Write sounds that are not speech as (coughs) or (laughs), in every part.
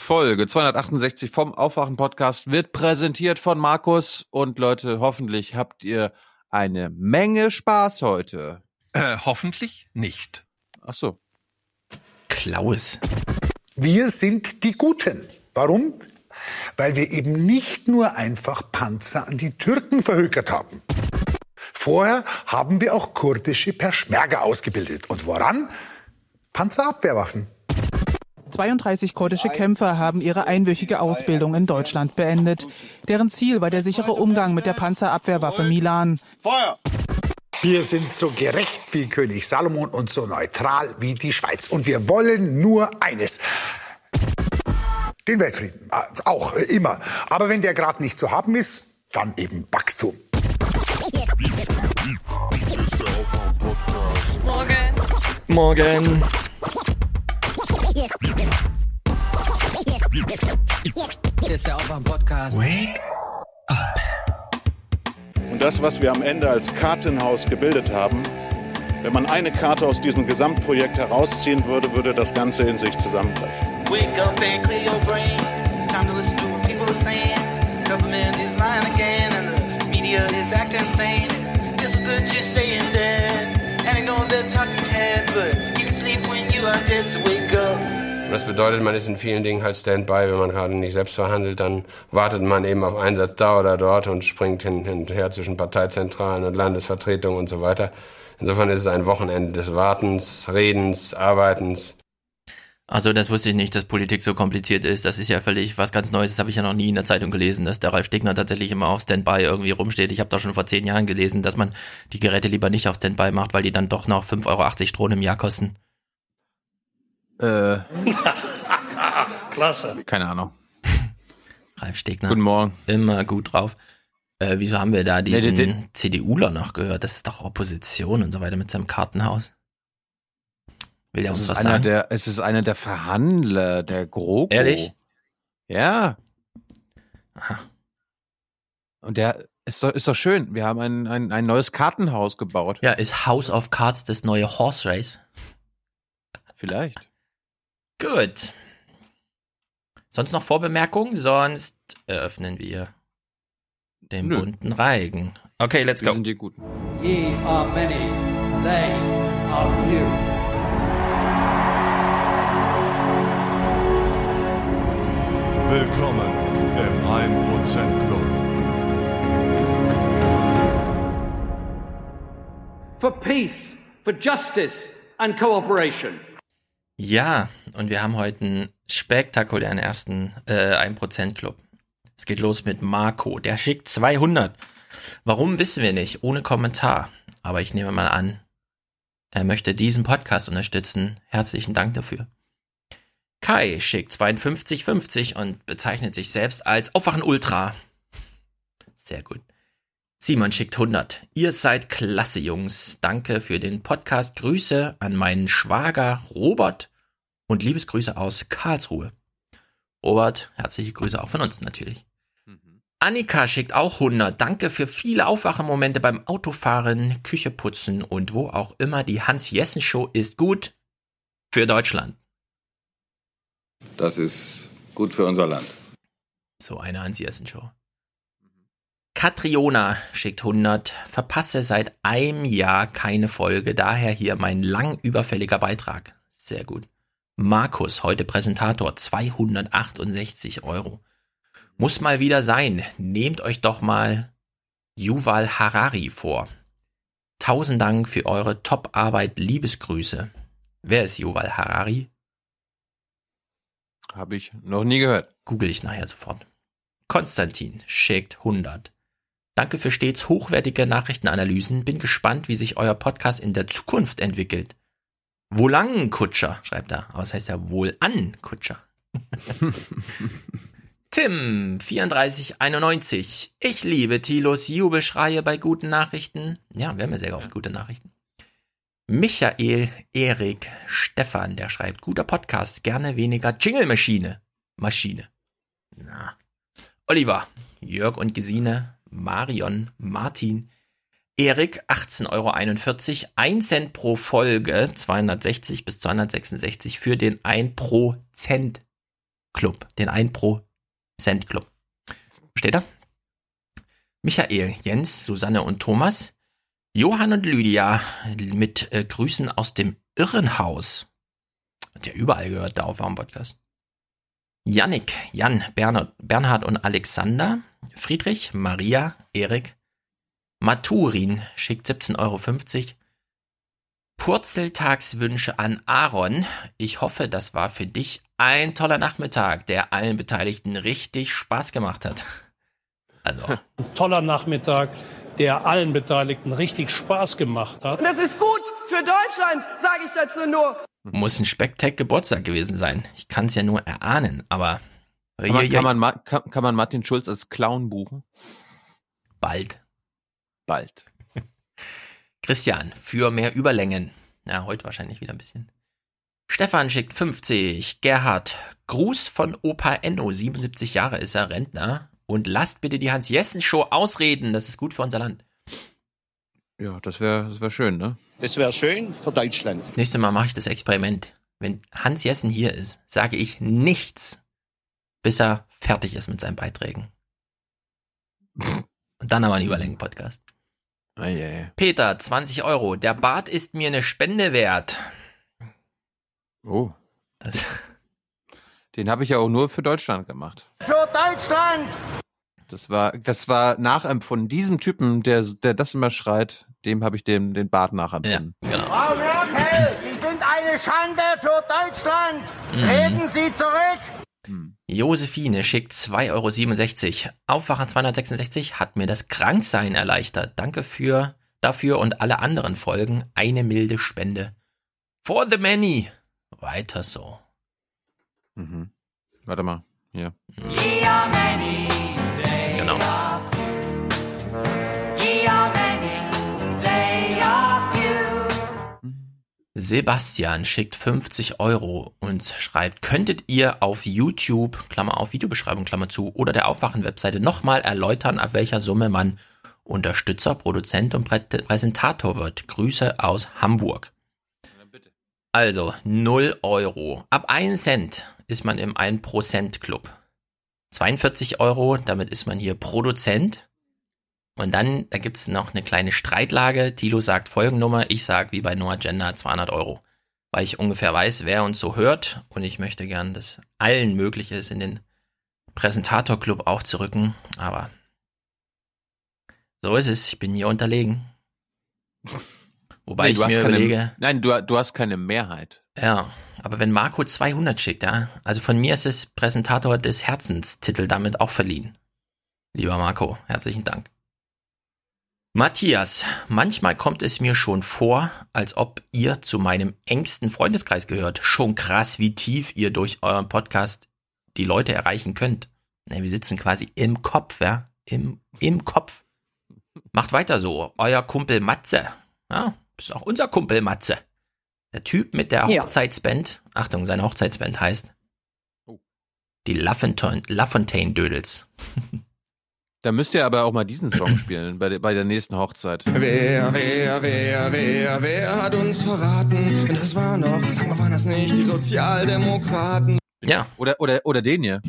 Folge 268 vom Aufwachen-Podcast wird präsentiert von Markus. Und Leute, hoffentlich habt ihr eine Menge Spaß heute. Äh, hoffentlich nicht. Ach so. Klaus. Wir sind die Guten. Warum? Weil wir eben nicht nur einfach Panzer an die Türken verhökert haben. Vorher haben wir auch kurdische Peschmerga ausgebildet. Und woran? Panzerabwehrwaffen. 32 kurdische Kämpfer haben ihre einwöchige Ausbildung in Deutschland beendet. Deren Ziel war der sichere Umgang mit der Panzerabwehrwaffe Milan. Feuer! Wir sind so gerecht wie König Salomon und so neutral wie die Schweiz. Und wir wollen nur eines. Den Weltfrieden. Äh, Auch äh, immer. Aber wenn der gerade nicht zu haben ist, dann eben Wachstum. Morgen. Morgen. Hier ist der Aufwand-Podcast. Wake Und das, was wir am Ende als Kartenhaus gebildet haben, wenn man eine Karte aus diesem Gesamtprojekt herausziehen würde, würde das Ganze in sich zusammenbrechen. Wake up and clear your brain. Time to listen to what people are saying. Government is lying again, and the media is acting insane. It's good to stay in bed and ignore the talking heads, but you can sleep when you are dead. So wake up. Das bedeutet, man ist in vielen Dingen halt Standby. Wenn man gerade nicht selbst verhandelt, dann wartet man eben auf Einsatz da oder dort und springt hin, und her zwischen Parteizentralen und Landesvertretungen und so weiter. Insofern ist es ein Wochenende des Wartens, Redens, Arbeitens. Also das wusste ich nicht, dass Politik so kompliziert ist. Das ist ja völlig was ganz Neues. Das habe ich ja noch nie in der Zeitung gelesen, dass der Ralf Stegner tatsächlich immer auf Standby irgendwie rumsteht. Ich habe da schon vor zehn Jahren gelesen, dass man die Geräte lieber nicht auf Standby macht, weil die dann doch noch 5,80 Euro Drohnen im Jahr kosten. Äh, (laughs) Klasse. keine Ahnung. (laughs) Ralf Stegner. Guten Morgen. Immer gut drauf. Äh, wieso haben wir da diesen Nee, den- CDUler noch gehört? Das ist doch Opposition und so weiter mit seinem Kartenhaus. Will der uns was sagen? der, es ist einer der Verhandler, der GroKo. Ehrlich? Ja. Aha. Und der ist doch, ist doch schön. Wir haben ein, ein, ein neues Kartenhaus gebaut. Ja, ist House of Cards das neue Horse Race? Vielleicht. Gut. Sonst noch Vorbemerkungen? Sonst eröffnen wir den Nö. bunten Reigen. Okay, let's Wir go. sind die Guten. Ye are many, they are few. Willkommen im 1% Club. for peace, for justice and cooperation. Ja, und wir haben heute einen spektakulären ersten äh, 1% Club. Es geht los mit Marco. Der schickt 200. Warum wissen wir nicht, ohne Kommentar. Aber ich nehme mal an, er möchte diesen Podcast unterstützen. Herzlichen Dank dafür. Kai schickt 52,50 und bezeichnet sich selbst als Aufwachen Ultra. Sehr gut. Simon schickt 100. Ihr seid klasse, Jungs. Danke für den Podcast. Grüße an meinen Schwager Robert und Liebesgrüße aus Karlsruhe. Robert, herzliche Grüße auch von uns natürlich. Annika schickt auch 100. Danke für viele Aufwachemomente beim Autofahren, Küche putzen und wo auch immer. Die Hans-Jessen-Show ist gut für Deutschland. Das ist gut für unser Land. So eine Hans-Jessen-Show. Katriona schickt 100. Verpasse seit einem Jahr keine Folge, daher hier mein lang überfälliger Beitrag. Sehr gut. Markus, heute Präsentator, 268 Euro. Muss mal wieder sein. Nehmt euch doch mal Yuval Harari vor. Tausend Dank für eure Top-Arbeit. Liebesgrüße. Wer ist Yuval Harari? Habe ich noch nie gehört. Google ich nachher sofort. Konstantin schickt 100. Danke für stets hochwertige Nachrichtenanalysen. Bin gespannt, wie sich euer Podcast in der Zukunft entwickelt. Wohlan, Kutscher, schreibt er. Aber es heißt ja wohlan, Kutscher. (laughs) Tim, 3491. Ich liebe Tilos Jubelschreie bei guten Nachrichten. Ja, wir haben ja sehr oft gute Nachrichten. Michael, Erik, Stefan, der schreibt, guter Podcast, gerne weniger Jingle-Maschine. Maschine. Na. Oliver, Jörg und Gesine, Marion, Martin, Erik, 18,41 Euro, 1 Cent pro Folge, 260 bis 266 für den 1 Prozent Club, den 1 Pro Cent Club. Steht da? Michael, Jens, Susanne und Thomas, Johann und Lydia mit äh, Grüßen aus dem Irrenhaus. Hat ja überall gehört, da auf dem Podcast. Yannick, Jan, Bernhard, Bernhard und Alexander, Friedrich, Maria, Erik, Maturin schickt 17,50 Euro. Purzeltagswünsche an Aaron. Ich hoffe, das war für dich ein toller Nachmittag, der allen Beteiligten richtig Spaß gemacht hat. Also. Ein toller Nachmittag, der allen Beteiligten richtig Spaß gemacht hat. Und das ist gut für Deutschland, sage ich dazu nur. Muss ein Spektak Geburtstag gewesen sein. Ich kann es ja nur erahnen, aber. Kann man, kann, man, kann, kann man Martin Schulz als Clown buchen? Bald. Bald. (laughs) Christian, für mehr Überlängen. Ja, heute wahrscheinlich wieder ein bisschen. Stefan schickt 50. Gerhard, Gruß von Opa Enno, 77 Jahre ist er Rentner. Und lasst bitte die Hans-Jessen-Show ausreden, das ist gut für unser Land. Ja, das wäre das wär schön, ne? Das wäre schön für Deutschland. Das nächste Mal mache ich das Experiment. Wenn Hans Jessen hier ist, sage ich nichts, bis er fertig ist mit seinen Beiträgen. Und dann aber ein Überlängen-Podcast. Oh yeah. Peter, 20 Euro. Der Bart ist mir eine Spende wert. Oh. Das, (laughs) Den habe ich ja auch nur für Deutschland gemacht. Für Deutschland! Das war, das war nachempfunden. Diesem Typen, der, der das immer schreit, dem habe ich den, den Bart nachempfunden. Ja, genau. Frau Merkel, Sie sind eine Schande für Deutschland! Treten Sie zurück! Josephine schickt 2,67 Euro. Aufwachen 266 hat mir das Kranksein erleichtert. Danke für dafür und alle anderen Folgen. Eine milde Spende. For the many. Weiter so. Mhm. Warte mal. Hier. Genau. Sebastian schickt 50 Euro und schreibt, könntet ihr auf YouTube, Klammer auf Videobeschreibung, Klammer zu, oder der Aufwachen-Webseite nochmal erläutern, ab welcher Summe man Unterstützer, Produzent und Prä Präsentator wird. Grüße aus Hamburg. Also 0 Euro. Ab 1 Cent ist man im 1% Club. 42 Euro, damit ist man hier Produzent. Und dann, da gibt's noch eine kleine Streitlage. Tilo sagt Folgennummer, ich sag wie bei Noah Gender 200 Euro. Weil ich ungefähr weiß, wer uns so hört. Und ich möchte gern, dass allen möglich ist, in den Präsentator-Club aufzurücken. Aber so ist es. Ich bin hier unterlegen. (laughs) Wobei Nee, ich mir keine, überlege, Nein, du, du hast keine Mehrheit. ja, aber wenn Marco 200 schickt, ja, also von mir ist es Präsentator des Herzenstitel damit auch verliehen. Lieber Marco, herzlichen Dank. Matthias, manchmal kommt es mir schon vor, als ob ihr zu meinem engsten Freundeskreis gehört. Schon krass, wie tief ihr durch euren Podcast die Leute erreichen könnt. Ne, wir sitzen quasi im Kopf, ja, im, im Kopf. Macht weiter so, euer Kumpel Matze. Ja, ist auch unser Kumpel Matze. Der Typ mit der Ja. Hochzeitsband, Achtung, seine Hochzeitsband heißt die Lafontaine, Lafontaine Dödels. (laughs) Da müsst ihr aber auch mal diesen Song (clears throat) spielen bei, der- bei der nächsten Hochzeit. Wer, wer, wer, wer, wer hat uns verraten? Das war noch, sag mal, waren das nicht die Sozialdemokraten? Ja. Oder, oder, oder den hier.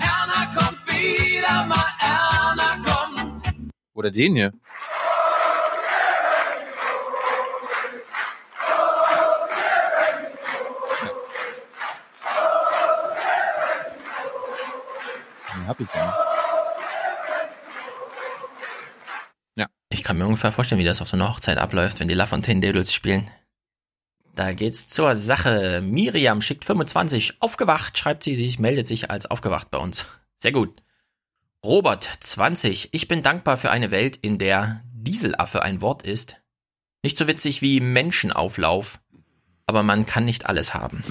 Erna kommt wieder mal, Erna kommt. Oder den hier. Den hab ich ja. Ich kann mir ungefähr vorstellen, wie das auf so einer Hochzeit abläuft, wenn die Lafontaine Dödels spielen. Da geht's zur Sache. Miriam schickt 25. Aufgewacht, schreibt sie sich, meldet sich als aufgewacht bei uns. Sehr gut. Robert 20. Ich bin dankbar für eine Welt, in der Dieselaffe ein Wort ist. Nicht so witzig wie Menschenauflauf, aber man kann nicht alles haben.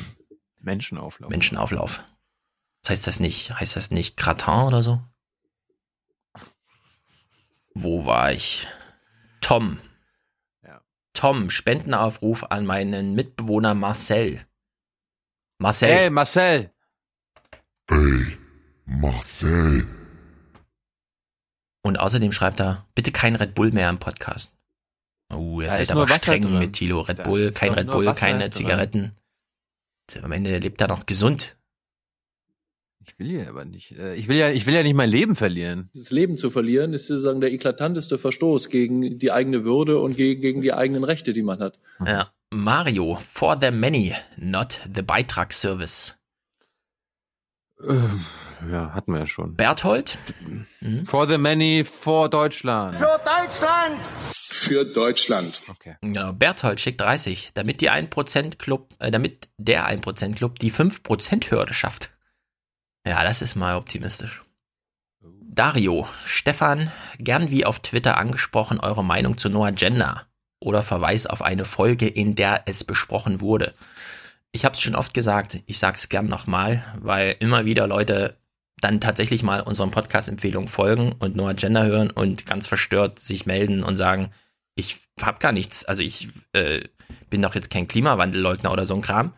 Menschenauflauf. Menschenauflauf. Was heißt das nicht? Heißt das nicht Gratin oder so? Wo war ich? Tom. Tom, Spendenaufruf an meinen Mitbewohner Marcel. Marcel. Hey, Marcel. Ey, Marcel. Und außerdem schreibt er, bitte kein Red Bull mehr im Podcast. Oh, ihr Da seid ist aber nur Wasser streng drin. mit Tilo. Red Da Bull, kein Red nur Bull, Wasser keine drin. Zigaretten. Am Ende lebt er noch gesund. Ich will ja aber nicht. äh, Ich will ja, ich will ja nicht mein Leben verlieren. Das Leben zu verlieren ist sozusagen der eklatanteste Verstoß gegen die eigene Würde und gegen, gegen die eigenen Rechte, die man hat. Ja. Mario, for the many, not the Beitragsservice. Ähm, Ja, hatten wir ja schon. Berthold? For the many, for Deutschland. Für Deutschland! Für Deutschland. Okay. Genau, Berthold schickt 30, damit die 1% Club, äh, damit der 1% Club die 5% Hürde schafft. Ja, das ist mal optimistisch. Dario, Stefan, gern wie auf Twitter angesprochen, eure Meinung zu Noah Gender oder Verweis auf eine Folge, in der es besprochen wurde. Ich habe es schon oft gesagt, ich sag's gern nochmal, weil immer wieder Leute dann tatsächlich mal unseren Podcast-Empfehlungen folgen und Noah Gender hören und ganz verstört sich melden und sagen, ich hab gar nichts, also ich äh, bin doch jetzt kein Klimawandelleugner oder so ein Kram.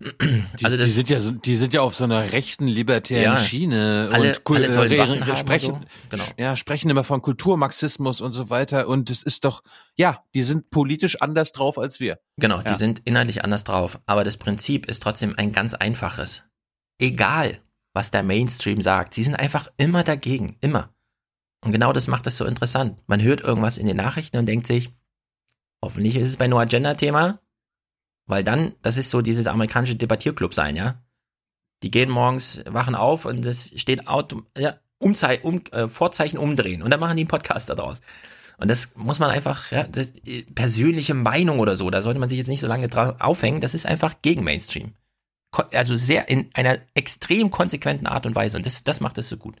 Die, Also das- die sind ja die sind ja auf so einer rechten libertären Ja. Schiene Alle- und Kul- alle sollen äh, Waffen haben sprechen, so. Genau. ja, sprechen immer von Kulturmarxismus und so weiter und es ist doch, ja, die sind politisch anders drauf als wir. Genau, Ja. die sind inhaltlich anders drauf. Aber das Prinzip ist trotzdem ein ganz einfaches. Egal, was der Mainstream sagt, sie sind einfach immer dagegen. Immer. Und genau das macht es so interessant. Man hört irgendwas in den Nachrichten und denkt sich, hoffentlich ist es bei Noah Gender Thema, weil dann, das ist so dieses amerikanische Debattierclub sein, ja. Die gehen morgens, wachen auf und es steht Auto, ja, um, äh, Vorzeichen umdrehen und dann machen die einen Podcast daraus. Und das muss man einfach, ja, das, äh, persönliche Meinung oder so, da sollte man sich jetzt nicht so lange drauf aufhängen, das ist einfach gegen Mainstream. Ko also sehr in einer extrem konsequenten Art und Weise und das, das macht es so gut.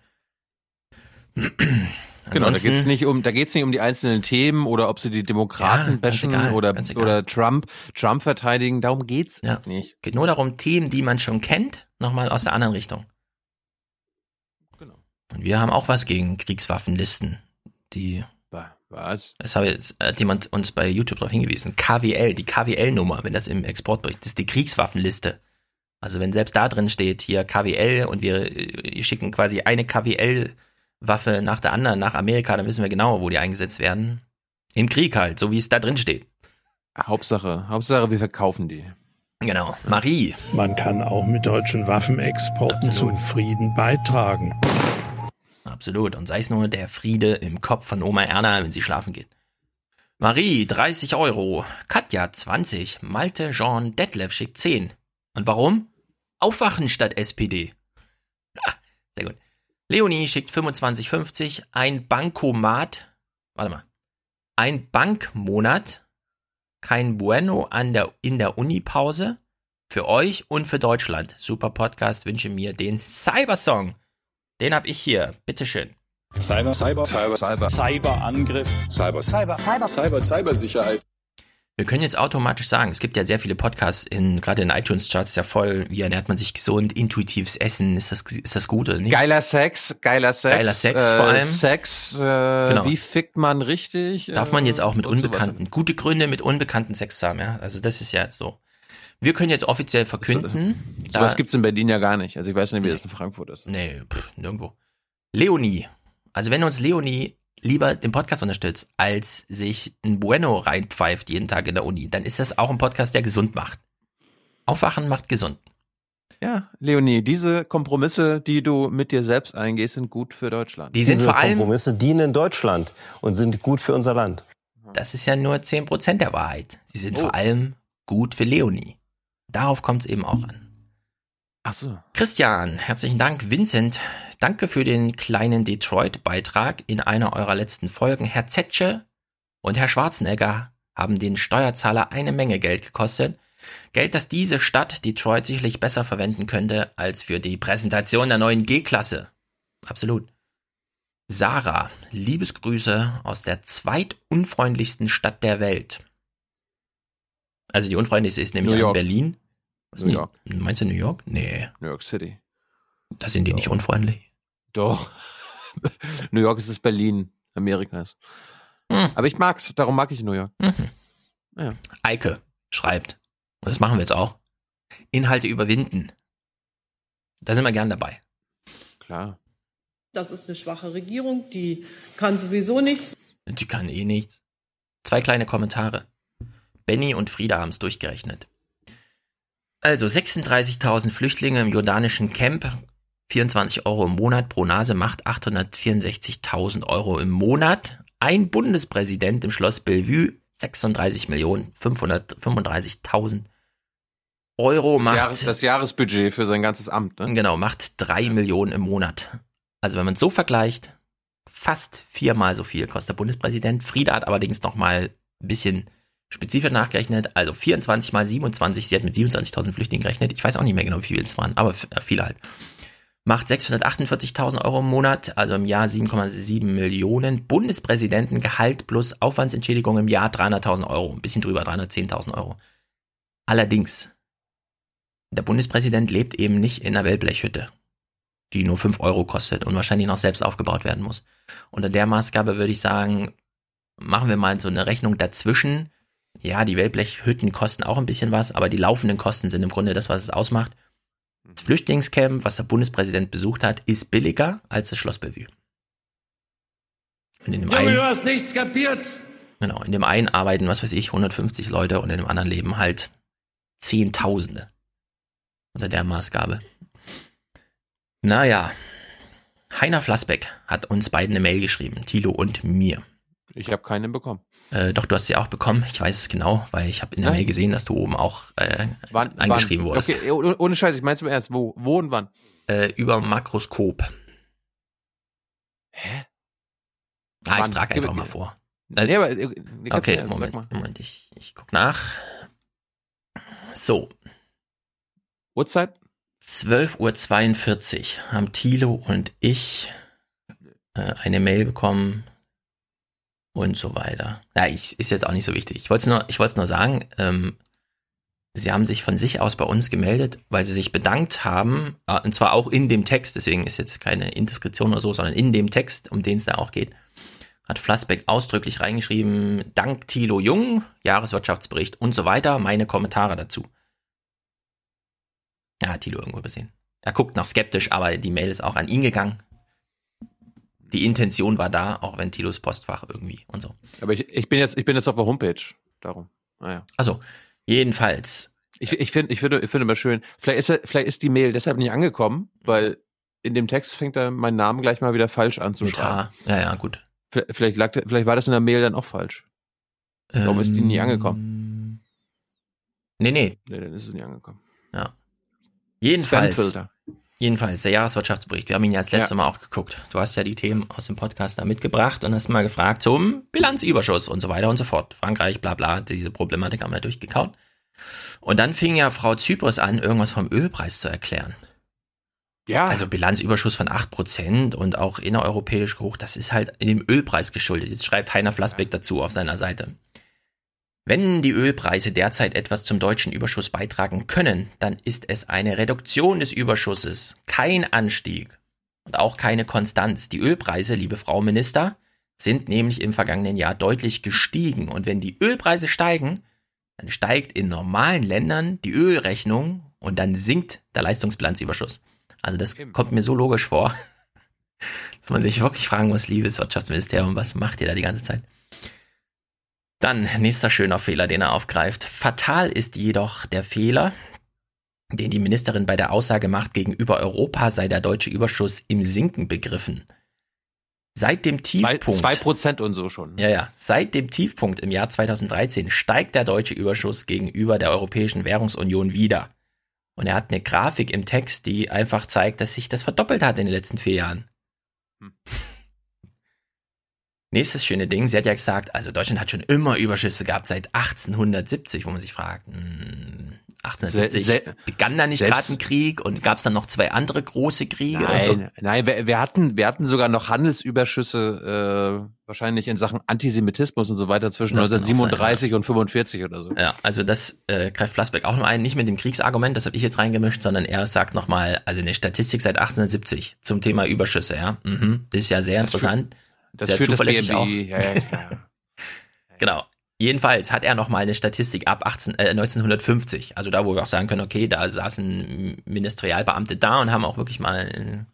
Genau, da Ansonsten- geht's nicht um, da geht's nicht um die einzelnen Themen oder ob sie die Demokraten Ja, bashen egal, oder, oder Trump, Trump verteidigen, darum geht's Ja. nicht. Geht nur darum, Themen, die man schon kennt, nochmal aus der anderen Richtung. Genau. Und wir haben auch was gegen Kriegswaffenlisten. Die, Was? das habe jetzt, hat jemand uns bei YouTube darauf hingewiesen. KWL, die KWL-Nummer, wenn das im Exportbericht, das ist die Kriegswaffenliste. Also wenn selbst da drin steht, hier KWL und wir äh, schicken quasi eine KWL-Waffe nach der anderen nach Amerika, dann wissen wir genau, wo die eingesetzt werden. Im Krieg halt, so wie es da drin steht. Hauptsache, Hauptsache, wir verkaufen die. Genau. Marie. Man kann auch mit deutschen Waffenexporten zum Frieden beitragen. Absolut. Und sei es nur der Friede im Kopf von Oma Erna, wenn sie schlafen geht. Marie, 30 Euro. Katja, 20. Malte, Jean, Detlef schickt 10. Und warum? Aufwachen statt SPD. Ha, sehr gut. Leonie schickt 25,50. Ein Bankomat. Warte mal. Ein Bankmonat. Kein Bueno an der, in der Unipause. Für euch und für Deutschland. Super Podcast. Wünsche mir den Cybersong. Den hab ich hier. Bitteschön. Cyber, Cyber, Cyber, Cyber, Cyberangriff, Cyber, Cyber, Cyber, Cyber, Cybersicherheit. Wir können jetzt automatisch sagen, es gibt ja sehr viele Podcasts, in, gerade in iTunes-Charts ja voll, wie ernährt man sich gesund, intuitives Essen, ist das, ist das gut oder nicht? Geiler Sex, geiler Sex. Geiler Sex äh, vor allem. Sex, äh, Genau. wie fickt man richtig? Darf man jetzt auch mit äh, so weiter. Unbekannten, gute Gründe mit Unbekannten Sex haben, ja? Also das ist ja so. Wir können jetzt offiziell verkünden. So was gibt's in Berlin ja gar nicht. Also ich weiß nicht, wie das in Frankfurt ist. Nee, pff, nirgendwo. Leonie. Also wenn uns Leonie lieber den Podcast unterstützt, als sich ein Bueno reinpfeift jeden Tag in der Uni, dann ist das auch ein Podcast, der gesund macht. Aufwachen macht gesund. Ja, Leonie, diese Kompromisse, die du mit dir selbst eingehst, sind gut für Deutschland. Die sind Diese vor allem, Kompromisse dienen Deutschland und sind gut für unser Land. das ist ja nur 10% der Wahrheit. Sie sind Oh. vor allem gut für Leonie. Darauf kommt es eben auch an. Ach so. Christian, herzlichen Dank. Vincent, danke für den kleinen Detroit-Beitrag in einer eurer letzten Folgen. Herr Zetsche und Herr Schwarzenegger haben den Steuerzahler eine Menge Geld gekostet. Geld, das diese Stadt Detroit sicherlich besser verwenden könnte als für die Präsentation der neuen G-Klasse. Absolut. Sarah, Liebesgrüße aus der zweitunfreundlichsten Stadt der Welt. Also die unfreundlichste ist nämlich in. Berlin. Was New York. Meinst du New York? Nee. New York City. Da sind die nicht unfreundlich. Doch. (laughs) New York ist das Berlin Amerikas. Hm. Aber ich mag's, darum mag ich New York. Ja. Eike schreibt, und das machen wir jetzt auch, Inhalte überwinden. Da sind wir gern dabei. Klar. Das ist eine schwache Regierung, die kann sowieso nichts. Die kann eh nichts. Zwei kleine Kommentare. Benny und Frieda haben es durchgerechnet. Also 36.000 Flüchtlinge im jordanischen Camp, 24 Euro im Monat pro Nase macht 864.000 Euro im Monat. Ein Bundespräsident im Schloss Bellevue, 36.535.000 Euro Das, macht. Jahres, das Jahresbudget für sein ganzes Amt, ne? Genau, macht drei Millionen im Monat. Also wenn man es so vergleicht, fast viermal so viel kostet der Bundespräsident. Frieda hat allerdings noch mal ein bisschen spezifisch nachgerechnet. Also 24 mal 27, sie hat mit 27.000 Flüchtlingen gerechnet. Ich weiß auch nicht mehr genau, wie viele es waren, aber äh, viele halt. Macht 648.000 Euro im Monat, also im Jahr 7,7 Millionen. Bundespräsidentengehalt plus Aufwandsentschädigung im Jahr 300.000 Euro. Ein bisschen drüber, 310.000 Euro. Allerdings, der Bundespräsident lebt eben nicht in einer Wellblechhütte, die nur 5 Euro kostet und wahrscheinlich noch selbst aufgebaut werden muss. Unter der Maßgabe würde ich sagen, machen wir mal so eine Rechnung dazwischen. Ja, die Wellblechhütten kosten auch ein bisschen was, aber die laufenden Kosten sind im Grunde das, was es ausmacht. Das Flüchtlingscamp, was der Bundespräsident besucht hat, ist billiger als das Schloss Bellevue. Und in dem Junge, einen, du hast nichts kapiert. genau, in dem einen arbeiten, was weiß ich, 150 Leute und in dem anderen leben halt Zehntausende. Unter der Maßgabe. Naja, Heiner Flassbeck hat uns beiden eine Mail geschrieben, Thilo und mir. Ich habe keinen bekommen. Äh, doch, du hast sie auch bekommen. Ich weiß es genau, weil ich habe in der Nein. Mail gesehen, dass du oben auch äh, Wann, angeschrieben wann? wurdest. Okay, ohne, ohne Scheiß, ich mein's im Ernst. Wo, wo und wann? Äh, über Makroskop. Hä? Ah, ich trage einfach Gib- mal vor. Nee, aber, äh, nee, ganz Okay, Ernst, Moment. Moment, ich, ich guck nach. So, Uhrzeit? 12.42 Uhr haben Thilo und ich äh, eine Mail bekommen und so weiter. Ja, ich, ist jetzt auch nicht so wichtig. Ich wollte es nur, sagen, ähm, sie haben sich von sich aus bei uns gemeldet, weil sie sich bedankt haben, äh, und zwar auch in dem Text, deswegen ist jetzt keine Indiskretion oder so, sondern in dem Text, um den es da auch geht, hat Flassbeck ausdrücklich reingeschrieben, Dank Thilo Jung, Jahreswirtschaftsbericht und so weiter, meine Kommentare dazu. Ja, hat Thilo irgendwo übersehen. Er guckt noch skeptisch, aber die Mail ist auch an ihn gegangen. Die Intention war da, auch wenn Thilos Postfach irgendwie und so. Aber ich, ich, bin jetzt, ich bin jetzt auf der Homepage. Darum. Naja. Also, jedenfalls. Ich, ich finde ich finde, ich finde immer schön, vielleicht ist, er, vielleicht ist die Mail deshalb nicht angekommen, weil in dem Text fängt er meinen Namen gleich mal wieder falsch an zu schreiben. Ja, ja, gut. Vielleicht, lag, vielleicht war das in der Mail dann auch falsch. Warum ist die nie angekommen? Nee, nee. Nee, dann ist es nie angekommen. Ja. Jedenfalls. Spamfilter. Jedenfalls, der Jahreswirtschaftsbericht. Wir haben ihn ja das letzte Ja. Mal auch geguckt. Du hast ja die Themen aus dem Podcast da mitgebracht und hast mal gefragt zum Bilanzüberschuss und so weiter und so fort. Frankreich, bla bla, diese Problematik haben wir durchgekaut. Und dann fing ja Frau Zypris an, irgendwas vom Ölpreis zu erklären. Ja. Also Bilanzüberschuss von 8% und auch innereuropäisch hoch, das ist halt in dem Ölpreis geschuldet. Jetzt schreibt Heiner Flassbeck dazu auf seiner Seite. Wenn die Ölpreise derzeit etwas zum deutschen Überschuss beitragen können, dann ist es eine Reduktion des Überschusses, kein Anstieg und auch keine Konstanz. Die Ölpreise, liebe Frau Minister, sind nämlich im vergangenen Jahr deutlich gestiegen. Und wenn die Ölpreise steigen, dann steigt in normalen Ländern die Ölrechnung und dann sinkt der Leistungsbilanzüberschuss. Also das kommt mir so logisch vor, (laughs) dass man sich wirklich fragen muss, liebes Wirtschaftsministerium, was macht ihr da die ganze Zeit? Dann nächster schöner Fehler, den er aufgreift. Fatal ist jedoch der Fehler, den die Ministerin bei der Aussage macht, gegenüber Europa sei der deutsche Überschuss im Sinken begriffen. Seit dem Zwei, Tiefpunkt. zwei Prozent und so schon. Ja, ja. Seit dem Tiefpunkt im Jahr 2013 steigt der deutsche Überschuss gegenüber der Europäischen Währungsunion wieder. Und er hat eine Grafik im Text, die einfach zeigt, dass sich das verdoppelt hat in den letzten vier Jahren. Nächstes schöne Ding, sie hat ja gesagt, also Deutschland hat schon immer Überschüsse gehabt seit 1870, wo man sich fragt, hm, 1870 Se- se- begann da nicht gerade ein Krieg und gab es dann noch zwei andere große Kriege Nein, und so? nein wir, wir, hatten, wir hatten sogar noch Handelsüberschüsse, äh, wahrscheinlich in Sachen Antisemitismus und so weiter zwischen Das kann auch 1937 und 45 oder so. Ja, also das äh, greift Flassbeck auch noch ein, nicht mit dem Kriegsargument, das habe ich jetzt reingemischt, sondern er sagt nochmal, also eine Statistik seit 1870 zum Thema Überschüsse, ja. Mhm, das ist ja sehr Das interessant. Das führt das BMI, auch. ja, ja, klar. (laughs) Genau. Jedenfalls hat er nochmal eine Statistik ab 18, äh, 1950. Also da, wo wir auch sagen können, okay, da saßen Ministerialbeamte da und haben auch wirklich mal äh,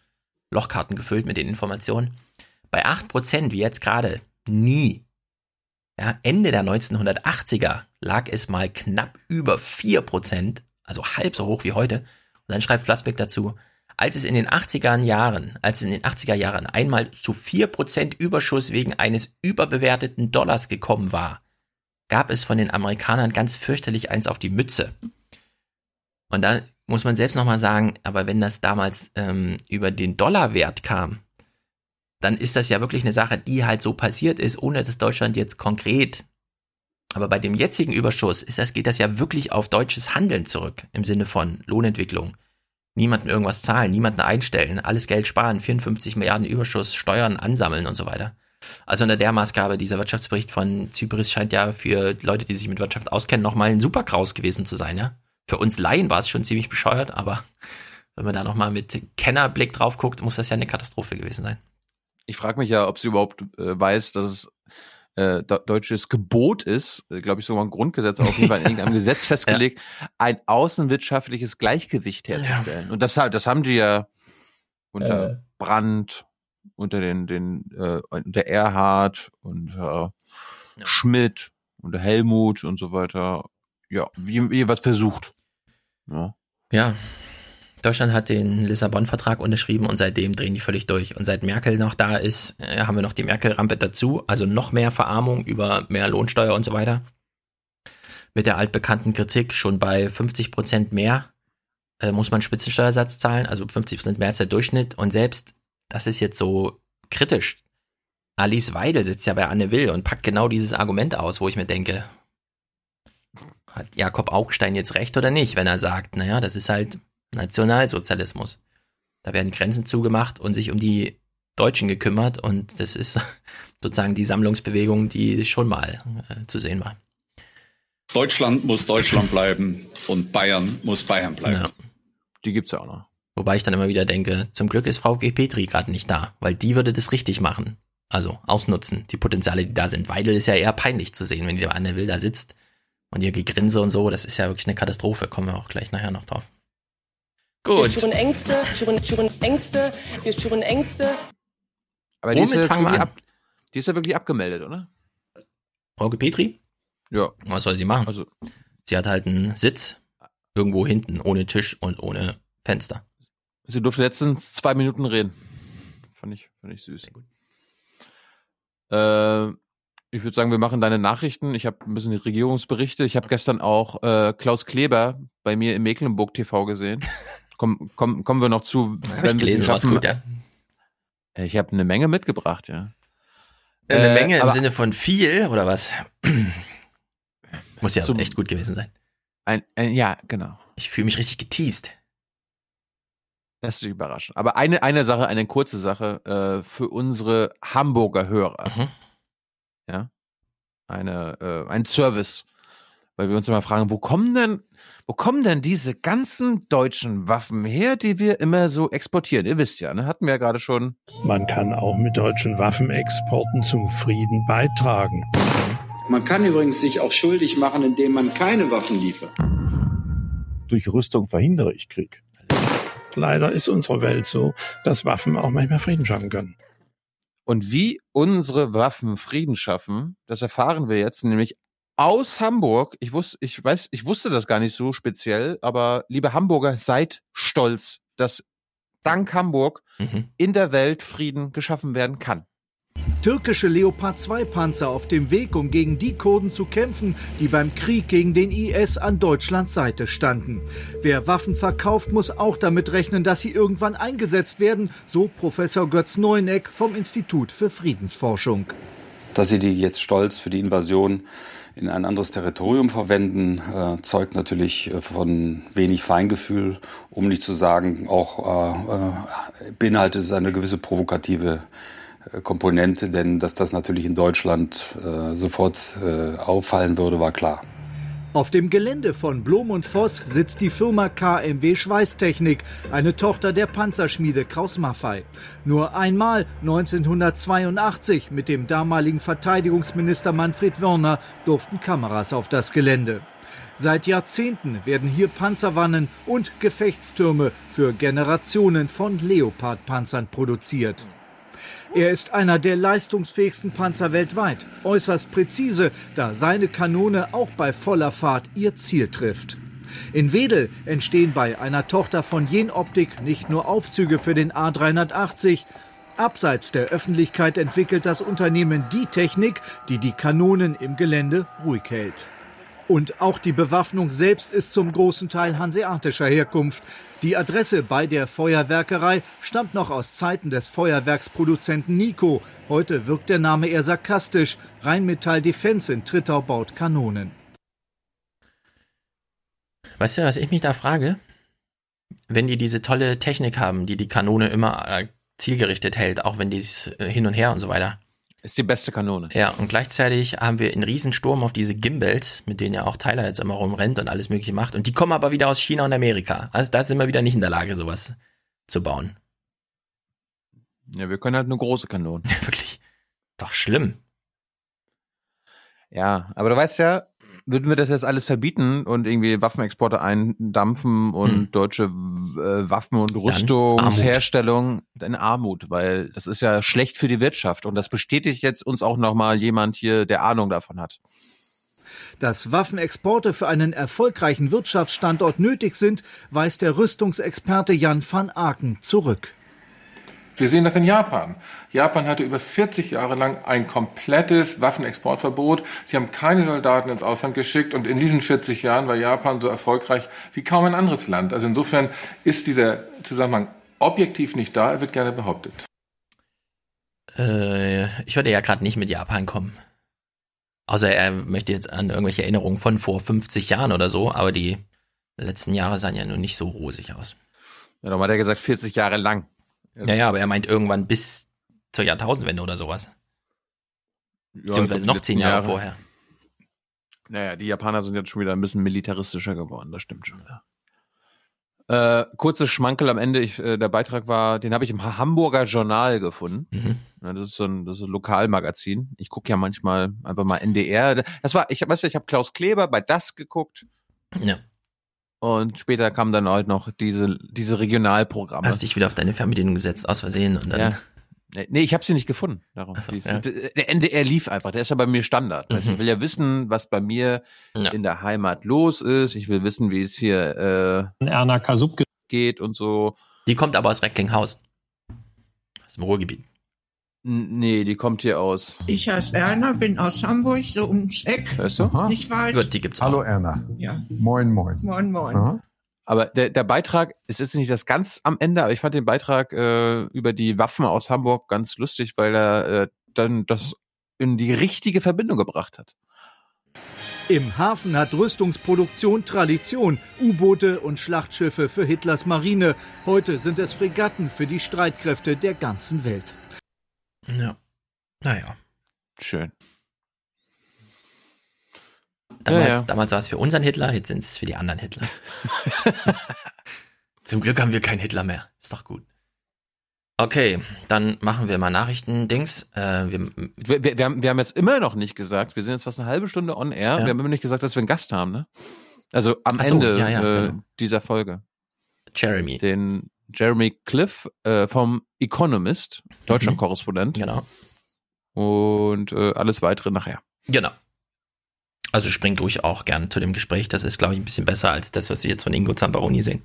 Lochkarten gefüllt mit den Informationen. Bei 8%, wie jetzt gerade, nie. Ja, Ende der 1980er lag es mal knapp über 4%, Also halb so hoch wie heute. Und dann schreibt Flassbeck dazu, als es in den 80er Jahren, als in den 80er Jahren einmal zu 4% Überschuss wegen eines überbewerteten Dollars gekommen war, gab es von den Amerikanern ganz fürchterlich eins auf die Mütze. Und da muss man selbst nochmal sagen, aber wenn das damals ähm, über den Dollarwert kam, dann ist das ja wirklich eine Sache, die halt so passiert ist, ohne dass Deutschland jetzt konkret. Aber bei dem jetzigen Überschuss ist das, geht das ja wirklich auf deutsches Handeln zurück, im Sinne von Lohnentwicklung. Niemanden irgendwas zahlen, niemanden einstellen, alles Geld sparen, 54 Milliarden Überschuss, Steuern ansammeln und so weiter. Also unter der Maßgabe, dieser Wirtschaftsbericht von Zypris scheint ja für Leute, die sich mit Wirtschaft auskennen, nochmal ein super Kraus gewesen zu sein, ja. Für uns Laien war es schon ziemlich bescheuert, aber wenn man da nochmal mit Kennerblick drauf guckt, muss das ja eine Katastrophe gewesen sein. Ich frage mich ja, ob sie überhaupt äh, weiß, dass es äh, deutsches Gebot ist, äh, glaube ich, sogar ein Grundgesetz, auf jeden Fall in irgendeinem (laughs) Gesetz festgelegt, ja. ein außenwirtschaftliches Gleichgewicht herzustellen. Ja. Und das, das haben die ja unter äh. Brandt, unter den, den äh, unter Erhard, unter ja. Schmidt, unter Helmut und so weiter, ja, wie, was versucht. Ja. ja, Deutschland hat den Lissabon-Vertrag unterschrieben und seitdem drehen die völlig durch. Und seit Merkel noch da ist, äh, haben wir noch die Merkel-Rampe dazu, also noch mehr Verarmung über mehr Lohnsteuer und so weiter. Mit der altbekannten Kritik schon bei 50 Prozent mehr äh, muss man Spitzensteuersatz zahlen, also 50 Prozent mehr als der Durchschnitt. Und selbst, das ist jetzt so kritisch. Alice Weidel sitzt ja bei Anne Will und packt genau dieses Argument aus, wo ich mir denke, hat Jakob Augstein jetzt recht oder nicht, wenn er sagt, naja, das ist halt Nationalsozialismus. Da werden Grenzen zugemacht und sich um die Deutschen gekümmert und das ist (laughs) sozusagen die Sammlungsbewegung, die schon mal äh, zu sehen war. Deutschland muss Deutschland bleiben und Bayern muss Bayern bleiben. Ja. Die gibt's ja auch noch. Wobei ich dann immer wieder denke, zum Glück ist Frau G. Petri gerade nicht da, weil die würde das richtig machen. Also ausnutzen, die Potenziale, die da sind. Weidel ist ja eher peinlich zu sehen, wenn die Anne Will da sitzt und ihr Gegrinse und so. Das ist ja wirklich eine Katastrophe. Kommen wir auch gleich nachher noch drauf. Gut. Wir schüren Ängste, schüren, schüren Ängste, wir schüren Ängste. Aber die ist, ja ab, die ist ja wirklich abgemeldet, oder? Frau Petri? Ja. Was soll sie machen? Also, sie hat halt einen Sitz irgendwo hinten, ohne Tisch und ohne Fenster. Sie durfte letztens zwei Minuten reden. Fand ich, fand ich süß. Äh, ich würde sagen, wir machen deine Nachrichten. Ich habe ein bisschen die Regierungsberichte. Ich habe gestern auch äh, Klaus Kleber bei mir im Mecklenburg TV gesehen. (laughs) Komm, komm, kommen wir noch zu, hab wenn wir es schaffen. Gut, ja. Ich habe eine Menge mitgebracht, ja. Eine äh, Menge im Sinne von viel oder was? Muss ja echt gut gewesen sein. Ein, ein, ja, genau. Ich fühle mich richtig geteased. Das ist überraschend. Aber eine, eine Sache, eine kurze Sache äh, für unsere Hamburger Hörer. Mhm. Ja. Eine, äh, ein Service weil wir uns immer fragen, wo kommen denn, wo kommen denn diese ganzen deutschen Waffen her, die wir immer so exportieren? Ihr wisst ja, ne? hatten wir ja gerade schon. Man kann auch mit deutschen Waffenexporten zum Frieden beitragen. Man kann übrigens sich auch schuldig machen, indem man keine Waffen liefert. Durch Rüstung verhindere ich Krieg. Leider ist unsere Welt so, dass Waffen auch manchmal Frieden schaffen können. Und wie unsere Waffen Frieden schaffen, das erfahren wir jetzt nämlich aus Hamburg. Ich wusste, ich weiß, ich wusste das gar nicht so speziell, aber liebe Hamburger, seid stolz, dass dank Hamburg mhm. in der Welt Frieden geschaffen werden kann. Türkische Leopard 2 Panzer auf dem Weg, um gegen die Kurden zu kämpfen, die beim Krieg gegen den IS an Deutschlands Seite standen. Wer Waffen verkauft, muss auch damit rechnen, dass sie irgendwann eingesetzt werden, so Professor Götz Neuneck vom Institut für Friedensforschung. Dass sie die jetzt stolz für die Invasion in ein anderes Territorium verwenden, äh, zeugt natürlich äh, von wenig Feingefühl, um nicht zu sagen, auch äh, äh, beinhaltet es eine gewisse provokative äh, Komponente, denn dass das natürlich in Deutschland äh, sofort äh, auffallen würde, war klar. Auf dem Gelände von Blom und Voss sitzt die Firma KMW Schweißtechnik, eine Tochter der Panzerschmiede Kraus Maffei. Nur einmal 1982 mit dem damaligen Verteidigungsminister Manfred Wörner durften Kameras auf das Gelände. Seit Jahrzehnten werden hier Panzerwannen und Gefechtstürme für Generationen von Leopardpanzern produziert. Er ist einer der leistungsfähigsten Panzer weltweit, äußerst präzise, da seine Kanone auch bei voller Fahrt ihr Ziel trifft. In Wedel entstehen bei einer Tochter von Jenoptik nicht nur Aufzüge für den A380, Abseits der Öffentlichkeit entwickelt das Unternehmen die Technik, die die Kanonen im Gelände ruhig hält. Und auch die Bewaffnung selbst ist zum großen Teil hanseatischer Herkunft. Die Adresse bei der Feuerwerkerei stammt noch aus Zeiten des Feuerwerksproduzenten Nico. Heute wirkt der Name eher sarkastisch. Rheinmetall Defense in Trittau baut Kanonen. Weißt du, was ich mich da frage? Wenn die diese tolle Technik haben, die die Kanone immer äh, zielgerichtet hält, auch wenn die äh, hin und her und so weiter. Ist die beste Kanone. Ja, und gleichzeitig haben wir einen Riesensturm auf diese Gimbals, mit denen ja auch Tyler jetzt immer rumrennt und alles mögliche macht. Und die kommen aber wieder aus China und Amerika. Also da sind wir wieder nicht in der Lage, sowas zu bauen. Ja, wir können halt nur große Kanonen. (laughs) Wirklich. Doch schlimm. Ja, aber du weißt ja, würden wir das jetzt alles verbieten und irgendwie Waffenexporte eindampfen und hm. deutsche äh, Waffen- und Rüstungsherstellung in Armut, weil das ist ja schlecht für die Wirtschaft und das bestätigt jetzt uns auch nochmal jemand hier, der Ahnung davon hat. Dass Waffenexporte für einen erfolgreichen Wirtschaftsstandort nötig sind, weist der Rüstungsexperte Jan van Aken zurück. Wir sehen das in Japan. Japan hatte über 40 Jahre lang ein komplettes Waffenexportverbot. Sie haben keine Soldaten ins Ausland geschickt und in diesen 40 Jahren war Japan so erfolgreich wie kaum ein anderes Land. Also insofern ist dieser Zusammenhang objektiv nicht da, er wird gerne behauptet. Äh, ich würde ja gerade nicht mit Japan kommen. Außer er möchte jetzt an irgendwelche Erinnerungen von vor 50 Jahren oder so, aber die letzten Jahre sahen ja nun nicht so rosig aus. Ja, dann hat er gesagt 40 Jahre lang. Ja, ja, aber er meint irgendwann bis zur Jahrtausendwende oder sowas. Ja, Beziehungsweise noch zehn Jahre, Jahre, vorher. Naja, die Japaner sind jetzt schon wieder ein bisschen militaristischer geworden, das stimmt schon wieder. Äh, kurzes Schmankel am Ende, ich, äh, der Beitrag war, den habe ich im Hamburger Journal gefunden. Mhm. Ja, das ist so ein, das ist ein Lokalmagazin. Ich gucke ja manchmal einfach mal NDR. Das war, ich weiß ja, ich habe Klaus Kleber bei das geguckt. Ja. Und später kam dann halt noch diese, diese Regionalprogramme. Hast dich wieder auf deine Fernbedienung gesetzt, aus Versehen und dann. Ja. Nee, ich habe sie nicht gefunden. Darum. So, ja. Der NDR lief einfach, der ist ja bei mir Standard. Mhm. Ich will ja wissen, was bei mir ja. in der Heimat los ist. Ich will wissen, wie es hier äh, Erna Kasub geht und so. Die kommt aber aus Recklinghausen. Aus dem Ruhrgebiet. Nee, die kommt hier aus. Ich heiße Erna, bin aus Hamburg, so ums Eck. Weißt du? Nicht weit. Gut, die gibt's auch. Hallo Erna. Ja. Moin, moin. Moin, moin. Aha. Aber der, der Beitrag, es ist nicht das ganz am Ende, aber ich fand den Beitrag äh, über die Waffen aus Hamburg ganz lustig, weil er äh, dann das in die richtige Verbindung gebracht hat. Im Hafen hat Rüstungsproduktion Tradition. U-Boote und Schlachtschiffe für Hitlers Marine. Heute sind es Fregatten für die Streitkräfte der ganzen Welt. Ja. Naja. Schön. Damals, ja, ja. damals war es für unseren Hitler, jetzt sind es für die anderen Hitler. (laughs) Zum Glück haben wir keinen Hitler mehr. Ist doch gut. Okay, dann machen wir mal Nachrichten-Dings. Äh, wir, wir, wir, haben, wir haben jetzt immer noch nicht gesagt, wir sind jetzt fast eine halbe Stunde on air, ja. wir haben immer nicht gesagt, dass wir einen Gast haben, ne? Also am so, Ende äh, genau. dieser Folge. Jeremy. Den Jeremy Cliff äh, vom Economist, Deutschland-Korrespondent. Mhm. Genau. Und äh, alles weitere nachher. Genau. Also springt ruhig auch gern zu dem Gespräch. Das ist, glaube ich, ein bisschen besser als das, was wir jetzt von Ingo Zambaroni sehen.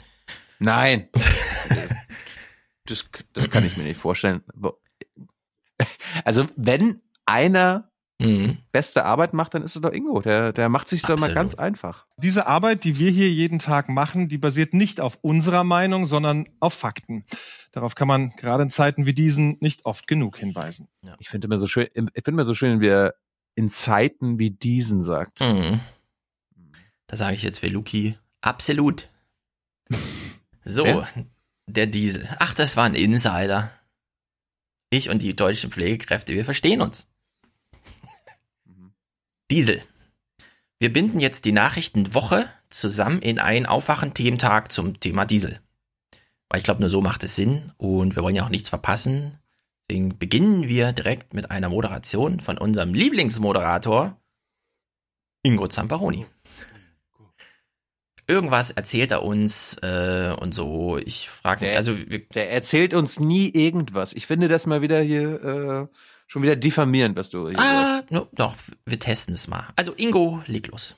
Nein. (laughs) das, das kann ich mir nicht vorstellen. Also, wenn einer mhm. beste Arbeit macht, dann ist es doch Ingo. Der, der macht sich doch mal ganz einfach. Diese Arbeit, die wir hier jeden Tag machen, die basiert nicht auf unserer Meinung, sondern auf Fakten. Darauf kann man gerade in Zeiten wie diesen nicht oft genug hinweisen. Ja. Ich finde immer so schön, ich finde immer so schön, wie er in Zeiten wie diesen sagt. Mhm. Da sage ich jetzt Veluki absolut. (laughs) So, ja? der Diesel. Ach, das war ein Insider. Ich und die deutschen Pflegekräfte, wir verstehen uns. Diesel. Wir binden jetzt die Nachrichtenwoche zusammen in einen Aufwachen-Thementag zum Thema Diesel. Weil ich glaube, nur so macht es Sinn und wir wollen ja auch nichts verpassen. Deswegen beginnen wir direkt mit einer Moderation von unserem Lieblingsmoderator Ingo Zamparoni. Irgendwas erzählt er uns äh, und so. Ich frage mich, also der erzählt uns nie irgendwas. Ich finde das mal wieder hier äh, schon wieder diffamierend, was du hier Ah, no, doch, wir testen es mal. Also Ingo, leg los.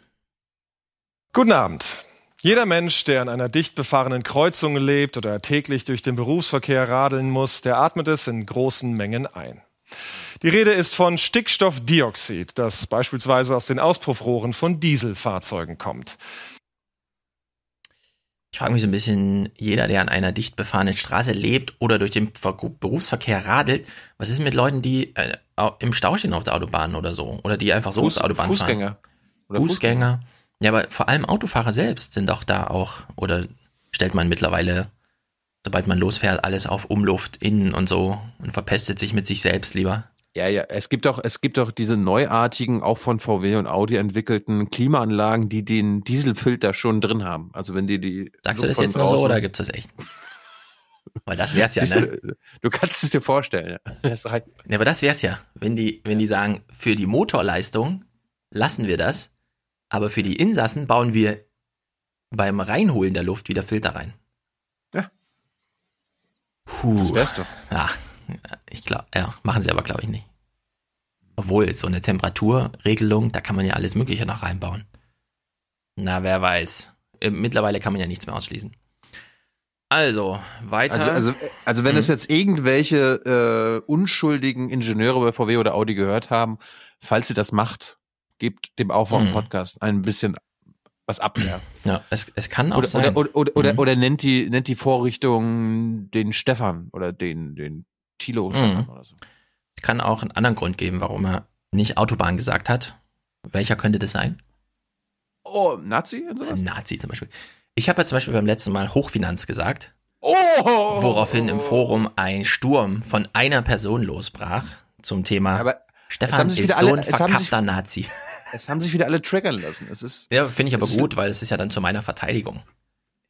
Guten Abend. Jeder Mensch, der an einer dicht befahrenen Kreuzung lebt oder täglich durch den Berufsverkehr radeln muss, der atmet es in großen Mengen ein. Die Rede ist von Stickstoffdioxid, das beispielsweise aus den Auspuffrohren von Dieselfahrzeugen kommt. Ich frage mich so ein bisschen, jeder, der an einer dicht befahrenen Straße lebt oder durch den Ver Berufsverkehr radelt, was ist mit Leuten, die äh, im Stau stehen auf der Autobahn oder so? Oder die einfach so Fuß, auf der Autobahn Fußgänger. fahren? Fußgänger. Fußgänger. Ja, aber vor allem Autofahrer selbst sind doch da auch, oder stellt man mittlerweile, sobald man losfährt, alles auf Umluft innen und so und verpestet sich mit sich selbst lieber. Ja, ja, es gibt doch, es gibt doch diese neuartigen, auch von VW und Audi entwickelten Klimaanlagen, die den Dieselfilter schon drin haben. Also wenn die die. Sagst du Luft das von jetzt nur so oder gibt's das echt? (laughs) Weil das wär's ja, ne? du, du kannst es dir vorstellen. Ja. (laughs) Das halt, Ja, aber das wär's ja, wenn die, wenn die sagen, für die Motorleistung lassen wir das, aber für die Insassen bauen wir beim Reinholen der Luft wieder Filter rein. Ja. Puh. Das wär's doch. Ja, ich glaube, ja, machen sie aber glaube ich nicht. Obwohl, so eine Temperaturregelung, da kann man ja alles Mögliche noch reinbauen. Na, wer weiß. Äh, Mittlerweile kann man ja nichts mehr ausschließen. Also, weiter. Also, also, also wenn Mhm. es jetzt irgendwelche äh, unschuldigen Ingenieure bei VW oder Audi gehört haben, falls ihr das macht, gebt dem Aufwachen-Podcast ein bisschen was ab. Ja. ja, es, es kann auch Oder, sein. oder, oder, oder, Mhm. oder nennt die, nennt die Vorrichtung den Stefan oder den, den Thilo Stefan Mhm. oder so. Es kann auch einen anderen Grund geben, warum er nicht Autobahn gesagt hat. Welcher könnte das sein? Oh, Nazi und sowas? Nazi zum Beispiel. Ich habe ja zum Beispiel beim letzten Mal Hochfinanz gesagt, Oh! woraufhin im Forum ein Sturm von einer Person losbrach zum Thema Aber Stefan ist wieder so alle- ein haben sich- verkappter Nazi. Es haben sich wieder alle triggern lassen. Es ist, Ja, finde ich aber gut, weil es ist ja dann zu meiner Verteidigung.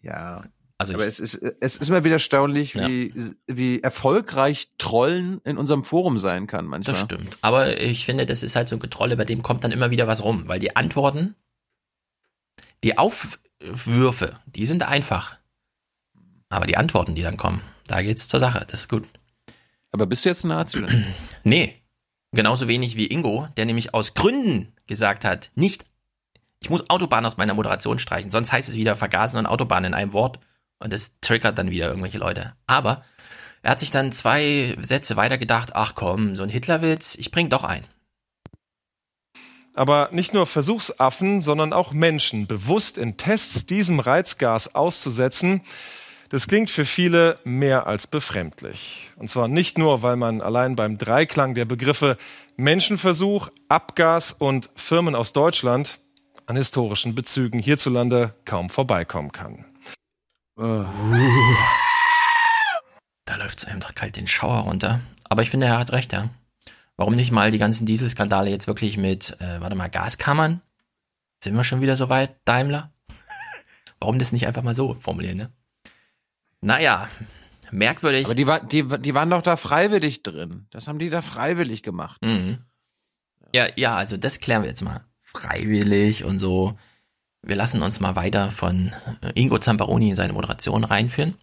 Ja. Also Aber es ist, es ist immer wieder erstaunlich, Ja. wie, wie erfolgreich Trollen in unserem Forum sein kann manchmal. das stimmt. Aber ich finde, das ist halt so ein Getrolle, bei dem kommt dann immer wieder was rum, weil die Antworten, die Aufwürfe, die sind einfach. Aber die Antworten, die dann kommen, da geht's zur Sache. Das ist gut. Aber bist du jetzt ein Nazi? Oder? (clears throat) Nee, genauso wenig wie Ingo, der nämlich aus Gründen gesagt hat, nicht, ich muss Autobahn aus meiner Moderation streichen, sonst heißt es wieder Vergasen und Autobahn in einem Wort und das triggert dann wieder irgendwelche Leute. Aber er hat sich dann zwei Sätze weiter gedacht, ach komm, so ein Hitlerwitz, ich bring doch ein. Aber nicht nur Versuchsaffen, sondern auch Menschen bewusst in Tests diesem Reizgas auszusetzen, das klingt für viele mehr als befremdlich. Und zwar nicht nur, weil man allein beim Dreiklang der Begriffe Menschenversuch, Abgas und Firmen aus Deutschland an historischen Bezügen hierzulande kaum vorbeikommen kann. Da läuft's einem doch kalt den Schauer runter. Aber ich finde, er hat recht, ja. Warum nicht mal die ganzen Dieselskandale jetzt wirklich mit, äh, warte mal, Gaskammern? Sind wir schon wieder so weit, Daimler? (laughs) Warum das nicht einfach mal so formulieren, ne? Naja, merkwürdig. Aber die, war, die, die waren doch da freiwillig drin. Das haben die da freiwillig gemacht. Mhm. Ja, ja, also das klären wir jetzt mal. Freiwillig und so. Wir lassen uns mal weiter von äh, Ingo Zamparoni in seine Moderation reinführen.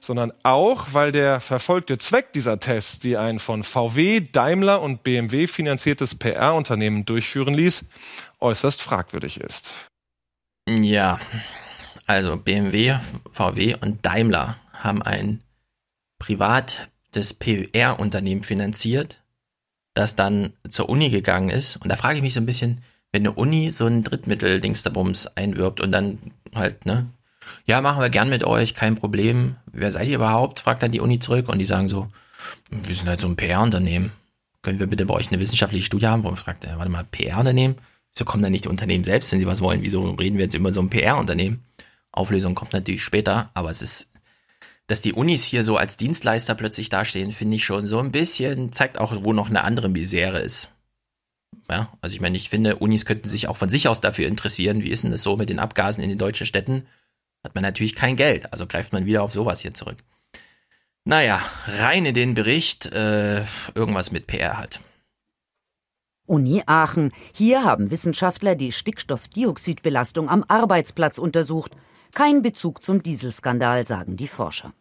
sondern auch, weil der verfolgte Zweck dieser Tests, die ein von VW, Daimler und BMW finanziertes PR-Unternehmen durchführen ließ, äußerst fragwürdig ist. Ja, also BMW, VW und Daimler haben ein privates PR-Unternehmen finanziert, das dann zur Uni gegangen ist. Und da frage ich mich so ein bisschen, wenn eine Uni so ein Drittmittel-Dingsdabums einwirbt und dann halt, ne, ja, machen wir gern mit euch, kein Problem. Wer seid ihr überhaupt? fragt dann die Uni zurück und die sagen so, wir sind halt so ein PR-Unternehmen. Können wir bitte bei euch eine wissenschaftliche Studie haben? Wo fragt, äh, warte mal, PR-Unternehmen? Wieso kommen dann nicht die Unternehmen selbst, wenn sie was wollen? Wieso reden wir jetzt immer so ein PR-Unternehmen? Auflösung kommt natürlich später, aber es ist, dass die Unis hier so als Dienstleister plötzlich dastehen, finde ich schon so ein bisschen, zeigt auch, wo noch eine andere Misere ist. Ja, also ich meine, ich finde, Unis könnten sich auch von sich aus dafür interessieren. Wie ist denn das so mit den Abgasen in den deutschen Städten? Hat man natürlich kein Geld, also greift man wieder auf sowas hier zurück. Naja, rein in den Bericht, äh, irgendwas mit PR halt. Uni Aachen. Hier haben Wissenschaftler die Stickstoffdioxidbelastung am Arbeitsplatz untersucht. Kein Bezug zum Dieselskandal, sagen die Forscher.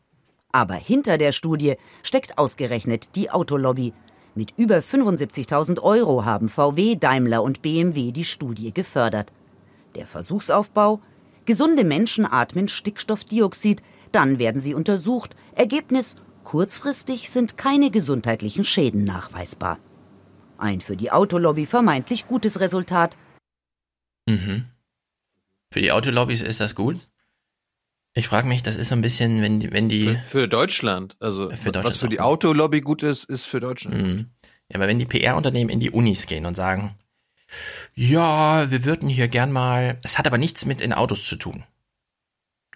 Aber hinter der Studie steckt ausgerechnet die Autolobby. Mit über 75.000 Euro haben VW, Daimler und BMW die Studie gefördert. Der Versuchsaufbau? Gesunde Menschen atmen Stickstoffdioxid, dann werden sie untersucht. Ergebnis: kurzfristig sind keine gesundheitlichen Schäden nachweisbar. Ein für die Autolobby vermeintlich gutes Resultat. Mhm. Für die Autolobbys ist das gut? Ich frage mich, das ist so ein bisschen, wenn die, wenn die. Für, für Deutschland. Also Für Deutschland was für die. Autolobby gut ist, ist für Deutschland. Mhm. Ja, aber wenn die PR-Unternehmen in die Unis gehen und sagen, ja, wir würden hier gern mal, es hat aber nichts mit in Autos zu tun.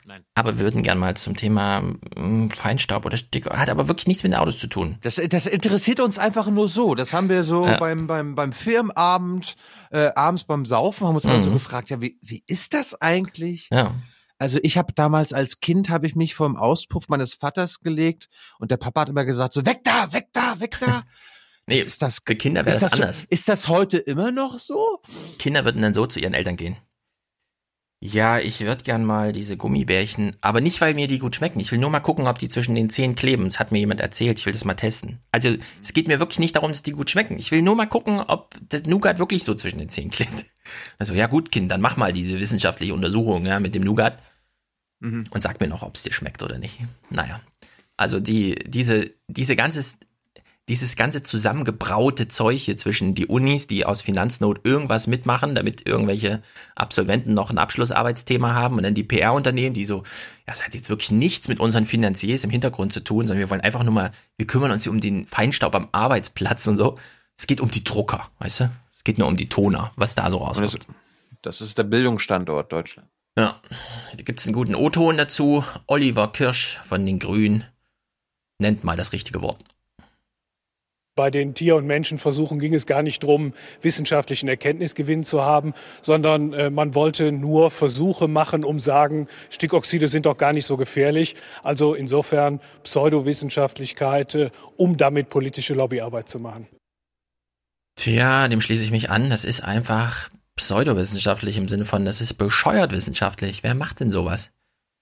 Nein. Aber wir würden gern mal zum Thema mm, Feinstaub oder Sticker, hat aber wirklich nichts mit den Autos zu tun. Das, das interessiert uns einfach nur so. Das haben wir so Ja. beim, beim, beim Firmenabend, äh, abends beim Saufen, haben uns mal so Mhm. gefragt, ja, wie, wie ist das eigentlich? Ja. Also ich habe damals als Kind habe ich mich vor dem Auspuff meines Vaters gelegt und der Papa hat immer gesagt so weg da, weg da, weg da. (laughs) Nee, ist das, für Kinder wäre ist das, das so- anders. Ist das heute immer noch so? Kinder würden dann so zu ihren Eltern gehen. Ja, ich würde gern mal diese Gummibärchen, aber nicht, weil mir die gut schmecken. Ich will nur mal gucken, ob die zwischen den Zähnen kleben. Das hat mir jemand erzählt. Ich will das mal testen. Also, es geht mir wirklich nicht darum, dass die gut schmecken. Ich will nur mal gucken, ob das Nougat wirklich so zwischen den Zähnen klebt. Also, ja gut, Kind, dann mach mal diese wissenschaftliche Untersuchung, ja, mit dem Nougat. Mhm. Und sag mir noch, ob es dir schmeckt oder nicht. Naja. Also, die, diese, diese ganze, dieses ganze zusammengebraute Zeug hier zwischen die Unis, die aus Finanznot irgendwas mitmachen, damit irgendwelche Absolventen noch ein Abschlussarbeitsthema haben und dann die PR-Unternehmen, die so, ja, das hat jetzt wirklich nichts mit unseren Finanziers im Hintergrund zu tun, sondern wir wollen einfach nur mal, wir kümmern uns hier um den Feinstaub am Arbeitsplatz und so. Es geht um die Drucker, weißt du? Es geht nur um die Toner, was da so rauskommt. das, das ist der Bildungsstandort Deutschland. Ja, da gibt's einen guten O-Ton dazu. Oliver Kirsch von den Grünen nennt mal das richtige Wort. Bei den Tier- und Menschenversuchen ging es gar nicht darum, wissenschaftlichen Erkenntnisgewinn zu haben, sondern äh, man wollte nur Versuche machen, um sagen, Stickoxide sind doch gar nicht so gefährlich. Also insofern Pseudowissenschaftlichkeit, äh, um damit politische Lobbyarbeit zu machen. Tja, dem schließe ich mich an. Das ist einfach pseudowissenschaftlich im Sinne von, das ist bescheuert wissenschaftlich. Wer macht denn sowas?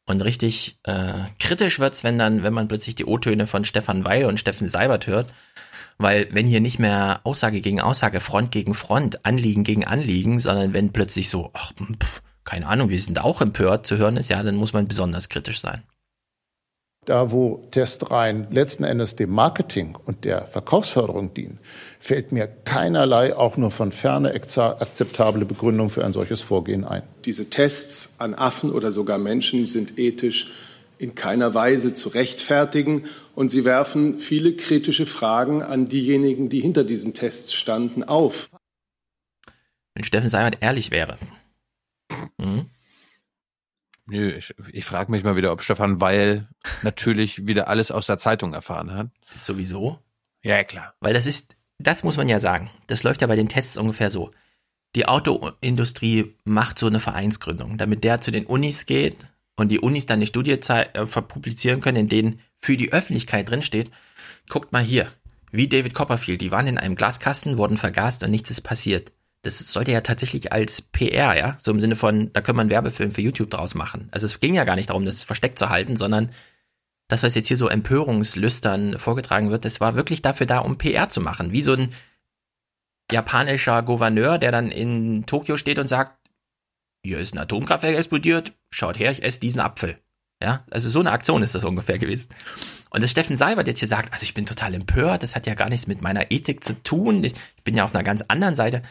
Und richtig äh, kritisch wird's, wenn dann, wenn man plötzlich die O-Töne von Stefan Weil und Steffen Seibert hört. Weil wenn hier nicht mehr Aussage gegen Aussage, Front gegen Front, Anliegen gegen Anliegen, sondern wenn plötzlich so, ach, pf, keine Ahnung, wir sind auch empört zu hören ist, ja, dann muss man besonders kritisch sein. Da, wo Testreihen letzten Endes dem Marketing und der Verkaufsförderung dienen, fällt mir keinerlei auch nur von ferne akzeptable Begründung für ein solches Vorgehen ein. Diese Tests an Affen oder sogar Menschen sind ethisch in keiner Weise zu rechtfertigen und sie werfen viele kritische Fragen an diejenigen, die hinter diesen Tests standen, auf. Wenn Steffen Seibert ehrlich wäre. Mhm. Nö, ich, ich frage mich mal wieder, ob Stefan Weil natürlich wieder alles aus der Zeitung erfahren hat. Sowieso. Ja, klar. Weil das ist, das muss man ja sagen. Das läuft ja bei den Tests ungefähr so. Die Autoindustrie macht so eine Vereinsgründung, damit der zu den Unis geht und die Unis dann eine Studie äh, publizieren können, in denen für die Öffentlichkeit drinsteht, guckt mal hier, wie David Copperfield, die waren in einem Glaskasten, wurden vergast und nichts ist passiert. Das sollte ja tatsächlich als PR, ja, so im Sinne von, da können wir einen Werbefilm für YouTube draus machen. Also es ging ja gar nicht darum, das versteckt zu halten, sondern das, was jetzt hier so empörungslüstern vorgetragen wird, das war wirklich dafür da, um PR zu machen. Wie so ein japanischer Gouverneur, der dann in Tokio steht und sagt, hier ist ein Atomkraftwerk explodiert, schaut her, ich esse diesen Apfel. Ja, also so eine Aktion ist das ungefähr gewesen. Und dass Steffen Seibert jetzt hier sagt, also ich bin total empört, das hat ja gar nichts mit meiner Ethik zu tun, ich bin ja auf einer ganz anderen Seite.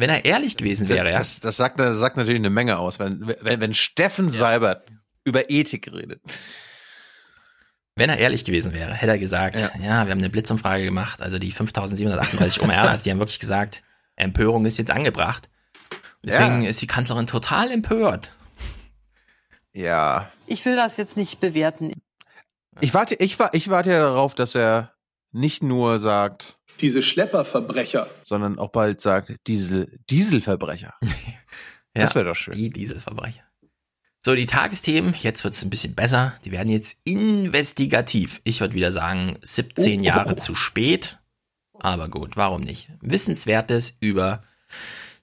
Wenn er ehrlich gewesen wäre, ja. Das, das, sagt, das sagt natürlich eine Menge aus, wenn, wenn, wenn Steffen Seibert über Ethik redet. Wenn er ehrlich gewesen wäre, hätte er gesagt, ja, Ja. wir haben eine Blitzumfrage gemacht, also die 5738 OMRs, die haben wirklich gesagt, Empörung ist jetzt angebracht. Deswegen Ja. ist die Kanzlerin total empört. Ja. Ich will das jetzt nicht bewerten. Ich warte, ich, ich warte ja darauf, dass er nicht nur sagt, Diese Schlepperverbrecher. sondern auch bald sagt, Diesel, Dieselverbrecher. (laughs) Das wäre doch schön. Die Dieselverbrecher. So, die Tagesthemen, jetzt wird es ein bisschen besser. Die werden jetzt investigativ. Ich würde wieder sagen, 17 Oh. Jahre zu spät. Aber gut, warum nicht? Wissenswertes über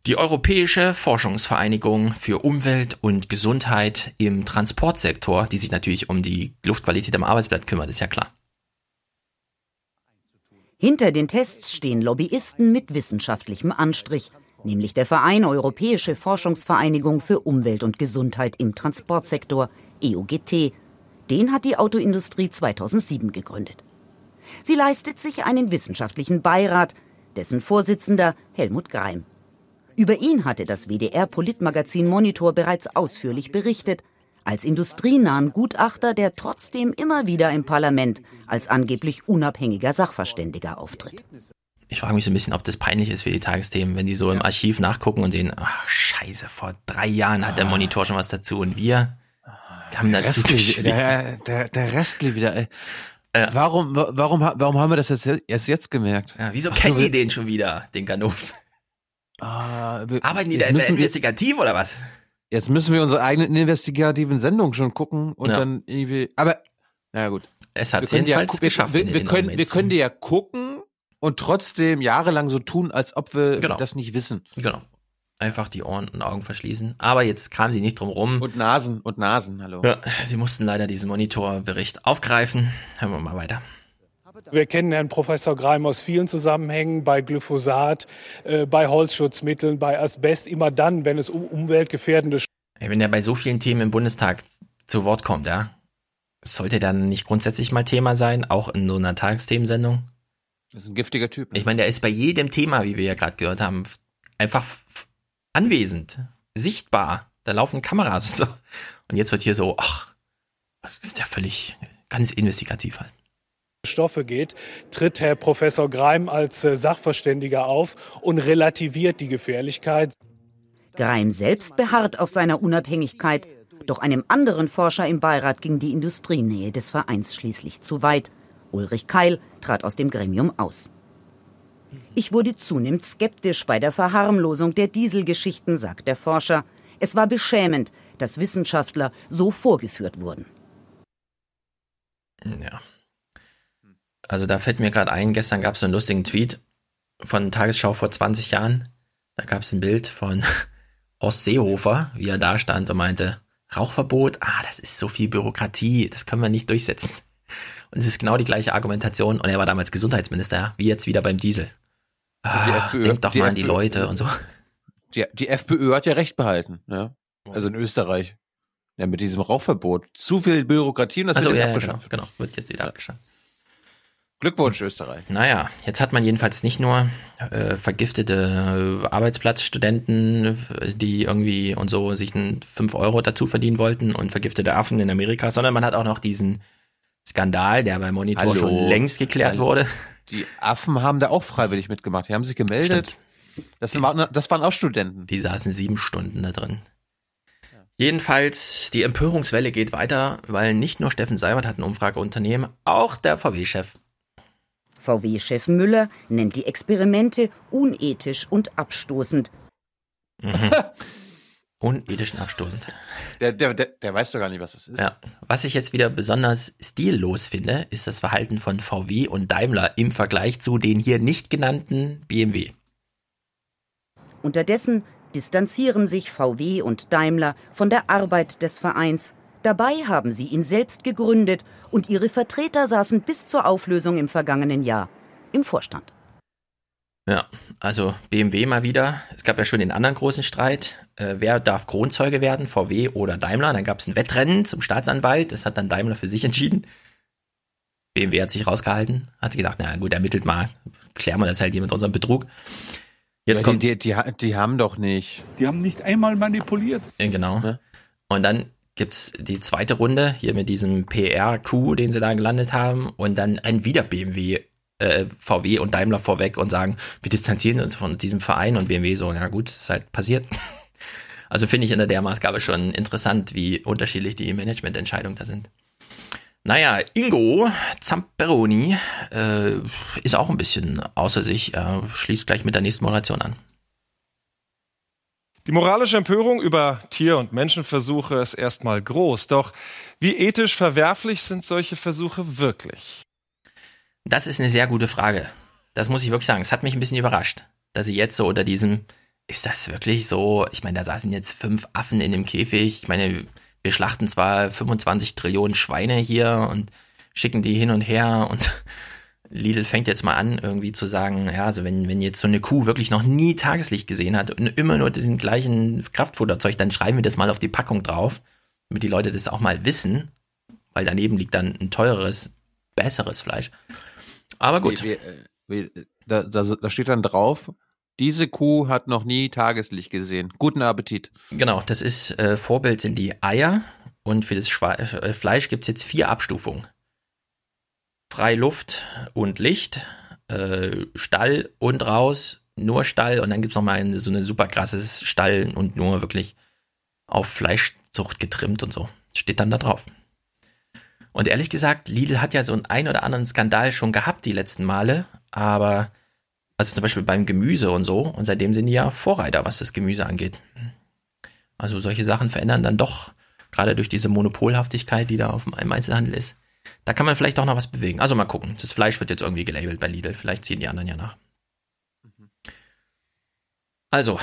die Europäische Forschungsvereinigung für Umwelt und Gesundheit im Transportsektor, die sich natürlich um die Luftqualität am Arbeitsplatz kümmert, ist ja klar. Hinter den Tests stehen Lobbyisten mit wissenschaftlichem Anstrich. nämlich der Verein Europäische Forschungsvereinigung für Umwelt und Gesundheit im Transportsektor, EUGT. Den hat die Autoindustrie 2007 gegründet. Sie leistet sich einen wissenschaftlichen Beirat, dessen Vorsitzender Helmut Greim. Über ihn hatte das WDR-Politmagazin Monitor bereits ausführlich berichtet, als industrienahen Gutachter, der trotzdem immer wieder im Parlament als angeblich unabhängiger Sachverständiger auftritt. Ich frage mich so ein bisschen, ob das peinlich ist für die Tagesthemen, wenn die so im Archiv nachgucken und sehen, ach, scheiße, vor drei Jahren hat der Monitor schon was dazu und wir haben dazu Restli, der, der, der Restli wieder, ey. Warum, warum, warum haben wir das jetzt erst jetzt gemerkt? Ja, wieso Ach kennen so, die den schon wieder, den Ganov? Ah, Arbeiten die da wir- investigativ oder was? Jetzt müssen wir unsere eigenen investigativen Sendungen schon gucken und Ja. dann irgendwie. Aber na gut. Es hat's wir ja, jedenfalls wir, geschafft Wir, wir, können, wir können die ja gucken und trotzdem jahrelang so tun, als ob wir Genau. das nicht wissen. Genau. Einfach die Ohren und Augen verschließen. Aber jetzt kam sie nicht drum rum. Und Nasen und Nasen, hallo. Ja, sie mussten leider diesen Monitorbericht aufgreifen. Hören wir mal weiter. Wir kennen Herrn Professor Greim aus vielen Zusammenhängen, bei Glyphosat, äh, bei Holzschutzmitteln, bei Asbest, immer dann, wenn es um umweltgefährdende wenn der bei so vielen Themen im Bundestag zu Wort kommt, ja, sollte dann nicht grundsätzlich mal Thema sein, auch in so einer Tagesthemensendung? Das ist ein giftiger Typ. ne? Ich meine, der ist bei jedem Thema, wie wir ja gerade gehört haben, einfach anwesend, sichtbar. Da laufen Kameras und so. Und jetzt wird hier so, ach, das ist ja völlig ganz investigativ halt. Stoffe geht, tritt Herr Professor Greim als äh, Sachverständiger auf und relativiert die Gefährlichkeit. Greim selbst beharrt auf seiner Unabhängigkeit, doch einem anderen Forscher im Beirat ging die Industrienähe des Vereins schließlich zu weit. Ulrich Keil trat aus dem Gremium aus. Ich wurde zunehmend skeptisch bei der Verharmlosung der Dieselgeschichten, sagt der Forscher. Es war beschämend, dass Wissenschaftler so vorgeführt wurden. Ja. Also da fällt mir gerade ein, gestern gab es einen lustigen Tweet von Tagesschau vor 20 Jahren. Da gab es ein Bild von (laughs) Horst Seehofer, wie er da stand und meinte, Rauchverbot, ah, das ist so viel Bürokratie, das können wir nicht durchsetzen. Und es ist genau die gleiche Argumentation und er war damals Gesundheitsminister, ja, wie jetzt wieder beim Diesel. Ah, FPÖ denkt doch mal an die FPÖ Leute und so. Die, die FPÖ hat ja recht behalten, ja. Also in Österreich. Ja, mit diesem Rauchverbot. Zu viel Bürokratie und das Also wird ja, jetzt ja, genau, abgeschafft. genau, wird jetzt wieder abgeschafft. Glückwunsch, Österreich. Naja, jetzt hat man jedenfalls nicht nur äh, vergiftete äh, Arbeitsplatzstudenten, die irgendwie und so sich ein 5 Euro dazu verdienen wollten und vergiftete Affen in Amerika, sondern man hat auch noch diesen Skandal, der bei Monitor Hallo. schon längst geklärt Hallo. wurde. Die Affen haben da auch freiwillig mitgemacht. Die haben sich gemeldet. Das waren, das waren auch Studenten. Die saßen sieben Stunden da drin. Jedenfalls, die Empörungswelle geht weiter, weil nicht nur Steffen Seibert hat ein Umfrageunternehmen, auch der VW-Chef. VW-Chef Müller nennt die Experimente unethisch und abstoßend. Mhm. (laughs) Unethisch und abstoßend. Der, der, der, der weiß doch gar nicht, was das ist. Ja. Was ich jetzt wieder besonders stillos finde, ist das Verhalten von VW und Daimler im Vergleich zu den hier nicht genannten BMW. Unterdessen distanzieren sich VW und Daimler von der Arbeit des Vereins. Dabei haben sie ihn selbst gegründet und ihre Vertreter saßen bis zur Auflösung im vergangenen Jahr im Vorstand. Ja, also BMW mal wieder. Es gab ja schon den anderen großen Streit. Äh, wer darf Kronzeuge werden, VW oder Daimler? Dann gab es ein Wettrennen zum Staatsanwalt. Das hat dann Daimler für sich entschieden. BMW hat sich rausgehalten, hat sich gedacht, na gut, ermittelt mal, klären wir das halt hier mit unserem Betrug. Jetzt Ja, kommt die, die, die, die haben doch nicht. Die haben nicht einmal manipuliert. Ja, Genau. Und dann gibt's die zweite Runde hier mit diesem PR-Coup, den sie da gelandet haben. Und dann ein wieder BMW, äh, VW und Daimler vorweg und sagen, wir distanzieren uns von diesem Verein. Und BMW so, ja gut, ist halt passiert. (laughs) Also finde ich in der Maßgabe schon interessant, wie unterschiedlich die Managemententscheidungen da sind. Naja, Ingo Zamperoni äh, ist auch ein bisschen außer sich. Er schließt gleich mit der nächsten Moderation an. Die moralische Empörung über Tier- und Menschenversuche ist erstmal groß, doch wie ethisch verwerflich sind solche Versuche wirklich? Das ist eine sehr gute Frage. Das muss ich wirklich sagen. Es hat mich ein bisschen überrascht, dass sie jetzt so unter diesem, ist das wirklich so? Ich meine, da saßen jetzt fünf Affen in dem Käfig. Ich meine, wir schlachten zwar 25 Trillionen Schweine hier und schicken die hin und her und Lidl fängt jetzt mal an, irgendwie zu sagen, ja, also wenn, wenn jetzt so eine Kuh wirklich noch nie Tageslicht gesehen hat und immer nur diesen gleichen Kraftfutterzeug, dann schreiben wir das mal auf die Packung drauf, damit die Leute das auch mal wissen, weil daneben liegt dann ein teureres, besseres Fleisch. Aber gut. Wie, wie, wie, da, da, da steht dann drauf, diese Kuh hat noch nie Tageslicht gesehen. Guten Appetit. Genau, das ist äh, Vorbild sind die Eier und für das Schwe äh, Fleisch gibt es jetzt vier Abstufungen. Freiluft und Licht, äh, Stall und raus, nur Stall und dann gibt es nochmal ein, so eine super krasses Stall und nur wirklich auf Fleischzucht getrimmt und so. Steht dann da drauf. Und ehrlich gesagt, Lidl hat ja so einen ein oder anderen Skandal schon gehabt die letzten Male, aber also zum Beispiel beim Gemüse und so, und seitdem sind die ja Vorreiter, was das Gemüse angeht. Also solche Sachen verändern dann doch, gerade durch diese Monopolhaftigkeit, die da auf dem Einzelhandel ist, da kann man vielleicht auch noch was bewegen. Also mal gucken. Das Fleisch wird jetzt irgendwie gelabelt bei Lidl. Vielleicht ziehen die anderen ja nach. Also,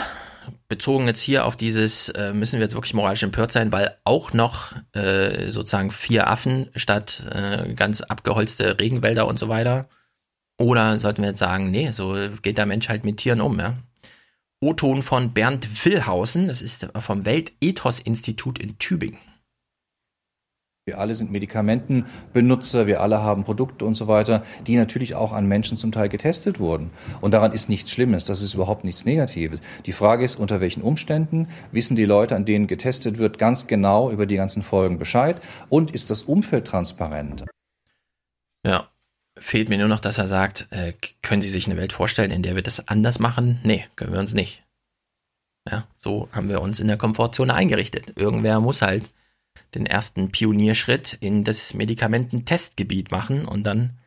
bezogen jetzt hier auf dieses, äh, müssen wir jetzt wirklich moralisch empört sein, weil auch noch äh, sozusagen vier Affen statt äh, ganz abgeholzte Regenwälder und so weiter. Oder sollten wir jetzt sagen, nee, so geht der Mensch halt mit Tieren um, ja. O-Ton von Bernd Willhausen, das ist vom Weltethos-Institut in Tübingen. Wir alle sind Medikamentenbenutzer, wir alle haben Produkte und so weiter, die natürlich auch an Menschen zum Teil getestet wurden. Und daran ist nichts Schlimmes, das ist überhaupt nichts Negatives. Die Frage ist, unter welchen Umständen wissen die Leute, an denen getestet wird, ganz genau über die ganzen Folgen Bescheid und ist das Umfeld transparent? Ja, fehlt mir nur noch, dass er sagt, äh, können Sie sich eine Welt vorstellen, in der wir das anders machen? Nee, können wir uns nicht. Ja, so haben wir uns in der Komfortzone eingerichtet. Irgendwer muss halt den ersten Pionierschritt in das Medikamententestgebiet machen und dann,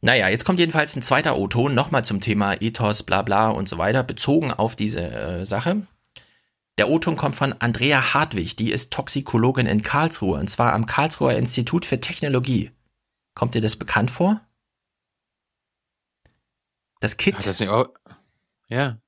naja, jetzt kommt jedenfalls ein zweiter O-Ton nochmal zum Thema Ethos, bla bla und so weiter, bezogen auf diese äh, Sache. Der O-Ton kommt von Andrea Hartwig, die ist Toxikologin in Karlsruhe und zwar am Karlsruher Institut für Technologie. Kommt dir das bekannt vor? Das Kit. Das ja.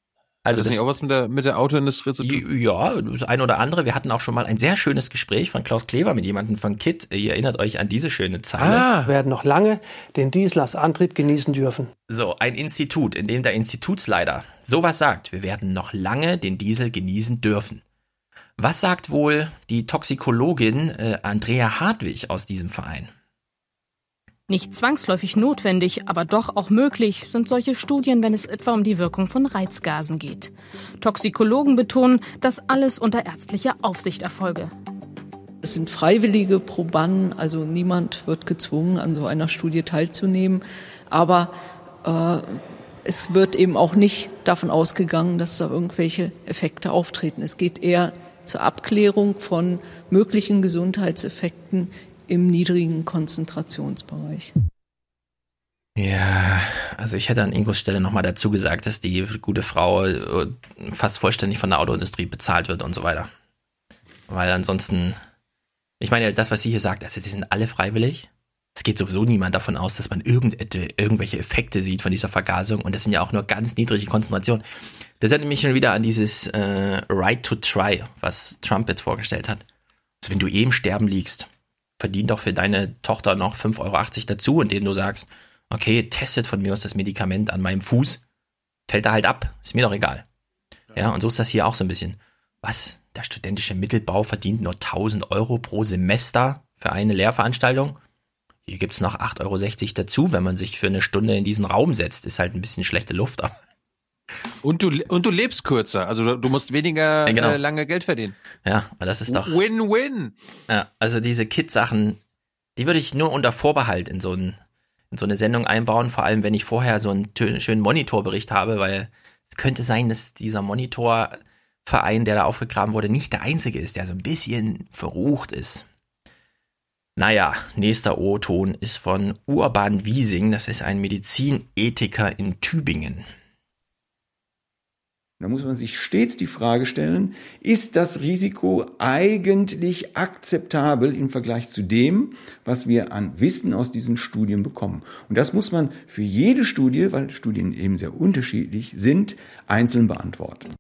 Also Hat das, das nicht auch was mit der, mit der Autoindustrie zu tun? Ja, das ein oder andere. Wir hatten auch schon mal ein sehr schönes Gespräch von Klaus Kleber mit jemandem von KIT. Ihr erinnert euch an diese schöne Zeile. Ah, werden noch lange den Diesel als Antrieb genießen dürfen. So, ein Institut, in dem der Institutsleiter sowas sagt. Wir werden noch lange den Diesel genießen dürfen. Was sagt wohl die Toxikologin äh, Andrea Hartwig aus diesem Verein? Nicht zwangsläufig notwendig, aber doch auch möglich sind solche Studien, wenn es etwa um die Wirkung von Reizgasen geht. Toxikologen betonen, dass alles unter ärztlicher Aufsicht erfolge. Es sind freiwillige Probanden, also niemand wird gezwungen, an so einer Studie teilzunehmen. Aber äh, es wird eben auch nicht davon ausgegangen, dass da irgendwelche Effekte auftreten. Es geht eher zur Abklärung von möglichen Gesundheitseffekten im niedrigen Konzentrationsbereich. Ja, also ich hätte an Ingos Stelle nochmal dazu gesagt, dass die gute Frau äh, fast vollständig von der Autoindustrie bezahlt wird und so weiter. Weil ansonsten, ich meine, das, was sie hier sagt, also die sind alle freiwillig. Es geht sowieso niemand davon aus, dass man irgend, irgendwelche Effekte sieht von dieser Vergasung und das sind ja auch nur ganz niedrige Konzentrationen. Das erinnert mich schon wieder an dieses äh, Right to Try, was Trump jetzt vorgestellt hat. Also wenn du eh im Sterben liegst, verdien doch für deine Tochter noch 5,80 Euro dazu, indem du sagst, okay, testet von mir aus das Medikament an meinem Fuß, fällt da halt ab, ist mir doch egal. Ja, und so ist das hier auch so ein bisschen. Was? Der studentische Mittelbau verdient nur 1000 Euro pro Semester für eine Lehrveranstaltung? Hier gibt's noch 8,60 Euro dazu, wenn man sich für eine Stunde in diesen Raum setzt. Ist halt ein bisschen schlechte Luft, aber und du, und du lebst kürzer, also du musst weniger Ja, genau. äh, lange Geld verdienen. Ja, das ist doch. Win-win. Ja, also diese Kit-Sachen, die würde ich nur unter Vorbehalt in so, ein, in so eine Sendung einbauen, vor allem wenn ich vorher so einen schönen Monitorbericht habe, weil es könnte sein, dass dieser Monitorverein, der da aufgegraben wurde, nicht der einzige ist, der so ein bisschen verrucht ist. Naja, nächster O-Ton ist von Urban Wiesing, das ist ein Medizinethiker in Tübingen. Da muss man sich stets die Frage stellen, ist das Risiko eigentlich akzeptabel im Vergleich zu dem, was wir an Wissen aus diesen Studien bekommen? Und das muss man für jede Studie, weil Studien eben sehr unterschiedlich sind, einzeln beantworten.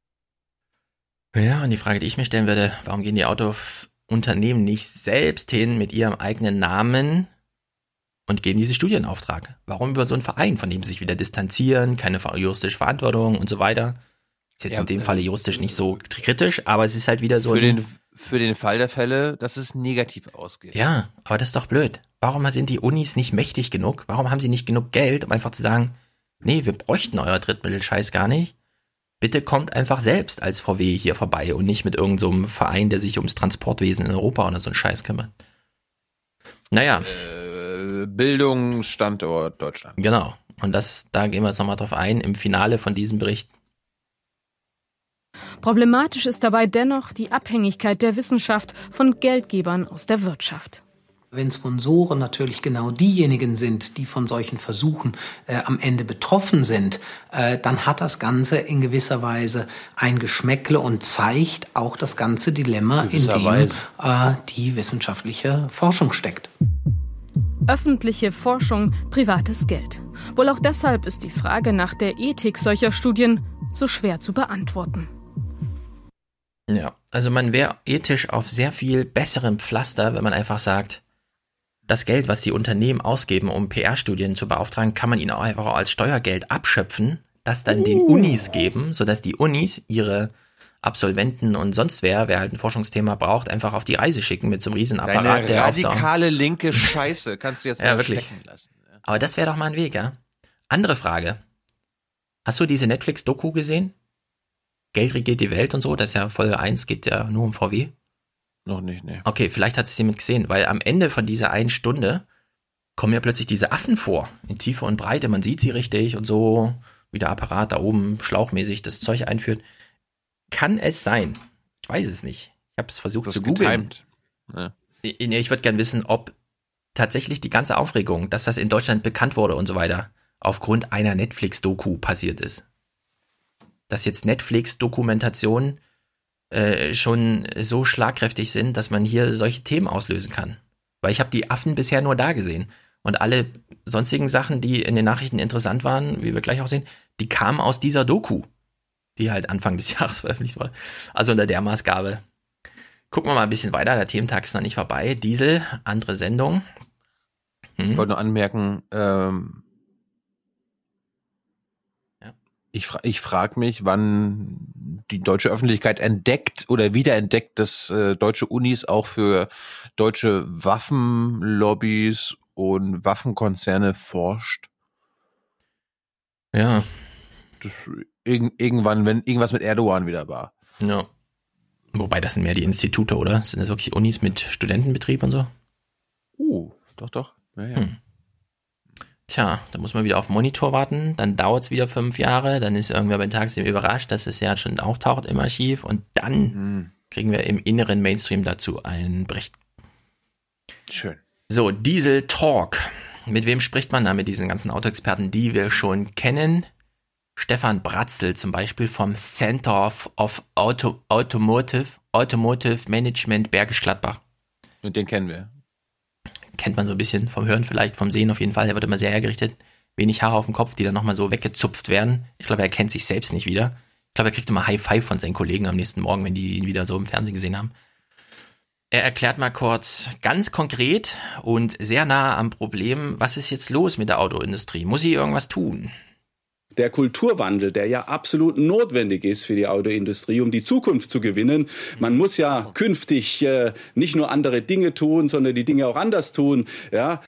Ja, und die Frage, die ich mir stellen würde, warum gehen die Autounternehmen nicht selbst hin mit ihrem eigenen Namen und geben diese Studie in Auftrag. Warum über so einen Verein, von dem sie sich wieder distanzieren, keine juristische Verantwortung und so weiter? Ist jetzt Ja, in dem äh, Falle juristisch nicht so kritisch, aber es ist halt wieder so für, ein, den, für den Fall der Fälle, dass es negativ ausgeht. Ja, aber das ist doch blöd. Warum sind die Unis nicht mächtig genug? Warum haben sie nicht genug Geld, um einfach zu sagen, nee, wir bräuchten euer Drittmittelscheiß gar nicht. Bitte kommt einfach selbst als VW hier vorbei und nicht mit irgendeinem so Verein, der sich ums Transportwesen in Europa oder so einen Scheiß kümmert. Naja. Äh, Bildung, Standort Deutschland. Genau. Und das, da gehen wir jetzt nochmal drauf ein, im Finale von diesem Bericht. Problematisch ist dabei dennoch die Abhängigkeit der Wissenschaft von Geldgebern aus der Wirtschaft. Wenn Sponsoren natürlich genau diejenigen sind, die von solchen Versuchen äh, am Ende betroffen sind, äh, dann hat das Ganze in gewisser Weise ein Geschmäckle und zeigt auch das ganze Dilemma, in dem Gewisserweise. äh, die wissenschaftliche Forschung steckt. Öffentliche Forschung, privates Geld. Wohl auch deshalb ist die Frage nach der Ethik solcher Studien so schwer zu beantworten. Ja, also man wäre ethisch auf sehr viel besserem Pflaster, wenn man einfach sagt, das Geld, was die Unternehmen ausgeben, um PR-Studien zu beauftragen, kann man ihnen auch einfach als Steuergeld abschöpfen, das dann den Unis geben, sodass die Unis ihre Absolventen und sonst wer, wer halt ein Forschungsthema braucht, einfach auf die Reise schicken mit so einem riesen Apparat, Deine der auf radikale linke Scheiße kannst du jetzt (laughs) Ja, mal wirklich. stecken lassen. Aber das wäre doch mal ein Weg, ja? Andere Frage. Hast du diese Netflix-Doku gesehen? Geld regiert die Welt und so, das ist ja Folge 1, geht ja nur um VW. Noch nicht, ne. Okay, vielleicht hat es jemand gesehen, weil am Ende von dieser einen Stunde kommen ja plötzlich diese Affen vor, in Tiefe und Breite, man sieht sie richtig und so, wie der Apparat da oben schlauchmäßig das Zeug einführt. Kann es sein? Ich weiß es nicht. Ich habe es versucht Das zu googeln. Ja. Ich, ich würde gerne wissen, ob tatsächlich die ganze Aufregung, dass das in Deutschland bekannt wurde und so weiter, aufgrund einer Netflix-Doku passiert ist. Dass jetzt Netflix-Dokumentationen äh, schon so schlagkräftig sind, dass man hier solche Themen auslösen kann. Weil ich habe die Affen bisher nur da gesehen. Und alle sonstigen Sachen, die in den Nachrichten interessant waren, wie wir gleich auch sehen, die kamen aus dieser Doku, die halt Anfang des (laughs) Jahres veröffentlicht wurde. Also unter der Maßgabe. Gucken wir mal ein bisschen weiter, der Thementag ist noch nicht vorbei. Diesel, andere Sendung. Hm. Ich wollte nur anmerken, ähm, ich, fra ich frage mich, wann die deutsche Öffentlichkeit entdeckt oder wiederentdeckt, dass äh, deutsche Unis auch für deutsche Waffenlobbys und Waffenkonzerne forscht. Ja. Das, irg irgendwann, wenn irgendwas mit Erdogan wieder war. Ja. Wobei das sind mehr die Institute, oder? Sind das wirklich Unis mit Studentenbetrieb und so? Uh, doch, doch. Ja, ja. Hm. Tja, da muss man wieder auf den Monitor warten, dann dauert es wieder fünf Jahre, dann ist irgendwer beim Tagesthemen überrascht, dass es ja schon auftaucht im Archiv und dann Hm. kriegen wir im inneren Mainstream dazu einen Bericht. Schön. So, Diesel Talk. Mit wem spricht man da? Mit diesen ganzen Autoexperten, die wir schon kennen. Stefan Bratzel zum Beispiel vom Center of, of Auto, Automotive, Automotive Management Bergisch Gladbach. Und den kennen wir. Kennt man so ein bisschen vom Hören vielleicht, vom Sehen auf jeden Fall. Der wird immer sehr hergerichtet. Wenig Haare auf dem Kopf, die dann nochmal so weggezupft werden. Ich glaube, er kennt sich selbst nicht wieder. Ich glaube, er kriegt immer High Five von seinen Kollegen am nächsten Morgen, wenn die ihn wieder so im Fernsehen gesehen haben. Er erklärt mal kurz ganz konkret und sehr nah am Problem, was ist jetzt los mit der Autoindustrie? Muss sie irgendwas tun? Der Kulturwandel, der ja absolut notwendig ist für die Autoindustrie, um die Zukunft zu gewinnen. Man muss ja künftig äh, nicht nur andere Dinge tun, sondern die Dinge auch anders tun. Ja,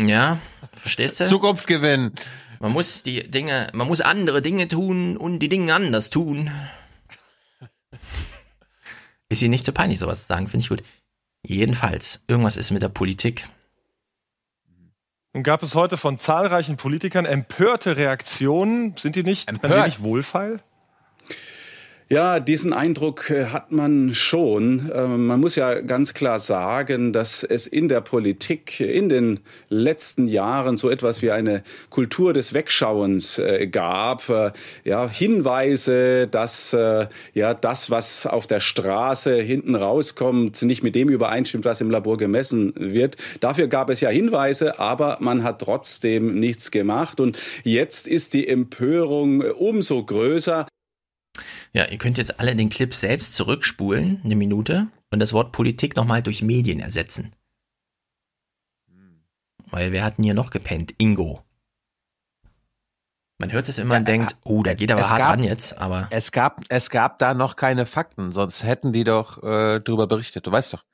Ja, verstehst du? Zukunft gewinnen. Man muss die Dinge, man muss andere Dinge tun und die Dinge anders tun. Ist Ihnen nicht so peinlich, sowas zu sagen, finde ich gut. Jedenfalls, irgendwas ist mit der Politik. Nun gab es heute von zahlreichen Politikern empörte Reaktionen. Sind die nicht Empört? ein wenig wohlfeil? Ja, diesen Eindruck äh, hat man schon. Ähm, Man muss ja ganz klar sagen, dass es in der Politik in den letzten Jahren so etwas wie eine Kultur des Wegschauens äh, gab. Äh, Ja, Hinweise, dass ja das, was auf der Straße hinten rauskommt, nicht mit dem übereinstimmt, was im Labor gemessen wird. Dafür gab es ja Hinweise, aber man hat trotzdem nichts gemacht. Und jetzt ist die Empörung umso größer. Ja, ihr könnt jetzt alle den Clip selbst zurückspulen, eine Minute, und das Wort Politik nochmal durch Medien ersetzen. Weil wer hat denn hier noch gepennt? Ingo. Man hört es immer und denkt, oh, da geht aber hart gab- ran jetzt, aber Es gab, es gab da noch keine Fakten, sonst hätten die doch äh, drüber berichtet. Du weißt doch.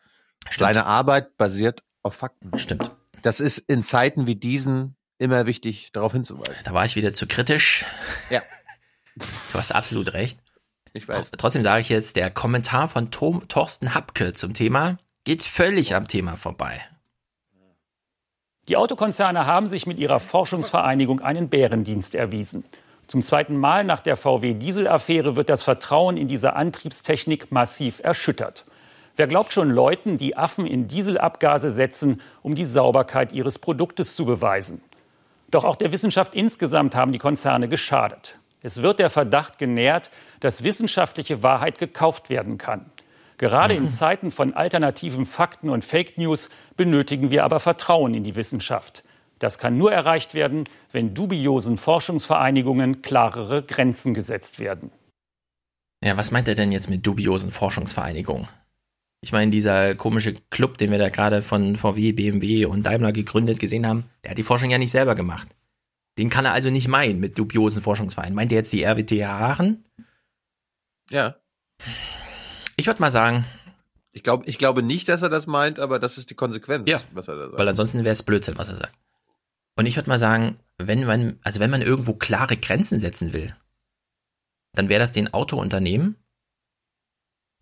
Seine Arbeit basiert auf Fakten. Stimmt. Das ist in Zeiten wie diesen immer wichtig, darauf hinzuweisen. da war ich wieder zu kritisch. Ja. (laughs) Du hast absolut recht. Ich weiß. Trotzdem sage ich jetzt, der Kommentar von Tom, Thorsten Hapke zum Thema geht völlig am Thema vorbei. Die Autokonzerne haben sich mit ihrer Forschungsvereinigung einen Bärendienst erwiesen. Zum zweiten Mal nach der VW-Diesel-Affäre wird das Vertrauen in diese Antriebstechnik massiv erschüttert. Wer glaubt schon Leuten, die Affen in Dieselabgase setzen, um die Sauberkeit ihres Produktes zu beweisen? Doch auch der Wissenschaft insgesamt haben die Konzerne geschadet. Es wird der Verdacht genährt, dass wissenschaftliche Wahrheit gekauft werden kann. Gerade in Zeiten von alternativen Fakten und Fake News benötigen wir aber Vertrauen in die Wissenschaft. Das kann nur erreicht werden, wenn dubiosen Forschungsvereinigungen klarere Grenzen gesetzt werden. Ja, was meint er denn jetzt mit dubiosen Forschungsvereinigungen? Ich meine, dieser komische Club, den wir da gerade von VW, BMW und Daimler gegründet gesehen haben, der hat die Forschung ja nicht selber gemacht. Den kann er also nicht meinen mit dubiosen Forschungsvereinen. Meint er jetzt die RWTH Aachen? Ja. Ich würde mal sagen, Ich glaube, ich glaube nicht, dass er das meint, aber das ist die Konsequenz, Ja. was er da sagt. weil ansonsten wäre es Blödsinn, was er sagt. Und ich würde mal sagen, wenn man, also wenn man irgendwo klare Grenzen setzen will, dann wäre das den Autounternehmen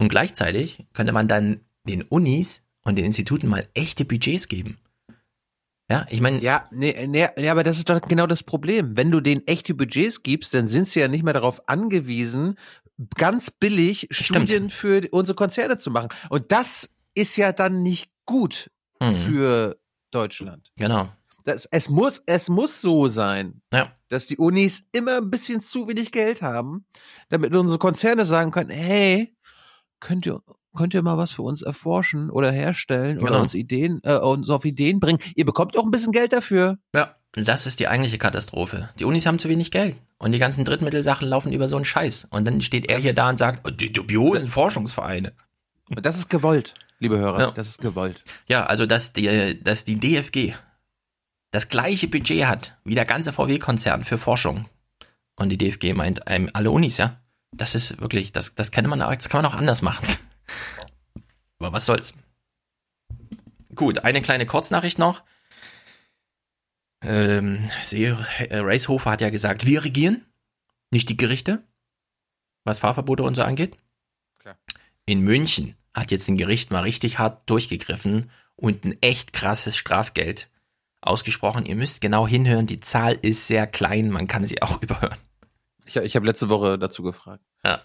und gleichzeitig könnte man dann den Unis und den Instituten mal echte Budgets geben. Ja, ich meine, Ja, nee, nee, nee, aber das ist doch genau das Problem. Wenn du denen echte Budgets gibst, dann sind sie ja nicht mehr darauf angewiesen, ganz billig Stimmt. Studien für unsere Konzerne zu machen. Und das ist ja dann nicht gut Mhm. für Deutschland. genau. Das, es muss, es muss so sein, Ja. dass die Unis immer ein bisschen zu wenig Geld haben, damit unsere Konzerne sagen können, hey, könnt ihr, könnt ihr mal was für uns erforschen oder herstellen oder Genau. uns Ideen, äh, uns auf Ideen bringen? Ihr bekommt auch ein bisschen Geld dafür. Ja, das ist die eigentliche Katastrophe. Die Unis haben zu wenig Geld. Und die ganzen Drittmittelsachen laufen über so einen Scheiß. Und dann steht er hier da und sagt, oh, die dubiosen Forschungsvereine. Das ist gewollt, liebe Hörer. Ja. Das ist gewollt. Ja, also dass die, dass die DFG das gleiche Budget hat wie der ganze VW-Konzern für Forschung. Und die DFG meint ähm, alle Unis, ja. Das ist wirklich, das, das kann man, das kann man auch anders machen. Aber was soll's. Gut, eine kleine Kurznachricht noch. Ähm, äh, Racehofer hat ja gesagt, wir regieren, nicht die Gerichte, was Fahrverbote und so angeht. Klar. In München hat jetzt ein Gericht mal richtig hart durchgegriffen und ein echt krasses Strafgeld ausgesprochen. Ihr müsst genau hinhören, die Zahl ist sehr klein, man kann sie auch (laughs) überhören. Ich, ich habe letzte Woche dazu gefragt. Ja.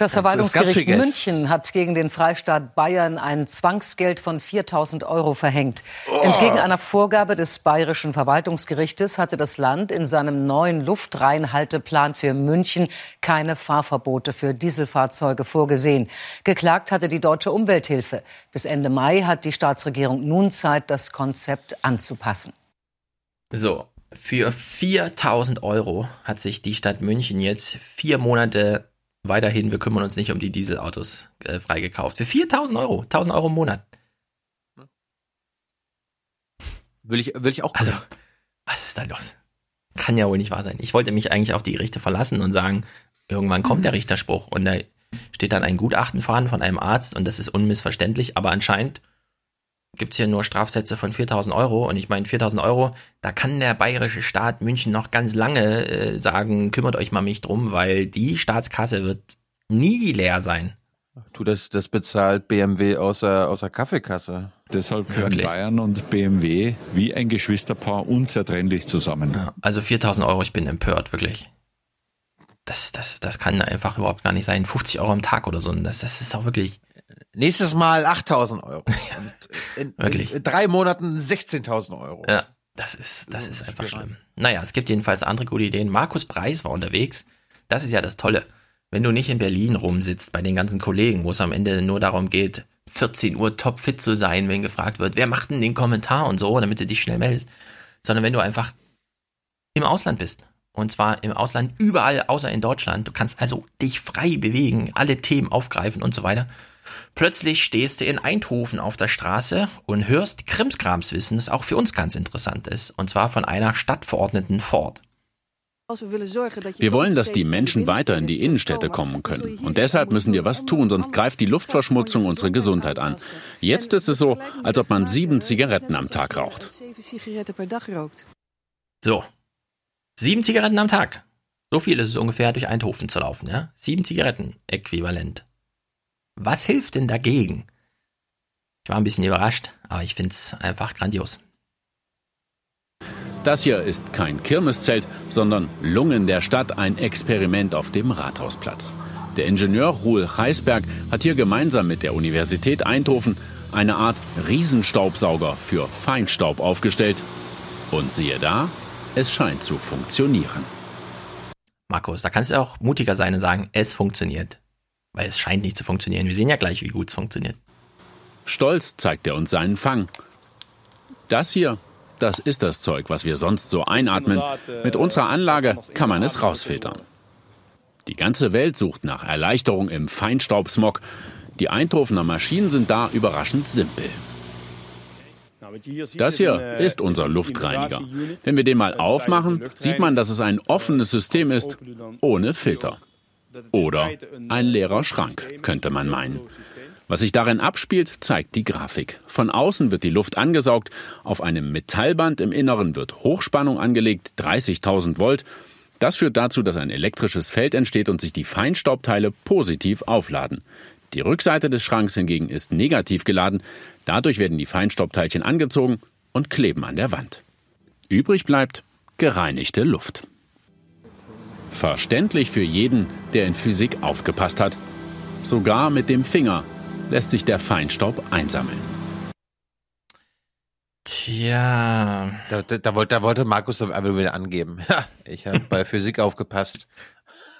Das Verwaltungsgericht. München hat gegen den Freistaat Bayern ein Zwangsgeld von 4000 Euro verhängt. Entgegen einer Vorgabe des bayerischen Verwaltungsgerichtes hatte das Land in seinem neuen Luftreinhalteplan für München keine Fahrverbote für Dieselfahrzeuge vorgesehen. Geklagt hatte die Deutsche Umwelthilfe. Bis Ende Mai hat die Staatsregierung nun Zeit, das Konzept anzupassen. So, für 4000 Euro hat sich die Stadt München jetzt vier Monate weiterhin, wir kümmern uns nicht um die Dieselautos, äh, freigekauft. Für 4000 Euro, 1000 Euro im Monat. Will ich, will ich auch. Also, was ist da los? Kann ja wohl nicht wahr sein. Ich wollte mich eigentlich auf die Gerichte verlassen und sagen, irgendwann kommt der (laughs) Richterspruch und da steht dann ein Gutachten vorhanden von einem Arzt und das ist unmissverständlich, aber anscheinend gibt's hier nur Strafsätze von 4000 Euro und ich meine 4000 Euro, da kann der bayerische Staat München noch ganz lange äh, sagen, kümmert euch mal mich drum, weil die Staatskasse wird nie leer sein. Tu das, das bezahlt BMW außer, außer Kaffeekasse. Deshalb gehören Wirklich? Bayern und BMW wie ein Geschwisterpaar unzertrennlich zusammen. Ja, also 4000 Euro, ich bin empört, wirklich. Das, das, das kann einfach überhaupt gar nicht sein. 50 Euro am Tag oder so. Das, das ist auch wirklich. Nächstes Mal 8000 Euro. (laughs) In, Wirklich. in drei Monaten 16.000 Euro. Ja, das ist, das ist einfach schlimm. Naja, es gibt jedenfalls andere gute Ideen. Markus Preis war unterwegs. Das ist ja das Tolle. Wenn du nicht in Berlin rumsitzt bei den ganzen Kollegen, wo es am Ende nur darum geht, 14 Uhr topfit zu sein, wenn gefragt wird, wer macht denn den Kommentar und so, damit du dich schnell meldest, sondern wenn du einfach im Ausland bist Und zwar im Ausland überall außer in Deutschland. Du kannst also dich frei bewegen, alle Themen aufgreifen und so weiter. Plötzlich stehst du in Eindhoven auf der Straße und hörst Krimskrams-Wissen, das auch für uns ganz interessant ist. Und zwar von einer Stadtverordneten Ford. Wir wollen, dass die Menschen weiter in die Innenstädte kommen können. Und deshalb müssen wir was tun, sonst greift die Luftverschmutzung unsere Gesundheit an. Jetzt ist es so, als ob man sieben Zigaretten am Tag raucht. So. Sieben Zigaretten am Tag. So viel ist es ungefähr, durch Eindhoven zu laufen, ja? Sieben Zigaretten äquivalent. Was hilft denn dagegen? Ich war ein bisschen überrascht, aber ich finde es einfach grandios. Das hier ist kein Kirmeszelt, sondern Lungen der Stadt, ein Experiment auf dem Rathausplatz. Der Ingenieur Ruhl Reisberg hat hier gemeinsam mit der Universität Eindhoven eine Art Riesenstaubsauger für Feinstaub aufgestellt. Und siehe da, es scheint zu funktionieren. Markus, da kannst du auch mutiger sein und sagen, es funktioniert. Weil es scheint nicht zu funktionieren. Wir sehen ja gleich, wie gut es funktioniert. Stolz zeigt er uns seinen Fang. Das hier das ist das Zeug, was wir sonst so einatmen. Mit unserer Anlage kann man es rausfiltern. Die ganze Welt sucht nach Erleichterung im Feinstaubsmog. Die Eindhovener Maschinen sind da überraschend simpel. Das hier ist unser Luftreiniger. Wenn wir den mal aufmachen, sieht man, dass es ein offenes System ist, ohne Filter. Oder ein leerer Schrank, könnte man meinen. Was sich darin abspielt, zeigt die Grafik. Von außen wird die Luft angesaugt, auf einem Metallband im Inneren wird Hochspannung angelegt, 30.000 Volt. Das führt dazu, dass ein elektrisches Feld entsteht und sich die Feinstaubteile positiv aufladen. Die Rückseite des Schranks hingegen ist negativ geladen. Dadurch werden die Feinstaubteilchen angezogen und kleben an der Wand. Übrig bleibt gereinigte Luft. Verständlich für jeden, der in Physik aufgepasst hat. Sogar mit dem Finger lässt sich der Feinstaub einsammeln. Tja. Da, da, da, wollte, da wollte Markus einfach wieder angeben. ich habe bei Physik aufgepasst.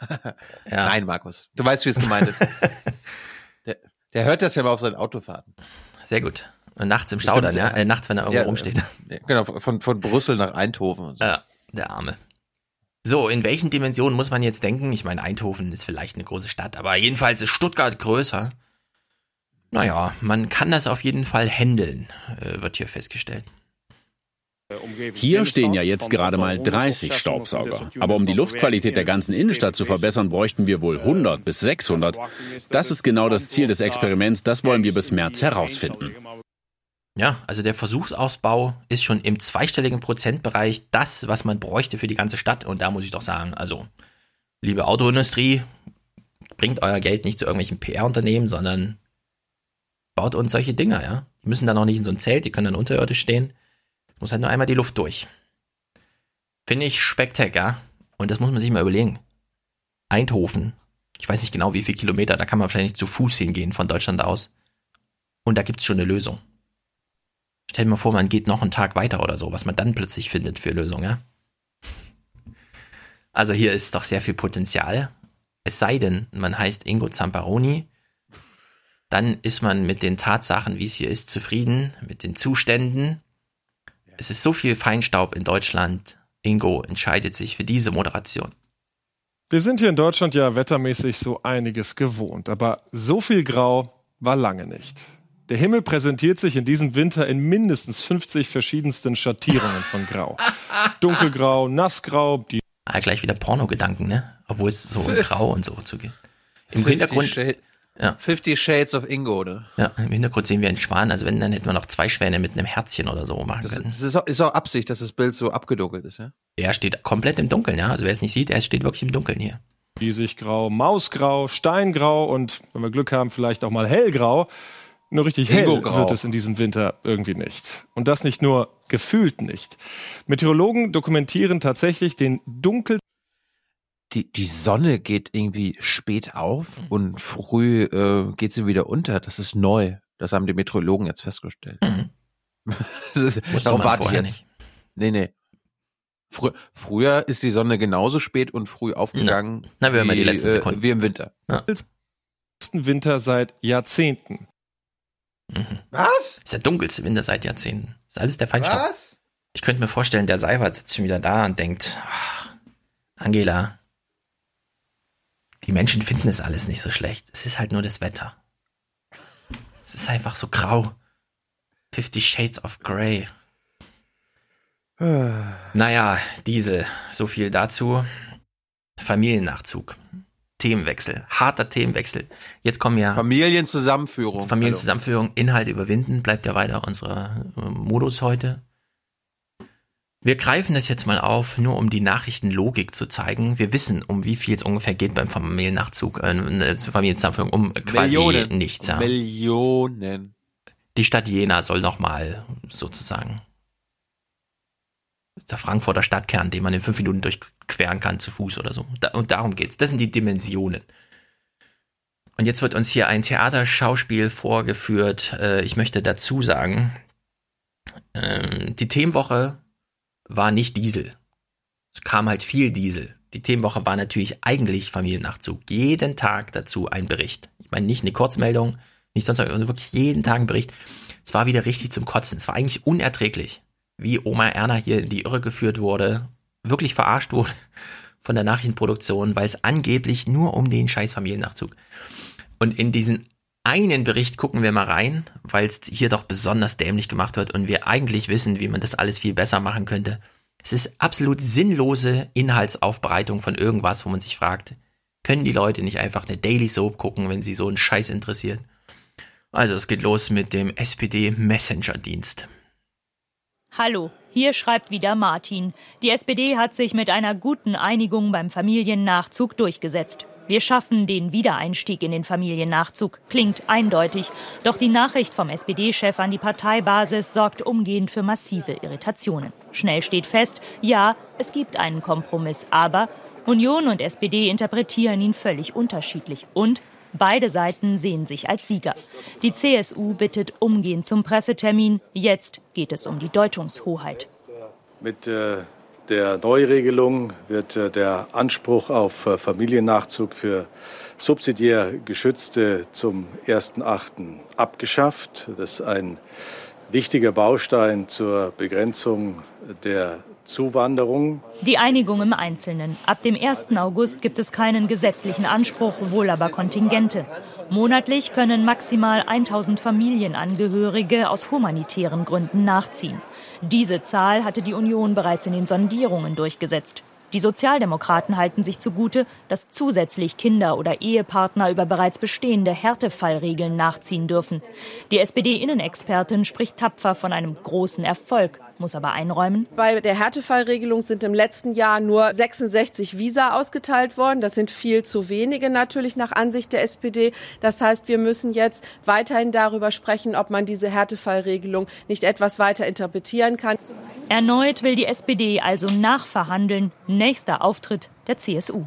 (laughs) ja. Nein, Markus. Du weißt, wie es gemeint ist. (laughs) der, der, hört das ja mal auf seinen Autofahrten. Sehr gut. Und nachts im Stau dann, ja? Äh, nachts, wenn er irgendwo ja, rumsteht. Genau, von, von Brüssel nach Eindhoven und so. Ja, der Arme. So, in welchen Dimensionen muss man jetzt denken? Ich meine, Eindhoven ist vielleicht eine große Stadt, aber jedenfalls ist Stuttgart größer. Naja, man kann das auf jeden Fall handeln, äh, wird hier festgestellt. Hier stehen ja jetzt gerade mal 30 Staubsauger. Aber um die Luftqualität der ganzen Innenstadt zu verbessern, bräuchten wir wohl 100 bis 600. Das ist genau das Ziel des Experiments. Das wollen wir bis März herausfinden. Ja, also der Versuchsausbau ist schon im zweistelligen Prozentbereich das, was man bräuchte für die ganze Stadt. Und da muss ich doch sagen, also, liebe Autoindustrie, bringt euer Geld nicht zu irgendwelchen PR-Unternehmen, sondern baut uns solche Dinger, ja. Die müssen dann auch nicht in so ein Zelt, die können dann unterirdisch stehen. Muss halt nur einmal die Luft durch. Finde ich spektakulär. Und das muss man sich mal überlegen. Eindhoven. Ich weiß nicht genau, wie viele Kilometer. Da kann man wahrscheinlich zu Fuß hingehen von Deutschland aus. Und da gibt es schon eine Lösung. Stell dir mal vor, man geht noch einen Tag weiter oder so, was man dann plötzlich findet für Lösungen? Also hier ist doch sehr viel Potenzial. Es sei denn, man heißt Ingo Zamparoni dann ist man mit den Tatsachen, wie es hier ist, zufrieden, mit den Zuständen. Es ist so viel Feinstaub in Deutschland. Ingo entscheidet sich für diese Moderation. Wir sind hier in Deutschland ja wettermäßig so einiges gewohnt, aber so viel Grau war lange nicht. Der Himmel präsentiert sich in diesem Winter in mindestens 50 verschiedensten Schattierungen von Grau. (laughs) Dunkelgrau, Nassgrau, die. Ah, gleich wieder Pornogedanken, ne? Obwohl es so in Grau und so zugeht. Im Hintergrund. Ja. Fifty Shades of Ingo, ne? Ja, im Hintergrund sehen wir einen Schwan. Also wenn, dann hätten wir noch zwei Schwäne mit einem Herzchen oder so machen das können. Das ist auch, ist auch Absicht, dass das Bild so abgedunkelt ist, ja? Er steht komplett im Dunkeln, ja. Also wer es nicht sieht, er steht wirklich im Dunkeln hier. Riesiggrau, Mausgrau, Steingrau und wenn wir Glück haben, vielleicht auch mal hellgrau. Nur richtig hell wird es in diesem Winter irgendwie nicht. Und das nicht nur gefühlt nicht. Meteorologen dokumentieren tatsächlich den dunkel die, die Sonne geht irgendwie spät auf mhm. und früh äh, geht sie wieder unter. Das ist neu. Das haben die Meteorologen jetzt festgestellt. Mhm. (laughs) Darum warte ich jetzt. Nicht. Nee, nee. Frü früher ist die Sonne genauso spät und früh aufgegangen. Na, na wir wie, die letzten äh, Sekunden. wie im Winter. Ja. Winter seit Jahrzehnten. Mhm. Was? Ist der dunkelste Winter seit Jahrzehnten. Ist alles der Feinstaub. Was? Ich könnte mir vorstellen, der Seibert sitzt schon wieder da und denkt, ach, Angela, die Menschen finden es alles nicht so schlecht. Es ist halt nur das Wetter. Es ist einfach so grau. Fifty Shades of Grey. naja, Diesel, so viel dazu. Familiennachzug. Themenwechsel, harter Themenwechsel. Jetzt kommen ja Familienzusammenführung. Familienzusammenführung, Inhalte überwinden, bleibt ja weiter unser äh, Modus heute. Wir greifen das jetzt mal auf, nur um die Nachrichtenlogik zu zeigen. Wir wissen, um wie viel es ungefähr geht beim Familiennachzug, äh, zur Familienzusammenführung, um quasi Millionen. nichts. Ja. Millionen. Die Stadt Jena soll nochmal sozusagen der Frankfurter Stadtkern, den man in fünf Minuten durchqueren kann zu Fuß oder so. und darum geht's. Das sind die Dimensionen. Und jetzt wird uns hier ein Theaterschauspiel vorgeführt. Äh, ich möchte dazu sagen, ähm, die Themenwoche war nicht Diesel. Es kam halt viel Diesel. Die Themenwoche war natürlich eigentlich Familiennachzug. Jeden Tag dazu ein Bericht. Ich meine, nicht eine Kurzmeldung, nicht sonst, sondern wirklich jeden Tag ein Bericht. Es war wieder richtig zum Kotzen. Es war eigentlich unerträglich, wie Oma Erna hier in die Irre geführt wurde, wirklich verarscht wurde (laughs) von der Nachrichtenproduktion, weil es angeblich nur um den scheiß Familiennachzug. Und in diesen einen Bericht gucken wir mal rein, weil es hier doch besonders dämlich gemacht wird und wir eigentlich wissen, wie man das alles viel besser machen könnte. Es ist absolut sinnlose Inhaltsaufbereitung von irgendwas, wo man sich fragt, können die Leute nicht einfach eine Daily Soap gucken, wenn sie so einen Scheiß interessiert? Also es geht los mit dem SPD Messenger Dienst. Hallo, hier schreibt wieder Martin. Die SPD hat sich mit einer guten Einigung beim Familiennachzug durchgesetzt. Wir schaffen den Wiedereinstieg in den Familiennachzug. Klingt eindeutig. Doch die Nachricht vom SPD-Chef an die Parteibasis sorgt umgehend für massive Irritationen. Schnell steht fest, ja, es gibt einen Kompromiss, aber Union und SPD interpretieren ihn völlig unterschiedlich und Beide Seiten sehen sich als Sieger. Die CSU bittet umgehend zum Pressetermin. Jetzt geht es um die Deutungshoheit. Mit äh, der Neuregelung wird äh, der Anspruch auf äh, Familiennachzug für subsidiär Geschützte zum 1.8. abgeschafft. Das ist ein wichtiger Baustein zur Begrenzung der Zuwanderung. Die Einigung im Einzelnen. Ab dem 1. August gibt es keinen gesetzlichen Anspruch, wohl aber Kontingente. Monatlich können maximal 1000 Familienangehörige aus humanitären Gründen nachziehen. Diese Zahl hatte die Union bereits in den Sondierungen durchgesetzt. Die Sozialdemokraten halten sich zugute, dass zusätzlich Kinder oder Ehepartner über bereits bestehende Härtefallregeln nachziehen dürfen. Die SPD-Innenexpertin spricht tapfer von einem großen Erfolg muss aber einräumen. Bei der Härtefallregelung sind im letzten Jahr nur 66 Visa ausgeteilt worden. Das sind viel zu wenige natürlich nach Ansicht der SPD. Das heißt, wir müssen jetzt weiterhin darüber sprechen, ob man diese Härtefallregelung nicht etwas weiter interpretieren kann. Erneut will die SPD also nachverhandeln. Nächster Auftritt der CSU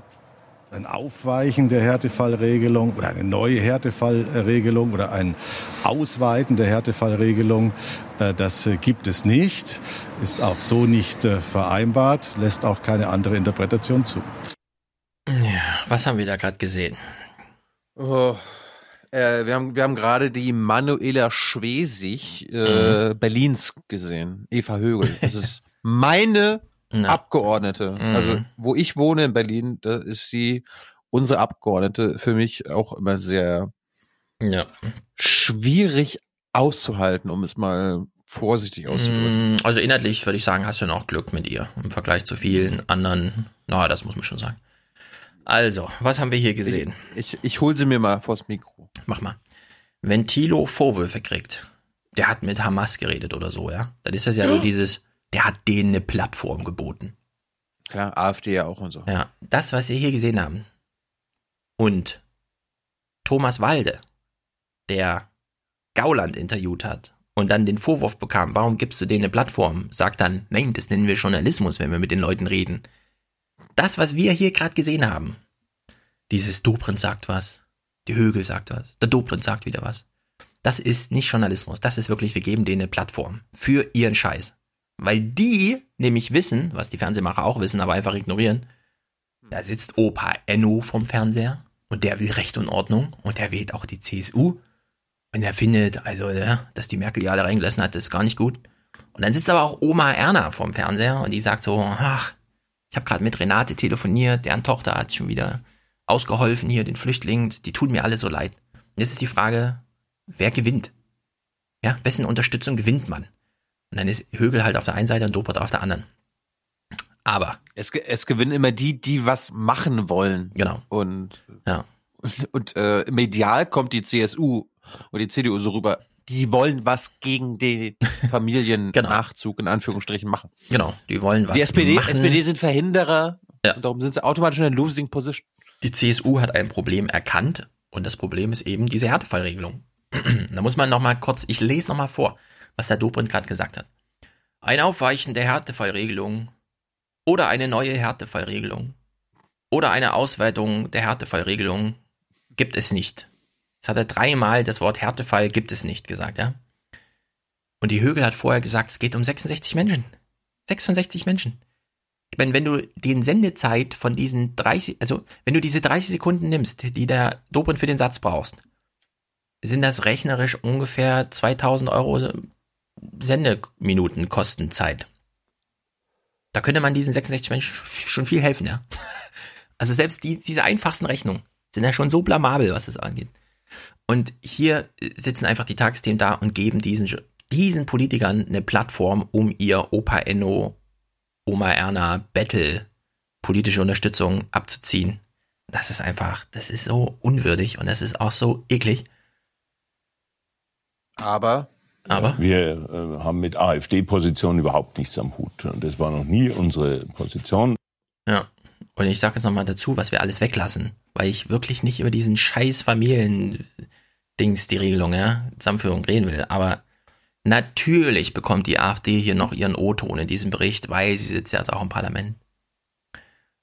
ein Aufweichen der Härtefallregelung oder eine neue Härtefallregelung oder ein Ausweiten der Härtefallregelung, äh, das äh, gibt es nicht, ist auch so nicht äh, vereinbart, lässt auch keine andere Interpretation zu. Ja, was haben wir da gerade gesehen? Oh, äh, wir haben, wir haben gerade die Manuela Schwesig äh, mhm. Berlins gesehen, Eva Högel. Das ist meine ja. Abgeordnete. Mhm. Also, wo ich wohne in Berlin, da ist sie unsere Abgeordnete für mich auch immer sehr ja. schwierig auszuhalten, um es mal vorsichtig auszudrücken. Mm, also inhaltlich würde ich sagen, hast du noch Glück mit ihr im Vergleich zu vielen anderen. Na, no, das muss man schon sagen. Also, was haben wir hier gesehen? Ich, ich, ich hol sie mir mal vors Mikro. Mach mal. Wenn Thilo Vorwürfe kriegt, der hat mit Hamas geredet oder so, ja, dann ist das ja, ja. so dieses, der hat denen eine Plattform geboten. Klar, AfD ja auch und so. Ja, das, was wir hier gesehen haben. Und Thomas Walde, der Gauland interviewt hat und dann den Vorwurf bekam, warum gibst du denen eine Plattform? Sagt dann, nein, das nennen wir Journalismus, wenn wir mit den Leuten reden. Das, was wir hier gerade gesehen haben, dieses Dobrindt sagt was, die Högel sagt was, der Dobrindt sagt wieder was. Das ist nicht Journalismus, das ist wirklich, wir geben denen eine Plattform für ihren Scheiß. Weil die nämlich wissen, was die Fernsehmacher auch wissen, aber einfach ignorieren, da sitzt Opa Enno vom Fernseher und der will Recht und Ordnung und der wählt auch die CSU und er findet, also, ja, dass die Merkel ja alle reingelassen hat, ist gar nicht gut. Und dann sitzt aber auch Oma Erna vom Fernseher und die sagt so, ach, Ich habe gerade mit Renate telefoniert, deren Tochter hat schon wieder ausgeholfen hier, den Flüchtlingen. Die tun mir alle so leid. Und jetzt ist die Frage, wer gewinnt? Ja, wessen Unterstützung gewinnt man? Und dann ist Högel halt auf der einen Seite und Dobert auf der anderen. Aber. Es, es gewinnen immer die, die was machen wollen. Genau. Und, ja. und, (laughs) und äh, medial kommt die CSU und die CDU so rüber, die wollen was gegen den (laughs) Familiennachzug in Anführungsstrichen machen. Genau, die wollen was die SPD, machen. SPD sind Verhinderer. Ja. Und darum sind sie automatisch in der Losing Position. Die CSU hat ein Problem erkannt und das Problem ist eben diese Härtefallregelung. (clears throat) da muss man noch mal kurz, ich lese noch mal vor, was der Dobrindt gerade gesagt hat. Ein Aufweichen der Härtefallregelung oder eine neue Härtefallregelung oder eine Ausweitung der Härtefallregelung gibt es nicht. Das hat er dreimal das Wort Härtefall gibt es nicht gesagt, ja. Und die Högel hat vorher gesagt, es geht um 66 Menschen. 66 Menschen. Ich meine, wenn du den Sendezeit von diesen 30, also wenn du diese 30 Sekunden nimmst, die der Dobrindt für den Satz brauchst, sind das rechnerisch ungefähr 2000 Euro Sendeminuten Kostenzeit. Da könnte man diesen 66 Menschen schon viel helfen, ja. (laughs) Also selbst die, diese einfachsten Rechnungen sind ja schon so blamabel, was das angeht. Und hier sitzen einfach die Tagesthemen da und geben diesen, diesen Politikern eine Plattform, um ihr Opa Enno, Oma Erna Battle politische Unterstützung abzuziehen. Das ist einfach, das ist so unwürdig und das ist auch so eklig. Aber aber wir äh, haben mit AfD-Positionen überhaupt nichts am Hut. Das war noch nie unsere Position. Ja. Und ich sage jetzt nochmal dazu, was wir alles weglassen, weil ich wirklich nicht über diesen scheiß Familien-Dings, die Regelung, ja, Zusammenführung reden will. Aber natürlich bekommt die AfD hier noch ihren O-Ton in diesem Bericht, weil sie sitzt ja jetzt auch im Parlament.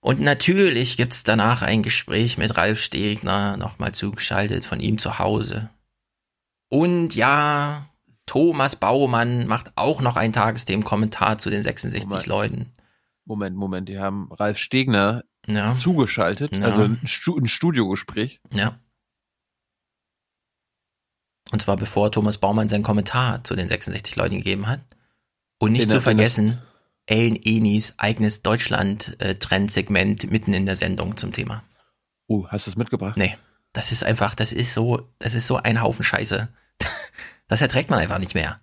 Und natürlich gibt's danach ein Gespräch mit Ralf Stegner, nochmal zugeschaltet von ihm zu Hause. Und ja, Thomas Baumann macht auch noch ein Tagesthemen-Kommentar zu den 66 Moment. Leuten. Moment, Moment, die haben Ralf Stegner Ja. zugeschaltet, Ja. also ein, Stu ein Studiogespräch. Ja. Und zwar bevor Thomas Baumann seinen Kommentar zu den 66 Leuten gegeben hat. Und nicht Den zu er- vergessen, Ellen Enis eigenes Deutschland-Trendsegment mitten in der Sendung zum Thema. Uh, hast du es mitgebracht? Nee. Das ist einfach, das ist so, das ist so ein Haufen Scheiße. (laughs) Das erträgt man einfach nicht mehr.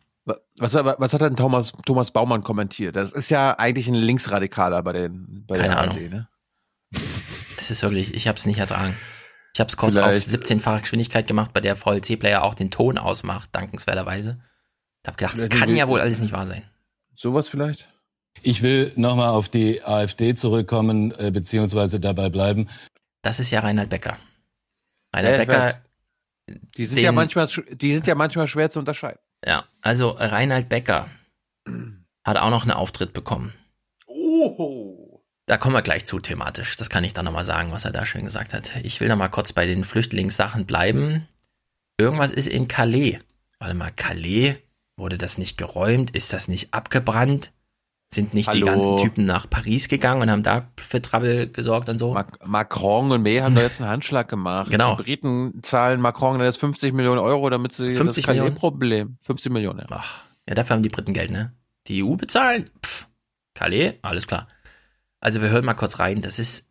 Was, was hat denn Thomas, Thomas Baumann kommentiert? Das ist ja eigentlich ein Linksradikaler bei den bei Keine der Ahnung. AfD, ne? Das ist wirklich, ich hab's nicht ertragen. Ich hab's kurz Vielleicht- auf 17-fache Geschwindigkeit gemacht, bei der VLC-Player auch den Ton ausmacht, dankenswerterweise. Ich hab gedacht, das kann ja wohl alles nicht wahr sein. Sowas vielleicht? Ich will nochmal auf die AfD zurückkommen, äh, beziehungsweise dabei bleiben. Das ist ja Reinhard Becker. Reinhard Ja, ich Becker. Die sind den- ja manchmal, die sind ja manchmal schwer zu unterscheiden. Ja, also Reinhard Becker hat auch noch einen Auftritt bekommen. Oh. Da kommen wir gleich zu thematisch. Das kann ich dann nochmal sagen, was er da schön gesagt hat. Ich will noch mal kurz bei den Flüchtlingssachen bleiben. Irgendwas ist in Calais. Warte mal, Calais? Wurde das nicht geräumt? Ist das nicht abgebrannt? Sind nicht die Hallo. ganzen Typen nach Paris gegangen und haben da für Trouble gesorgt und so? Macron und May haben da jetzt einen Handschlag gemacht. Genau. Die Briten zahlen Macron jetzt 50 Millionen Euro, damit sie 50 das Millionen? Problem. 50 Millionen, ja. Ja, dafür haben die Briten Geld, ne? Die EU bezahlen? Pff. Calais? Alles klar. Also wir hören mal kurz rein. Das ist,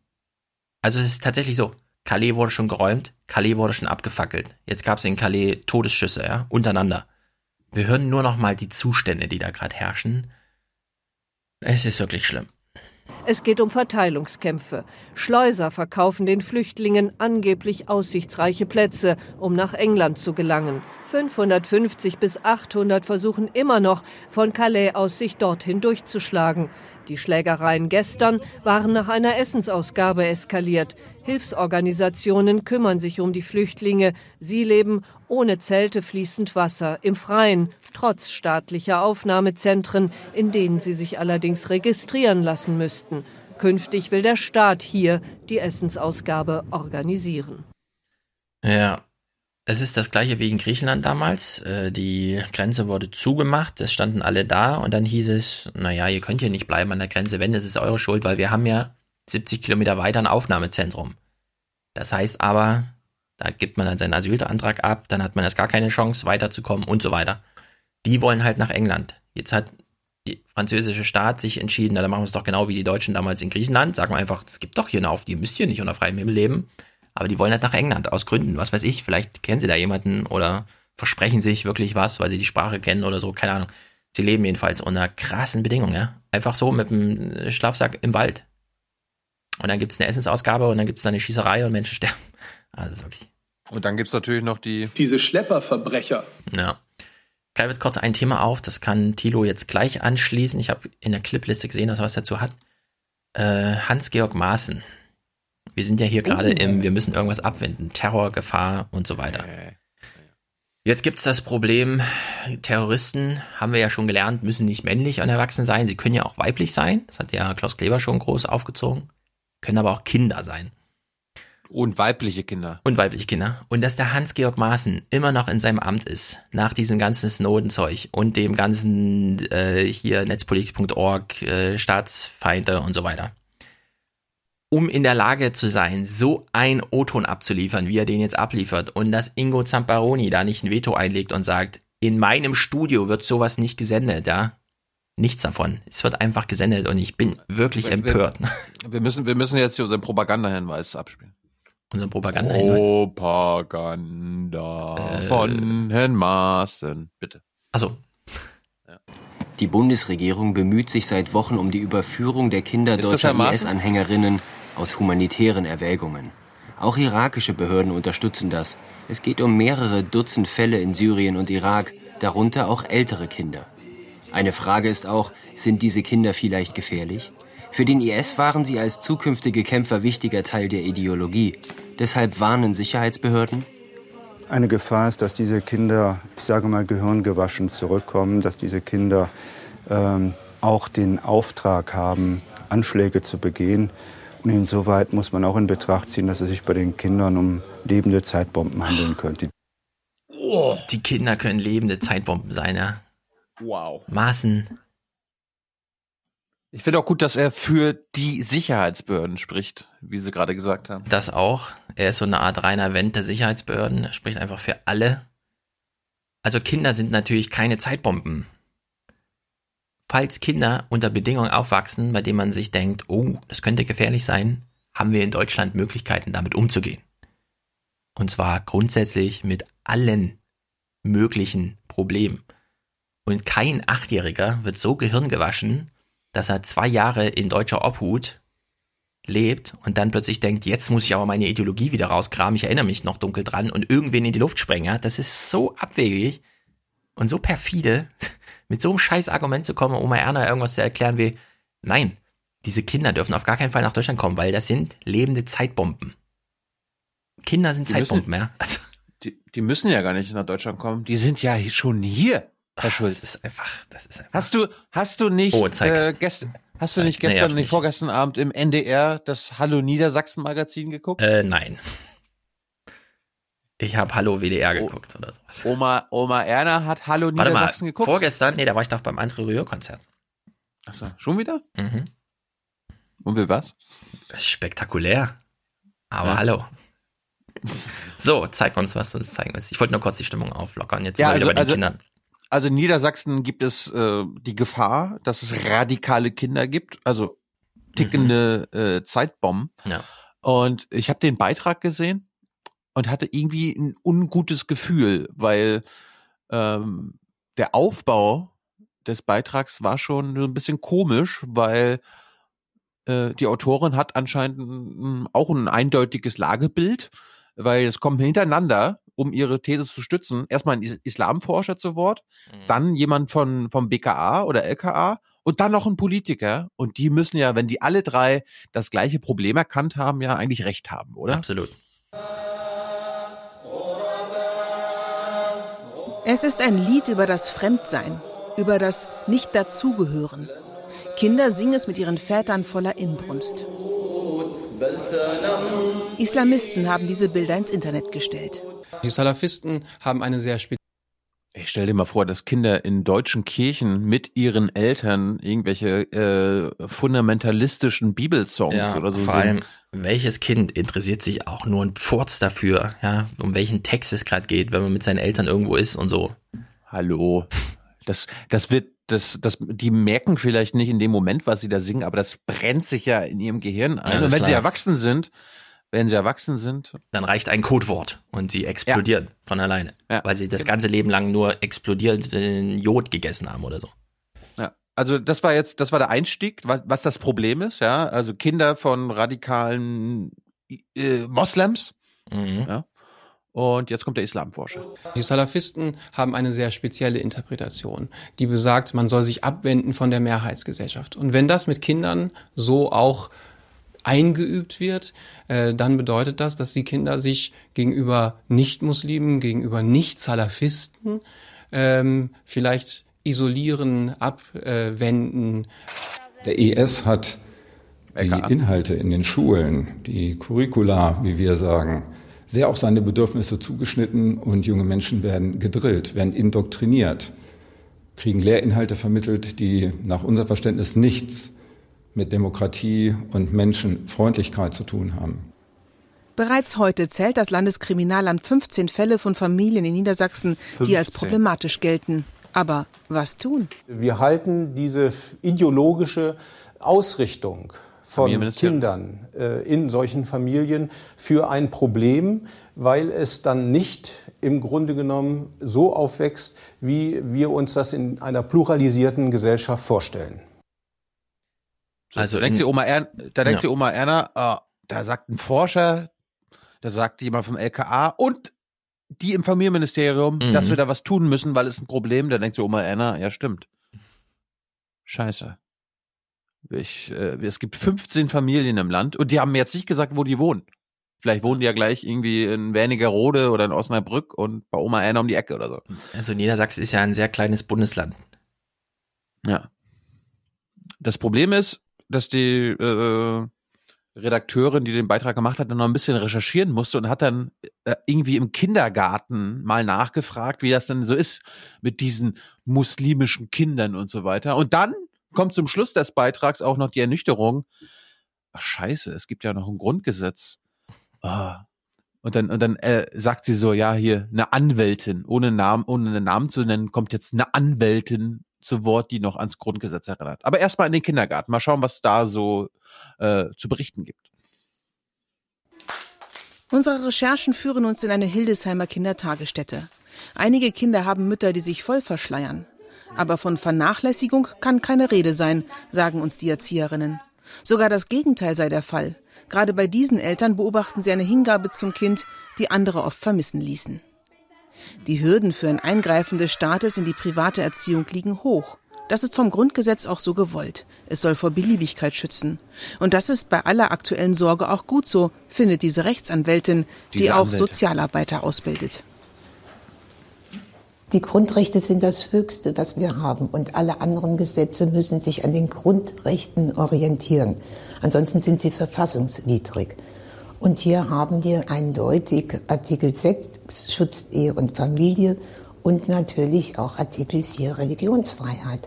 also es ist tatsächlich so. Calais wurde schon geräumt, Calais wurde schon abgefackelt. Jetzt gab es in Calais Todesschüsse, ja, untereinander. Wir hören nur noch mal die Zustände, die da gerade herrschen. Es ist wirklich schlimm. Es geht um Verteilungskämpfe. Schleuser verkaufen den Flüchtlingen angeblich aussichtsreiche Plätze, um nach England zu gelangen. 550 bis 800 versuchen immer noch, von Calais aus sich dorthin durchzuschlagen. Die Schlägereien gestern waren nach einer Essensausgabe eskaliert. Hilfsorganisationen kümmern sich um die Flüchtlinge. Sie leben ohne Zelte fließend Wasser im Freien, trotz staatlicher Aufnahmezentren, in denen sie sich allerdings registrieren lassen müssten. Künftig will der Staat hier die Essensausgabe organisieren. Ja, es ist das gleiche wie in Griechenland damals. Äh, Die Grenze wurde zugemacht, es standen alle da und dann hieß es, naja, ihr könnt hier nicht bleiben an der Grenze, wenn, das ist eure Schuld, weil wir haben ja 70 Kilometer weiter ein Aufnahmezentrum. Das heißt aber, da gibt man dann seinen Asylantrag ab, dann hat man erst gar keine Chance weiterzukommen und so weiter. Die wollen halt nach England. Jetzt hat die französische Staat sich entschieden, na, dann machen wir es doch genau wie die Deutschen damals in Griechenland. Sagen wir einfach, es gibt doch hier eine auf, die müsst ihr nicht unter freiem Himmel leben. Aber die wollen halt nach England, aus Gründen, was weiß ich. Vielleicht kennen sie da jemanden oder versprechen sich wirklich was, weil sie die Sprache kennen oder so, keine Ahnung. Sie leben jedenfalls unter krassen Bedingungen, ja. Einfach so mit dem Schlafsack im Wald. Und dann gibt es eine Essensausgabe und dann gibt es eine Schießerei und Menschen (laughs) sterben. Also wirklich. Und dann gibt es natürlich noch die. Diese Schlepperverbrecher. Ja. Ich greife jetzt kurz ein Thema auf, das kann Thilo jetzt gleich anschließen. Ich habe in der Clipliste gesehen, dass er was dazu hat. Äh, Hans-Georg Maaßen. Wir sind ja hier gerade oh. im, wir müssen irgendwas abwenden. Terror, Gefahr und so weiter. Jetzt gibt es das Problem, Terroristen, haben wir ja schon gelernt, müssen nicht männlich und erwachsen sein. Sie können ja auch weiblich sein. Das hat ja Klaus Kleber schon groß aufgezogen. Können aber auch Kinder sein. Und weibliche Kinder. Und weibliche Kinder. Und dass der Hans-Georg Maaßen immer noch in seinem Amt ist, nach diesem ganzen Snowden-Zeug und dem ganzen äh, hier netzpolitik.org, äh, Staatsfeinde und so weiter. Um in der Lage zu sein, so ein O-Ton abzuliefern, wie er den jetzt abliefert, und dass Ingo Zamparoni da nicht ein Veto einlegt und sagt, in meinem Studio wird sowas nicht gesendet, ja. Nichts davon. Es wird einfach gesendet und ich bin wirklich wir, empört. Wir, wir, müssen, wir müssen jetzt hier unseren Propagandahinweis abspielen unseren Propaganda. Propaganda äh, von Herrn Maaßen. Bitte. Also. Die Bundesregierung bemüht sich seit Wochen um die Überführung der Kinder Ist deutscher IS-Anhängerinnen aus humanitären Erwägungen. Auch irakische Behörden unterstützen das. Es geht um mehrere Dutzend Fälle in Syrien und Irak, darunter auch ältere Kinder. Eine Frage ist auch, sind diese Kinder vielleicht gefährlich? Für den IS waren sie als zukünftige Kämpfer wichtiger Teil der Ideologie. Deshalb warnen Sicherheitsbehörden. Eine Gefahr ist, dass diese Kinder, ich sage mal, gehirngewaschen zurückkommen, dass diese Kinder ähm, auch den Auftrag haben, Anschläge zu begehen. Und insoweit muss man auch in Betracht ziehen, dass es sich bei den Kindern um lebende Zeitbomben handeln könnte. Die Kinder können lebende Zeitbomben sein, ja. Wow. Maßen ich finde auch gut, dass er für die Sicherheitsbehörden spricht, wie Sie gerade gesagt haben. Das auch. Er ist so eine Art reiner Wendt der Sicherheitsbehörden. Er spricht einfach für alle. Also Kinder sind natürlich keine Zeitbomben. Falls Kinder unter Bedingungen aufwachsen, bei denen man sich denkt, oh, das könnte gefährlich sein, haben wir in Deutschland Möglichkeiten, damit umzugehen. Und zwar grundsätzlich mit allen möglichen Problemen. Und kein Achtjähriger wird so gehirngewaschen, dass er zwei Jahre in deutscher Obhut lebt und dann plötzlich denkt, jetzt muss ich aber meine Ideologie wieder rauskramen, ich erinnere mich noch dunkel dran und irgendwen in die Luft sprengen. Das ist so abwegig und so perfide, (laughs) mit so einem scheiß Argument zu kommen, Oma Erna irgendwas zu erklären wie, nein, diese Kinder dürfen auf gar keinen Fall nach Deutschland kommen, weil das sind lebende Zeitbomben. Kinder sind die Zeitbomben, müssen, ja. (laughs) Also, die, die müssen ja gar nicht nach Deutschland kommen, die sind ja schon hier. Herr Schulz. Das ist einfach, das ist einfach. Hast du, hast du nicht, oh, äh, gestern, hast du nicht gestern, nee, nicht vorgestern Abend im NDR das Hallo Niedersachsen Magazin geguckt? Äh, nein. Ich habe Hallo WDR oh, geguckt oder sowas. Oma, Oma Erna hat Hallo Warte Niedersachsen mal, geguckt? Vorgestern, nee, da war ich doch beim André Rühr Konzert. Achso, schon wieder? Mhm. Und wie was? Spektakulär. Aber ja. hallo. So, zeig uns, was du uns zeigen willst. Ich wollte nur kurz die Stimmung auflockern. Jetzt ja, also, bei den also, Kindern also in Niedersachsen gibt es äh, die Gefahr, dass es radikale Kinder gibt, also tickende mhm. äh, Zeitbomben. Ja. Und ich habe den Beitrag gesehen und hatte irgendwie ein ungutes Gefühl, weil ähm, der Aufbau des Beitrags war schon so ein bisschen komisch, weil äh, die Autorin hat anscheinend auch ein eindeutiges Lagebild, weil es kommt hintereinander um ihre These zu stützen, erstmal ein Islamforscher zu Wort, mhm. dann jemand von, vom BKA oder LKA und dann noch ein Politiker. Und die müssen ja, wenn die alle drei das gleiche Problem erkannt haben, ja eigentlich recht haben, oder? Absolut. Es ist ein Lied über das Fremdsein, über das Nicht-Dazugehören. Kinder singen es mit ihren Vätern voller Inbrunst. Islamisten haben diese Bilder ins Internet gestellt. Die Salafisten haben eine sehr spezielle ich stell dir mal vor, dass Kinder in deutschen Kirchen mit ihren Eltern irgendwelche äh, fundamentalistischen Bibelsongs ja, oder so vor singen. Allem, welches Kind interessiert sich auch nur ein Pfurz dafür, ja, um welchen Text es gerade geht, wenn man mit seinen Eltern irgendwo ist und so. Hallo. Das, das wird das, das, die merken vielleicht nicht in dem Moment, was sie da singen, aber das brennt sich ja in ihrem Gehirn ein. Ja, und wenn klar. sie erwachsen sind, wenn sie erwachsen sind. Dann reicht ein Codewort und sie explodieren ja. von alleine. Ja. Weil sie das genau. ganze Leben lang nur explodierenden Jod gegessen haben oder so. Ja. Also das war jetzt, das war der Einstieg, was, was das Problem ist, ja. Also Kinder von radikalen äh, Moslems. Mhm. Ja. Und jetzt kommt der Islamforscher. Die Salafisten haben eine sehr spezielle Interpretation, die besagt, man soll sich abwenden von der Mehrheitsgesellschaft. Und wenn das mit Kindern so auch eingeübt wird, äh, dann bedeutet das, dass die Kinder sich gegenüber Nicht-Muslimen, gegenüber Nicht-Salafisten ähm, vielleicht isolieren, abwenden. Der IS hat die Inhalte in den Schulen, die Curricula, wie wir sagen, sehr auf seine Bedürfnisse zugeschnitten und junge Menschen werden gedrillt, werden indoktriniert, kriegen Lehrinhalte vermittelt, die nach unserem Verständnis nichts mit Demokratie und Menschenfreundlichkeit zu tun haben. Bereits heute zählt das Landeskriminalamt 15 Fälle von Familien in Niedersachsen, 15. die als problematisch gelten. Aber was tun? Wir halten diese ideologische Ausrichtung von Kindern äh, in solchen Familien für ein Problem, weil es dann nicht im Grunde genommen so aufwächst, wie wir uns das in einer pluralisierten Gesellschaft vorstellen. Also da denkt, sie Oma Erna, da denkt ja. sie Oma Erna, oh, da sagt ein Forscher, da sagt jemand vom LKA und die im Familienministerium, mhm. dass wir da was tun müssen, weil es ein Problem. Da denkt sie Oma Erna, ja stimmt. Scheiße. Ich, äh, es gibt 15 Familien im Land und die haben mir jetzt nicht gesagt, wo die wohnen. Vielleicht wohnen die ja gleich irgendwie in Wernigerode oder in Osnabrück und bei Oma Erna um die Ecke oder so. Also Niedersachsen ist ja ein sehr kleines Bundesland. Ja. Das Problem ist, dass die äh, Redakteurin, die den Beitrag gemacht hat, dann noch ein bisschen recherchieren musste und hat dann äh, irgendwie im Kindergarten mal nachgefragt, wie das denn so ist mit diesen muslimischen Kindern und so weiter. Und dann kommt zum Schluss des Beitrags auch noch die Ernüchterung. Ach, scheiße, es gibt ja noch ein Grundgesetz. Ah. Und dann, und dann äh, sagt sie so, ja, hier, eine Anwältin, ohne Namen, ohne einen Namen zu nennen, kommt jetzt eine Anwältin zu Wort, die noch ans Grundgesetz erinnert. Aber erstmal in den Kindergarten. Mal schauen, was da so äh, zu berichten gibt. Unsere Recherchen führen uns in eine Hildesheimer Kindertagesstätte. Einige Kinder haben Mütter, die sich voll verschleiern. Aber von Vernachlässigung kann keine Rede sein, sagen uns die Erzieherinnen. Sogar das Gegenteil sei der Fall. Gerade bei diesen Eltern beobachten sie eine Hingabe zum Kind, die andere oft vermissen ließen. Die Hürden für ein Eingreifen des Staates in die private Erziehung liegen hoch. Das ist vom Grundgesetz auch so gewollt. Es soll vor Beliebigkeit schützen. Und das ist bei aller aktuellen Sorge auch gut so, findet diese Rechtsanwältin, diese die auch Anwälte. Sozialarbeiter ausbildet. Die Grundrechte sind das Höchste, was wir haben. Und alle anderen Gesetze müssen sich an den Grundrechten orientieren. Ansonsten sind sie verfassungswidrig. Und hier haben wir eindeutig Artikel 6 Schutz Ehe und Familie und natürlich auch Artikel 4 Religionsfreiheit.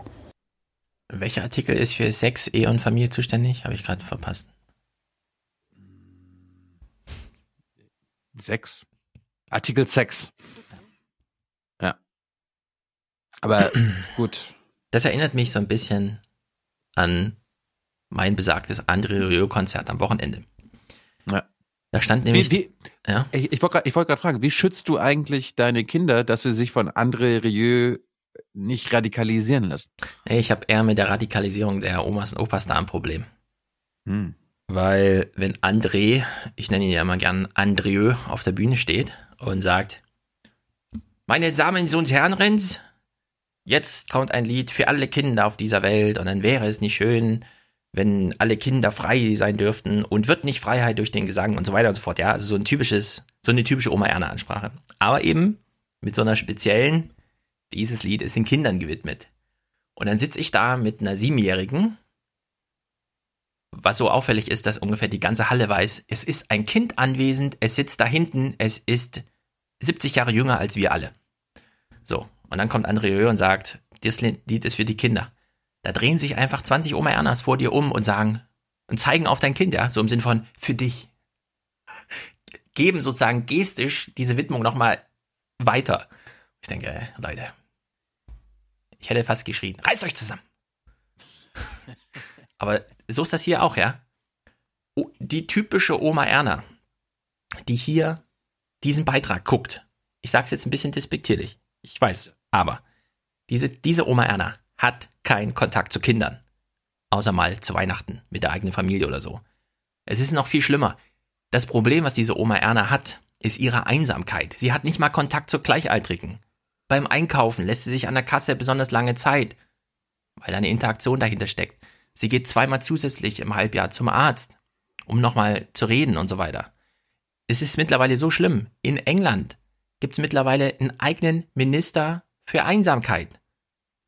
Welcher Artikel ist für Sex, Ehe und Familie zuständig? Habe ich gerade verpasst. Sechs. Artikel 6. Aber gut. Das erinnert mich so ein bisschen an mein besagtes André Rieu-Konzert am Wochenende. Ja. Da stand nämlich. Wie, wie, ja? Ich, ich wollte gerade wollt fragen, wie schützt du eigentlich deine Kinder, dass sie sich von André Rieu nicht radikalisieren lassen? Ich habe eher mit der Radikalisierung der Omas und Opas da ein Problem. Hm. Weil wenn André, ich nenne ihn ja immer gern Andrieu, auf der Bühne steht und sagt, meine Damen und Herren, jetzt kommt ein Lied für alle Kinder auf dieser Welt und dann wäre es nicht schön, wenn alle Kinder frei sein dürften und wird nicht Freiheit durch den Gesang und so weiter und so fort. Ja, also so ein typisches, so eine typische Oma-Erna-Ansprache. Aber eben mit so einer speziellen, dieses Lied ist den Kindern gewidmet. Und dann sitze ich da mit einer Siebenjährigen, was so auffällig ist, dass ungefähr die ganze Halle weiß, es ist ein Kind anwesend, es sitzt da hinten, es ist 70 Jahre jünger als wir alle. So, und dann kommt André Höhe und sagt, das Lied ist für die Kinder. Da drehen sich einfach 20 Oma Ernas vor dir um und sagen und zeigen auf dein Kind, ja, so im Sinn von für dich. Geben sozusagen gestisch diese Widmung nochmal weiter. Ich denke, Leute, Ich hätte fast geschrien, reißt euch zusammen. (laughs) Aber so ist das hier auch, ja. Die typische Oma Erna, die hier diesen Beitrag guckt. Ich sag's jetzt ein bisschen despektierlich. Ich weiß. Aber diese, diese Oma Erna hat keinen Kontakt zu Kindern. Außer mal zu Weihnachten mit der eigenen Familie oder so. Es ist noch viel schlimmer. Das Problem, was diese Oma Erna hat, ist ihre Einsamkeit. Sie hat nicht mal Kontakt zu Gleichaltrigen. Beim Einkaufen lässt sie sich an der Kasse besonders lange Zeit, weil eine Interaktion dahinter steckt. Sie geht zweimal zusätzlich im Halbjahr zum Arzt, um nochmal zu reden und so weiter. Es ist mittlerweile so schlimm. In England gibt es mittlerweile einen eigenen Minister für Einsamkeit.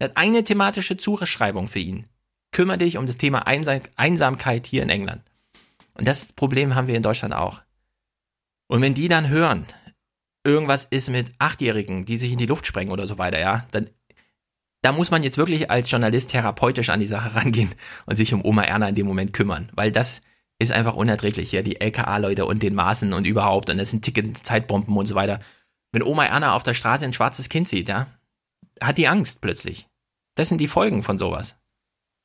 Er hat eine thematische Zuschreibung für ihn. Kümmere dich um das Thema Einsamkeit hier in England. Und das Problem haben wir in Deutschland auch. Und wenn die dann hören, irgendwas ist mit Achtjährigen, die sich in die Luft sprengen oder so weiter, ja, dann da muss man jetzt wirklich als Journalist therapeutisch an die Sache (laughs) rangehen und sich um Oma Erna in dem Moment kümmern, weil das ist einfach unerträglich. Ja, die LKA-Leute und den Maßen und überhaupt und das sind Ticket, Zeitbomben und so weiter. Wenn Oma Erna auf der Straße ein schwarzes Kind sieht, ja, hat die Angst plötzlich. Das sind die Folgen von sowas.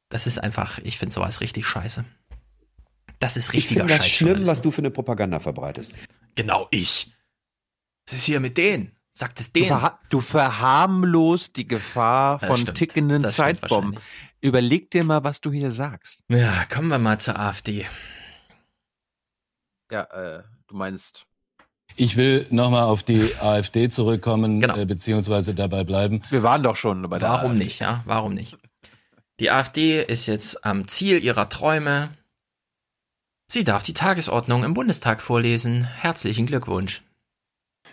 Das ist einfach, ich finde sowas richtig scheiße. Das ist richtiger ich Scheiß. Das schlimm, was du für eine Propaganda verbreitest. Genau ich. Was ist hier mit denen? Sagt es denen. Du, verha du verharmlost die Gefahr von stimmt. tickenden das Zeitbomben. Überleg dir mal, was du hier sagst. Ja, kommen wir mal zur AfD. Ja, äh, du meinst. Ich will nochmal auf die AfD zurückkommen, genau. äh, beziehungsweise dabei bleiben. Wir waren doch schon bei der Warum AfD. nicht, ja? Warum nicht? Die AfD ist jetzt am Ziel ihrer Träume. Sie darf die Tagesordnung im Bundestag vorlesen. Herzlichen Glückwunsch.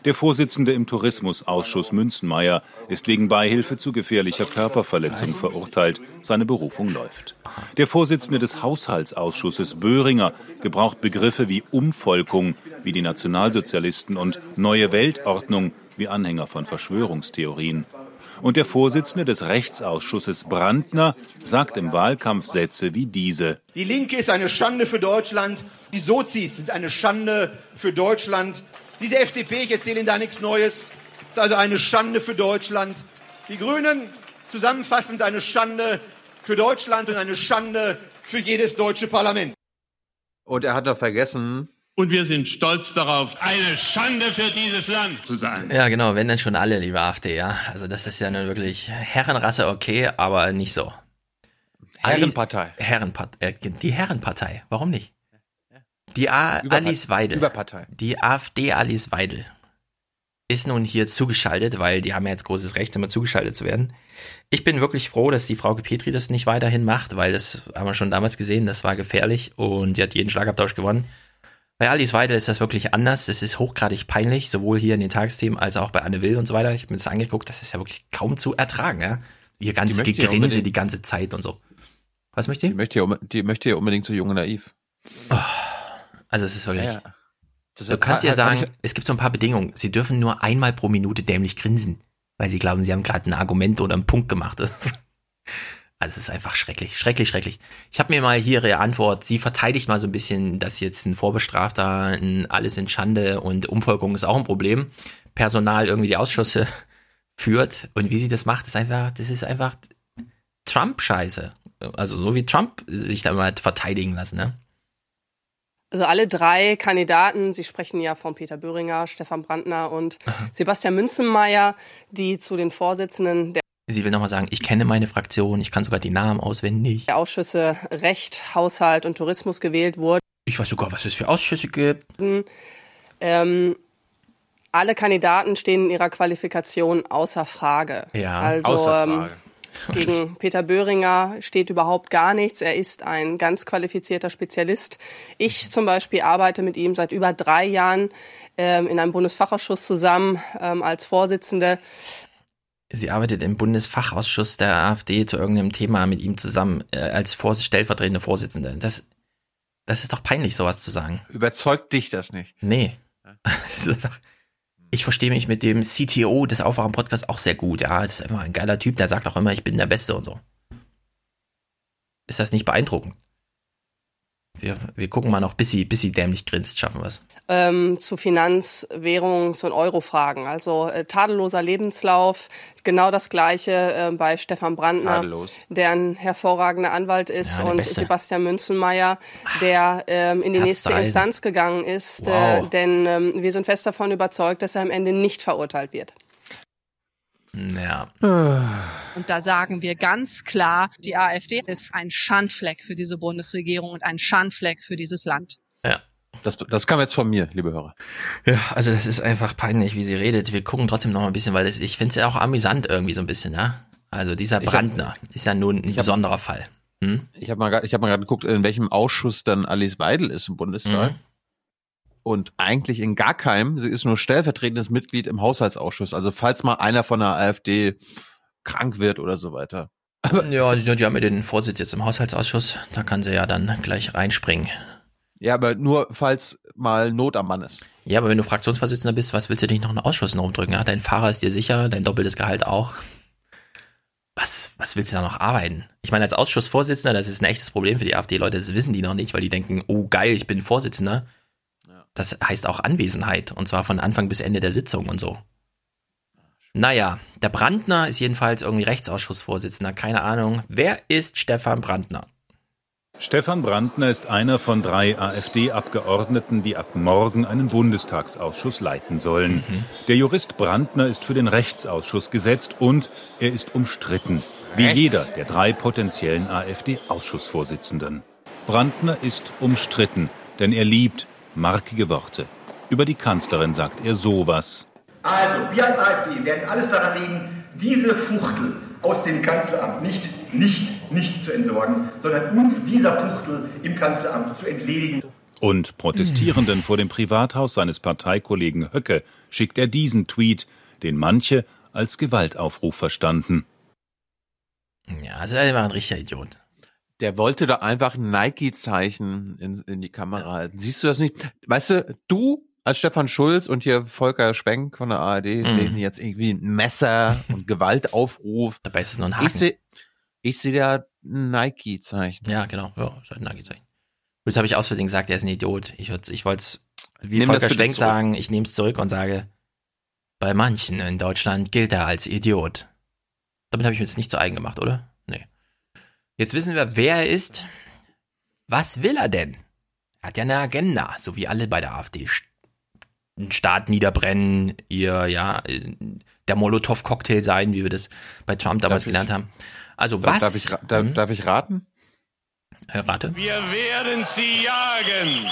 Der Vorsitzende im Tourismusausschuss Münzenmeier ist wegen Beihilfe zu gefährlicher Körperverletzung verurteilt. Seine Berufung läuft. Der Vorsitzende des Haushaltsausschusses Böhringer gebraucht Begriffe wie Umvolkung, wie die Nationalsozialisten und neue Weltordnung, wie Anhänger von Verschwörungstheorien. Und der Vorsitzende des Rechtsausschusses Brandner sagt im Wahlkampf Sätze wie diese. Die Linke ist eine Schande für Deutschland. Die Sozis sind eine Schande für Deutschland. Diese FDP, ich erzähle Ihnen da nichts Neues, ist also eine Schande für Deutschland. Die Grünen, zusammenfassend eine Schande für Deutschland und eine Schande für jedes deutsche Parlament. Und er hat doch vergessen. Und wir sind stolz darauf, eine Schande für dieses Land zu sein. Ja, genau, wenn dann schon alle, liebe AfD, ja. Also das ist ja nun wirklich Herrenrasse okay, aber nicht so. Herrenpartei. Herrenpartei. Äh, die Herrenpartei. Warum nicht? Die A Alice Weidel. Überpartei. Die AfD Alice Weidel ist nun hier zugeschaltet, weil die haben ja jetzt großes Recht, immer zugeschaltet zu werden. Ich bin wirklich froh, dass die Frau Petri das nicht weiterhin macht, weil das haben wir schon damals gesehen, das war gefährlich und die hat jeden Schlagabtausch gewonnen. Bei Alice Weidel ist das wirklich anders. Das ist hochgradig peinlich, sowohl hier in den Tagesthemen als auch bei Anne Will und so weiter. Ich habe mir das angeguckt, das ist ja wirklich kaum zu ertragen, ja. Ihr ganzes Gegrinse die ganze Zeit und so. Was möchte ihr? Die möchte ja, die möchte ja unbedingt so jung und naiv. Oh. Also es ist wirklich. Ja, ja. Du kannst ja sagen, es gibt so ein paar Bedingungen. Sie dürfen nur einmal pro Minute dämlich grinsen, weil sie glauben, sie haben gerade ein Argument oder einen Punkt gemacht. (laughs) Also es ist einfach schrecklich, schrecklich, schrecklich. Ich habe mir mal hier ihre Antwort, sie verteidigt mal so ein bisschen, dass jetzt ein Vorbestrafter ein alles in Schande und Umvolkung ist auch ein Problem. Personal irgendwie die Ausschüsse (laughs) führt und wie sie das macht, ist einfach, das ist einfach Trump-Scheiße. Also so wie Trump sich da mal verteidigen lassen, ne? Also alle drei Kandidaten, Sie sprechen ja von Peter Böhringer, Stefan Brandner und Sebastian Münzenmeier, die zu den Vorsitzenden der Sie will nochmal sagen, ich kenne meine Fraktion, ich kann sogar die Namen auswendig. Der Ausschüsse Recht, Haushalt und Tourismus gewählt wurden. Ich weiß sogar, was es für Ausschüsse gibt. Ähm, alle Kandidaten stehen in ihrer Qualifikation außer Frage. Ja, also, außer ähm, Frage. Gegen Peter Böhringer steht überhaupt gar nichts. Er ist ein ganz qualifizierter Spezialist. Ich zum Beispiel arbeite mit ihm seit über drei Jahren ähm, in einem Bundesfachausschuss zusammen ähm, als Vorsitzende. Sie arbeitet im Bundesfachausschuss der AfD zu irgendeinem Thema mit ihm zusammen äh, als Vors stellvertretende Vorsitzende. Das, das ist doch peinlich, sowas zu sagen. Überzeugt dich das nicht? Nee. (laughs) Das ist einfach, ich verstehe mich mit dem CTO des Aufwachen-Podcasts auch sehr gut. Ja, ist immer ein geiler Typ, der sagt auch immer, ich bin der Beste und so. Ist das nicht beeindruckend? Wir, wir gucken mal noch, bis sie, bis sie dämlich grinst, schaffen wir es. Ähm, zu Finanz-, Währungs- und Euro-Fragen. Also äh, tadelloser Lebenslauf, genau das Gleiche äh, bei Stefan Brandner, Tadellos. der ein hervorragender Anwalt ist, ja, und Beste. Sebastian Münzenmeier, der ähm, in die nächste Instanz gegangen ist. Äh, wow. Äh, denn ähm, wir sind fest davon überzeugt, dass er am Ende nicht verurteilt wird. Ja. Und da sagen wir ganz klar, die AfD ist ein Schandfleck für diese Bundesregierung und ein Schandfleck für dieses Land. Ja. Das, das kam jetzt von mir, liebe Hörer. Ja, also das ist einfach peinlich, wie sie redet. Wir gucken trotzdem noch mal ein bisschen, weil das, ich finde es ja auch amüsant irgendwie so ein bisschen, ja. Also dieser Brandner hab, ist ja nun ein besonderer hab, Fall. Hm? Ich habe mal, hab mal gerade geguckt, in welchem Ausschuss dann Alice Weidel ist im Bundestag. Mhm und eigentlich in gar keinem. Sie ist nur stellvertretendes Mitglied im Haushaltsausschuss. Also falls mal einer von der AfD krank wird oder so weiter. Aber ja, die, die haben ja den Vorsitz jetzt im Haushaltsausschuss. Da kann sie ja dann gleich reinspringen. Ja, aber nur falls mal Not am Mann ist. Ja, aber wenn du Fraktionsvorsitzender bist, was willst du dich noch in Ausschuss rumdrücken? Ja, dein Fahrer ist dir sicher, dein doppeltes Gehalt auch. Was, was willst du da noch arbeiten? Ich meine, als Ausschussvorsitzender, das ist ein echtes Problem für die AfD-Leute, das wissen die noch nicht, weil die denken, oh geil, ich bin Vorsitzender. Das heißt auch Anwesenheit und zwar von Anfang bis Ende der Sitzung und so. Naja, der Brandner ist jedenfalls irgendwie Rechtsausschussvorsitzender, keine Ahnung. Wer ist Stefan Brandner? Stefan Brandner ist einer von drei AfD-Abgeordneten, die ab morgen einen Bundestagsausschuss leiten sollen. Mhm. Der Jurist Brandner ist für den Rechtsausschuss gesetzt und er ist umstritten, wie Rechts. jeder der drei potenziellen AfD-Ausschussvorsitzenden. Brandner ist umstritten, denn er liebt markige Worte. Über die Kanzlerin sagt er sowas. Also, wir als AfD werden alles daran legen, diese Fuchtel aus dem Kanzleramt nicht, nicht, nicht zu entsorgen, sondern uns dieser Fuchtel im Kanzleramt zu entledigen. Und Protestierenden vor dem Privathaus seines Parteikollegen Höcke schickt er diesen Tweet, den manche als Gewaltaufruf verstanden. Ja, also er war ein richtiger Idiot. Der wollte da einfach ein Nike-Zeichen in, in die Kamera halten. Siehst du das nicht? Weißt du, du als Stefan Schulz und hier Volker Spenk von der ARD mm. sehen jetzt irgendwie ein Messer und (laughs) Gewaltaufruf. Dabei ist es nur ein Haken. Ich sehe ich seh da ein Nike-Zeichen. Ja, genau. Ja, ist halt ein Nike-Zeichen. Jetzt habe ich aus Versehen gesagt, er ist ein Idiot. Ich, ich wollte es wie Nehm Volker Spenk sagen, ich nehme es zurück und sage, bei manchen in Deutschland gilt er als Idiot. Damit habe ich mir jetzt nicht zu eigen gemacht, oder? Jetzt wissen wir, wer er ist. Was will er denn? Er hat ja eine Agenda, so wie alle bei der AfD. Den Staat niederbrennen, ihr, ja, der Molotow-Cocktail sein, wie wir das bei Trump damals darf gelernt ich, haben. Also was? Darf ich, darf, hm? darf ich raten? Äh, rate. Wir werden sie jagen.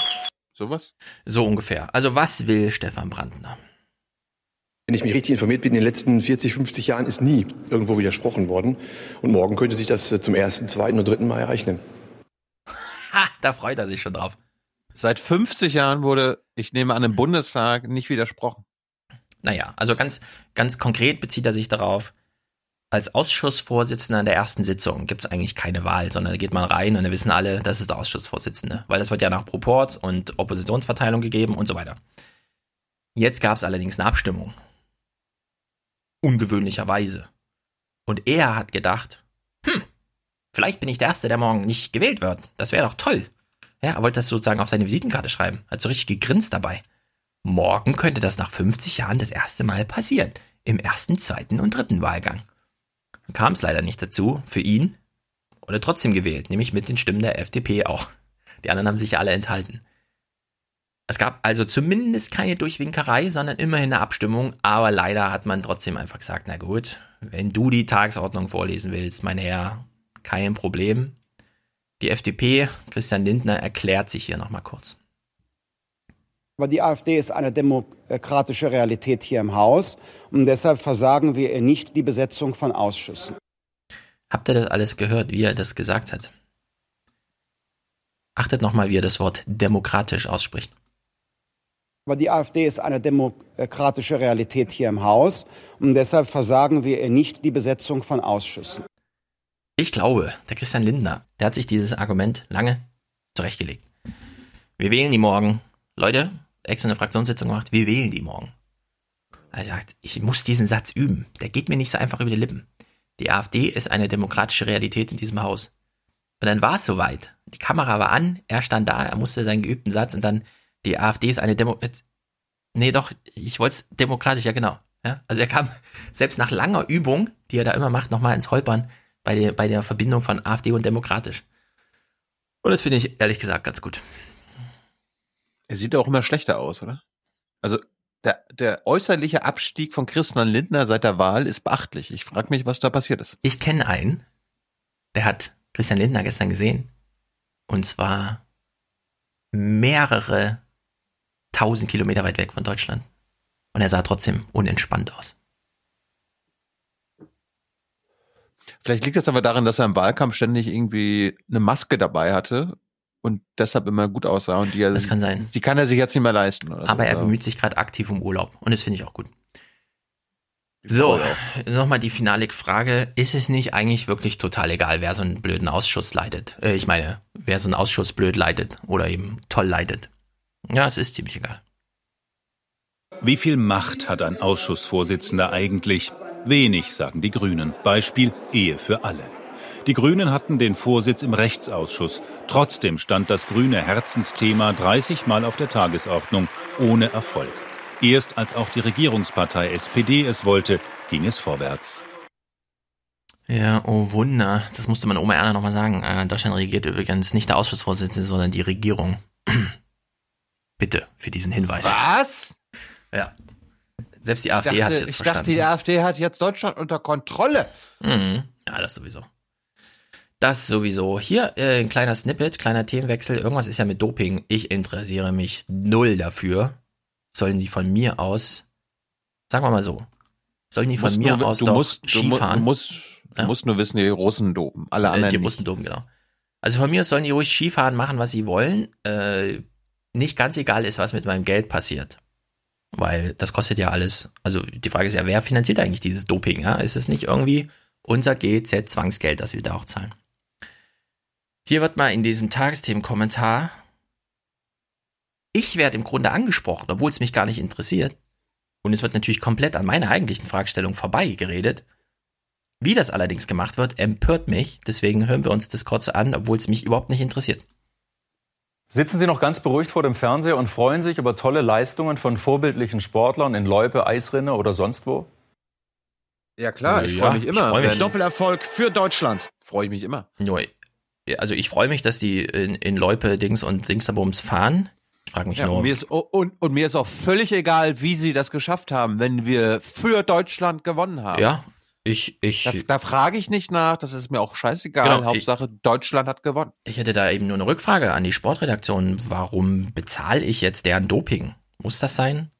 Sowas? So ungefähr. Also was will Stefan Brandner? Wenn ich mich richtig informiert bin, in den letzten 40, 50 Jahren ist nie irgendwo widersprochen worden. Und morgen könnte sich das äh, zum ersten, zweiten oder dritten Mal erreichen. Ha, da freut er sich schon drauf. Seit 50 Jahren wurde, ich nehme an, im Bundestag nicht widersprochen. Naja, also ganz, ganz konkret bezieht er sich darauf, als Ausschussvorsitzender in der ersten Sitzung gibt es eigentlich keine Wahl, sondern da geht man rein und dann wissen alle, das ist der Ausschussvorsitzende. Weil das wird ja nach Proports und Oppositionsverteilung gegeben und so weiter. Jetzt gab es allerdings eine Abstimmung ungewöhnlicherweise. Und er hat gedacht, hm, vielleicht bin ich der Erste, der morgen nicht gewählt wird. Das wäre doch toll. Ja, er wollte das sozusagen auf seine Visitenkarte schreiben. Hat so richtig gegrinst dabei. Morgen könnte das nach 50 Jahren das erste Mal passieren. Im ersten, zweiten und dritten Wahlgang. Dann kam es leider nicht dazu. Für ihn wurde trotzdem gewählt, nämlich mit den Stimmen der FDP auch. Die anderen haben sich alle enthalten. Es gab also zumindest keine Durchwinkerei, sondern immerhin eine Abstimmung, aber leider hat man trotzdem einfach gesagt, na gut, wenn du die Tagesordnung vorlesen willst, mein Herr, kein Problem. Die FDP, Christian Lindner, erklärt sich hier nochmal kurz. Aber die AfD ist eine demokratische Realität hier im Haus und deshalb versagen wir ihr nicht die Besetzung von Ausschüssen. Habt ihr das alles gehört, wie er das gesagt hat? Achtet nochmal, wie er das Wort demokratisch ausspricht. Aber die AfD ist eine demokratische Realität hier im Haus und deshalb versagen wir ihr nicht die Besetzung von Ausschüssen. Ich glaube, der Christian Lindner, der hat sich dieses Argument lange zurechtgelegt. Wir wählen die morgen. Leute, extra eine Fraktionssitzung gemacht, wir wählen die morgen. Er sagt, ich muss diesen Satz üben. Der geht mir nicht so einfach über die Lippen. Die AfD ist eine demokratische Realität in diesem Haus. Und dann war es soweit. die Kamera war an, er stand da, er musste seinen geübten Satz und dann die AfD ist eine Demo. Nee, doch, ich wollte es demokratisch, ja genau. Ja, also er kam (laughs) selbst nach langer Übung, die er da immer macht, nochmal ins Holpern bei der, bei der Verbindung von AfD und demokratisch. Und das finde ich ehrlich gesagt ganz gut. Er sieht auch immer schlechter aus, oder? Also der, der äußerliche Abstieg von Christian Lindner seit der Wahl ist beachtlich. Ich frage mich, was da passiert ist. Ich kenne einen, der hat Christian Lindner gestern gesehen. Und zwar mehrere tausend Kilometer weit weg von Deutschland. Und er sah trotzdem unentspannt aus. Vielleicht liegt das aber daran, dass er im Wahlkampf ständig irgendwie eine Maske dabei hatte und deshalb immer gut aussah. Und die, das kann sein. Die kann er sich jetzt nicht mehr leisten. aber er bemüht sich gerade aktiv um Urlaub und das finde ich auch gut. So, nochmal die finale Frage. Ist es nicht eigentlich wirklich total egal, wer so einen blöden Ausschuss leitet? Äh, ich meine, wer so einen Ausschuss blöd leitet oder eben toll leitet? Ja, es ist ziemlich egal. Wie viel Macht hat ein Ausschussvorsitzender eigentlich? Wenig, sagen die Grünen. Beispiel Ehe für alle. Die Grünen hatten den Vorsitz im Rechtsausschuss. Trotzdem stand das grüne Herzensthema 30 Mal auf der Tagesordnung, ohne Erfolg. Erst als auch die Regierungspartei SPD es wollte, ging es vorwärts. Ja, oh Wunder. Das musste man Oma Erna nochmal sagen. Äh, Deutschland regiert übrigens nicht der Ausschussvorsitzende, sondern die Regierung. Bitte für diesen Hinweis. Was? Ja. Selbst die ich AfD hat es jetzt ich verstanden. Ich dachte, die AfD hat jetzt Deutschland unter Kontrolle. Mhm. Ja, das sowieso. Das sowieso. Hier äh, ein kleiner Snippet, kleiner Themenwechsel. Irgendwas ist ja mit Doping. Ich interessiere mich null dafür. Sollen die von mir aus, sagen wir mal so, sollen die von mir nur, aus du doch musst, Skifahren? Du musst, du ja. musst nur wissen, die Russen dopen. Alle anderen. Äh, die. Russen dopen, genau. Also von mir aus sollen die ruhig Skifahren, machen, was sie wollen. Äh, nicht ganz egal ist, was mit meinem Geld passiert. Weil das kostet ja alles. Also die Frage ist ja, wer finanziert eigentlich dieses Doping? Ja? Ist es nicht irgendwie unser GZ-Zwangsgeld, das wir da auch zahlen? Hier wird mal in diesem Tagesthemenkommentar, ich werde im Grunde angesprochen, obwohl es mich gar nicht interessiert. Und es wird natürlich komplett an meiner eigentlichen Fragestellung vorbei geredet. Wie das allerdings gemacht wird, empört mich. Deswegen hören wir uns das kurz an, obwohl es mich überhaupt nicht interessiert. Sitzen Sie noch ganz beruhigt vor dem Fernseher und freuen sich über tolle Leistungen von vorbildlichen Sportlern in Loipe, Eisrinne oder sonst wo? Ja klar, ich ja, freue mich immer. Freu mich. Doppelerfolg für Deutschland. Freue ich mich immer. Also ich freue mich, dass die in, in Loipe Dings und Dingsterbums fahren. Ich frage mich ja, nur. Und mir, ist, und, und mir ist auch völlig egal, wie sie das geschafft haben, wenn wir für Deutschland gewonnen haben. Ja, ich, ich. Da, da frage ich nicht nach, das ist mir auch scheißegal. Genau, Hauptsache, ich, Deutschland hat gewonnen. Ich hätte da eben nur eine Rückfrage an die Sportredaktion. Warum bezahle ich jetzt deren Doping? Muss das sein?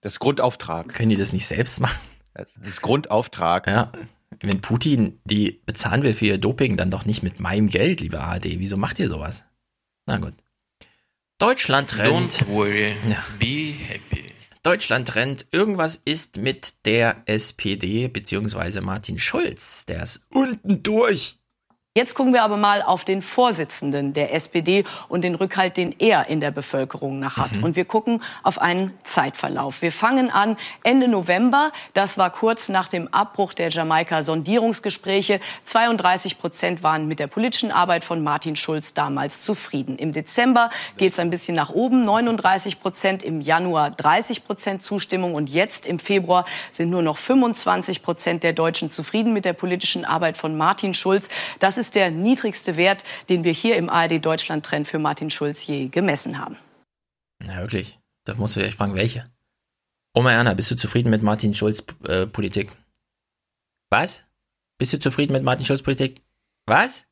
Das Grundauftrag. Können die das nicht selbst machen? Das ist Grundauftrag. Ja. Wenn Putin die bezahlen will für ihr Doping, dann doch nicht mit meinem Geld, liebe ARD. Wieso macht ihr sowas? Na gut. Deutschland rennt. Don't worry. Ja. Be happy. Deutschland rennt. Irgendwas ist mit der SPD bzw. Martin Schulz. Der ist unten durch. Jetzt gucken wir aber mal auf den Vorsitzenden der SPD und den Rückhalt, den er in der Bevölkerung nach hat. Mhm. Und wir gucken auf einen Zeitverlauf. Wir fangen an Ende November. Das war kurz nach dem Abbruch der Jamaika-Sondierungsgespräche. 32 Prozent waren mit der politischen Arbeit von Martin Schulz damals zufrieden. Im Dezember geht es ein bisschen nach oben. 39 Prozent, im Januar 30 Prozent Zustimmung. Und jetzt im Februar sind nur noch 25 Prozent der Deutschen zufrieden mit der politischen Arbeit von Martin Schulz. Das ist der niedrigste Wert, den wir hier im ARD Deutschland Trend für Martin Schulz je gemessen haben. Na wirklich, da musst du echt fragen, welche. Oma Erna, bist du zufrieden mit Martin Schulz äh, Politik? Was? Bist du zufrieden mit Martin Schulz Politik? Was?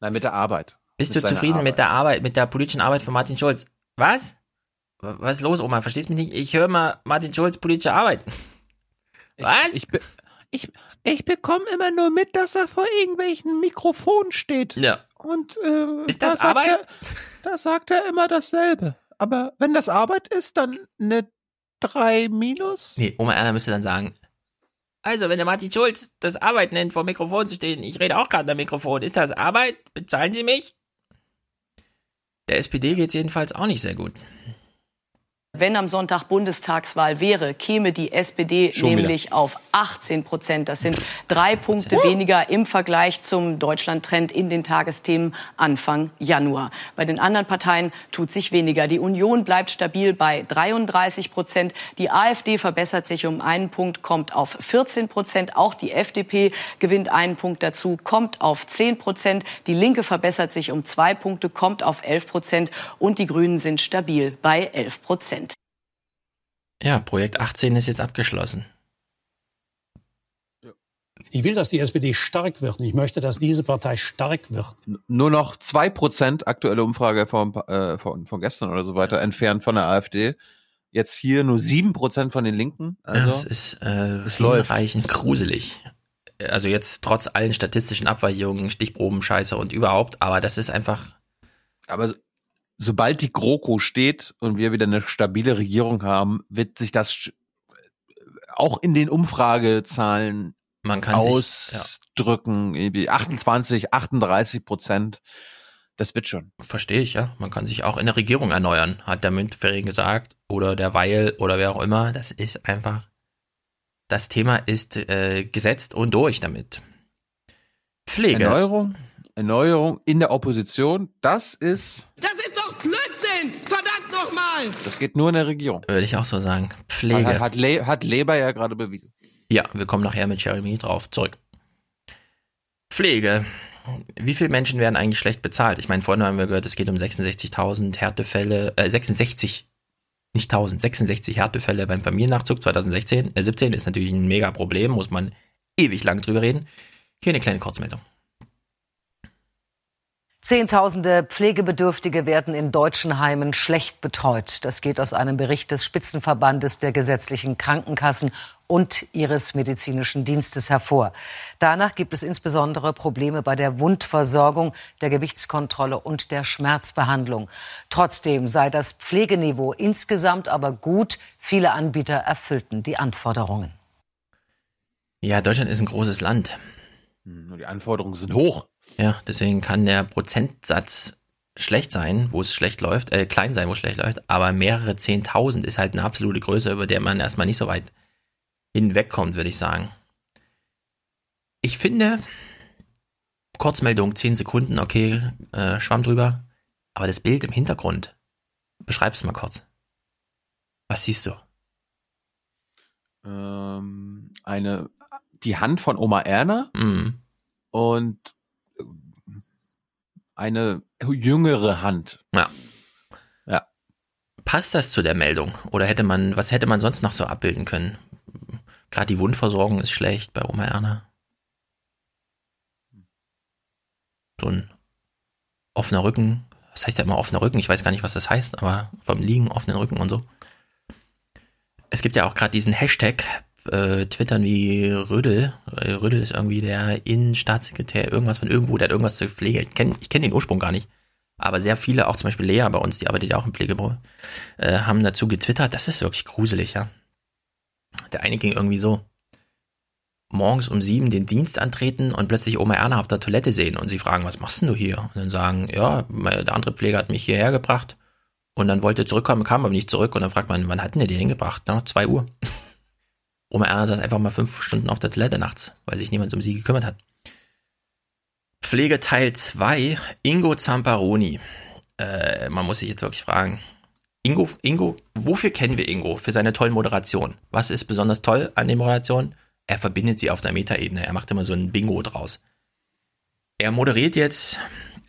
Nein, mit der Arbeit. Bist mit du zufrieden Arbeit. mit der Arbeit, mit der politischen Arbeit von Martin Schulz? Was? Was ist los, Oma? Verstehst mich nicht? Ich höre mal Martin Schulz politische Arbeit. Was? Ich, ich, ich, ich bekomme immer nur mit, dass er vor irgendwelchen Mikrofonen steht. Ja. Und äh, ist das da Arbeit? Er, da sagt er immer dasselbe. Aber wenn das Arbeit ist, dann eine 3 minus? Nee, Oma Erna müsste dann sagen, also, wenn der Martin Schulz das Arbeit nennt, vor Mikrofon zu stehen, ich rede auch gerade am Mikrofon, ist das Arbeit? Bezahlen Sie mich? Der SPD geht es jedenfalls auch nicht sehr gut. Wenn am Sonntag Bundestagswahl wäre, käme die SPD Schon nämlich wieder. auf 18 Prozent. Das sind drei Punkte uh. weniger im Vergleich zum Deutschland-Trend in den Tagesthemen Anfang Januar. Bei den anderen Parteien tut sich weniger. Die Union bleibt stabil bei 33 Prozent. Die AfD verbessert sich um einen Punkt, kommt auf 14 Prozent. Auch die FDP gewinnt einen Punkt dazu, kommt auf 10 Prozent. Die Linke verbessert sich um zwei Punkte, kommt auf 11 Prozent. Und die Grünen sind stabil bei 11 Prozent. Ja, Projekt 18 ist jetzt abgeschlossen. Ich will, dass die SPD stark wird. Ich möchte, dass diese Partei stark wird. Nur noch zwei Prozent aktuelle Umfrage von, äh, von, von gestern oder so weiter entfernt von der AfD. Jetzt hier nur sieben Prozent von den Linken. Also, ja, das ist äh, es hinreichend gruselig. Also jetzt trotz allen statistischen Abweichungen, Stichproben, Scheiße und überhaupt, aber das ist einfach. Aber sobald die GroKo steht und wir wieder eine stabile Regierung haben, wird sich das auch in den Umfragezahlen Man kann ausdrücken. Sich, ja. Irgendwie 28, 38 Prozent. Das wird schon. Verstehe ich, ja. Man kann sich auch in der Regierung erneuern, hat der Müntferring gesagt. Oder der Weil oder wer auch immer. Das ist einfach. Das Thema ist äh, gesetzt und durch damit. Pflege. Erneuerung, Erneuerung in der Opposition, das ist. Nochmal! Das geht nur in der Regierung. Würde ich auch so sagen. Pflege. Hat, hat, Le hat Leber ja gerade bewiesen. Ja, wir kommen nachher mit Jeremy drauf zurück. Pflege. Wie viele Menschen werden eigentlich schlecht bezahlt? Ich meine, vorhin haben wir gehört, es geht um 66.000 Härtefälle, äh, 66, nicht 1000, 66 Härtefälle beim Familiennachzug 2016, äh, 17 ist natürlich ein mega Problem, muss man ewig lang drüber reden. Hier eine kleine Kurzmeldung. Zehntausende Pflegebedürftige werden in deutschen Heimen schlecht betreut. Das geht aus einem Bericht des Spitzenverbandes der gesetzlichen Krankenkassen und ihres medizinischen Dienstes hervor. Danach gibt es insbesondere Probleme bei der Wundversorgung, der Gewichtskontrolle und der Schmerzbehandlung. Trotzdem sei das Pflegeniveau insgesamt aber gut. Viele Anbieter erfüllten die Anforderungen. Ja, Deutschland ist ein großes Land. Die Anforderungen sind hoch. Ja, deswegen kann der Prozentsatz schlecht sein, wo es schlecht läuft, äh, klein sein, wo es schlecht läuft, aber mehrere Zehntausend ist halt eine absolute Größe, über der man erstmal nicht so weit hinwegkommt, würde ich sagen. Ich finde, Kurzmeldung, 10 Sekunden, okay, äh, schwamm drüber, aber das Bild im Hintergrund, beschreib's mal kurz. Was siehst du? Ähm, eine, die Hand von Oma Erna mm. und eine jüngere Hand. Ja. Ja. Passt das zu der Meldung? Oder hätte man, was hätte man sonst noch so abbilden können? Gerade die Wundversorgung ist schlecht bei Oma Erna. So ein offener Rücken. Was heißt ja immer offener Rücken? Ich weiß gar nicht, was das heißt, aber vom Liegen, offenen Rücken und so. Es gibt ja auch gerade diesen Hashtag äh, twittern wie Rödel. Äh, Rödel ist irgendwie der Innenstaatssekretär, irgendwas von irgendwo, der hat irgendwas zur Pflege. Ich kenne kenn den Ursprung gar nicht. Aber sehr viele, auch zum Beispiel Lea bei uns, die arbeitet ja auch im Pflegebüro, äh, haben dazu getwittert. Das ist wirklich gruselig, ja. Der eine ging irgendwie so. Morgens um sieben den Dienst antreten und plötzlich Oma Erna auf der Toilette sehen und sie fragen, was machst denn du hier? Und dann sagen, ja, der andere Pfleger hat mich hierher gebracht und dann wollte zurückkommen, kam aber nicht zurück und dann fragt man, wann hat denn der die hingebracht? Na, zwei Uhr. Oma Erna saß einfach mal fünf Stunden auf der Toilette nachts, weil sich niemand um sie gekümmert hat. Pflege Teil 2, Ingo Zamparoni. Äh, man muss sich jetzt wirklich fragen. Ingo, Ingo, wofür kennen wir Ingo? Für seine tollen Moderationen. Was ist besonders toll an den Moderationen? Er verbindet sie auf der Metaebene. Er macht immer so ein Bingo draus. Er moderiert jetzt,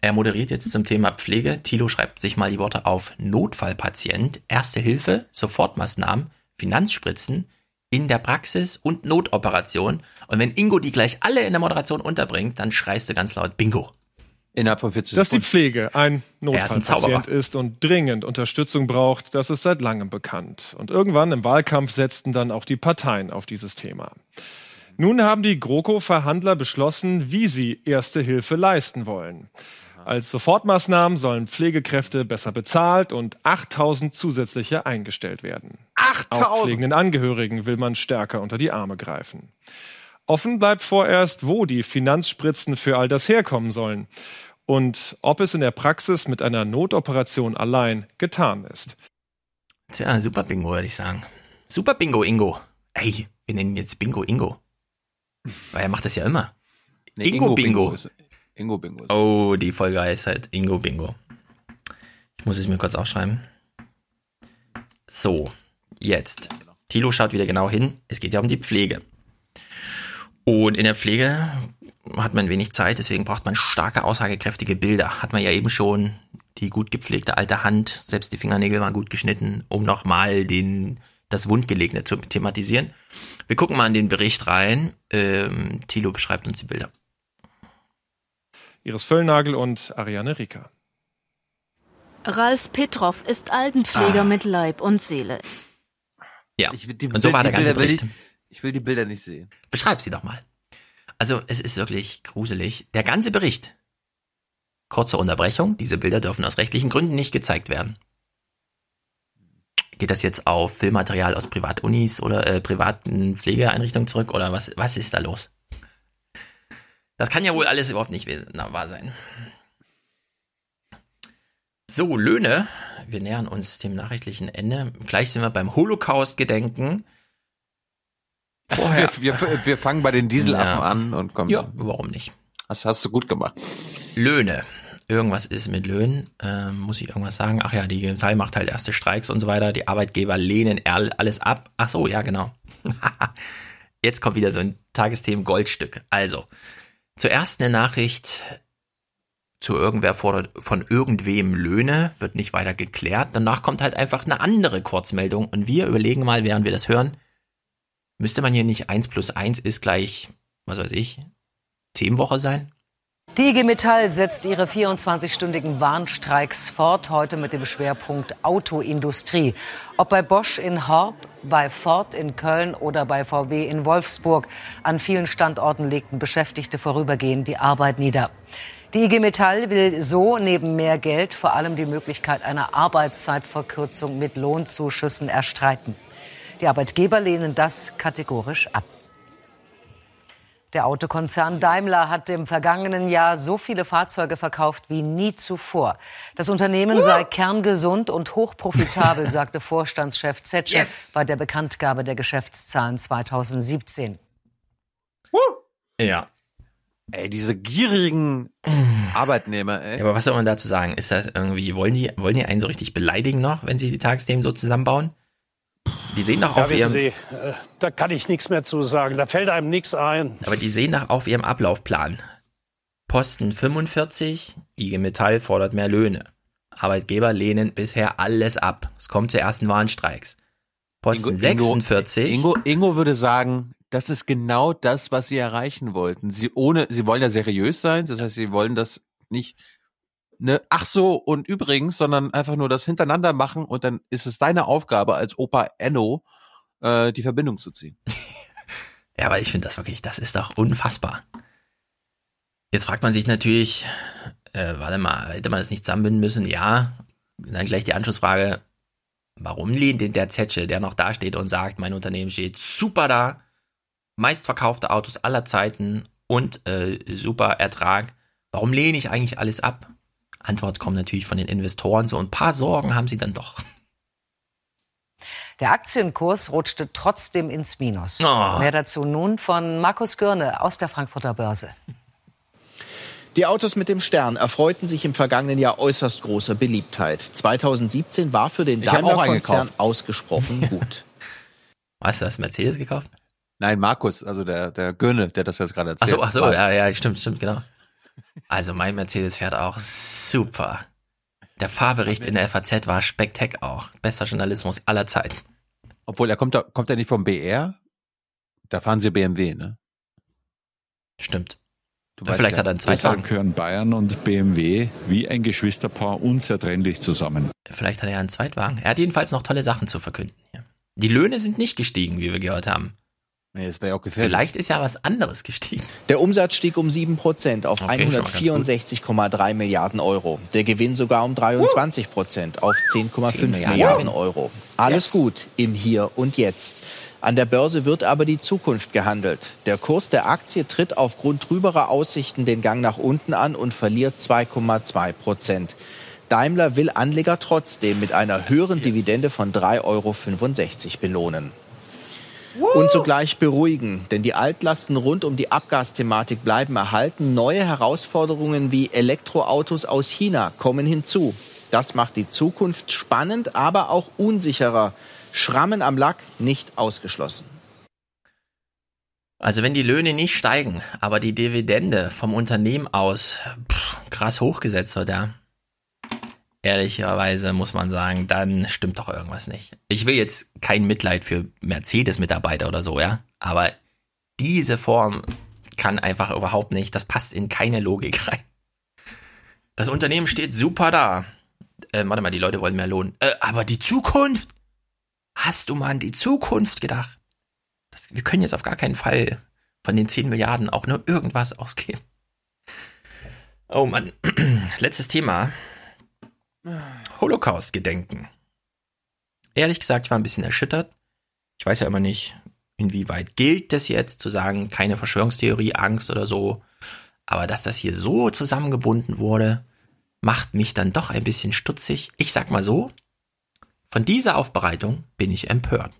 er moderiert jetzt zum Thema Pflege. Thilo schreibt sich mal die Worte auf Notfallpatient, Erste Hilfe, Sofortmaßnahmen, Finanzspritzen, in der Praxis und Notoperation. Und wenn Ingo die gleich alle in der Moderation unterbringt, dann schreist du ganz laut Bingo. Innerhalb von 40 Dass die Pflege ein Notfallpatient ist, ist und dringend Unterstützung braucht, das ist seit langem bekannt. Und irgendwann im Wahlkampf setzten dann auch die Parteien auf dieses Thema. Nun haben die GroKo-Verhandler beschlossen, wie sie Erste Hilfe leisten wollen. Als Sofortmaßnahmen sollen Pflegekräfte besser bezahlt und 8000 zusätzliche eingestellt werden. 8000! Auch pflegenden Angehörigen will man stärker unter die Arme greifen. Offen bleibt vorerst, wo die Finanzspritzen für all das herkommen sollen und ob es in der Praxis mit einer Notoperation allein getan ist. Tja, super Bingo, würde ich sagen. Super Bingo, Ingo. Ey, wir nennen ihn jetzt Bingo, Ingo. Weil er macht das ja immer. Nee, Ingo, Ingo Bingo. Bingo Ingo Bingo. Oh, die Folge heißt halt Ingo Bingo. Ich muss es mir kurz aufschreiben. So, jetzt. Tilo schaut wieder genau hin. Es geht ja um die Pflege. Und in der Pflege hat man wenig Zeit, deswegen braucht man starke, aussagekräftige Bilder. Hat man ja eben schon die gut gepflegte alte Hand, selbst die Fingernägel waren gut geschnitten, um nochmal den, das Wundgelegene zu thematisieren. Wir gucken mal in den Bericht rein. Ähm, Thilo beschreibt uns die Bilder. Iris Völlnagel und Ariane Rika. Ralf Petrov ist Altenpfleger ah. mit Leib und Seele. Ja, die, und so war der ganze Bericht. Ich, ich will die Bilder nicht sehen. Beschreib sie doch mal. Also, es ist wirklich gruselig. Der ganze Bericht. Kurze Unterbrechung. Diese Bilder dürfen aus rechtlichen Gründen nicht gezeigt werden. Geht das jetzt auf Filmmaterial aus Privatunis oder äh, privaten Pflegeeinrichtungen zurück oder was, was ist da los? Das kann ja wohl alles überhaupt nicht wahr sein. So, Löhne. Wir nähern uns dem nachrichtlichen Ende. Gleich sind wir beim Holocaust-Gedenken. Vorher. Wir, wir, wir, fangen bei den Dieselaffen ja. an und kommen. Ja, warum nicht? Das hast du gut gemacht. Löhne. Irgendwas ist mit Löhnen. Ähm, muss ich irgendwas sagen? Ach ja, die Metall macht halt erste Streiks und so weiter. Die Arbeitgeber lehnen alles ab. Ach so, ja, genau. (laughs) Jetzt kommt wieder so ein Tagesthemen Goldstück. Also, zuerst eine Nachricht zu irgendwer fordert von irgendwem Löhne, wird nicht weiter geklärt. Danach kommt halt einfach eine andere Kurzmeldung und wir überlegen mal, während wir das hören, müsste man hier nicht 1 plus 1 ist gleich, was weiß ich, Themenwoche sein? Die IG Metall setzt ihre 24-stündigen Warnstreiks fort, heute mit dem Schwerpunkt Autoindustrie. Ob bei Bosch in Horb, bei Ford in Köln oder bei VW in Wolfsburg. An vielen Standorten legten Beschäftigte vorübergehend die Arbeit nieder. Die IG Metall will so neben mehr Geld vor allem die Möglichkeit einer Arbeitszeitverkürzung mit Lohnzuschüssen erstreiten. Die Arbeitgeber lehnen das kategorisch ab. Der Autokonzern Daimler hat im vergangenen Jahr so viele Fahrzeuge verkauft wie nie zuvor. Das Unternehmen sei kerngesund und hochprofitabel, (laughs) sagte Vorstandschef Zetsche yes. bei der Bekanntgabe der Geschäftszahlen 2017. Ja, Ey, diese gierigen (sighs) Arbeitnehmer, ey. Ja, aber was soll man dazu sagen? Ist das irgendwie, wollen die, wollen die einen so richtig beleidigen noch, wenn sie die Tagesthemen so zusammenbauen? Die sehen doch ja, auf ihrem. Sie, äh, da kann ich nichts mehr zu sagen. Da fällt einem nichts ein. Aber die sehen doch auf ihrem Ablaufplan. Posten 45, IG Metall fordert mehr Löhne. Arbeitgeber lehnen bisher alles ab. Es kommt zu ersten Warnstreiks. Posten Ingo, 46. Ingo, Ingo würde sagen, das ist genau das, was sie erreichen wollten. Sie ohne, sie wollen ja seriös sein, das heißt, sie wollen das nicht ne, ach so und übrigens, sondern einfach nur das hintereinander machen und dann ist es deine Aufgabe als Opa Enno, äh, die Verbindung zu ziehen. (laughs) ja, aber ich finde das wirklich, das ist doch unfassbar. Jetzt fragt man sich natürlich, äh, warte mal, hätte man das nicht zusammenbinden müssen? Ja. dann gleich die Anschlussfrage, warum lehnt denn der Zetsche, der noch da steht und sagt, mein Unternehmen steht super da, meistverkaufte Autos aller Zeiten und äh, super Ertrag. Warum lehne ich eigentlich alles ab? Antwort kommt natürlich von den Investoren. So ein paar Sorgen haben sie dann doch. Der Aktienkurs rutschte trotzdem ins Minus. Oh. Mehr dazu nun von Markus Görne aus der Frankfurter Börse. Die Autos mit dem Stern erfreuten sich im vergangenen Jahr äußerst großer Beliebtheit. 2017 war für den Daimler-Konzern ausgesprochen (laughs) gut. Hast du das Mercedes gekauft? Nein, Markus, also der, der Gönne, der das jetzt gerade erzählt. Ach so, ach so, ja, ja, stimmt, stimmt, genau. Also mein Mercedes fährt auch super. Der Fahrbericht in der FAZ war spektak auch. Bester Journalismus aller Zeiten. Obwohl, er kommt, kommt er nicht vom BR? Da fahren sie BMW, ne? Stimmt. Du Vielleicht ja, hat er einen Zweitwagen. gehören Bayern und BMW wie ein Geschwisterpaar unzertrennlich zusammen. Vielleicht hat er einen Zweitwagen. Er hat jedenfalls noch tolle Sachen zu verkünden. Die Löhne sind nicht gestiegen, wie wir gehört haben. Nee, das wäre auch gefährlich. Vielleicht ist ja was anderes gestiegen. Der Umsatz stieg um 7 Prozent auf okay, 164,3 Milliarden Euro. Der Gewinn sogar um 23 Prozent auf 10,5 Milliarden, Milliarden Euro. Alles yes. gut im Hier und Jetzt. An der Börse wird aber die Zukunft gehandelt. Der Kurs der Aktie tritt aufgrund trüberer Aussichten den Gang nach unten an und verliert 2,2 Prozent. Daimler will Anleger trotzdem mit einer höheren Dividende von 3,65 Euro belohnen. Und zugleich beruhigen, denn die Altlasten rund um die Abgasthematik bleiben erhalten. Neue Herausforderungen wie Elektroautos aus China kommen hinzu. Das macht die Zukunft spannend, aber auch unsicherer. Schrammen am Lack nicht ausgeschlossen. Also wenn die Löhne nicht steigen, aber die Dividende vom Unternehmen aus pff, krass hochgesetzt wird, ja. Ehrlicherweise muss man sagen, dann stimmt doch irgendwas nicht. Ich will jetzt kein Mitleid für Mercedes-Mitarbeiter oder so, ja. Aber diese Form kann einfach überhaupt nicht, das passt in keine Logik rein. Das Unternehmen steht super da. Äh, warte mal, die Leute wollen mehr Lohn. Äh, aber die Zukunft? Hast du mal an die Zukunft gedacht? Das, wir können jetzt auf gar keinen Fall von den 10 Milliarden auch nur irgendwas ausgeben. Oh Mann. (clears throat) Letztes Thema. Holocaust-Gedenken. Ehrlich gesagt, ich war ein bisschen erschüttert. Ich weiß ja immer nicht, inwieweit gilt das jetzt, zu sagen, keine Verschwörungstheorie, Angst oder so. Aber dass das hier so zusammengebunden wurde, macht mich dann doch ein bisschen stutzig. Ich sag mal so, von dieser Aufbereitung bin ich empört.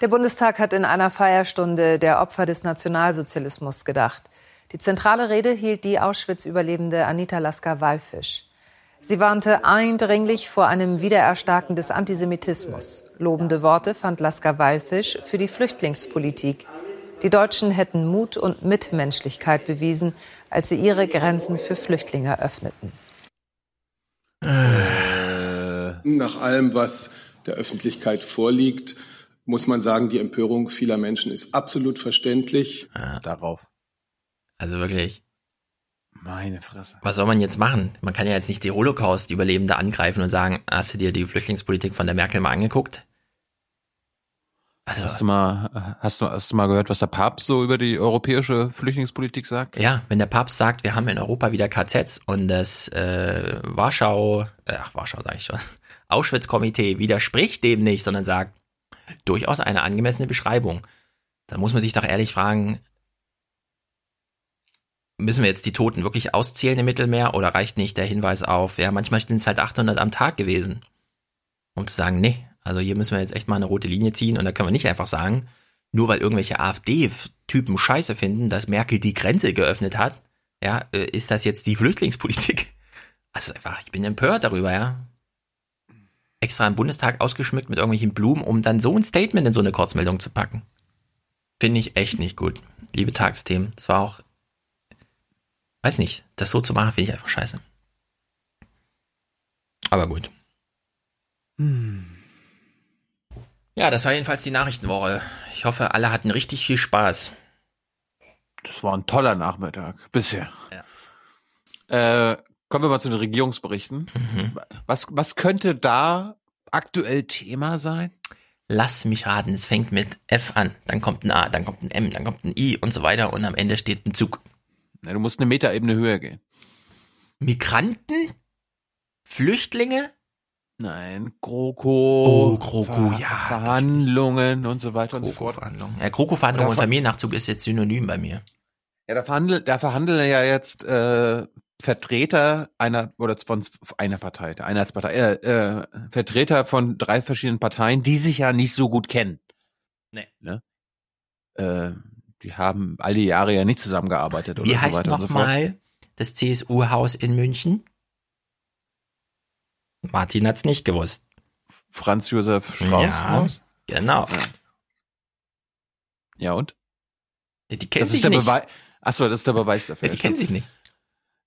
Der Bundestag hat in einer Feierstunde der Opfer des Nationalsozialismus gedacht. Die zentrale Rede hielt die Auschwitz-Überlebende Anita Lasker-Wallfisch. Sie warnte eindringlich vor einem Wiedererstarken des Antisemitismus. Lobende Worte fand Lasker-Wallfisch für die Flüchtlingspolitik. Die Deutschen hätten Mut und Mitmenschlichkeit bewiesen, als sie ihre Grenzen für Flüchtlinge öffneten. Nach allem, was der Öffentlichkeit vorliegt, muss man sagen, die Empörung vieler Menschen ist absolut verständlich. Ja, darauf. Also wirklich. Meine Fresse. Was soll man jetzt machen? Man kann ja jetzt nicht die Holocaust-Überlebende angreifen und sagen, hast du dir die Flüchtlingspolitik von der Merkel mal angeguckt? Also, hast du mal, hast du, hast du mal gehört, was der Papst so über die europäische Flüchtlingspolitik sagt? Ja, wenn der Papst sagt, wir haben in Europa wieder KZs und das äh, Warschau, äh, ach Warschau sage ich schon, (laughs) Auschwitz-Komitee widerspricht dem nicht, sondern sagt, durchaus eine angemessene Beschreibung. Da muss man sich doch ehrlich fragen, müssen wir jetzt die Toten wirklich auszählen im Mittelmeer oder reicht nicht der Hinweis auf, ja, manchmal sind es halt 800 am Tag gewesen. Um zu sagen, nee, also hier müssen wir jetzt echt mal eine rote Linie ziehen und da können wir nicht einfach sagen, nur weil irgendwelche AfD-Typen Scheiße finden, dass Merkel die Grenze geöffnet hat, ja, äh, ist das jetzt die Flüchtlingspolitik? (laughs) Also einfach, ich bin empört darüber, ja extra im Bundestag ausgeschmückt mit irgendwelchen Blumen, um dann so ein Statement in so eine Kurzmeldung zu packen. Finde ich echt nicht gut. Liebe Tagsthemen, das war auch, weiß nicht, das so zu machen, finde ich einfach scheiße. Aber gut. Hm. Ja, das war jedenfalls die Nachrichtenwoche. Ich hoffe, alle hatten richtig viel Spaß. Das war ein toller Nachmittag bisher. Ja. Äh, Kommen wir mal zu den Regierungsberichten. Mhm. Was, was könnte da aktuell Thema sein? Lass mich raten, es fängt mit F an, dann kommt ein A, dann kommt ein M, dann kommt ein I und so weiter und am Ende steht ein Zug. Du musst eine Metaebene höher gehen. Migranten? Flüchtlinge? Nein, GroKo. Oh, GroKo, Ver ja. Verhandlungen und so weiter und so fort. Verhandlungen. Ja, GroKo-Verhandlungen und Familiennachzug ist jetzt synonym bei mir. Ja, da verhandeln, da verhandeln ja jetzt äh, Vertreter einer oder von einer Partei, der Einheitspartei, äh, äh, Vertreter von drei verschiedenen Parteien, die sich ja nicht so gut kennen. Nee. Ne? Äh, die haben all die Jahre ja nicht zusammengearbeitet. Wie heißt so nochmal so das CSU-Haus in München? Martin hat's nicht gewusst. Franz Josef Strauß. Ja, genau. Ja. und? Die, die kennen sich nicht. Achso, das ist der Beweis dafür. Ja, die kennen sich nicht.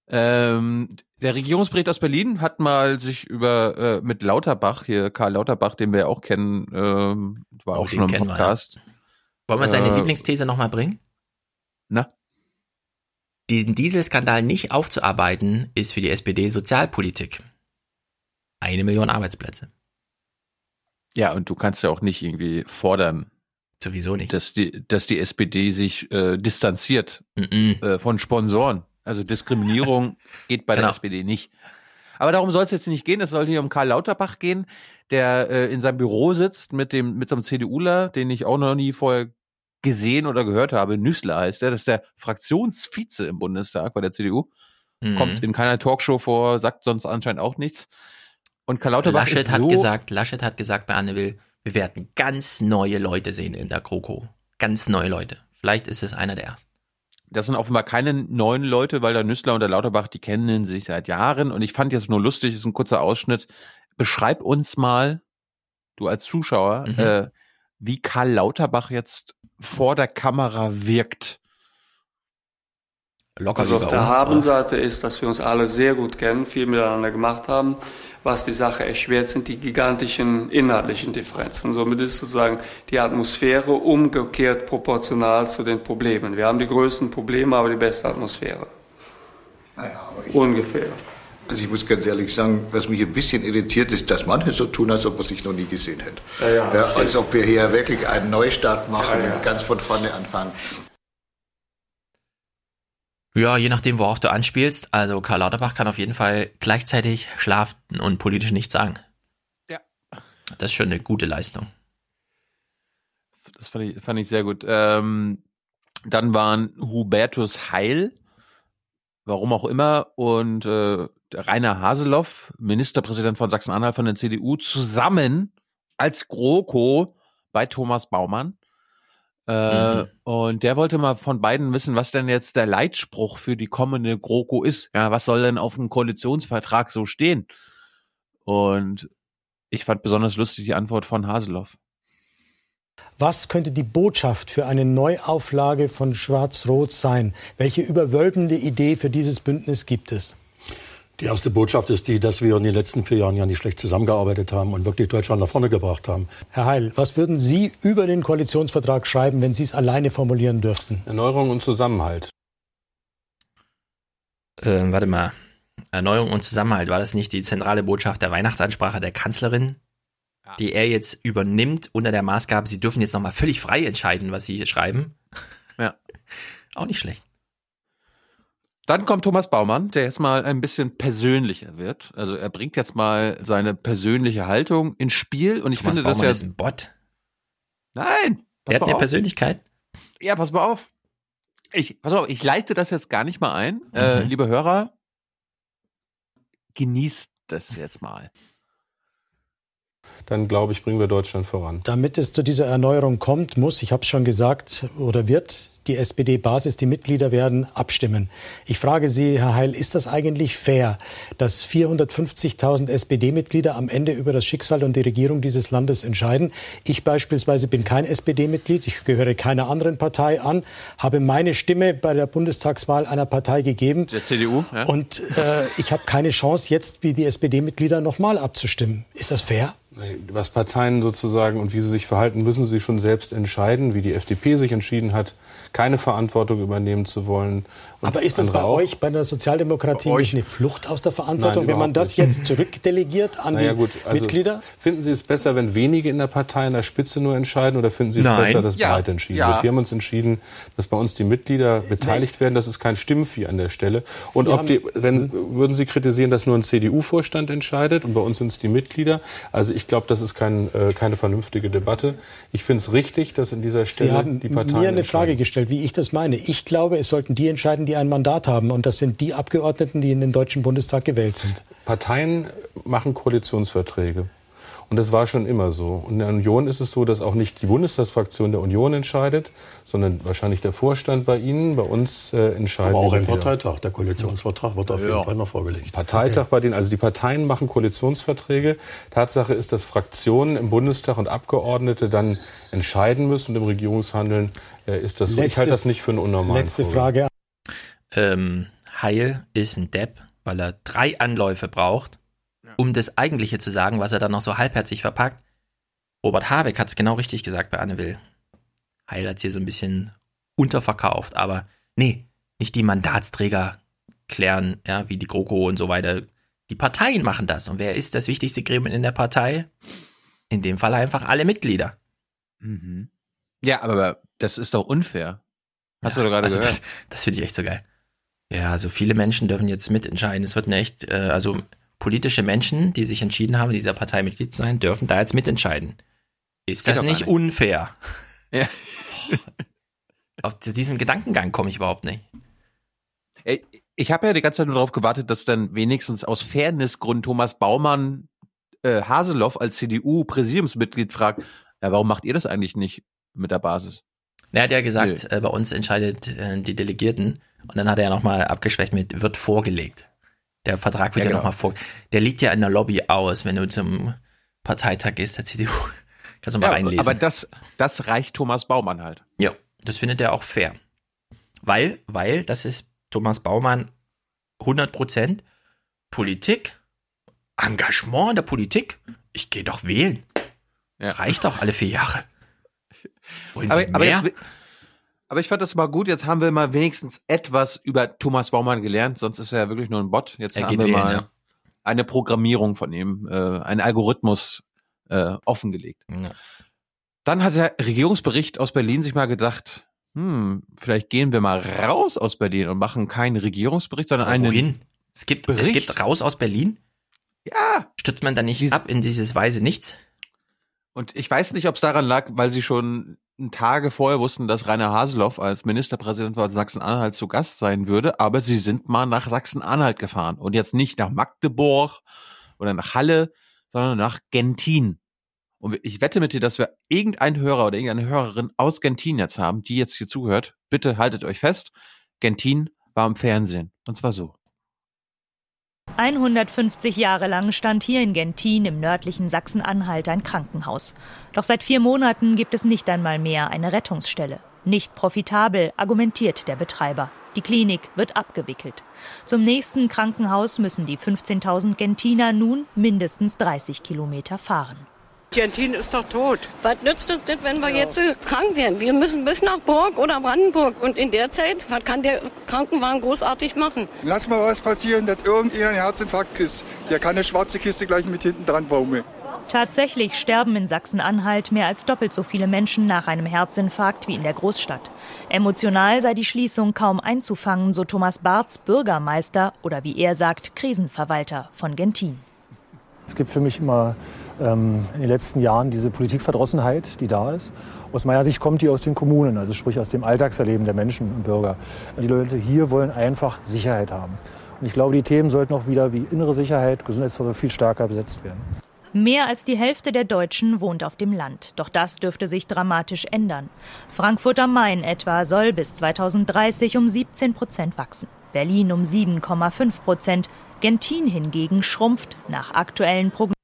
Ähm, der Regierungsbericht aus Berlin hat mal sich über äh, mit Lauterbach, hier Karl Lauterbach, den wir ja auch kennen, ähm, war oh, auch schon im Podcast. Wollen wir seine äh, Lieblingsthese nochmal bringen? Na? Diesen Dieselskandal nicht aufzuarbeiten, ist für die SPD Sozialpolitik. Eine Million Arbeitsplätze. Ja, und du kannst ja auch nicht irgendwie fordern. Sowieso nicht. Dass die, dass die SPD sich äh, distanziert mm -mm. Äh, von Sponsoren. Also Diskriminierung (laughs) geht bei genau. der SPD nicht. Aber darum soll es jetzt nicht gehen. Es soll hier um Karl Lauterbach gehen, der äh, in seinem Büro sitzt mit dem mit so einem CDUler, den ich auch noch nie vorher gesehen oder gehört habe. Nüßler heißt der. Das ist der Fraktionsvize im Bundestag bei der CDU. mhm. kommt in keiner Talkshow vor, sagt sonst anscheinend auch nichts. Und Karl Lauterbach Laschet ist hat so gesagt, Laschet hat gesagt bei Anne Will, wir werden ganz neue Leute sehen in der GroKo. Ganz neue Leute. Vielleicht ist es einer der ersten. Das sind offenbar keine neuen Leute, weil der Nüssler und der Lauterbach, die kennen sich seit Jahren. Und ich fand jetzt nur lustig, ist ein kurzer Ausschnitt. Beschreib uns mal, du als Zuschauer, mhm. äh, wie Karl Lauterbach jetzt vor der Kamera wirkt. Locker also auf der uns, Habenseite oder? ist, dass wir uns alle sehr gut kennen, viel miteinander gemacht haben. Was die Sache erschwert, sind die gigantischen inhaltlichen Differenzen. Somit ist sozusagen die Atmosphäre umgekehrt proportional zu den Problemen. Wir haben die größten Probleme, aber die beste Atmosphäre. Naja, Ungefähr. Also ich muss ganz ehrlich sagen, was mich ein bisschen irritiert ist, dass manche so tun, als ob man sich noch nie gesehen hätte. Ja, ja, ja, als ob wir hier wirklich einen Neustart machen und ganz von vorne anfangen. Ja, je nachdem, worauf du anspielst. Also Karl Lauterbach kann auf jeden Fall gleichzeitig schlafen und politisch nichts sagen. Ja. Das ist schon eine gute Leistung. Das fand ich, fand ich sehr gut. Ähm, dann waren Hubertus Heil, warum auch immer, und äh, Rainer Haseloff, Ministerpräsident von Sachsen-Anhalt von der CDU, zusammen als GroKo bei Thomas Baumann. Äh, mhm. Und der wollte mal von beiden wissen, was denn jetzt der Leitspruch für die kommende GroKo ist. Ja, was soll denn auf dem Koalitionsvertrag so stehen? Und ich fand besonders lustig die Antwort von Haseloff. Was könnte die Botschaft für eine Neuauflage von Schwarz-Rot sein? Welche überwölbende Idee für dieses Bündnis gibt es? Die erste Botschaft ist die, dass wir in den letzten vier Jahren ja nicht schlecht zusammengearbeitet haben und wirklich Deutschland nach vorne gebracht haben. Herr Heil, was würden Sie über den Koalitionsvertrag schreiben, wenn Sie es alleine formulieren dürften? Erneuerung und Zusammenhalt. Äh, warte mal. Erneuerung und Zusammenhalt, war das nicht die zentrale Botschaft der Weihnachtsansprache der Kanzlerin, ja. die er jetzt übernimmt unter der Maßgabe, sie dürfen jetzt nochmal völlig frei entscheiden, was sie hier schreiben? Ja. (laughs) Auch nicht schlecht. Dann kommt Thomas Baumann, der jetzt mal ein bisschen persönlicher wird. Also er bringt jetzt mal seine persönliche Haltung ins Spiel und ich Thomas finde, Baumann dass er ist ein Bot. Nein, der hat eine auf. Persönlichkeit. Ja, pass mal auf. Ich, pass auf, ich leite das jetzt gar nicht mal ein. Äh, mhm. Äh, liebe Hörer, genießt das jetzt mal dann glaube ich, bringen wir Deutschland voran. Damit es zu dieser Erneuerung kommt, muss, ich habe es schon gesagt, oder wird die SPD-Basis, die Mitglieder werden abstimmen. Ich frage Sie, Herr Heil, ist das eigentlich fair, dass 450.000 SPD-Mitglieder am Ende über das Schicksal und die Regierung dieses Landes entscheiden? Ich beispielsweise bin kein SPD-Mitglied, ich gehöre keiner anderen Partei an, habe meine Stimme bei der Bundestagswahl einer Partei gegeben. Der CDU? Ja. Und äh, ich habe keine Chance, jetzt wie die SPD-Mitglieder nochmal abzustimmen. Ist das fair? Was Parteien sozusagen und wie sie sich verhalten, müssen sie schon selbst entscheiden, wie die FDP sich entschieden hat keine Verantwortung übernehmen zu wollen. Aber ist das bei auch? euch, bei der Sozialdemokratie, bei nicht eine Flucht aus der Verantwortung, Nein, wenn man das nicht. jetzt zurückdelegiert an naja, die gut, also Mitglieder? Finden Sie es besser, wenn wenige in der Partei in der Spitze nur entscheiden oder finden Sie es Nein. besser, dass ja. breit entschieden ja. wird? Wir haben uns entschieden, dass bei uns die Mitglieder beteiligt nee. werden. Das ist kein Stimmvieh an der Stelle. Und Sie ob die, wenn, würden Sie kritisieren, dass nur ein CDU-Vorstand entscheidet und bei uns sind es die Mitglieder? Also ich glaube, das ist kein, äh, keine vernünftige Debatte. Ich finde es richtig, dass in dieser Stelle die Parteien mir eine Frage gestellt wie ich das meine. Ich glaube, es sollten die entscheiden, die ein Mandat haben. Und das sind die Abgeordneten, die in den Deutschen Bundestag gewählt sind. Parteien machen Koalitionsverträge. Und das war schon immer so. Und in der Union ist es so, dass auch nicht die Bundestagsfraktion der Union entscheidet, sondern wahrscheinlich der Vorstand bei Ihnen, bei uns äh, entscheidet. Aber auch ein Parteitag. Der Koalitionsvertrag wird auf jeden ja. Fall noch vorgelegt. Parteitag okay. bei denen, also die Parteien machen Koalitionsverträge. Tatsache ist, dass Fraktionen im Bundestag und Abgeordnete dann entscheiden müssen und im Regierungshandeln äh, ist das letzte, so. Ich halte das nicht für einen unnormalen Letzte Frage. Ähm, Heil ist ein Depp, weil er drei Anläufe braucht, um das Eigentliche zu sagen, was er dann noch so halbherzig verpackt. Robert Habeck hat es genau richtig gesagt bei Anne Will. Heil hat es hier so ein bisschen unterverkauft, aber nee, nicht die Mandatsträger klären, ja, wie die GroKo und so weiter. Die Parteien machen das. Und wer ist das wichtigste Gremium in der Partei? In dem Fall einfach alle Mitglieder. Mhm. Ja, aber das ist doch unfair. Hast ja, du doch gerade also gehört? Das, das finde ich echt so geil. Ja, also viele Menschen dürfen jetzt mitentscheiden. Es wird eine echt, äh, also politische Menschen, die sich entschieden haben, dieser Partei Mitglied zu sein, dürfen da jetzt mitentscheiden. Ist das, das nicht unfair? (laughs) Ja. Auf diesem Gedankengang komme ich überhaupt nicht. Ey, Ich habe ja die ganze Zeit nur darauf gewartet, dass dann wenigstens aus Fairnessgrund Thomas Baumann äh, Haseloff als CDU-Präsidiumsmitglied fragt, ja, warum macht ihr das eigentlich nicht mit der Basis? Er hat ja gesagt, nee. äh, bei uns entscheidet äh, die Delegierten. Und dann hat er ja nochmal abgeschwächt mit, wird vorgelegt. Der Vertrag wird ja, ja genau. nochmal vor. Der liegt ja in der Lobby aus, wenn du zum Parteitag gehst, der CDU. (laughs) Kannst du mal ja, reinlesen. Aber das, das reicht Thomas Baumann halt. Ja, das findet er auch fair. Weil, weil, das ist Thomas Baumann 100 Prozent Politik, Engagement in der Politik. Ich gehe doch wählen. Ja. Reicht doch alle vier Jahre. (laughs) Wollen Sie aber, mehr? Aber, jetzt, aber ich fand das mal gut. Jetzt haben wir mal wenigstens etwas über Thomas Baumann gelernt. Sonst ist er ja wirklich nur ein Bot. Jetzt er haben wir wählen, mal ja. eine Programmierung von ihm, äh, einen Algorithmus äh, offengelegt. Ja. Dann hat der Regierungsbericht aus Berlin sich mal gedacht, hm, vielleicht gehen wir mal raus aus Berlin und machen keinen Regierungsbericht, sondern einen. Wohin? Es gibt, Bericht. es gibt raus aus Berlin? Ja. Stützt man da nicht Dies ab in dieses Weise nichts? Und ich weiß nicht, ob es daran lag, weil sie schon Tage vorher wussten, dass Rainer Haseloff als Ministerpräsident von Sachsen-Anhalt zu Gast sein würde, aber sie sind mal nach Sachsen-Anhalt gefahren und jetzt nicht nach Magdeburg oder nach Halle, sondern nach Gentin. Und ich wette mit dir, dass wir irgendeinen Hörer oder irgendeine Hörerin aus Gentin jetzt haben, die jetzt hier zuhört. Bitte haltet euch fest. Gentin war im Fernsehen. Und zwar so. 150 Jahre lang stand hier in Gentin im nördlichen Sachsen-Anhalt ein Krankenhaus. Doch seit vier Monaten gibt es nicht einmal mehr eine Rettungsstelle. Nicht profitabel, argumentiert der Betreiber. Die Klinik wird abgewickelt. Zum nächsten Krankenhaus müssen die 15.000 Gentiner nun mindestens 30 Kilometer fahren. Gentin ist doch tot. Was nützt uns das, wenn wir ja. jetzt krank werden? Wir müssen bis nach Burg oder Brandenburg. Und in der Zeit, was kann der Krankenwagen großartig machen? Lass mal was passieren, dass irgendjemand einen Herzinfarkt kriegt. Der kann eine schwarze Kiste gleich mit hinten dran baumeln. Tatsächlich sterben in Sachsen-Anhalt mehr als doppelt so viele Menschen nach einem Herzinfarkt wie in der Großstadt. Emotional sei die Schließung kaum einzufangen, so Thomas Barths, Bürgermeister oder wie er sagt, Krisenverwalter von Gentin. Es gibt für mich immer ähm, in den letzten Jahren diese Politikverdrossenheit, die da ist. Aus meiner Sicht kommt die aus den Kommunen, also sprich aus dem Alltagserleben der Menschen und Bürger. Die Leute hier wollen einfach Sicherheit haben. Und ich glaube, die Themen sollten auch wieder wie innere Sicherheit, Gesundheitsversorgung viel stärker besetzt werden. Mehr als die Hälfte der Deutschen wohnt auf dem Land. Doch das dürfte sich dramatisch ändern. Frankfurt am Main etwa soll bis 2030 um 17 Prozent wachsen. Berlin um 7,5 Prozent. Gentin hingegen schrumpft nach aktuellen Prognosen.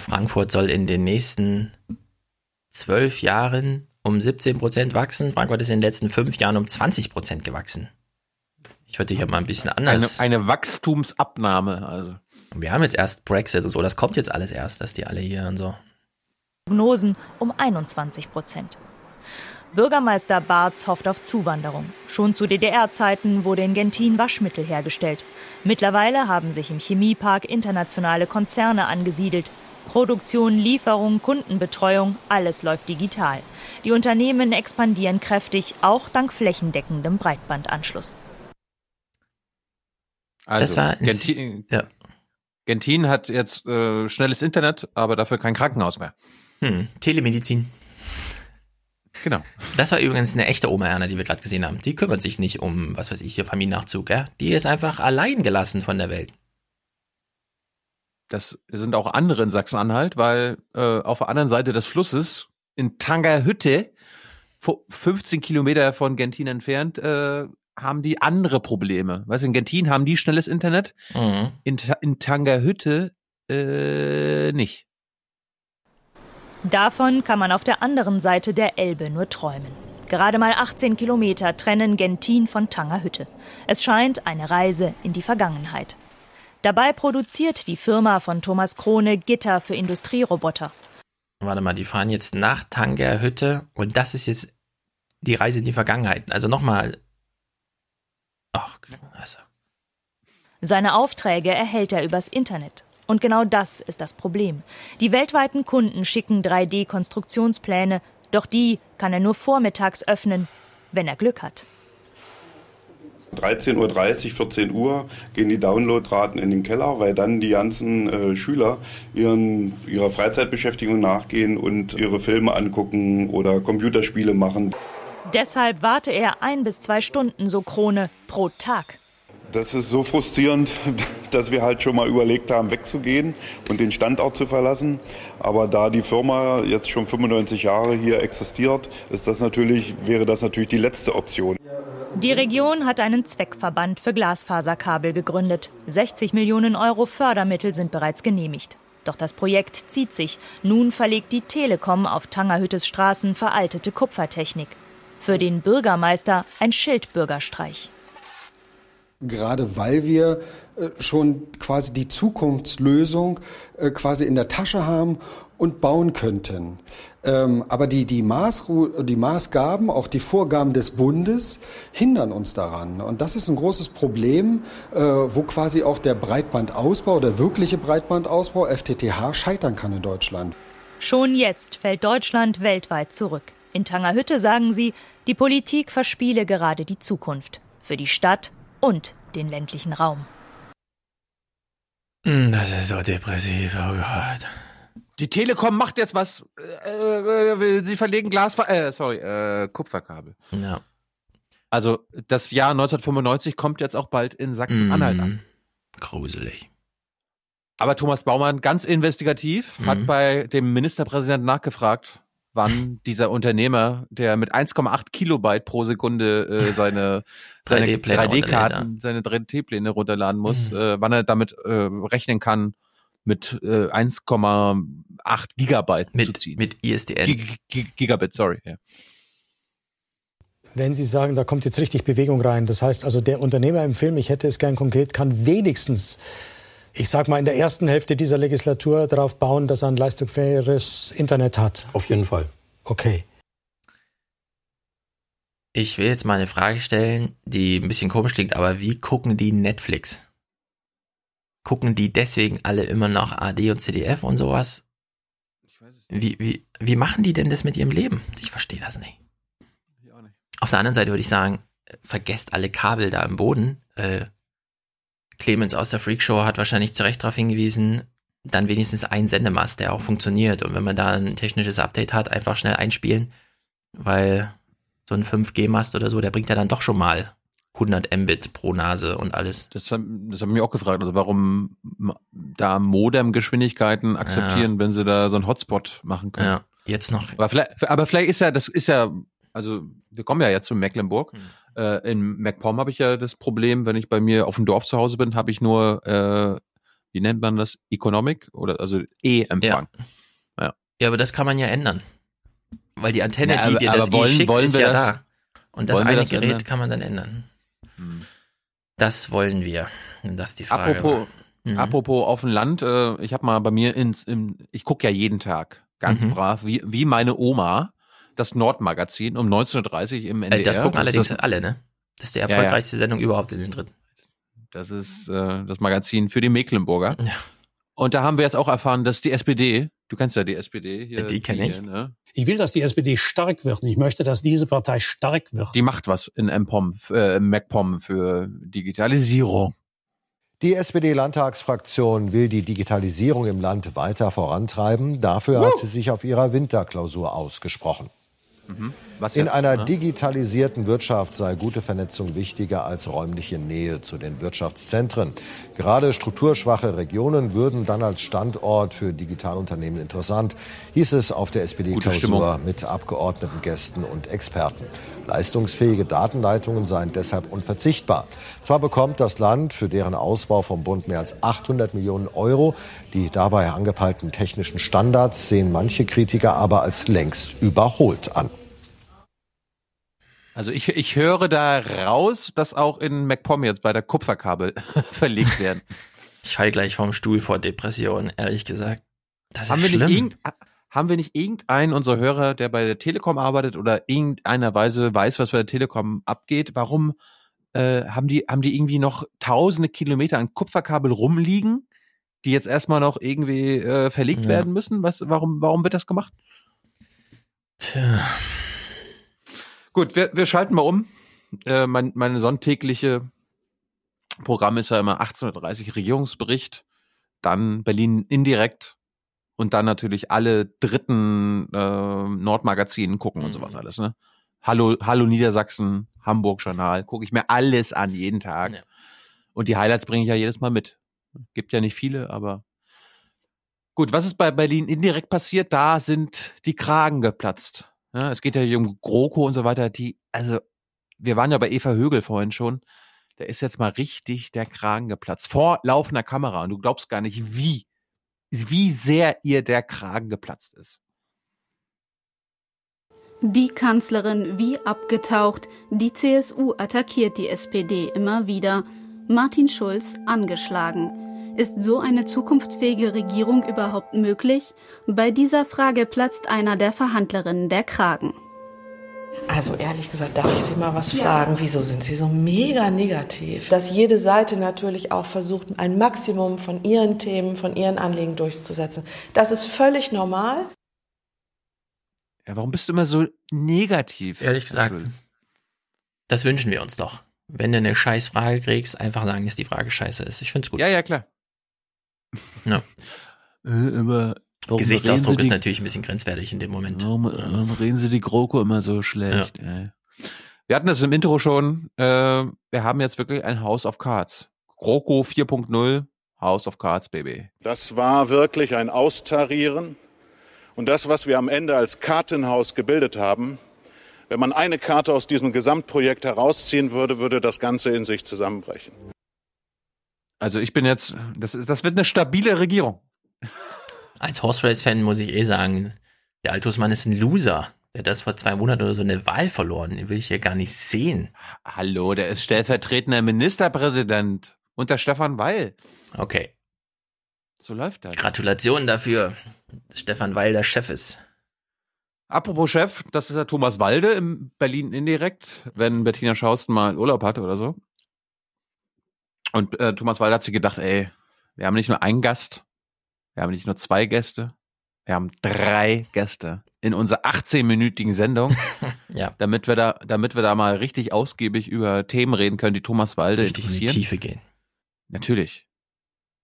Frankfurt soll in den nächsten zwölf Jahren um 17 Prozent wachsen. Frankfurt ist in den letzten fünf Jahren um 20 Prozent gewachsen. Ich würde hier mal ein bisschen anders. Eine, eine Wachstumsabnahme, also. Wir haben jetzt erst Brexit und so, das kommt jetzt alles erst, dass die alle hier und so. Prognosen um 21 Prozent. Bürgermeister Barz hofft auf Zuwanderung. Schon zu DDR-Zeiten wurde in Gentin Waschmittel hergestellt. Mittlerweile haben sich im Chemiepark internationale Konzerne angesiedelt. Produktion, Lieferung, Kundenbetreuung, alles läuft digital. Die Unternehmen expandieren kräftig, auch dank flächendeckendem Breitbandanschluss. Also, das war Gentin, ja. Gentin hat jetzt äh, schnelles Internet, aber dafür kein Krankenhaus mehr. Hm, Telemedizin. Genau. Das war übrigens eine echte Oma Erna, die wir gerade gesehen haben. Die kümmert sich nicht um, was weiß ich, hier Familiennachzug, ja. Die ist einfach allein gelassen von der Welt. Das sind auch andere in Sachsen-Anhalt, weil äh, auf der anderen Seite des Flusses in Tangerhütte, 15 Kilometer von Gentin entfernt, äh, haben die andere Probleme. Weißt du, in Gentin haben die schnelles Internet, mhm. in, in Tangerhütte äh, nicht. Davon kann man auf der anderen Seite der Elbe nur träumen. Gerade mal 18 Kilometer trennen Gentin von Tangerhütte. Es scheint eine Reise in die Vergangenheit. Dabei produziert die Firma von Thomas Krone Gitter für Industrieroboter. Warte mal, die fahren jetzt nach Tangerhütte und das ist jetzt die Reise in die Vergangenheit. Also nochmal. Ach, also. Seine Aufträge erhält er übers Internet. Und genau das ist das Problem. Die weltweiten Kunden schicken 3D-Konstruktionspläne, doch die kann er nur vormittags öffnen, wenn er Glück hat. 13.30 Uhr, 14 Uhr gehen die Downloadraten in den Keller, weil dann die ganzen äh, Schüler ihren, ihrer Freizeitbeschäftigung nachgehen und ihre Filme angucken oder Computerspiele machen. Deshalb warte er ein bis zwei Stunden so Krone pro Tag Das ist so frustrierend, (laughs) dass wir halt schon mal überlegt haben, wegzugehen und den Standort zu verlassen. Aber da die Firma jetzt schon 95 Jahre hier existiert, ist das natürlich, wäre das natürlich die letzte Option. Die Region hat einen Zweckverband für Glasfaserkabel gegründet. 60 Millionen Euro Fördermittel sind bereits genehmigt. Doch das Projekt zieht sich. Nun verlegt die Telekom auf Tangerhüttes Straßen veraltete Kupfertechnik. Für den Bürgermeister ein Schildbürgerstreich gerade weil wir äh, schon quasi die Zukunftslösung äh, quasi in der Tasche haben und bauen könnten. Ähm, aber die, die, Maßru die Maßgaben, auch die Vorgaben des Bundes hindern uns daran. Und das ist ein großes Problem, äh, wo quasi auch der Breitbandausbau, der wirkliche Breitbandausbau, FTTH, scheitern kann in Deutschland. Schon jetzt fällt Deutschland weltweit zurück. In Tangerhütte sagen sie, die Politik verspiele gerade die Zukunft. Für die Stadt und den ländlichen Raum. Hm, das ist so depressiv, oh Gott. Die Telekom macht jetzt was. Äh, äh, sie verlegen Glas, äh, sorry, äh, Kupferkabel. Ja. Also das Jahr 1995 kommt jetzt auch bald in Sachsen-Anhalt mm, an. Gruselig. Aber Thomas Baumann, ganz investigativ, mhm. hat bei dem Ministerpräsidenten nachgefragt, wann dieser Unternehmer, der mit 1,8 Kilobyte pro Sekunde äh, seine, (laughs) seine 3D-Karten, seine 3D-Pläne runterladen muss, mhm. äh, wann er damit äh, rechnen kann, mit äh, 1,8 Gigabyte mit, zu ziehen. Mit ISDN. G Gigabit, sorry. Ja. Wenn Sie sagen, da kommt jetzt richtig Bewegung rein, das heißt also der Unternehmer im Film, ich hätte es gern konkret, kann wenigstens ich sage mal, in der ersten Hälfte dieser Legislatur darauf bauen, dass er ein leistungsfähigeres Internet hat? Auf jeden Fall. Okay. Ich will jetzt mal eine Frage stellen, die ein bisschen komisch klingt, aber wie gucken die Netflix? Gucken die deswegen alle immer noch AD und CDF und sowas? Wie, wie, wie machen die denn das mit ihrem Leben? Ich verstehe das nicht. Auf der anderen Seite würde ich sagen, vergesst alle Kabel da im Boden. Äh, Clemens aus der Freakshow hat wahrscheinlich zu Recht darauf hingewiesen, dann wenigstens ein Sendemast, der auch funktioniert. Und wenn man da ein technisches Update hat, einfach schnell einspielen, weil so ein 5G-Mast oder so, der bringt ja dann doch schon mal 100 Mbit pro Nase und alles. Das, das haben wir mich auch gefragt, also warum da Modem-Geschwindigkeiten akzeptieren, ja. wenn sie da so einen Hotspot machen können. Ja, jetzt noch. Aber vielleicht, aber vielleicht ist ja, das ist ja, also wir kommen ja jetzt zu Mecklenburg. Hm. Äh, in MacPom habe ich ja das Problem, wenn ich bei mir auf dem Dorf zu Hause bin, habe ich nur, äh, wie nennt man das, Economic oder also E-Empfang. Ja. ja. ja, aber das kann man ja ändern. Weil die Antenne, ja, aber, die dir das wollen, E schickt, ist ja das, da. Und das eine das Gerät ändern? kann man dann ändern. Hm. Das wollen wir. Das ist die Frage. Apropos, mhm. apropos auf dem Land, äh, ich habe mal bei mir ins, im, ich gucke ja jeden Tag ganz mhm. brav, wie, wie meine Oma, das Nordmagazin um 19.30 Uhr im NDR. Äh, das gucken allerdings das, alle, ne? Das ist die erfolgreichste ja, ja. Sendung überhaupt in den dritten. Das ist äh, das Magazin für die Mecklenburger. Ja. Und da haben wir jetzt auch erfahren, dass die SPD, du kennst ja die SPD hier. Die kenne ich. Ne? Ich will, dass die SPD stark wird. Ich möchte, dass diese Partei stark wird. Die macht was in MPOM, äh, MacPom für Digitalisierung. Die SPD-Landtagsfraktion will die Digitalisierung im Land weiter vorantreiben. Dafür uh. hat sie sich auf ihrer Winterklausur ausgesprochen. Mhm. In einer ne? digitalisierten Wirtschaft sei gute Vernetzung wichtiger als räumliche Nähe zu den Wirtschaftszentren. Gerade strukturschwache Regionen würden dann als Standort für Digitalunternehmen interessant, hieß es auf der SPD-Klausur mit Abgeordneten, Gästen und Experten. Leistungsfähige Datenleitungen seien deshalb unverzichtbar. Zwar bekommt das Land für deren Ausbau vom Bund mehr als 800 Millionen Euro. Die dabei angepeilten technischen Standards sehen manche Kritiker aber als längst überholt an. Also ich, ich höre da raus, dass auch in MacPom jetzt bei der Kupferkabel (laughs) verlegt werden. Ich fall gleich vom Stuhl vor Depressionen, ehrlich gesagt. Das haben, ist wir schlimm. Nicht haben wir nicht irgendeinen unserer Hörer, der bei der Telekom arbeitet oder irgendeiner Weise weiß, was bei der Telekom abgeht? Warum äh, haben die haben die irgendwie noch tausende Kilometer an Kupferkabel rumliegen, die jetzt erstmal noch irgendwie äh, verlegt ja. werden müssen? Was, warum warum wird das gemacht? Tja. Gut, wir, wir schalten mal um. Äh, mein, meine sonntägliche Programm ist ja immer 18.30 Uhr Regierungsbericht, dann Berlin indirekt und dann natürlich alle dritten äh, Nordmagazinen gucken und sowas mhm. alles. Ne? Hallo, Hallo Niedersachsen, Hamburg Journal, gucke ich mir alles an jeden Tag. Ja. Und die Highlights bringe ich ja jedes Mal mit. Gibt ja nicht viele, aber gut. Was ist bei Berlin indirekt passiert? Da sind die Kragen geplatzt. Ja, es geht ja hier um GroKo und so weiter. Die, also wir waren ja bei Eva Högel vorhin schon. Da ist jetzt mal richtig der Kragen geplatzt. Vor laufender Kamera. Und du glaubst gar nicht, wie, wie sehr ihr der Kragen geplatzt ist. Die Kanzlerin wie abgetaucht. Die CSU attackiert die SPD immer wieder. Martin Schulz angeschlagen. Ist so eine zukunftsfähige Regierung überhaupt möglich? Bei dieser Frage platzt einer der Verhandlerinnen der Kragen. Also ehrlich gesagt, darf ich Sie mal was fragen? Wieso sind Sie so mega negativ? Dass jede Seite natürlich auch versucht, ein Maximum von ihren Themen, von ihren Anliegen durchzusetzen. Das ist völlig normal. Ja, warum bist du immer so negativ? Ehrlich gesagt, das wünschen wir uns doch. Wenn du eine scheiß Frage kriegst, einfach sagen, dass die Frage scheiße ist. Ich find's gut. Ja, ja, klar. Ja. (laughs) Äh, aber warum Gesichtsausdruck ist die- natürlich ein bisschen grenzwertig in dem Moment. Warum, warum reden Sie die GroKo immer so schlecht? Ey? Wir hatten das im Intro schon. Äh, wir haben jetzt wirklich ein House of Cards. GroKo 4.0, House of Cards, Baby. Das war wirklich ein Austarieren. Und das, was wir am Ende als Kartenhaus gebildet haben, wenn man eine Karte aus diesem Gesamtprojekt herausziehen würde, würde das Ganze in sich zusammenbrechen. Also ich bin jetzt, das, ist, das wird eine stabile Regierung. Als Horse Race-Fan muss ich eh sagen, der Altusmann ist ein Loser. Der hat das vor zwei Monaten oder so eine Wahl verloren. Den will ich hier gar nicht sehen. Hallo, der ist stellvertretender Ministerpräsident unter Stefan Weil. Okay. So läuft das. Gratulation dafür, dass Stefan Weil der Chef ist. Apropos Chef, das ist der Thomas Walde in Berlin indirekt, wenn Bettina Schausten mal Urlaub hat oder so. Und äh, Thomas Walde hat sich gedacht, ey, wir haben nicht nur einen Gast, wir haben nicht nur zwei Gäste, wir haben drei Gäste in unserer 18-minütigen Sendung, (laughs) Ja. damit wir da, damit wir da mal richtig ausgiebig über Themen reden können, die Thomas Walde Richtig in die interessieren. Tiefe gehen. Natürlich.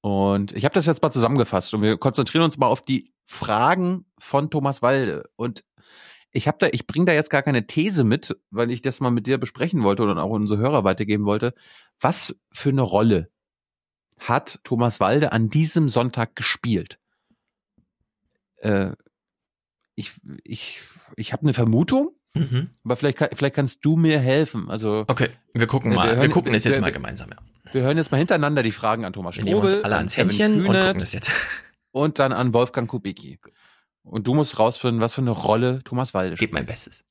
Und ich habe das jetzt mal zusammengefasst und wir konzentrieren uns mal auf die Fragen von Thomas Walde. Und ich habe da, ich bringe da jetzt gar keine These mit, weil ich das mal mit dir besprechen wollte und auch unsere Hörer weitergeben wollte. Was für eine Rolle hat Thomas Walde an diesem Sonntag gespielt? Äh, ich ich, ich habe eine Vermutung, Mhm. aber vielleicht, kann- vielleicht kannst du mir helfen. Also Okay, wir gucken mal. Wir, gucken das jetzt mal gemeinsam, ja. Wir hören jetzt mal hintereinander die Fragen an Thomas Wir nehmen uns Strobel, alle an ans Händchen und Kühnert gucken das jetzt. (laughs) Und dann an Wolfgang Kubicki. Und du musst rausfinden, was für eine Rolle Thomas Walde spielt. Gib mein Bestes.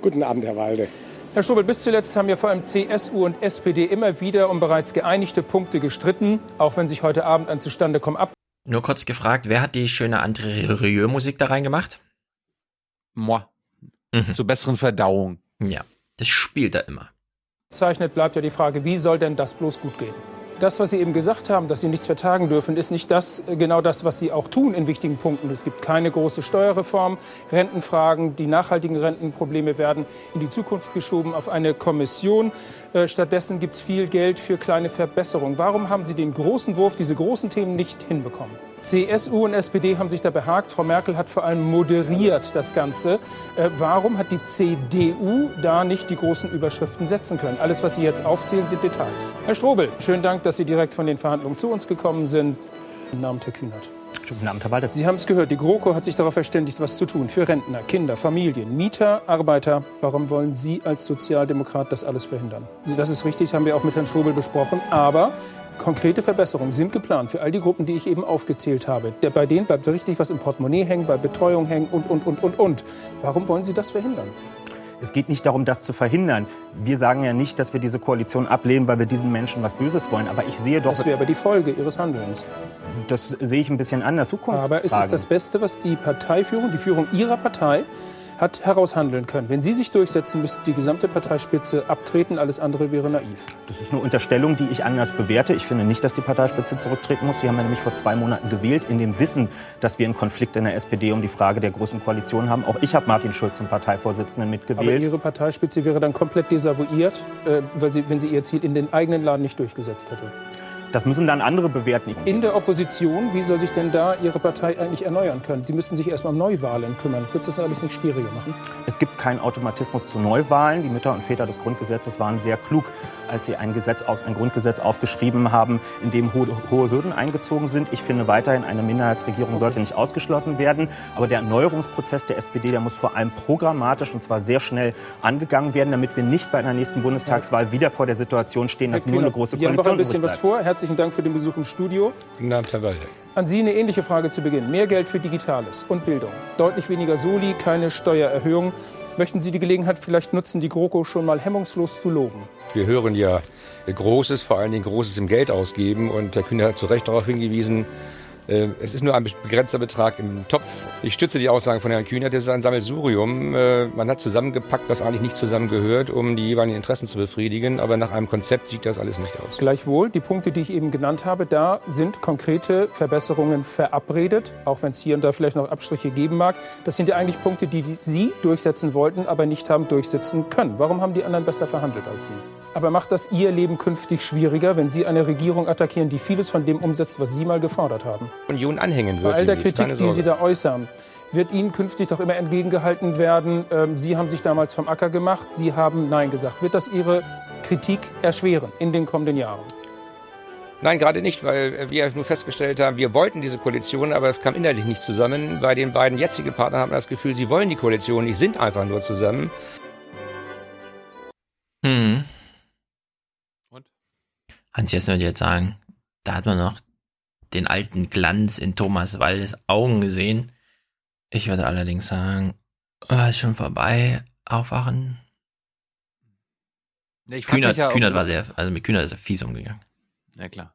Guten Abend, Herr Walde. Herr Strobel, bis zuletzt haben ja vor allem CSU und SPD immer wieder um bereits geeinigte Punkte gestritten, auch wenn sich heute Abend ein Zustandekommen ab Nur kurz gefragt, wer hat die schöne André Rieu-Musik da reingemacht? Moi. Zur besseren Verdauung. Ja, das spielt er immer. zeichnet, bleibt ja die Frage, wie soll denn das bloß gut gehen? Das, was Sie eben gesagt haben, dass Sie nichts vertagen dürfen, ist nicht das, äh, genau das, was Sie auch tun in wichtigen Punkten. Es gibt keine große Steuerreform, Rentenfragen, die nachhaltigen Rentenprobleme werden in die Zukunft geschoben auf eine Kommission. Äh, Stattdessen gibt es viel Geld für kleine Verbesserungen. Warum haben Sie den großen Wurf, diese großen Themen nicht hinbekommen? CSU und SPD haben sich da behagt. Frau Merkel hat vor allem moderiert das Ganze. Äh, warum hat die CDU da nicht die großen Überschriften setzen können? Alles, was Sie jetzt aufzählen, sind Details. Herr Strobel, schönen Dank, dass Sie direkt von den Verhandlungen zu uns gekommen sind. Guten Abend, Herr Kühnert. Guten Abend, Herr Walter. Sie haben es gehört, die GroKo hat sich darauf verständigt, was zu tun für Rentner, Kinder, Familien, Mieter, Arbeiter. Warum wollen Sie als Sozialdemokrat das alles verhindern? Das ist richtig, haben wir auch mit Herrn Strobel besprochen. Aber konkrete Verbesserungen sind geplant für all die Gruppen, die ich eben aufgezählt habe. Bei denen bleibt richtig was im Portemonnaie hängen, bei Betreuung hängen und, und, und, und, und. Warum wollen Sie das verhindern? Es geht nicht darum, das zu verhindern. Wir sagen ja nicht, dass wir diese Koalition ablehnen, weil wir diesen Menschen was Böses wollen. Aber ich sehe doch. Das wäre aber die Folge Ihres Handelns. Das sehe ich ein bisschen anders. Zukunftsfragen. Aber es ist das Beste, was die Parteiführung, die Führung Ihrer Partei hat heraushandeln können. Wenn Sie sich durchsetzen, müsste die gesamte Parteispitze abtreten. Alles andere wäre naiv. Das ist eine Unterstellung, die ich anders bewerte. Ich finde nicht, dass die Parteispitze zurücktreten muss. Sie haben ja nämlich vor zwei Monaten gewählt, in dem Wissen, dass wir einen Konflikt in der SPD um die Frage der großen Koalition haben. Auch ich habe Martin Schulz zum Parteivorsitzenden Aber mitgewählt. Ihre Parteispitze wäre dann komplett desavouiert, äh, weil sie, wenn sie ihr Ziel in den eigenen Laden nicht durchgesetzt hätte. Das müssen dann andere bewerten. In der Opposition, wie soll sich denn da Ihre Partei eigentlich erneuern können? Sie müssten sich erst mal um Neuwahlen kümmern. Wird das alles nicht schwieriger machen? Es gibt keinen Automatismus zu Neuwahlen. Die Mütter und Väter des Grundgesetzes waren sehr klug, als sie ein Gesetz auf, ein Grundgesetz aufgeschrieben haben, in dem hohe, hohe Hürden eingezogen sind. Ich finde weiterhin, eine Minderheitsregierung sollte nicht ausgeschlossen werden. Aber der Erneuerungsprozess der SPD, der muss vor allem programmatisch und zwar sehr schnell angegangen werden, damit wir nicht bei einer nächsten Bundestagswahl wieder vor der Situation stehen, dass nur eine große Koalition was vor. Herzlichen Dank für den Besuch im Studio. Guten Abend, Herr Walde. An Sie eine ähnliche Frage zu Beginn. Mehr Geld für Digitales und Bildung. Deutlich weniger Soli, keine Steuererhöhung. Möchten Sie die Gelegenheit vielleicht nutzen, die GroKo schon mal hemmungslos zu loben? Wir hören ja Großes, vor allen Dingen Großes im Geld ausgeben. Und Herr Kühner hat zu Recht darauf hingewiesen, es ist nur ein begrenzter Betrag im Topf. Ich stütze die Aussagen von Herrn Kühner, das ist ein Sammelsurium. Äh, man hat zusammengepackt, was eigentlich nicht zusammengehört, um die jeweiligen Interessen zu befriedigen. Aber nach einem Konzept sieht das alles nicht aus. Gleichwohl, die Punkte, die ich eben genannt habe, da sind konkrete Verbesserungen verabredet, auch wenn es hier und da vielleicht noch Abstriche geben mag. Das sind ja eigentlich Punkte, die Sie durchsetzen wollten, aber nicht haben durchsetzen können. Warum haben die anderen besser verhandelt als Sie? Aber macht das Ihr Leben künftig schwieriger, wenn Sie eine Regierung attackieren, die vieles von dem umsetzt, was Sie mal gefordert haben? Union anhängen wird. Bei all der Kritik, die Sie da äußern, wird Ihnen künftig doch immer entgegengehalten werden, ähm, Sie haben sich damals vom Acker gemacht, Sie haben Nein gesagt. Wird das Ihre Kritik erschweren in den kommenden Jahren? Nein, gerade nicht, weil wir nur festgestellt haben, wir wollten diese Koalition, aber es kam innerlich nicht zusammen. Bei den beiden jetzigen Partnern haben wir das Gefühl, sie wollen die Koalition nicht, sind einfach nur zusammen. Hm. Hans Jessen würde jetzt sagen, da hat man noch den alten Glanz in Thomas Waldes Augen gesehen. Ich würde allerdings sagen, oh, ist schon vorbei, aufwachen. Ich Kühnert, ja, Kühnert war sehr, also mit Kühnert ist er fies umgegangen. Ja, klar.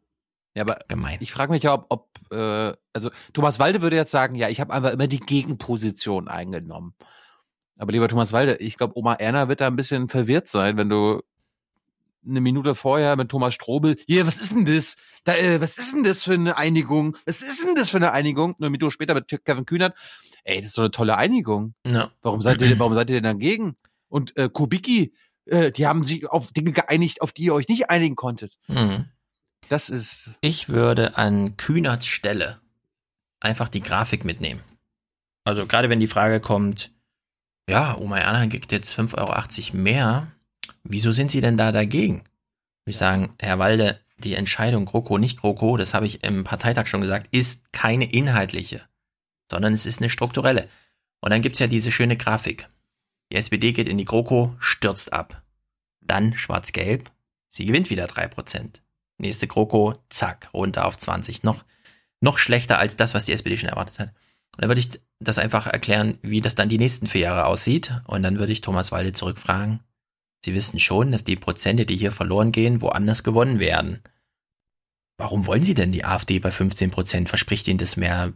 Ja, aber Gemein. ich frage mich ja, ob, ob äh, also Thomas Walde würde jetzt sagen, ja, ich habe einfach immer die Gegenposition eingenommen. Aber lieber Thomas Walde, ich glaube, Oma Erna wird da ein bisschen verwirrt sein, wenn du eine Minute vorher mit Thomas Strobel, hier, was ist denn das? Da, äh, was ist denn das für eine Einigung? Was ist denn das für eine Einigung? Eine Minute später mit Kevin Kühnert, ey, das ist doch eine tolle Einigung. Ja. Warum seid ihr, (clears throat) warum seid ihr denn dagegen? Und äh, Kubicki, äh, die haben sich auf Dinge geeinigt, auf die ihr euch nicht einigen konntet. Mhm. Das ist. Ich würde an Kühnerts Stelle einfach die Grafik mitnehmen. Also gerade wenn die Frage kommt, ja, Oma Erna kriegt jetzt 5,80 Euro mehr, Wieso sind Sie denn da dagegen? Ich sagen, Herr Walde, die Entscheidung GroKo, nicht GroKo, das habe ich im Parteitag schon gesagt, ist keine inhaltliche, sondern es ist eine strukturelle. Und dann gibt's ja diese schöne Grafik. Die SPD geht in die GroKo, stürzt ab. Dann schwarz-gelb, sie gewinnt wieder drei Prozent. Nächste GroKo, zack, runter auf 20. Noch, noch schlechter als das, was die SPD schon erwartet hat. Und dann würde ich das einfach erklären, wie das dann die nächsten vier Jahre aussieht. Und dann würde ich Thomas Walde zurückfragen, Sie wissen schon, dass die Prozente, die hier verloren gehen, woanders gewonnen werden. Warum wollen Sie denn die AfD bei 15 Prozent? Verspricht Ihnen das mehr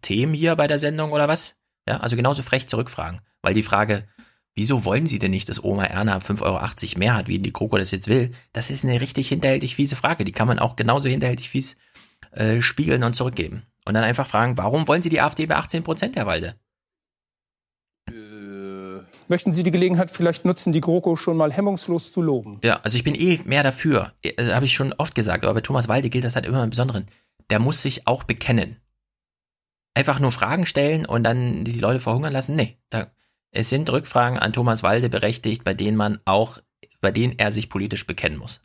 Themen hier bei der Sendung oder was? Ja, also genauso frech zurückfragen. Weil die Frage, wieso wollen Sie denn nicht, dass Oma Erna 5,80 Euro mehr hat, wie die Kroko das jetzt will? Das ist eine richtig hinterhältig fiese Frage. Die kann man auch genauso hinterhältig fies äh, spiegeln und zurückgeben. Und dann einfach fragen, warum wollen Sie die AfD bei 18 Prozent, Herr Walde? Möchten Sie die Gelegenheit vielleicht nutzen, die GroKo schon mal hemmungslos zu loben? Ja, also ich bin eh mehr dafür. Also habe ich schon oft gesagt, aber bei Thomas Walde gilt das halt immer im Besonderen. Der muss sich auch bekennen. Einfach nur Fragen stellen und dann die Leute verhungern lassen? Nee. Da, es sind Rückfragen an Thomas Walde berechtigt, bei denen man auch, bei denen er sich politisch bekennen muss.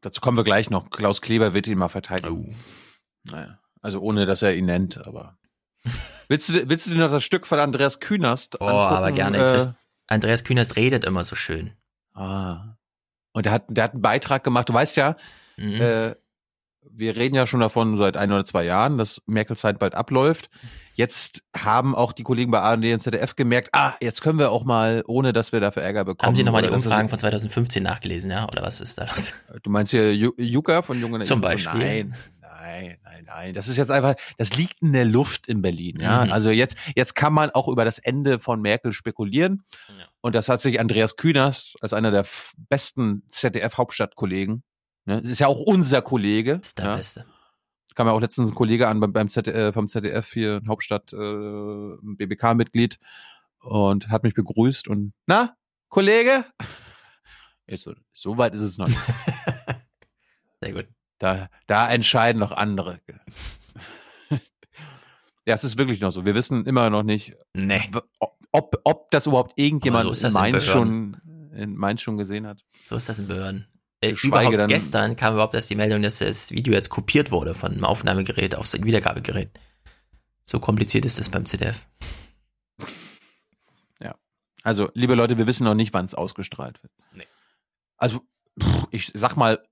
Dazu kommen wir gleich noch. Klaus Kleber wird ihn mal verteidigen. Oh. Naja, also ohne, dass er ihn nennt, aber. (laughs) Willst du, willst du dir noch das Stück von Andreas Künast Oh, aber gerne. Äh, Andreas Künast redet immer so schön. Ah. Und der hat, der hat einen Beitrag gemacht. Du weißt ja, mhm. äh, wir reden ja schon davon seit ein oder zwei Jahren, dass Merkels Zeit bald abläuft. Jetzt haben auch die Kollegen bei ARD und ZDF gemerkt, ah, jetzt können wir auch mal, ohne dass wir dafür Ärger bekommen. Haben Sie nochmal die Umfragen von 2015 nachgelesen, ja? Oder was ist da los? Du meinst hier Juka von Jungen Zum Beispiel. Nein, nein, nein, nein. Das ist jetzt einfach, das liegt in der Luft in Berlin. Ja, mhm. also jetzt, jetzt kann man auch über das Ende von Merkel spekulieren. Ja. Und das hat sich Andreas Kühners als einer der besten ZDF-Hauptstadtkollegen. Ne, das ist ja auch unser Kollege. Das ist der ja. Beste. Kam ja auch letztens ein Kollege an beim, beim ZDF, äh, vom ZDF hier, Hauptstadt, äh, BBK-Mitglied und hat mich begrüßt und na, Kollege? (laughs) Ich so, so weit ist es noch nicht. (laughs) Sehr gut. Da, da entscheiden noch andere. (laughs) ja, es ist wirklich noch so. Wir wissen immer noch nicht, nee. ob, ob das überhaupt irgendjemand so in Mainz schon. in Mainz schon gesehen hat. So ist das in Behörden. Äh, überhaupt dann, gestern kam überhaupt erst die Meldung, dass das Video jetzt kopiert wurde von einem Aufnahmegerät aufs Wiedergabegerät. So kompliziert ist das beim CDF. Ja. Also, liebe Leute, wir wissen noch nicht, wann es ausgestrahlt wird. Nee. Also, ich sag mal,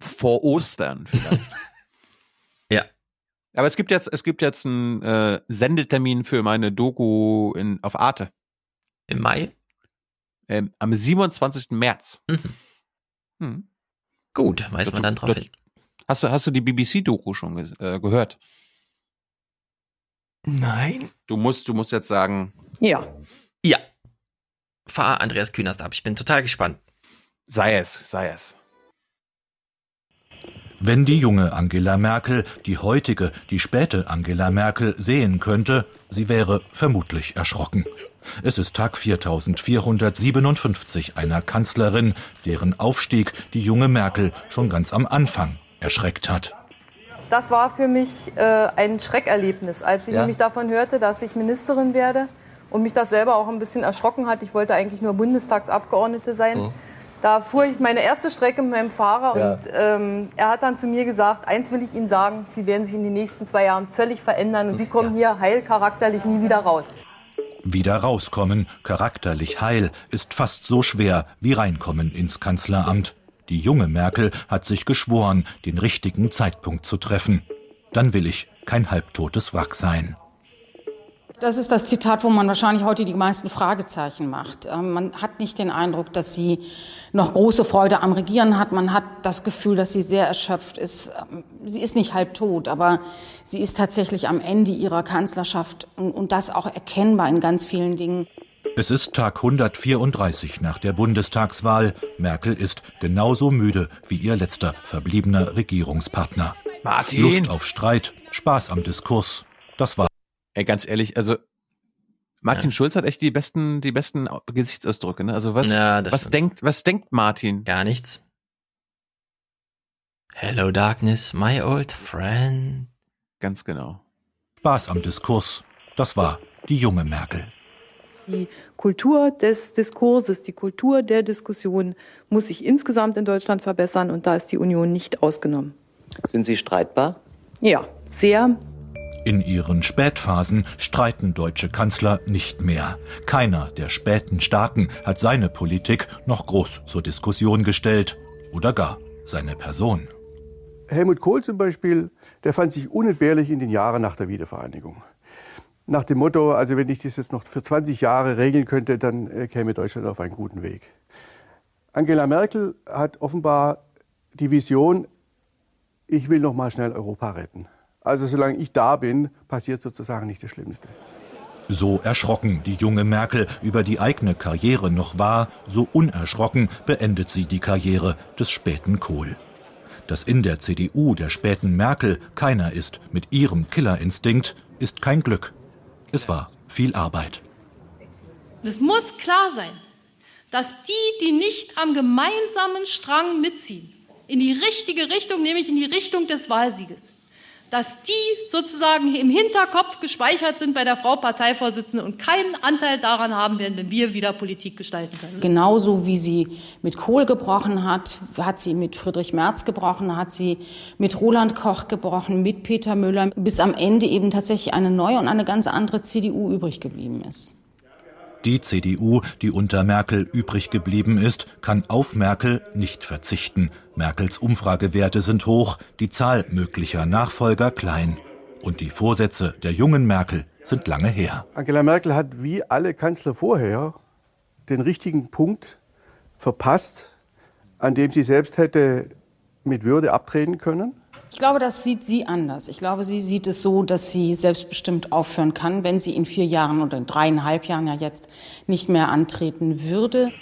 vor Ostern vielleicht. (laughs) ja. Aber es gibt jetzt, es gibt jetzt einen äh, Sendetermin für meine Doku in, auf Arte. Im Mai? Ähm, am 27. März. Mhm. Hm. Gut, weiß man dann drauf hin. Hast du, hast du die BBC-Doku schon äh, gehört? Nein. Du musst, du musst jetzt sagen. Ja. Ja. Fahr Andreas Künast ab. Ich bin total gespannt. Sei es, sei es. Wenn die junge Angela Merkel die heutige, die späte Angela Merkel sehen könnte, sie wäre vermutlich erschrocken. Es ist Tag 4457 einer Kanzlerin, deren Aufstieg die junge Merkel schon ganz am Anfang erschreckt hat. Das war für mich äh, ein Schreckerlebnis, als ich ja. nämlich davon hörte, dass ich Ministerin werde und mich das selber auch ein bisschen erschrocken hat. Ich wollte eigentlich nur Bundestagsabgeordnete sein. Mhm. Da fuhr ich meine erste Strecke mit meinem Fahrer ja. und ähm, er hat dann zu mir gesagt, eins will ich Ihnen sagen, Sie werden sich in den nächsten zwei Jahren völlig verändern und Sie kommen ja. hier heilcharakterlich nie wieder raus. Wieder rauskommen, charakterlich heil, ist fast so schwer wie reinkommen ins Kanzleramt. Die junge Merkel hat sich geschworen, den richtigen Zeitpunkt zu treffen. Dann will ich kein halbtotes Wrack sein. Das ist das Zitat, wo man wahrscheinlich heute die meisten Fragezeichen macht. Ähm, man hat nicht den Eindruck, dass sie noch große Freude am Regieren hat. Man hat das Gefühl, dass sie sehr erschöpft ist. Ähm, sie ist nicht halbtot, aber sie ist tatsächlich am Ende ihrer Kanzlerschaft und das auch erkennbar in ganz vielen Dingen. Es ist Tag 134 nach der Bundestagswahl. Merkel ist genauso müde wie ihr letzter verbliebener Regierungspartner. Martin. Lust auf Streit, Spaß am Diskurs. Das war Ey, ganz ehrlich, also Martin ja. Schulz hat echt die besten, die besten Gesichtsausdrücke. Ne? Also was, ja, was denkt, was denkt Martin? Gar nichts. Hello Darkness, my old friend. Ganz genau. Spaß am Diskurs. Das war die junge Merkel. Die Kultur des Diskurses, die Kultur der Diskussion muss sich insgesamt in Deutschland verbessern und da ist die Union nicht ausgenommen. Sind Sie streitbar? Ja, sehr. In ihren Spätphasen streiten deutsche Kanzler nicht mehr. Keiner der späten Staaten hat seine Politik noch groß zur Diskussion gestellt oder gar seine Person. Helmut Kohl zum Beispiel, der fand sich unentbehrlich in den Jahren nach der Wiedervereinigung. Nach dem Motto, also wenn ich das jetzt noch für 20 Jahre regeln könnte, dann äh, käme Deutschland auf einen guten Weg. Angela Merkel hat offenbar die Vision, ich will noch mal schnell Europa retten. Also solange ich da bin, passiert sozusagen nicht das Schlimmste. So erschrocken die junge Merkel über die eigene Karriere noch war, so unerschrocken beendet sie die Karriere des späten Kohl. Dass in der CDU der späten Merkel keiner ist mit ihrem Killerinstinkt, ist kein Glück. Es war viel Arbeit. Es muss klar sein, dass die, die nicht am gemeinsamen Strang mitziehen, in die richtige Richtung, nämlich in die Richtung des Wahlsieges, dass die sozusagen im Hinterkopf gespeichert sind bei der Frau Parteivorsitzende und keinen Anteil daran haben werden, wenn wir wieder Politik gestalten können. Genauso wie sie mit Kohl gebrochen hat, hat sie mit Friedrich Merz gebrochen, hat sie mit Roland Koch gebrochen, mit Peter Müller, bis am Ende eben tatsächlich eine neue und eine ganz andere CDU übrig geblieben ist. Die CDU, die unter Merkel übrig geblieben ist, kann auf Merkel nicht verzichten. Merkels Umfragewerte sind hoch, die Zahl möglicher Nachfolger klein. Und die Vorsätze der jungen Merkel sind lange her. Angela Merkel hat wie alle Kanzler vorher den richtigen Punkt verpasst, an dem sie selbst hätte mit Würde abtreten können. Ich glaube, das sieht sie anders. Ich glaube, sie sieht es so, dass sie selbstbestimmt aufhören kann, wenn sie in vier Jahren oder in dreieinhalb Jahren ja jetzt nicht mehr antreten würde.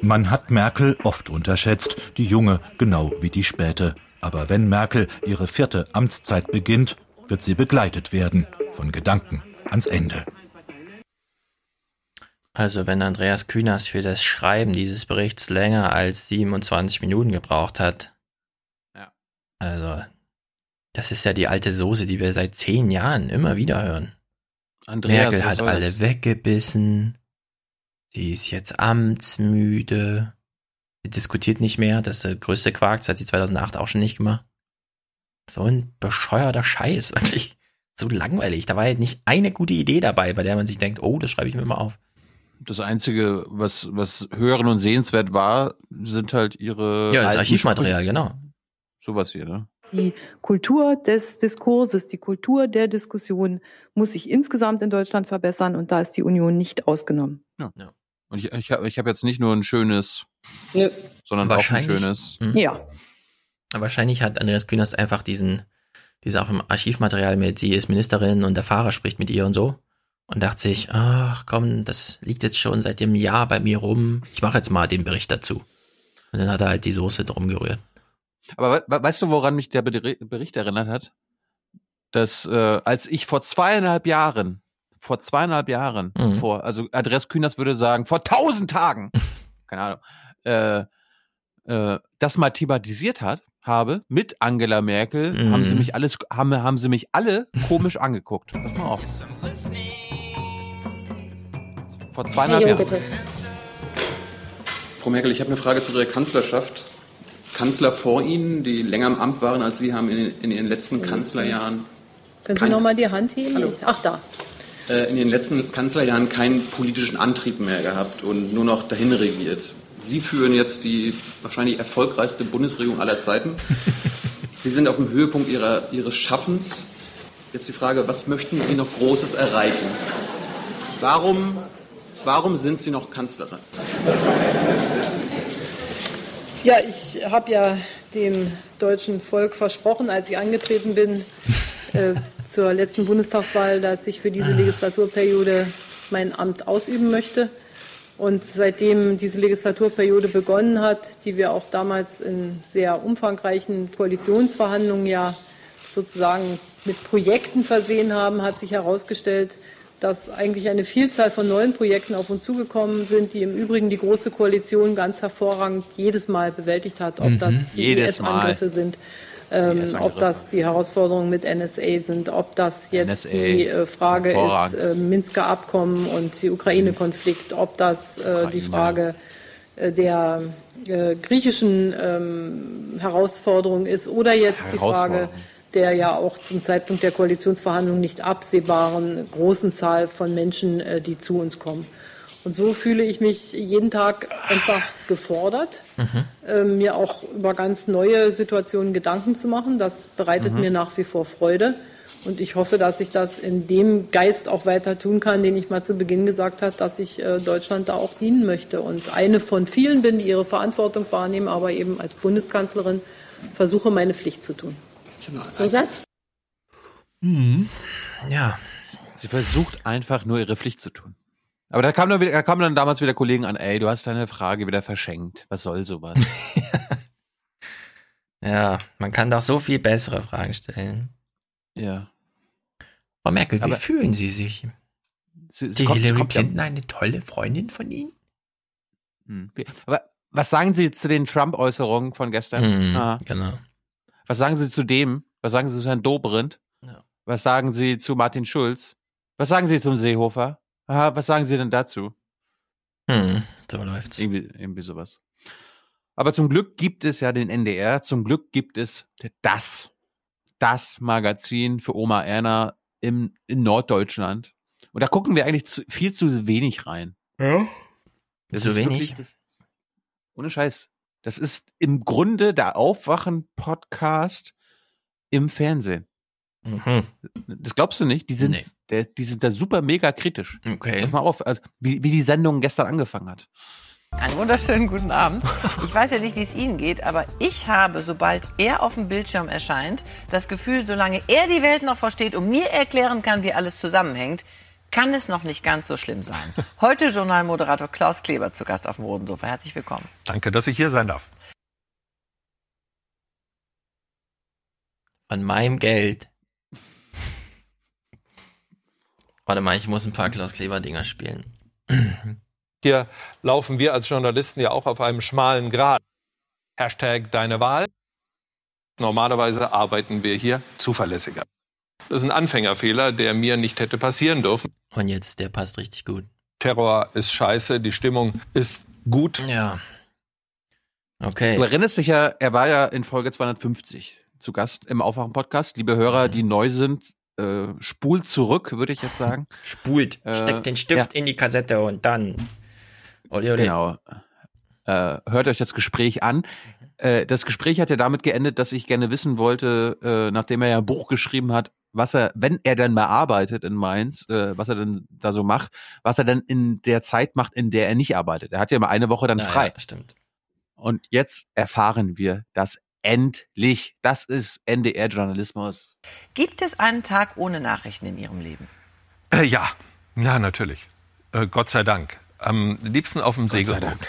Man hat Merkel oft unterschätzt, die junge genau wie die späte. Aber wenn Merkel ihre vierte Amtszeit beginnt, wird sie begleitet werden von Gedanken ans Ende. Also wenn Andreas Kühners für das Schreiben dieses Berichts länger als 27 Minuten gebraucht hat. Ja. Also, das ist ja die alte Soße, die wir seit zehn Jahren immer wieder hören. Andreas, Merkel hat alle weggebissen. Sie ist jetzt amtsmüde. Sie diskutiert nicht mehr. Das ist der größte Quark. Das hat sie 2008 auch schon nicht gemacht. So ein bescheuerter Scheiß, (laughs) wirklich. So langweilig. Da war halt nicht eine gute Idee dabei, bei der man sich denkt, oh, das schreibe ich mir mal auf. Das Einzige, was, was hören und sehenswert war, sind halt ihre. Ja, das Archivmaterial, genau. Sowas hier, ne? Die Kultur des Diskurses, die Kultur der Diskussion muss sich insgesamt in Deutschland verbessern und da ist die Union nicht ausgenommen. Ja. ja. Und ich, ich habe ich hab jetzt nicht nur ein schönes, Nö. sondern auch ein schönes. Mh. Ja. Wahrscheinlich hat Andreas Künast einfach diesen, diese auf dem Archivmaterial mit, sie ist Ministerin und der Fahrer spricht mit ihr und so. Und dachte sich, ach komm, das liegt jetzt schon seit dem Jahr bei mir rum. Ich mache jetzt mal den Bericht dazu. Und dann hat er halt die Soße drum gerührt. Aber we weißt du, woran mich der Bericht erinnert hat? Dass äh, als ich vor zweieinhalb Jahren, vor zweieinhalb Jahren, mhm. vor, also Adress Kühners würde sagen, vor tausend Tagen, (laughs) keine Ahnung, äh, äh, das mal thematisiert hat, habe mit Angela Merkel, mhm. haben sie mich alles, haben, haben sie mich alle komisch (laughs) angeguckt. Pass mal auf. Vor zweieinhalb Jahren. Bitte. Frau Merkel, ich habe eine Frage zu der Kanzlerschaft. Kanzler vor Ihnen, die länger im Amt waren als Sie, haben in, in Ihren letzten Kanzlerjahren. Können Sie noch mal die Hand heben? Hallo. Ach, da. Äh, in den letzten Kanzlerjahren keinen politischen Antrieb mehr gehabt und nur noch dahin regiert. Sie führen jetzt die wahrscheinlich erfolgreichste Bundesregierung aller Zeiten. (laughs) Sie sind auf dem Höhepunkt ihrer, Ihres Schaffens. Jetzt die Frage, was möchten Sie noch Großes erreichen? Warum, warum sind Sie noch Kanzlerin? Ja, ich habe ja dem deutschen Volk versprochen, als ich angetreten bin (laughs) äh, zur letzten Bundestagswahl, dass ich für diese Legislaturperiode mein Amt ausüben möchte. Und seitdem diese Legislaturperiode begonnen hat, die wir auch damals in sehr umfangreichen Koalitionsverhandlungen ja sozusagen mit Projekten versehen haben, hat sich herausgestellt, dass eigentlich eine Vielzahl von neuen Projekten auf uns zugekommen sind, die im Übrigen die Große Koalition ganz hervorragend jedes Mal bewältigt hat, ob mhm. das die IS-Angriffe sind. Ähm, ob das die Herausforderungen mit NSA sind, ob das jetzt NSA, die äh, Frage ist, äh, Minsker Abkommen und die Ukraine-Konflikt, ob das äh, Ukraine. die Frage äh, der äh, griechischen ähm, Herausforderung ist oder jetzt die Frage der ja auch zum Zeitpunkt der Koalitionsverhandlungen nicht absehbaren großen Zahl von Menschen, äh, die zu uns kommen. Und so fühle ich mich jeden Tag einfach gefordert, mhm. äh, mir auch über ganz neue Situationen Gedanken zu machen. Das bereitet mhm. mir nach wie vor Freude. Und ich hoffe, dass ich das in dem Geist auch weiter tun kann, den ich mal zu Beginn gesagt habe, dass ich äh, Deutschland da auch dienen möchte. Und eine von vielen bin, die ihre Verantwortung wahrnehmen, aber eben als Bundeskanzlerin versuche, meine Pflicht zu tun. Zusatz? Mhm. Ja. Sie versucht einfach nur ihre Pflicht zu tun. Aber da kam dann, wieder, da kamen dann damals wieder Kollegen an, ey, du hast deine Frage wieder verschenkt. Was soll sowas? (laughs) ja, man kann doch so viel bessere Fragen stellen. Ja. Frau Merkel, wie Aber fühlen Sie sich? Sie, sie Die kommt, Hillary Clinton ja. eine tolle Freundin von Ihnen? Hm. Aber was sagen Sie zu den Trump-Äußerungen von gestern? Hm, genau. Was sagen Sie zu dem? Was sagen Sie zu Herrn Dobrindt? Ja. Was sagen Sie zu Martin Schulz? Was sagen Sie zum Seehofer? Aha, was sagen Sie denn dazu? Hm, so läuft's. Irgendwie, irgendwie sowas. Aber zum Glück gibt es ja den NDR. Zum Glück gibt es das, das Magazin für Oma Erna im, in Norddeutschland. Und da gucken wir eigentlich zu, viel zu wenig rein. Ja? Das zu wenig? Das, ohne Scheiß. Das ist im Grunde der Aufwachen-Podcast im Fernsehen. Mhm. Das glaubst du nicht? Die sind, nee. der, die sind da super mega kritisch. Okay. Pass mal auf, also wie, wie die Sendung gestern angefangen hat. Einen wunderschönen guten Abend. Ich weiß ja nicht, wie es Ihnen geht, aber ich habe, sobald er auf dem Bildschirm erscheint, das Gefühl, solange er die Welt noch versteht und mir erklären kann, wie alles zusammenhängt, kann es noch nicht ganz so schlimm sein. (laughs) Heute Journalmoderator Klaus Kleber zu Gast auf dem Roten Sofa. Herzlich willkommen. Danke, dass ich hier sein darf. Von meinem Geld. Warte mal, ich muss ein paar Klaus Kleber Dinger spielen. (clears throat) Hier laufen wir als Journalisten ja auch auf einem schmalen Grat. Hashtag deine Wahl. Normalerweise arbeiten wir hier zuverlässiger. Das ist ein Anfängerfehler, der mir nicht hätte passieren dürfen. Und jetzt, der passt richtig gut. Terror ist scheiße, die Stimmung ist gut. Ja. Okay. Du erinnerst dich ja, er war ja in Folge 250 zu Gast im Aufwachen-Podcast. Liebe Hörer, die neu sind, äh, spult zurück, würde ich jetzt sagen. Spult, Äh, steckt den Stift ja. in die Kassette und dann. Ole, ole. Genau. Äh, hört euch das Gespräch an. Äh, das Gespräch hat ja damit geendet, dass ich gerne wissen wollte, äh, nachdem er ja ein Buch geschrieben hat, was er, wenn er dann mal arbeitet in Mainz, äh, was er denn da so macht, was er dann in der Zeit macht, in der er nicht arbeitet. Er hat ja mal eine Woche dann Ja, frei. ja, stimmt. Und jetzt erfahren wir das endlich. Das ist NDR-Journalismus. Gibt es einen Tag ohne Nachrichten in Ihrem Leben? Äh, ja, ja, natürlich. Äh, Gott sei Dank. Am liebsten auf dem sei Segelboot. Dank.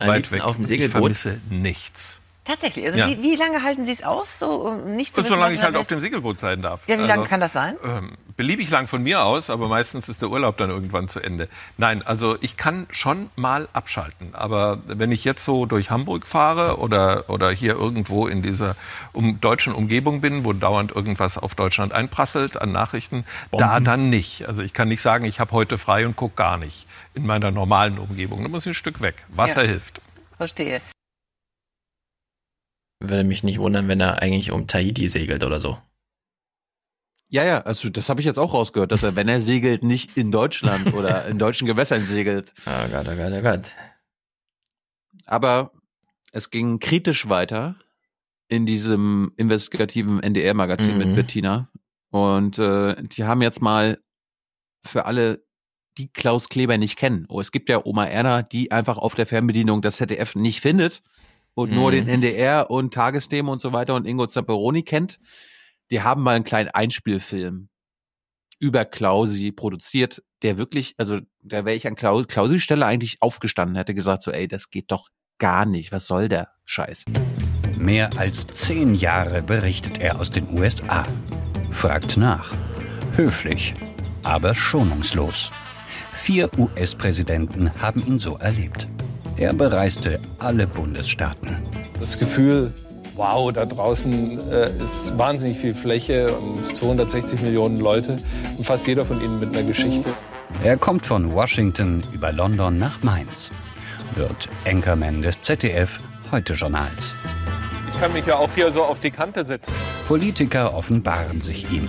Am liebsten weg. auf dem Ich Segelboot? vermisse nichts. Tatsächlich. Also Ja. wie, wie lange halten Sie es aus, so um nicht zu wissen, Solange ich halt auf dem Segelboot sein darf. Ja, wie lange Also, kann das sein? Ähm, beliebig lang von mir aus, aber meistens ist der Urlaub dann irgendwann zu Ende. Nein, also ich kann schon mal abschalten. Aber wenn ich jetzt so durch Hamburg fahre oder, oder hier irgendwo in dieser um, deutschen Umgebung bin, wo dauernd irgendwas auf Deutschland einprasselt an Nachrichten, da dann nicht. Also ich kann nicht sagen, ich habe heute frei und gucke gar nicht in meiner normalen Umgebung. Da muss ich ein Stück weg. Wasser Ja. hilft. Verstehe. Würde mich nicht wundern, wenn er eigentlich um Tahiti segelt oder so. Ja, ja, also das habe ich jetzt auch rausgehört, dass er, wenn er segelt, nicht in Deutschland oder in deutschen Gewässern segelt. (laughs) Oh Gott, oh Gott, oh Gott. Aber es ging kritisch weiter in diesem investigativen NDR-Magazin Mhm. mit Bettina. Und äh, die haben jetzt mal für alle, die Klaus Kleber nicht kennen. Oh, es gibt ja Oma Erna, die einfach auf der Fernbedienung das ZDF nicht findet und nur Mhm. den NDR und Tagesthemen und so weiter und Ingo Zamperoni kennt. Die haben mal einen kleinen Einspielfilm über Klausi produziert, der wirklich, also da wäre ich an Klaus, Klausi Stelle eigentlich aufgestanden, hätte gesagt so, ey, das geht doch gar nicht. Was soll der Scheiß? Mehr als zehn Jahre berichtet er aus den USA. Fragt nach. Höflich, aber schonungslos. Vier US-Präsidenten haben ihn so erlebt. Er bereiste alle Bundesstaaten. Das Gefühl, wow, da draußen äh, ist wahnsinnig viel Fläche und 260 Millionen Leute und fast jeder von ihnen mit einer Geschichte. Er kommt von Washington über London nach Mainz. Wird Anchorman des ZDF Heute-Journals. Ich kann mich ja auch hier so auf die Kante setzen. Politiker offenbaren sich ihm.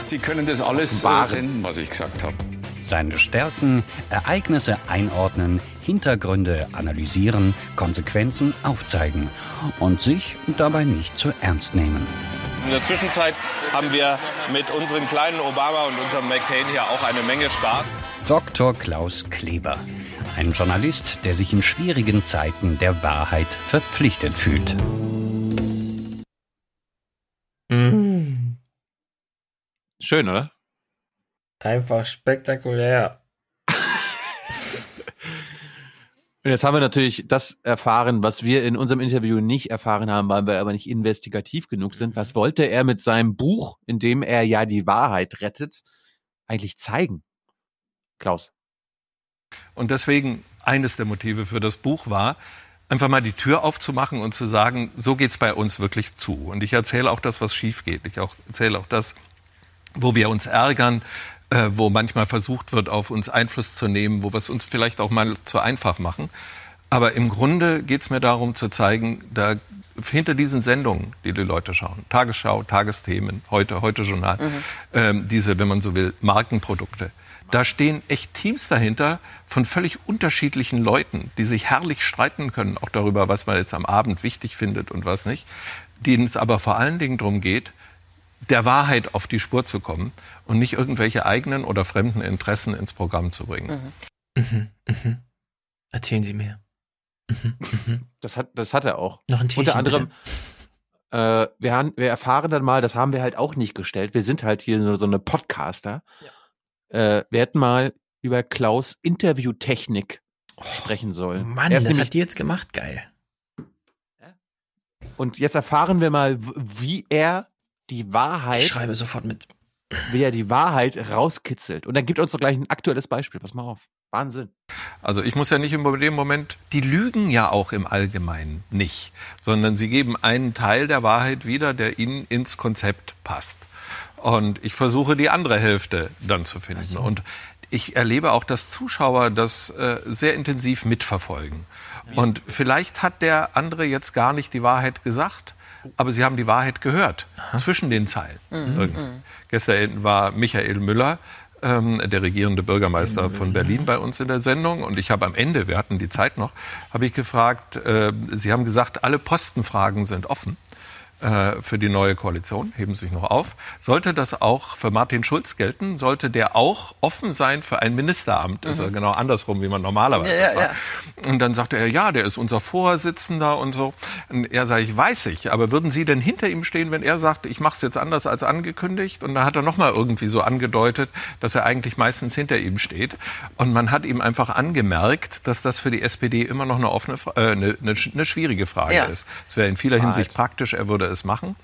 Sie können das alles äh, Offenbaren. senden, was ich gesagt habe. Seine Stärken, Ereignisse einordnen, Hintergründe analysieren, Konsequenzen aufzeigen und sich dabei nicht zu ernst nehmen. In der Zwischenzeit haben wir mit unserem kleinen Obama und unserem McCain hier auch eine Menge Spaß. Dr. Klaus Kleber, ein Journalist, der sich in schwierigen Zeiten der Wahrheit verpflichtet fühlt. Schön, oder? Einfach spektakulär. Und jetzt haben wir natürlich das erfahren, was wir in unserem Interview nicht erfahren haben, weil wir aber nicht investigativ genug sind. Was wollte er mit seinem Buch, in dem er ja die Wahrheit rettet, eigentlich zeigen? Klaus. Und deswegen eines der Motive für das Buch war, einfach mal die Tür aufzumachen und zu sagen, so geht's bei uns wirklich zu. Und ich erzähle auch das, was schief geht. Ich erzähle auch das, wo wir uns ärgern, äh, wo manchmal versucht wird, auf uns Einfluss zu nehmen, wo wir es uns vielleicht auch mal zu einfach machen. Aber im Grunde geht's mir darum zu zeigen, da hinter diesen Sendungen, die die Leute schauen, Tagesschau, Tagesthemen, heute, heute Journal, ähm, diese, wenn man so will, Markenprodukte, da stehen echt Teams dahinter von völlig unterschiedlichen Leuten, die sich herrlich streiten können, auch darüber, was man jetzt am Abend wichtig findet und was nicht, denen es aber vor allen Dingen darum geht, der Wahrheit auf die Spur zu kommen und nicht irgendwelche eigenen oder fremden Interessen ins Programm zu bringen. Mhm, mhm. Erzählen Sie mir. Das hat, das hat er auch. Noch ein Tierchen, Unter anderem, äh, wir, haben, wir erfahren dann mal, das haben wir halt auch nicht gestellt. Wir sind halt hier so, so eine Podcaster. Äh, wir hätten mal über Klaus Interviewtechnik sprechen sollen. Mann, Er ist das nämlich- hat die jetzt gemacht, geil. Und jetzt erfahren wir mal, wie er die Wahrheit. Ich schreibe sofort mit. Wie er die Wahrheit rauskitzelt. Und dann gibt uns doch gleich ein aktuelles Beispiel. Pass mal auf. Wahnsinn. Also ich muss ja nicht in dem Moment, die lügen ja auch im Allgemeinen nicht, sondern sie geben einen Teil der Wahrheit wieder, der ihnen ins Konzept passt. Und ich versuche die andere Hälfte dann zu finden. Und ich erlebe auch, dass Zuschauer das äh, sehr intensiv mitverfolgen. Und vielleicht hat der andere jetzt gar nicht die Wahrheit gesagt, aber sie haben die Wahrheit gehört Aha. zwischen den Zeilen. Mhm. mhm. Gestern war Michael Müller, ähm, der regierende Bürgermeister von Berlin bei uns in der Sendung. Und ich habe am Ende, wir hatten die Zeit noch, habe ich gefragt, äh, Sie haben gesagt, alle Postenfragen sind offen. Äh, für die neue Koalition, heben sich noch auf. Sollte das auch für Martin Schulz gelten? Sollte der auch offen sein für ein Ministeramt? Mhm. Ist ja genau andersrum, wie man normalerweise ja, ja, ja. Und dann sagte er, ja, der ist unser Vorsitzender und so. Und er sage ich, weiß ich, aber würden Sie denn hinter ihm stehen, wenn er sagt, ich mache es jetzt anders als angekündigt? Und dann hat er nochmal irgendwie so angedeutet, dass er eigentlich meistens hinter ihm steht. Und man hat ihm einfach angemerkt, dass das für die SPD immer noch eine offene, äh, eine, eine, eine schwierige Frage ist. Es wäre in vieler Hinsicht praktisch, er würde es machen.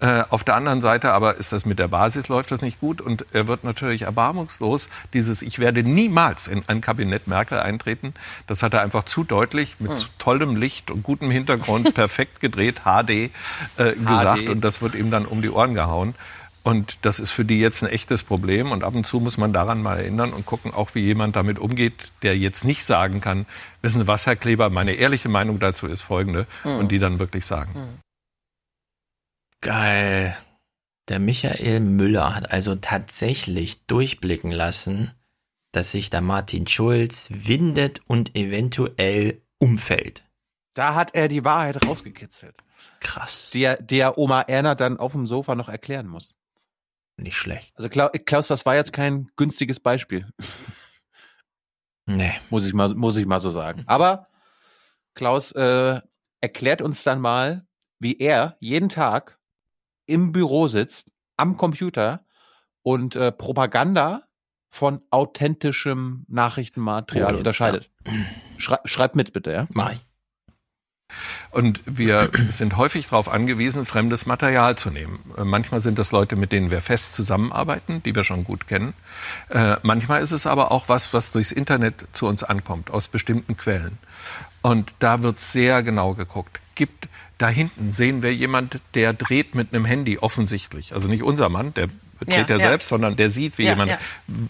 Äh, auf der anderen Seite aber ist das mit der Basis läuft das nicht gut und er wird natürlich erbarmungslos dieses ich werde niemals in ein Kabinett Merkel eintreten. Das hat er einfach zu deutlich mit hm. tollem Licht und gutem Hintergrund (laughs) perfekt gedreht HD äh, gesagt HD. und das wird ihm dann um die Ohren gehauen. Und das ist für die jetzt ein echtes Problem. Und ab und zu muss man daran mal erinnern und gucken, auch wie jemand damit umgeht, der jetzt nicht sagen kann, wissen Sie was, Herr Kleber, meine ehrliche Meinung dazu ist folgende. Mhm. Und die dann wirklich sagen. Mhm. Geil. Der Michael Müller hat also tatsächlich durchblicken lassen, dass sich der Martin Schulz windet und eventuell umfällt. Da hat er die Wahrheit rausgekitzelt. Krass. Die, der Oma Erna dann auf dem Sofa noch erklären muss. Nicht schlecht. Also Klaus, das war jetzt kein günstiges Beispiel. (laughs) Nee. Muss ich mal, muss ich mal so sagen. Aber Klaus äh, erklärt uns dann mal, wie er jeden Tag im Büro sitzt, am Computer und äh, Propaganda von authentischem Nachrichtenmaterial oh, unterscheidet. Schrei schreib mit bitte, ja? Mach Und wir (clears throat) sind häufig darauf angewiesen, fremdes Material zu nehmen. Äh, manchmal sind das Leute, mit denen wir fest zusammenarbeiten, die wir schon gut kennen. Äh, manchmal ist es aber auch was, was durchs Internet zu uns ankommt, aus bestimmten Quellen. Und da wird sehr genau geguckt. Gibt da hinten sehen wir jemand, der dreht mit einem Handy offensichtlich. Also nicht unser Mann, der dreht ja, ja selbst, sondern der sieht, wie ja, jemand. Ja.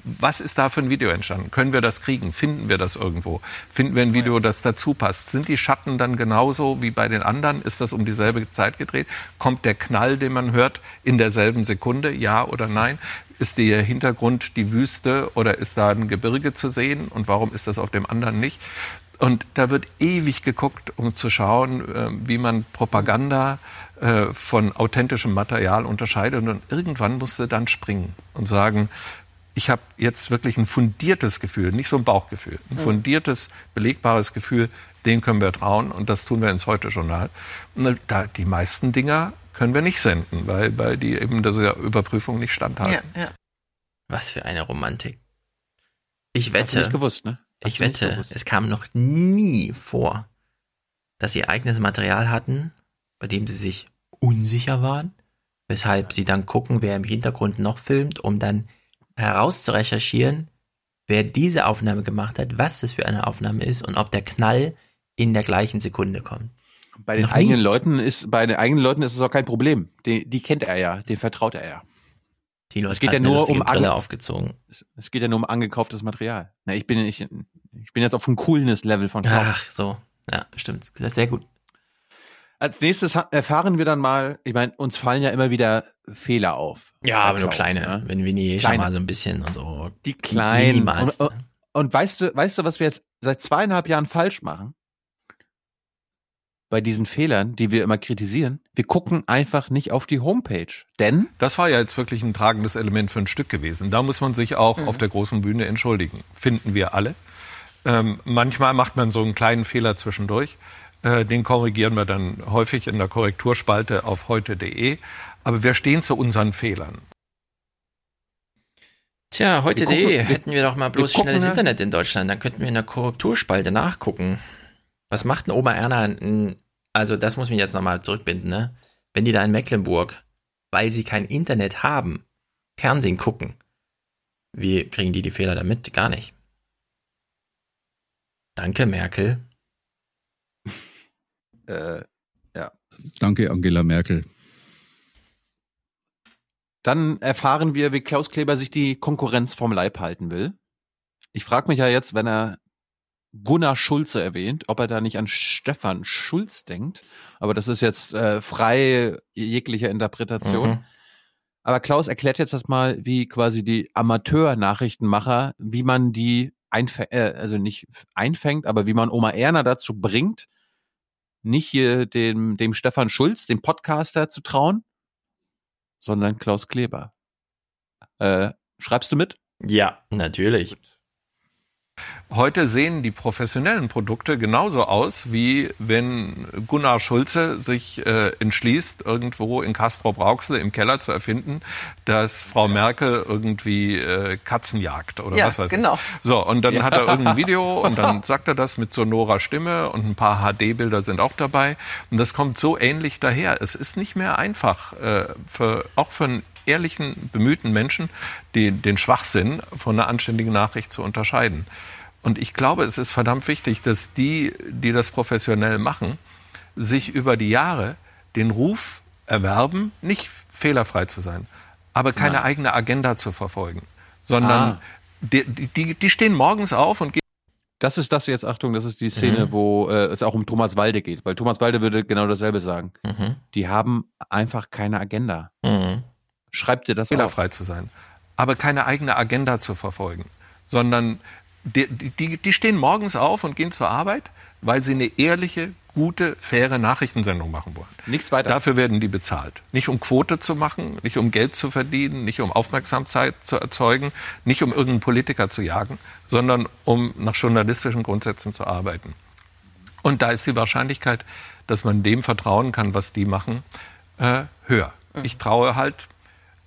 Was ist da für ein Video entstanden? Können wir das kriegen? Finden wir das irgendwo? Finden wir ein Video, das dazu passt? Sind die Schatten dann genauso wie bei den anderen? Ist das um dieselbe Zeit gedreht? Kommt der Knall, den man hört, in derselben Sekunde? Ja oder nein? Ist der Hintergrund die Wüste oder ist da ein Gebirge zu sehen? Und warum ist das auf dem anderen nicht? Und da wird ewig geguckt, um zu schauen, äh, wie man Propaganda äh, von authentischem Material unterscheidet. Und irgendwann musste dann springen und sagen, ich habe jetzt wirklich ein fundiertes Gefühl, nicht so ein Bauchgefühl, ein fundiertes, belegbares Gefühl, den können wir trauen und das tun wir ins Heute-Journal. Und da, die meisten Dinger können wir nicht senden, weil, weil die eben dieser Überprüfung nicht standhalten. Ja, ja. Was für eine Romantik. Ich wette. Hast du nicht gewusst, ne? Ich wette, es kam noch nie vor, dass sie eigenes Material hatten, bei dem sie sich unsicher waren, weshalb sie dann gucken, wer im Hintergrund noch filmt, um dann herauszurecherchieren, wer diese Aufnahme gemacht hat, was das für eine Aufnahme ist und ob der Knall in der gleichen Sekunde kommt. Bei den noch eigenen nie? Leuten ist, bei den eigenen Leuten ist es auch kein Problem. Die, die kennt er ja, den vertraut er ja. Tino es geht ja nur um Brille aufgezogen. Es, es, geht ja nur um angekauftes Material. Na, ich bin ich, ich bin jetzt auf dem Coolness-Level von Kauf. Ach so, ja, stimmt. Das ist sehr gut. Als nächstes erfahren wir dann mal, ich meine, uns fallen ja immer wieder Fehler auf. Ja, aber nur kleine, ne? wenn wir nie schon mal so ein bisschen und so. Die kleinen. Und, und, und weißt du, weißt du, was wir jetzt seit zweieinhalb Jahren falsch machen? Bei diesen Fehlern, die wir immer kritisieren, wir gucken einfach nicht auf die Homepage. Denn? Das war ja jetzt wirklich ein tragendes Element für ein Stück gewesen. Da muss man sich auch mhm. auf der großen Bühne entschuldigen. Finden wir alle. Ähm, manchmal macht man so einen kleinen Fehler zwischendurch. Äh, den korrigieren wir dann häufig in der Korrekturspalte auf heute.de. Aber wir stehen zu unseren Fehlern. Tja, heute.de hätten wir doch mal bloß schnelles Internet in Deutschland. Dann könnten wir in der Korrekturspalte nachgucken. Was macht denn Oma Erna? Also, das muss mich jetzt nochmal zurückbinden, ne? Wenn die da in Mecklenburg, weil sie kein Internet haben, Fernsehen gucken, wie kriegen die die Fehler damit? Gar nicht. Danke, Merkel. (laughs) äh, ja. Danke, Angela Merkel. Dann erfahren wir, wie Klaus Kleber sich die Konkurrenz vom Leib halten will. ich frage mich ja jetzt, wenn er Gunnar Schulze erwähnt, ob er da nicht an Stefan Schulz denkt. Aber das ist jetzt äh, frei jeglicher Interpretation. Mhm. Aber Klaus erklärt jetzt das mal, wie quasi die Amateur-Nachrichtenmacher, wie man die einfängt, äh, also nicht einfängt, aber wie man Oma Erna dazu bringt, nicht hier dem, dem Stefan Schulz, dem Podcaster, zu trauen, sondern Klaus Kleber. Äh, schreibst du mit? Ja, natürlich. Heute sehen die professionellen Produkte genauso aus, wie wenn Gunnar Schulze sich äh, entschließt, irgendwo in Castrop-Rauxel im Keller zu erfinden, dass Frau Merkel irgendwie äh, Katzen jagt oder Ja, was weiß genau. ich. So, und dann Ja. hat er irgendein Video (laughs) und dann sagt er das mit sonorer Stimme und ein paar HD-Bilder sind auch dabei. Und das kommt so ähnlich daher. Es ist nicht mehr einfach, äh, für, auch für einen ehrlichen, bemühten Menschen, die, den Schwachsinn von einer anständigen Nachricht zu unterscheiden. Und ich glaube, es ist verdammt wichtig, dass die, die das professionell machen, sich über die Jahre den Ruf erwerben, nicht fehlerfrei zu sein, aber keine Nein. eigene Agenda zu verfolgen, sondern Ah. die, die, die stehen morgens auf und gehen. Das ist das jetzt, Achtung, das ist die Szene, Mhm. wo äh, es auch um Thomas Walde geht, weil Thomas Walde würde genau dasselbe sagen. Mhm. Die haben einfach keine Agenda. Mhm. Schreibt dir das fehlerfrei auf. zu sein, aber keine eigene Agenda zu verfolgen, sondern die, die, die stehen morgens auf und gehen zur Arbeit, weil sie eine ehrliche, gute, faire Nachrichtensendung machen wollen. Nichts weiter. Dafür werden die bezahlt. Nicht um Quote zu machen, nicht um Geld zu verdienen, nicht um Aufmerksamkeit zu erzeugen, nicht um irgendeinen Politiker zu jagen, sondern um nach journalistischen Grundsätzen zu arbeiten. Und da ist die Wahrscheinlichkeit, dass man dem vertrauen kann, was die machen, äh, höher. Ich traue halt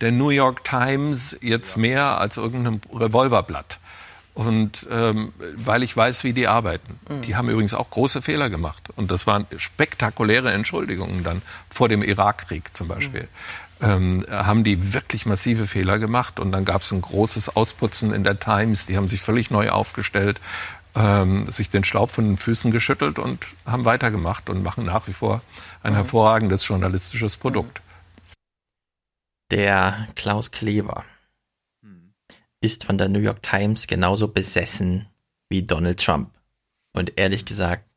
der New York Times jetzt mehr als irgendeinem Revolverblatt. Und ähm, weil ich weiß, wie die arbeiten. Mhm. Die haben übrigens auch große Fehler gemacht. Und das waren spektakuläre Entschuldigungen dann vor dem Irakkrieg zum Beispiel. Ähm, haben die wirklich massive Fehler gemacht. Und dann gab es ein großes Ausputzen in der Times. Die haben sich völlig neu aufgestellt, ähm, sich den Staub von den Füßen geschüttelt und haben weitergemacht und machen nach wie vor ein hervorragendes journalistisches Produkt. Der Klaus Kleber ist von der New York Times genauso besessen wie Donald Trump. Und ehrlich gesagt,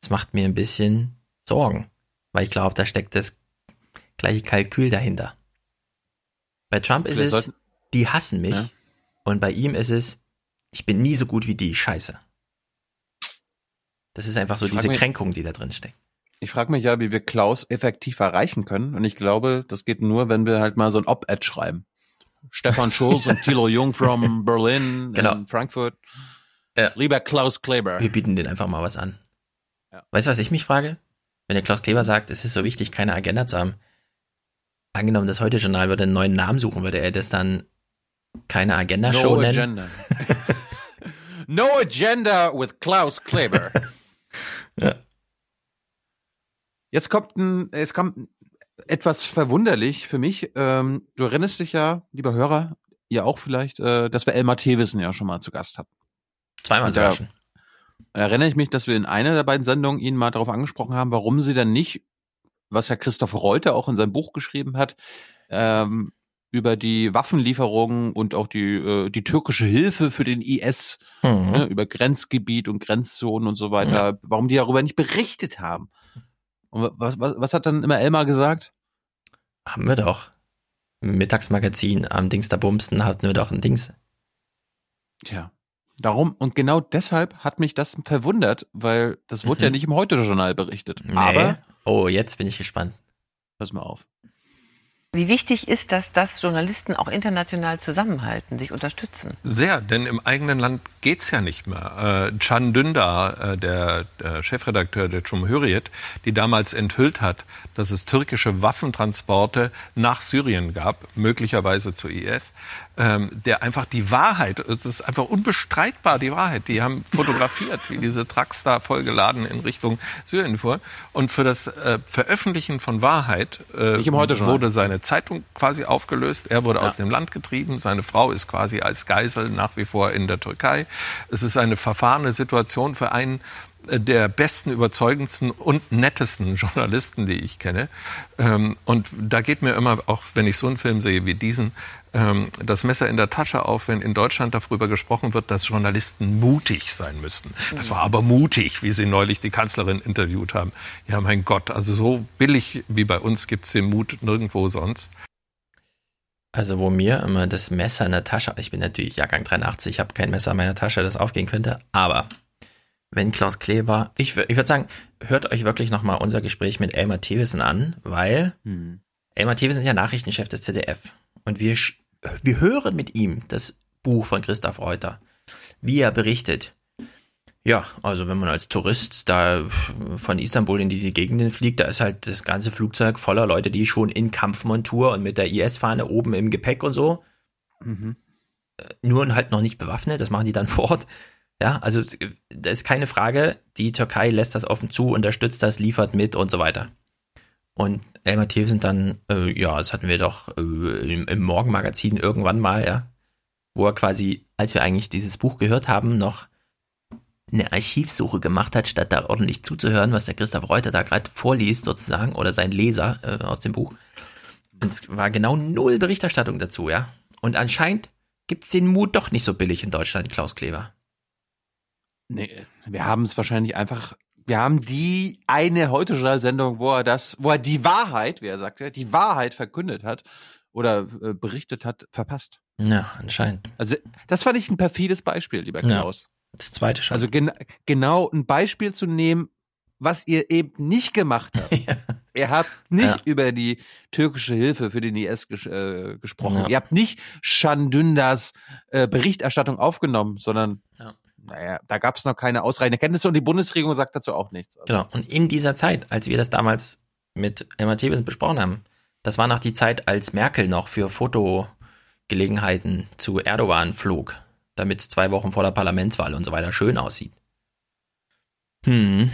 es macht mir ein bisschen Sorgen, weil ich glaube, da steckt das gleiche Kalkül dahinter. Bei Trump ist Wir es, sollten- die hassen mich. Ja. Und bei ihm ist es, ich bin nie so gut wie die, scheiße. Das ist einfach so diese mich- Kränkung, die da drin steckt. Ich frage mich ja, wie wir Klaus effektiv erreichen können. Und ich glaube, das geht nur, wenn wir halt mal so ein Op-Ed schreiben. Stefan (laughs) Schulz und Thilo Jung from Berlin, Genau. in Frankfurt. Lieber Klaus Kleber. Wir bieten denen einfach mal was an. Weißt du, was ich mich frage? Wenn der Klaus Kleber sagt, es ist so wichtig, keine Agenda zu haben, angenommen, das Heute-Journal würde einen neuen Namen suchen, würde er das dann keine Agenda-Show no nennen? agenda. (laughs) (laughs) no agenda with Klaus Kleber. Ja. Jetzt kommt ein, es kommt etwas verwunderlich für mich. Ähm, du erinnerst dich ja, lieber Hörer, ihr auch vielleicht, äh, dass wir Elmar Thewissen ja schon mal zu Gast hatten. Zweimal sogar schon. Erinnere ich mich, dass wir in einer der beiden Sendungen ihn mal darauf angesprochen haben, warum sie dann nicht, was ja Christoph Reuter auch in seinem Buch geschrieben hat, ähm, über die Waffenlieferungen und auch die, äh, die türkische Hilfe für den IS, Mhm. ne, über Grenzgebiet und Grenzzonen und so weiter, warum die darüber nicht berichtet haben. Und was, was, was hat dann immer Elmar gesagt? Haben wir doch. Im Mittagsmagazin am Dings da Bumsten hatten wir doch ein Dings. Tja. Darum und genau deshalb hat mich das verwundert, weil das wurde ja nicht im Heute-Journal berichtet. Nee. Aber, Oh, jetzt bin ich gespannt. pass mal auf. Wie wichtig ist das, dass Journalisten auch international zusammenhalten, sich unterstützen? Sehr, denn im eigenen Land geht's ja nicht mehr. Äh, Can Dündar, äh, der, der Chefredakteur der Cumhuriyet, die damals enthüllt hat, dass es türkische Waffentransporte nach Syrien gab, möglicherweise zu IS, ähm, der einfach die Wahrheit, es ist einfach unbestreitbar die Wahrheit, die haben fotografiert, wie diese Trucks da vollgeladen in Richtung Syrien fuhren. Und für das äh, Veröffentlichen von Wahrheit äh, wurde seine Zeitung quasi aufgelöst. Er wurde aus dem Land getrieben. Seine Frau ist quasi als Geisel nach wie vor in der Türkei. Es ist eine verfahrene Situation für einen, äh, der besten, überzeugendsten und nettesten (laughs) Journalisten, die ich kenne. Ähm, und da geht mir immer, auch wenn ich so einen Film sehe wie diesen, ähm, das Messer in der Tasche auf, wenn in Deutschland darüber gesprochen wird, dass Journalisten mutig sein müssten. Das war aber mutig, wie Sie neulich die Kanzlerin interviewt haben. Ja, mein Gott, also so billig wie bei uns gibt es den Mut nirgendwo sonst. Also wo mir immer das Messer in der Tasche, ich bin natürlich Jahrgang 83, ich habe kein Messer in meiner Tasche, das aufgehen könnte, aber wenn Klaus Kleber, ich, ich würde sagen, hört euch wirklich nochmal unser Gespräch mit Elmar Thewissen an, weil hm. Elmar Thewissen ist ja Nachrichtenchef des ZDF und wir, wir hören mit ihm das Buch von Christoph Reuter, wie er berichtet, ja, also wenn man als Tourist da von Istanbul in diese Gegenden fliegt, da ist halt das ganze Flugzeug voller Leute, die schon in Kampfmontur und mit der IS-Fahne oben im Gepäck und so. Mhm. Äh, nur halt noch nicht bewaffnet, das machen die dann (laughs) fort. Ja, also da ist keine Frage, die Türkei lässt das offen zu, unterstützt das, liefert mit und so weiter. Und Elmar Thiessen dann, äh, ja, das hatten wir doch äh, im, im Morgenmagazin irgendwann mal, ja, wo er quasi, als wir eigentlich dieses Buch gehört haben, noch eine Archivsuche gemacht hat, statt da ordentlich zuzuhören, was der Christoph Reuter da gerade vorliest sozusagen oder sein Leser äh, aus dem Buch. Und es war genau null Berichterstattung dazu, ja. Und anscheinend gibt es den Mut doch nicht so billig in Deutschland, Klaus Kleber. Nee, wir haben es wahrscheinlich einfach, wir haben die eine Heute-Journal-Sendung, wo er das, wo er die Wahrheit, wie er sagte, die Wahrheit verkündet hat oder äh, berichtet hat, verpasst. Ja, anscheinend. Also, das fand ich ein perfides Beispiel, lieber Klaus. Ja. Das zweite schon. Also gen genau ein Beispiel zu nehmen, was ihr eben nicht gemacht habt. (laughs) ja. Ihr habt nicht ja. über die türkische Hilfe für den IS ges äh, gesprochen. Ja. Ihr habt nicht Schandündas äh, Berichterstattung aufgenommen, sondern naja, da gab es noch keine ausreichenden Kenntnisse und die Bundesregierung sagt dazu auch nichts. Also. Genau. Und in dieser Zeit, als wir das damals mit Emma Thebes besprochen haben, das war noch die Zeit, als Merkel noch für Fotogelegenheiten zu Erdogan flog damit es zwei Wochen vor der Parlamentswahl und so weiter schön aussieht. Hm.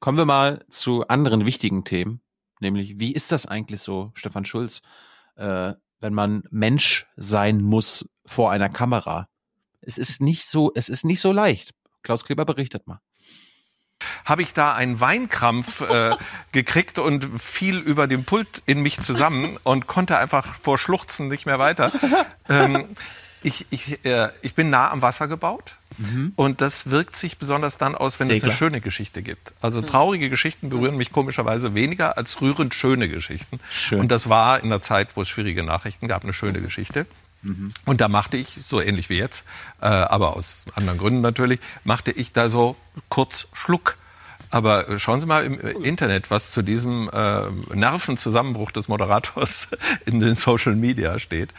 Kommen wir mal zu anderen wichtigen Themen, nämlich wie ist das eigentlich so, Stefan Schulz, äh, wenn man Mensch sein muss vor einer Kamera? Es ist nicht so, es ist nicht so leicht. Klaus Kleber berichtet mal habe ich da einen Weinkrampf äh, (laughs) gekriegt und fiel über dem Pult in mich zusammen und konnte einfach vor Schluchzen nicht mehr weiter. Ähm, ich, ich, äh, ich bin nah am Wasser gebaut. Mhm. Und das wirkt sich besonders dann aus, wenn Segler. es eine schöne Geschichte gibt. Also mhm. traurige Geschichten berühren mich komischerweise weniger als rührend schöne Geschichten. Schön. Und das war in der Zeit, wo es schwierige Nachrichten gab, eine schöne Geschichte. Mhm. Und da machte ich, so ähnlich wie jetzt, äh, aber aus anderen Gründen natürlich, machte ich da so kurz Schluck aber äh, schauen Sie mal im äh, Internet, was zu diesem äh, Nervenzusammenbruch des Moderators (laughs) in den Social Media steht.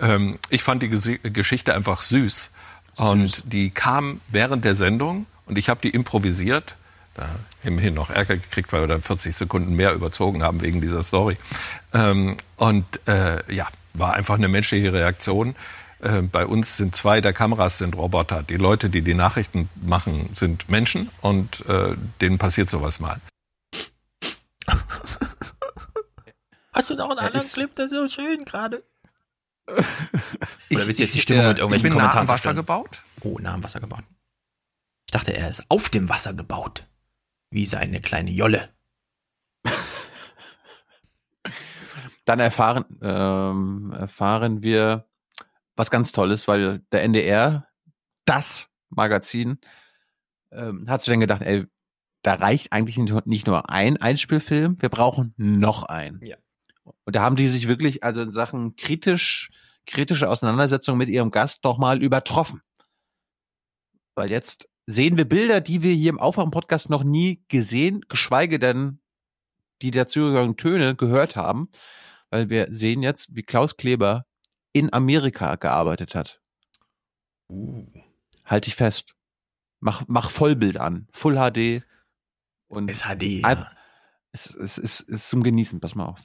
Ähm, ich fand die Ges Geschichte einfach süß. Und die kam während der Sendung und ich habe die improvisiert. Da immerhin noch Ärger gekriegt, weil wir dann 40 Sekunden mehr überzogen haben wegen dieser Story. Ähm, und äh, ja, war einfach eine menschliche Reaktion. Äh, bei uns sind zwei der Kameras sind Roboter. Die Leute, die die Nachrichten machen, sind Menschen und äh, denen passiert sowas mal. Hast du noch einen anderen Clip, der so schön gerade? (laughs) Oder willst du jetzt die Stimmung mit irgendwelchen ich bin Kommentaren nah am Wasser gebaut? Oh, nah am Wasser gebaut. Ich dachte, er ist auf dem Wasser gebaut. Wie seine kleine Jolle. Dann erfahren, ähm, erfahren wir, was ganz toll ist, weil der NDR, das Magazin, ähm, hat sich dann gedacht, ey, da reicht eigentlich nicht nur ein Einspielfilm, wir brauchen noch einen. Ja. Und da haben die sich wirklich also in Sachen kritisch, kritische Auseinandersetzung mit ihrem Gast doch mal übertroffen. Weil jetzt sehen wir Bilder, die wir hier im Aufwachen-Podcast noch nie gesehen, geschweige denn die dazugehörigen Töne gehört haben. Weil wir sehen jetzt, wie Klaus Kleber in Amerika gearbeitet hat. Uh. Halt dich fest. Mach, mach Vollbild an. Full HD. Und ist HD. Ja. Es, es, es ist zum Genießen. Pass mal auf.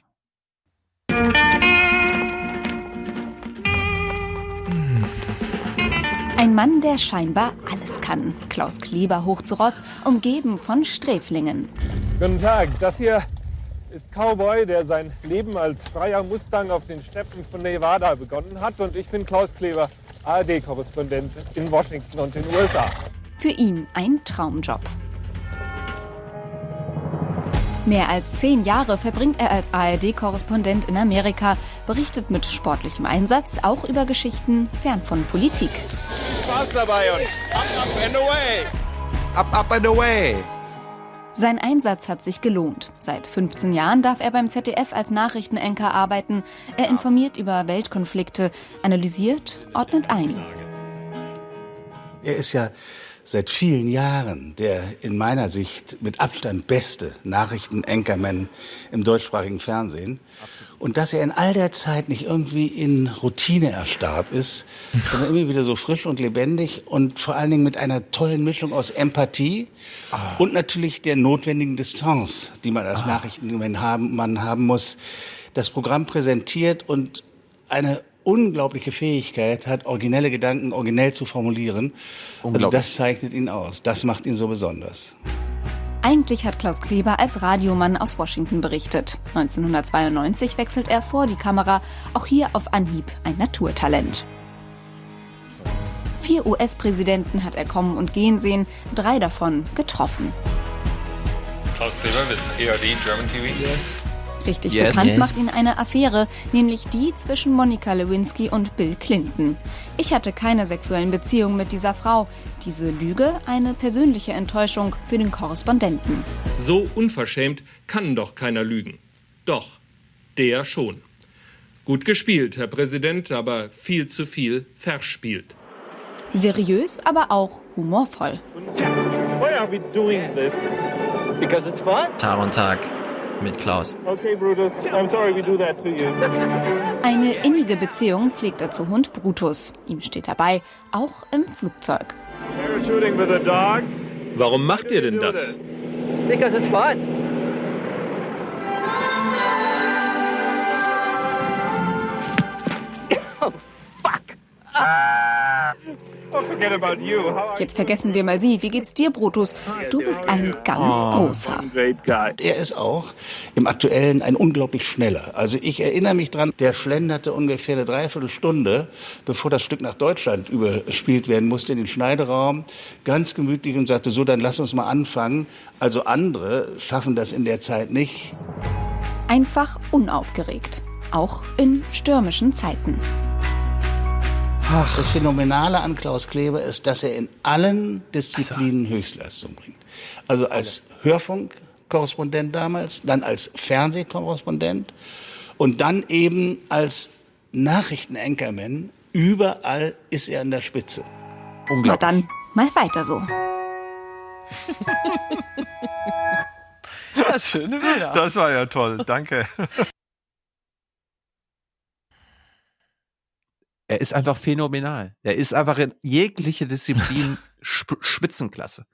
Ein Mann, der scheinbar alles kann. Klaus Kleber hoch zu Ross, umgeben von Sträflingen. Guten Tag, das hier ist Cowboy, der sein Leben als freier Mustang auf den Steppen von Nevada begonnen hat. Und ich bin Klaus Kleber, ARD-Korrespondent in Washington und den USA. Für ihn ein Traumjob. Mehr als zehn Jahre verbringt er als ARD-Korrespondent in Amerika, berichtet mit sportlichem Einsatz auch über Geschichten fern von Politik. Spaß dabei und up, up and away! Up, up and away! Sein Einsatz hat sich gelohnt. Seit 15 Jahren darf er beim ZDF als Nachrichtenanker arbeiten. Er informiert über Weltkonflikte, analysiert, ordnet ein. Er ist ja seit vielen Jahren der in meiner Sicht mit Abstand beste Nachrichtenanchorman im deutschsprachigen Fernsehen. Und dass er in all der Zeit nicht irgendwie in Routine erstarrt ist, sondern immer wieder so frisch und lebendig und vor allen Dingen mit einer tollen Mischung aus Empathie ah. und natürlich der notwendigen Distanz, die man als ah. Nachrichtenmann haben, man haben muss, das Programm präsentiert und eine unglaubliche Fähigkeit hat, originelle Gedanken originell zu formulieren. Also das zeichnet ihn aus. Das macht ihn so besonders. Eigentlich hat Klaus Kleber als Radiomann aus Washington berichtet. 1992 wechselt er vor die Kamera, auch hier auf Anhieb ein Naturtalent. Vier US-Präsidenten hat er kommen und gehen sehen, drei davon getroffen. Klaus Kleber with ARD German TV. Yes. Richtig yes. bekannt yes. macht ihn eine Affäre, nämlich die zwischen Monika Lewinsky und Bill Clinton. Ich hatte keine sexuellen Beziehungen mit dieser Frau. Diese Lüge eine persönliche Enttäuschung für den Korrespondenten. So unverschämt kann doch keiner lügen. Doch, der schon. Gut gespielt, Herr Präsident, aber viel zu viel verspielt. Seriös, aber auch humorvoll. Why are we doing this? Because it's fun. Tag und Tag mit Klaus. Okay, Brutus, I'm sorry we do that to you. Eine innige Beziehung pflegt er zu Hund Brutus. Ihm steht er bei, auch im Flugzeug. Warum macht ihr denn das? Because it's fun. (coughs) Oh, fuck. Ah! Jetzt vergessen wir mal Sie. Wie geht's dir, Brutus? Du bist ein ganz oh, großer. Er ist auch im Aktuellen ein unglaublich schneller. Also ich erinnere mich dran, der schlenderte ungefähr eine Dreiviertelstunde, bevor das Stück nach Deutschland überspielt werden musste, in den Schneideraum, ganz gemütlich und sagte, so, dann lass uns mal anfangen. Also andere schaffen das in der Zeit nicht. Einfach unaufgeregt. Auch in stürmischen Zeiten. Ach. Das Phänomenale an Klaus Kleber ist, dass er in allen Disziplinen also. Höchstleistung bringt. Also als Hörfunkkorrespondent damals, dann als Fernsehkorrespondent und dann eben als Nachrichtenanchorman. Überall ist er an der Spitze. Unglaublich. Na dann, mal weiter so. (laughs) ja, schöne Bilder. Das war ja toll, danke. (laughs) Er ist einfach phänomenal. Er ist einfach in jegliche Disziplin (laughs) Spitzenklasse.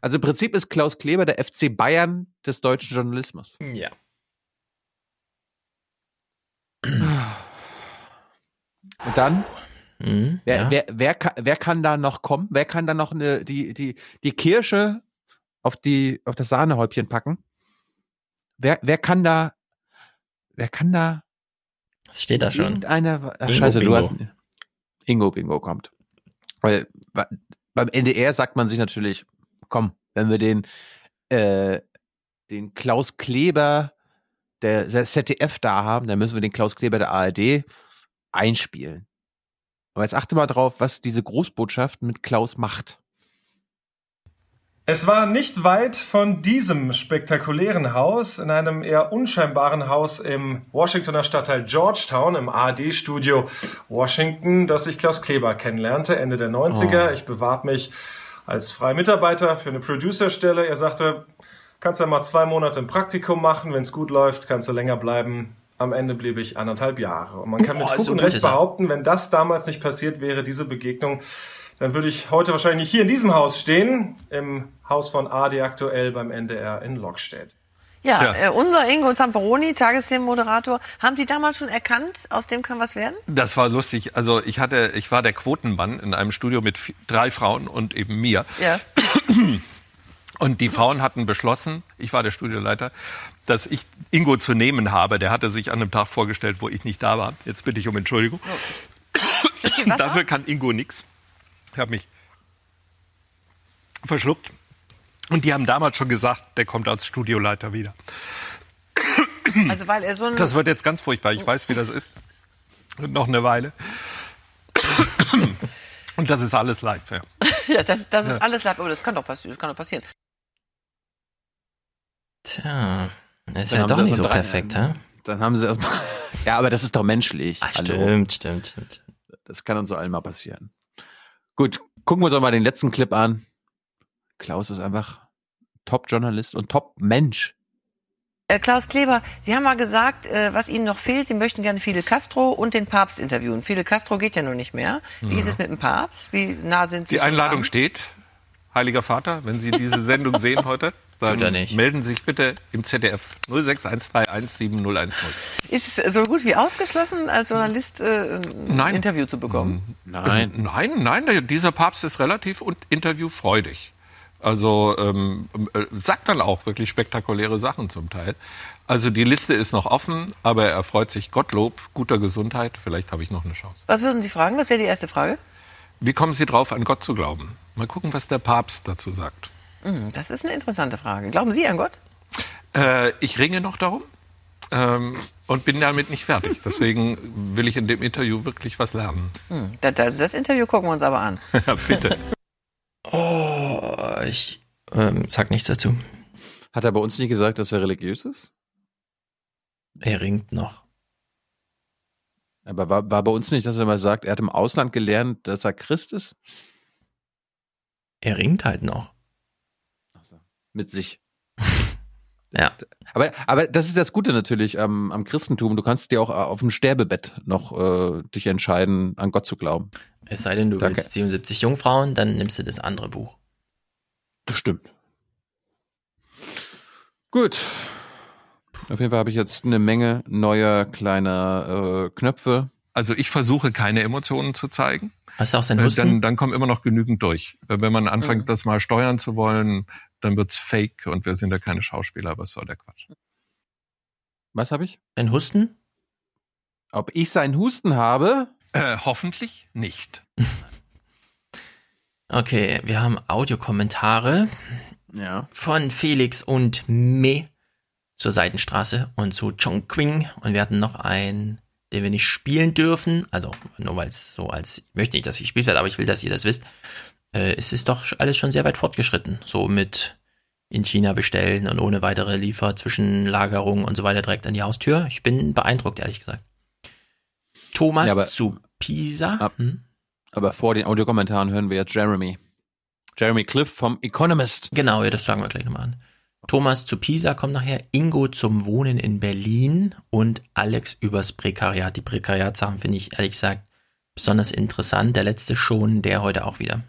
Also im Prinzip ist Klaus Kleber der FC Bayern des deutschen Journalismus. Ja. Und dann? Mhm, wer, ja. wer, wer, kann, wer kann da noch kommen? Wer kann da noch eine, die, die, die Kirsche auf, die, auf das Sahnehäubchen packen? Wer, wer kann da, wer kann da was steht da schon? Irgendeiner, ach, scheiße, Bingo. du hast, Ingo Bingo kommt. Weil beim NDR sagt man sich natürlich, komm, wenn wir den, äh, den Klaus Kleber der, der ZDF da haben, dann müssen wir den Klaus Kleber der ARD einspielen. Aber jetzt achte mal drauf, was diese Großbotschaft mit Klaus macht. Es war nicht weit von diesem spektakulären Haus, in einem eher unscheinbaren Haus im Washingtoner Stadtteil Georgetown, im ARD-Studio Washington, dass ich Klaus Kleber kennenlernte, Ende der 90er. Oh. Ich bewarb mich als freier Mitarbeiter für eine Producerstelle. Er sagte, kannst ja mal zwei Monate im Praktikum machen, wenn es gut läuft, kannst du länger bleiben. Am Ende blieb ich anderthalb Jahre. Und man kann mit Fug und Recht behaupten, wenn das damals nicht passiert wäre, diese Begegnung, dann würde ich heute wahrscheinlich nicht hier in diesem Haus stehen, im Haus von AD aktuell beim NDR in Lockstedt. Ja, äh, unser Ingo Zamperoni, Tagesthemenmoderator, haben Sie damals schon erkannt, aus dem kann was werden? Das war lustig. Also ich hatte, ich war der Quotenmann in einem Studio mit drei Frauen und eben mir. Ja. (clears throat) Und die Frauen hatten beschlossen, ich war der Studioleiter, dass ich Ingo zu nehmen habe. Der hatte sich an einem Tag vorgestellt, wo ich nicht da war. Jetzt bitte ich um Entschuldigung. Wasser? Dafür kann Ingo nix. Ich habe mich verschluckt. Und die haben damals schon gesagt, der kommt als Studioleiter wieder. Also weil er so ein Das wird jetzt ganz furchtbar. Ich weiß, wie das ist. Und noch eine Weile. Und das ist alles live. Ja. ja, (laughs) das, das ist Ja. alles live. Aber das kann doch passieren. Das kann doch passieren. Tja, das ist Dann ja doch nicht so drei- perfekt, hä? Dann haben sie erstmal. (laughs) Ja, aber das ist doch menschlich. Hallo. stimmt, stimmt, stimmt. Das kann uns so allen mal passieren. Gut, gucken wir uns doch mal den letzten Clip an. Klaus ist einfach Top-Journalist und Top-Mensch. Äh, Klaus Kleber, Sie haben mal gesagt, äh, was Ihnen noch fehlt, Sie möchten gerne Fidel Castro und den Papst interviewen. Fidel Castro geht ja nun nicht mehr. Wie Ja. ist es mit dem Papst? Wie nah sind Sie? Die Einladung dran? steht. Heiliger Vater, wenn Sie diese Sendung sehen heute, dann Tut er nicht. melden Sie sich bitte im ZDF 061317010. Ist es so gut wie ausgeschlossen, als Journalist äh, ein Nein. Interview zu bekommen? Nein. Nein, nein, der- dieser Papst ist relativ und interviewfreudig. Also ähm, äh, sagt dann auch wirklich spektakuläre Sachen zum Teil. Also die Liste ist noch offen, aber er freut sich Gottlob, guter Gesundheit. Vielleicht habe ich noch eine Chance. Was würden Sie fragen? Was wäre die erste Frage? Wie kommen Sie drauf, an Gott zu glauben? Mal gucken, was der Papst dazu sagt. Hm, das ist eine interessante Frage. Glauben Sie an Gott? Äh, ich ringe noch darum ähm, und bin damit nicht fertig. (laughs) Deswegen will ich in dem Interview wirklich was lernen. Hm, das, also das Interview gucken wir uns aber an. Ja, (laughs) Bitte. Oh, ich ähm, sag nichts dazu. Hat er bei uns nicht gesagt, dass er religiös ist? Er ringt noch. Aber war, war bei uns nicht, dass er mal sagt, er hat im Ausland gelernt, dass er Christ ist? Er ringt halt noch. Mit sich. (laughs) Ja. Aber, aber das ist das Gute natürlich am, am Christentum. Du kannst dir auch auf dem Sterbebett noch äh, dich entscheiden, an Gott zu glauben. Es sei denn, du Danke. willst 77 Jungfrauen, dann nimmst du das andere Buch. Das stimmt. Gut. Auf jeden Fall habe ich jetzt eine Menge neuer kleiner äh, Knöpfe. Also ich versuche keine Emotionen zu zeigen. Hast du auch sein Äh, Husten? Dann, dann kommen immer noch genügend durch. Äh, Wenn man anfängt, das mal steuern zu wollen, dann wird's fake und wir sind ja keine Schauspieler. Was soll der Quatsch? Was habe ich? Ein Husten? Ob ich seinen Husten habe? Äh, hoffentlich nicht. (laughs) Okay, wir haben Audiokommentare Ja. von Felix und Me zur Seitenstraße und zu Chongqing. Und wir hatten noch einen, den wir nicht spielen dürfen. Also nur weil es so als, ich möchte nicht, dass gespielt wird, aber ich will, dass ihr das wisst. Äh, es ist doch alles schon sehr weit fortgeschritten. So mit in China bestellen und ohne weitere Lieferzwischenlagerung und so weiter direkt an die Haustür. Ich bin beeindruckt, ehrlich gesagt. Thomas Ja, aber- zu Pisa. Ab- Hm? Aber vor den Audiokommentaren hören wir jetzt Jeremy. Jeremy Cliff vom Economist. Genau, ja, das sagen wir gleich nochmal an. Thomas zu Pisa kommt nachher, Ingo zum Wohnen in Berlin und Alex übers Prekariat. Die Prekariatsachen finde ich ehrlich gesagt besonders interessant. Der letzte schon, der heute auch wieder.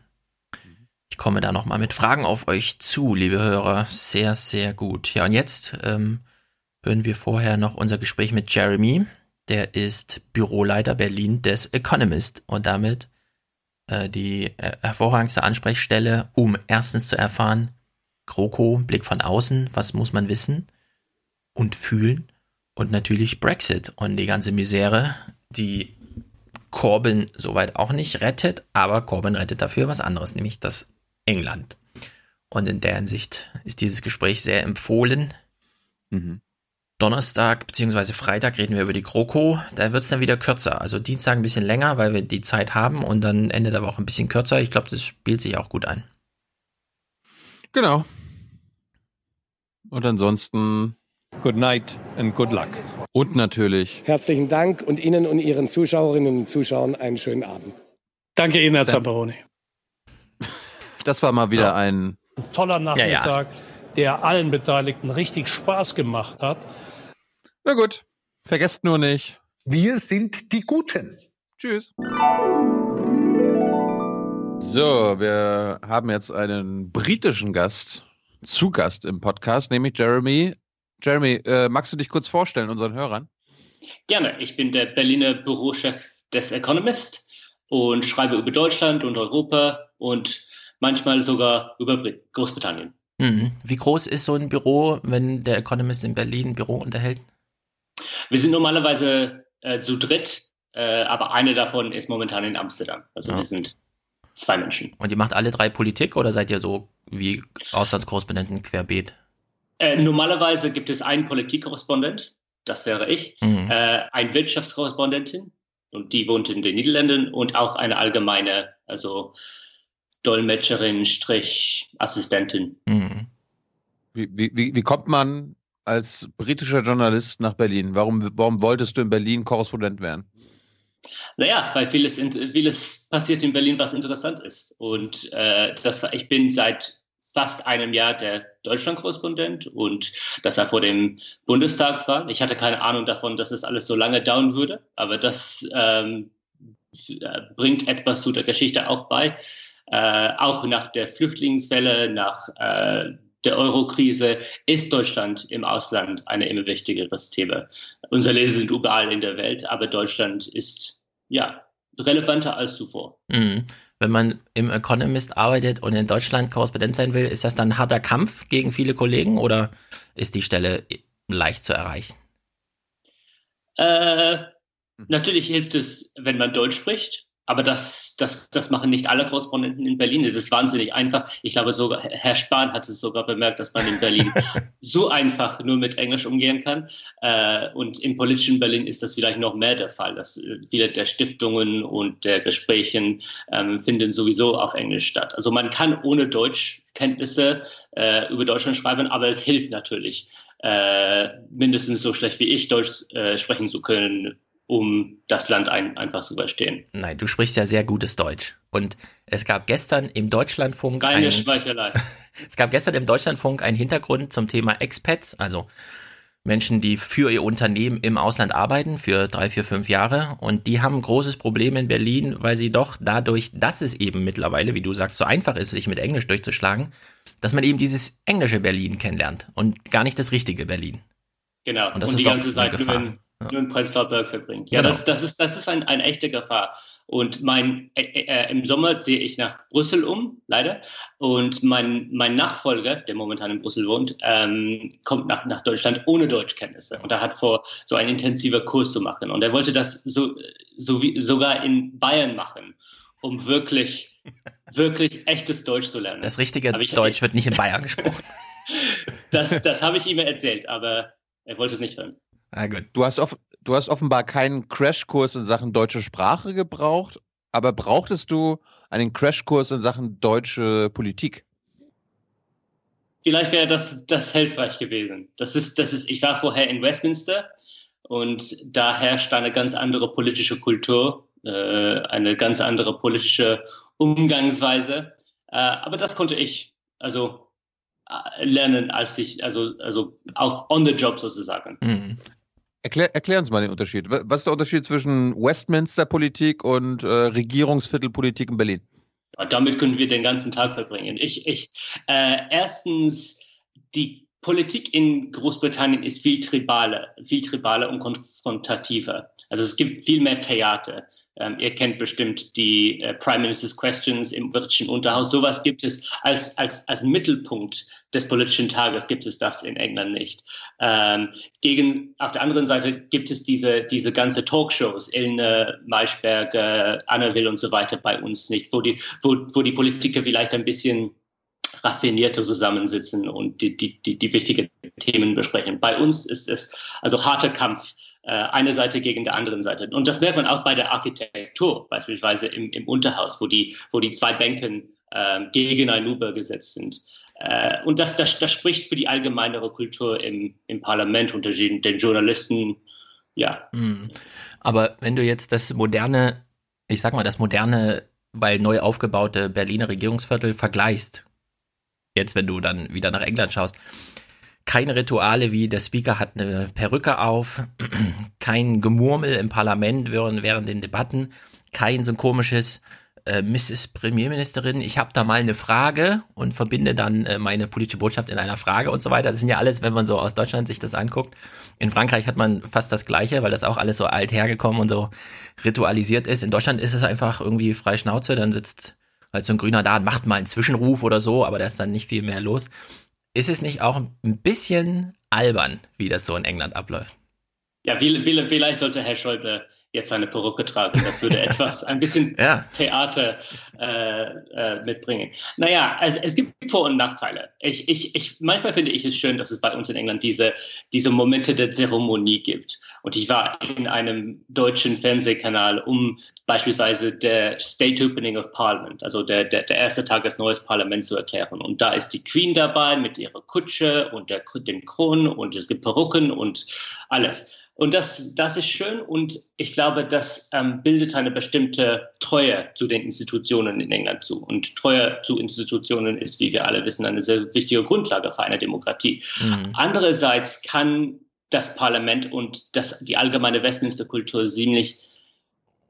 Komme da nochmal mit Fragen auf euch zu, liebe Hörer. Sehr, sehr gut. Ja, und jetzt ähm, hören wir vorher noch unser Gespräch mit Jeremy. Der ist Büroleiter Berlin des Economist und damit äh, die äh, hervorragendste Ansprechstelle, um erstens zu erfahren, GroKo, Blick von außen, was muss man wissen und fühlen und natürlich Brexit und die ganze Misere, die Corbyn soweit auch nicht rettet, aber Corbyn rettet dafür was anderes, nämlich das England. Und in der Hinsicht ist dieses Gespräch sehr empfohlen. Mhm. Donnerstag bzw. Freitag reden wir über die GroKo. Da wird es dann wieder kürzer. Also Dienstag ein bisschen länger, weil wir die Zeit haben und dann Ende der Woche ein bisschen kürzer. Ich glaube, das spielt sich auch gut ein. Genau. Und ansonsten Good night and good luck. und natürlich Herzlichen Dank und Ihnen und Ihren Zuschauerinnen und Zuschauern einen schönen Abend. Danke Ihnen, Herr Zamperoni. Das war mal wieder ein Toller Ja, ja. Nachmittag, der allen Beteiligten richtig Spaß gemacht hat. Na gut. Vergesst nur nicht. Wir sind die Guten. Tschüss. So, wir haben jetzt einen britischen Gast zu Gast im Podcast, nämlich Jeremy. Jeremy, äh, magst du dich kurz vorstellen unseren Hörern? Gerne. Ich bin der Berliner Bürochef des Economist und schreibe über Deutschland und Europa und manchmal sogar über Brit- Großbritannien. Mhm. Wie groß ist so ein Büro, wenn der Economist in Berlin ein Büro unterhält? Wir sind normalerweise äh, zu dritt äh, aber eine davon ist momentan in Amsterdam. Also Ja. wir sind zwei Menschen. Und ihr macht alle drei Politik oder seid ihr so wie Auslandskorrespondenten querbeet? Äh, normalerweise gibt es einen Politikkorrespondent, das wäre ich, Mhm. äh, eine Wirtschaftskorrespondentin und die wohnt in den Niederlanden und auch eine allgemeine, also Dolmetscherin, Strich, Assistentin. Mhm. Wie, wie, wie kommt man als britischer Journalist nach Berlin? Warum, warum wolltest du in Berlin Korrespondent werden? Naja, weil vieles, in- vieles passiert in Berlin, was interessant ist. Und äh, das war, ich bin seit fast einem Jahr der Deutschland-Korrespondent und das war vor dem Bundestagswahl. Ich hatte keine Ahnung davon, dass es alles so lange dauern würde, aber das ähm, äh, bringt etwas zu der Geschichte auch bei. Äh, auch nach der Flüchtlingswelle, nach äh, der Euro-Krise ist Deutschland im Ausland ein immer wichtigeres Thema. Unsere Leser sind überall in der Welt, aber Deutschland ist ja relevanter als zuvor. Mhm. Wenn man im Economist arbeitet und in Deutschland Korrespondent sein will, ist das dann ein harter Kampf gegen viele Kollegen oder ist die Stelle leicht zu erreichen? Äh, natürlich hilft es, wenn man Deutsch spricht, aber das, das, das machen nicht alle Korrespondenten in Berlin. Es ist wahnsinnig einfach. Ich glaube, sogar Herr Spahn hat es sogar bemerkt, dass man in Berlin (laughs) so einfach nur mit Englisch umgehen kann. Äh, und im politischen Berlin ist das vielleicht noch mehr der Fall, dass äh, viele der Stiftungen und der Gesprächen ähm, finden sowieso auf Englisch statt. Also man kann ohne Deutschkenntnisse äh, über Deutschland schreiben, aber es hilft natürlich, mindestens so schlecht wie ich Deutsch sprechen zu können, um das Land ein, einfach zu überstehen. Nein, du sprichst ja sehr gutes Deutsch. Und es gab gestern im Deutschlandfunk Keine ein, Schmeichelei. (laughs) es gab gestern im Deutschlandfunk einen Hintergrund zum Thema Expats, also Menschen, die für ihr Unternehmen im Ausland arbeiten, für drei, vier, fünf Jahre. Und die haben ein großes Problem in Berlin, weil sie doch dadurch, dass es eben mittlerweile, wie du sagst, so einfach ist, sich mit Englisch durchzuschlagen, dass man eben dieses englische Berlin kennenlernt und gar nicht das richtige Berlin. Genau. Und Und, das ist die ganze Zeit in, nur in Prenzlauer Berg verbringt. Ja, Genau. das, das ist, das ist ein, eine echte Gefahr. Und mein, äh, äh, im Sommer ziehe ich nach Brüssel um, leider. Und mein, mein Nachfolger, der momentan in Brüssel wohnt, ähm, kommt nach, nach Deutschland ohne Deutschkenntnisse. Und er hat vor, so einen intensiver Kurs zu machen. Und er wollte das so, so wie, sogar in Bayern machen, um wirklich, (laughs) wirklich echtes Deutsch zu lernen. Das richtige ich- Deutsch wird nicht in Bayern gesprochen. (laughs) Das, das habe ich ihm erzählt, aber er wollte es nicht hören. Ah, gut. Du hast, off du hast offenbar keinen Crashkurs in Sachen deutsche Sprache gebraucht, aber brauchtest du einen Crashkurs in Sachen deutsche Politik? Vielleicht wäre das, das hilfreich gewesen. Das ist, das ist, ich war vorher in Westminster und da herrscht eine ganz andere politische Kultur, äh, eine ganz andere politische Umgangsweise. Äh, aber das konnte ich also äh, lernen, als ich, also, also auch on the job sozusagen. Mhm. Erklär, erklär uns mal den Unterschied. Wa- Was ist der Unterschied zwischen Westminster-Politik und äh, Regierungsviertelpolitik in Berlin? Damit können wir den ganzen Tag verbringen. Ich, ich, äh, erstens, die Politik in Großbritannien ist viel tribaler, viel tribaler und konfrontativer. Also es gibt viel mehr Theater. Ähm, ihr kennt bestimmt die äh, Prime Minister's Questions im britischen Unterhaus. Sowas gibt es als, als, als Mittelpunkt des politischen Tages gibt es das in England nicht. Ähm, gegen, auf der anderen Seite gibt es diese, diese ganze Talkshows, Ilne, Maischberger, Anna Will und so weiter bei uns nicht, wo die, wo, wo die Politiker vielleicht ein bisschen raffinierter zusammensitzen und die, die, die, die wichtigen Themen besprechen. Bei uns ist es also harter Kampf, äh, eine Seite gegen die andere Seite. Und das merkt man auch bei der Architektur, beispielsweise im, im Unterhaus, wo die, wo die zwei Bänken äh, gegeneinander gesetzt sind. Äh, und das, das, das spricht für die allgemeinere Kultur im, im Parlament unter den den Journalisten. Ja, Mhm. Aber wenn du jetzt das moderne, ich sag mal, das moderne, weil neu aufgebaute Berliner Regierungsviertel vergleichst, jetzt wenn du dann wieder nach England schaust, keine Rituale wie der Speaker hat eine Perücke auf, (clears throat) kein Gemurmel im Parlament während, während den Debatten, kein so ein komisches äh, Mrs. Premierministerin, ich habe da mal eine Frage und verbinde dann äh, meine politische Botschaft in einer Frage und so weiter. Das sind ja alles, wenn man so aus Deutschland sich das anguckt. In Frankreich hat man fast das Gleiche, weil das auch alles so alt hergekommen und so ritualisiert ist. In Deutschland ist es einfach irgendwie frei Schnauze, dann sitzt halt so ein Grüner da und macht mal einen Zwischenruf oder so, aber da ist dann nicht viel mehr los. Ist es nicht auch ein bisschen albern, wie das so in England abläuft? Ja, vielleicht sollte Herr Schäuble jetzt eine Perücke tragen. Das würde (laughs) etwas, ein bisschen ja. Theater äh, äh, mitbringen. Naja, also es gibt Vor- und Nachteile. Ich, ich, ich, manchmal finde ich es schön, dass es bei uns in England diese, diese Momente der Zeremonie gibt. Und ich war in einem deutschen Fernsehkanal, um beispielsweise der State Opening of Parliament, also der, der, der erste Tag des neuen Parlaments zu erklären. Und da ist die Queen dabei mit ihrer Kutsche und der, dem Kron und es gibt Perücken und alles. Und das, das ist schön und ich glaube, das ähm, bildet eine bestimmte Treue zu den Institutionen in England zu. Und Treue zu Institutionen ist, wie wir alle wissen, eine sehr wichtige Grundlage für eine Demokratie. Mhm. Andererseits kann das Parlament und das, die allgemeine Westminster-Kultur ziemlich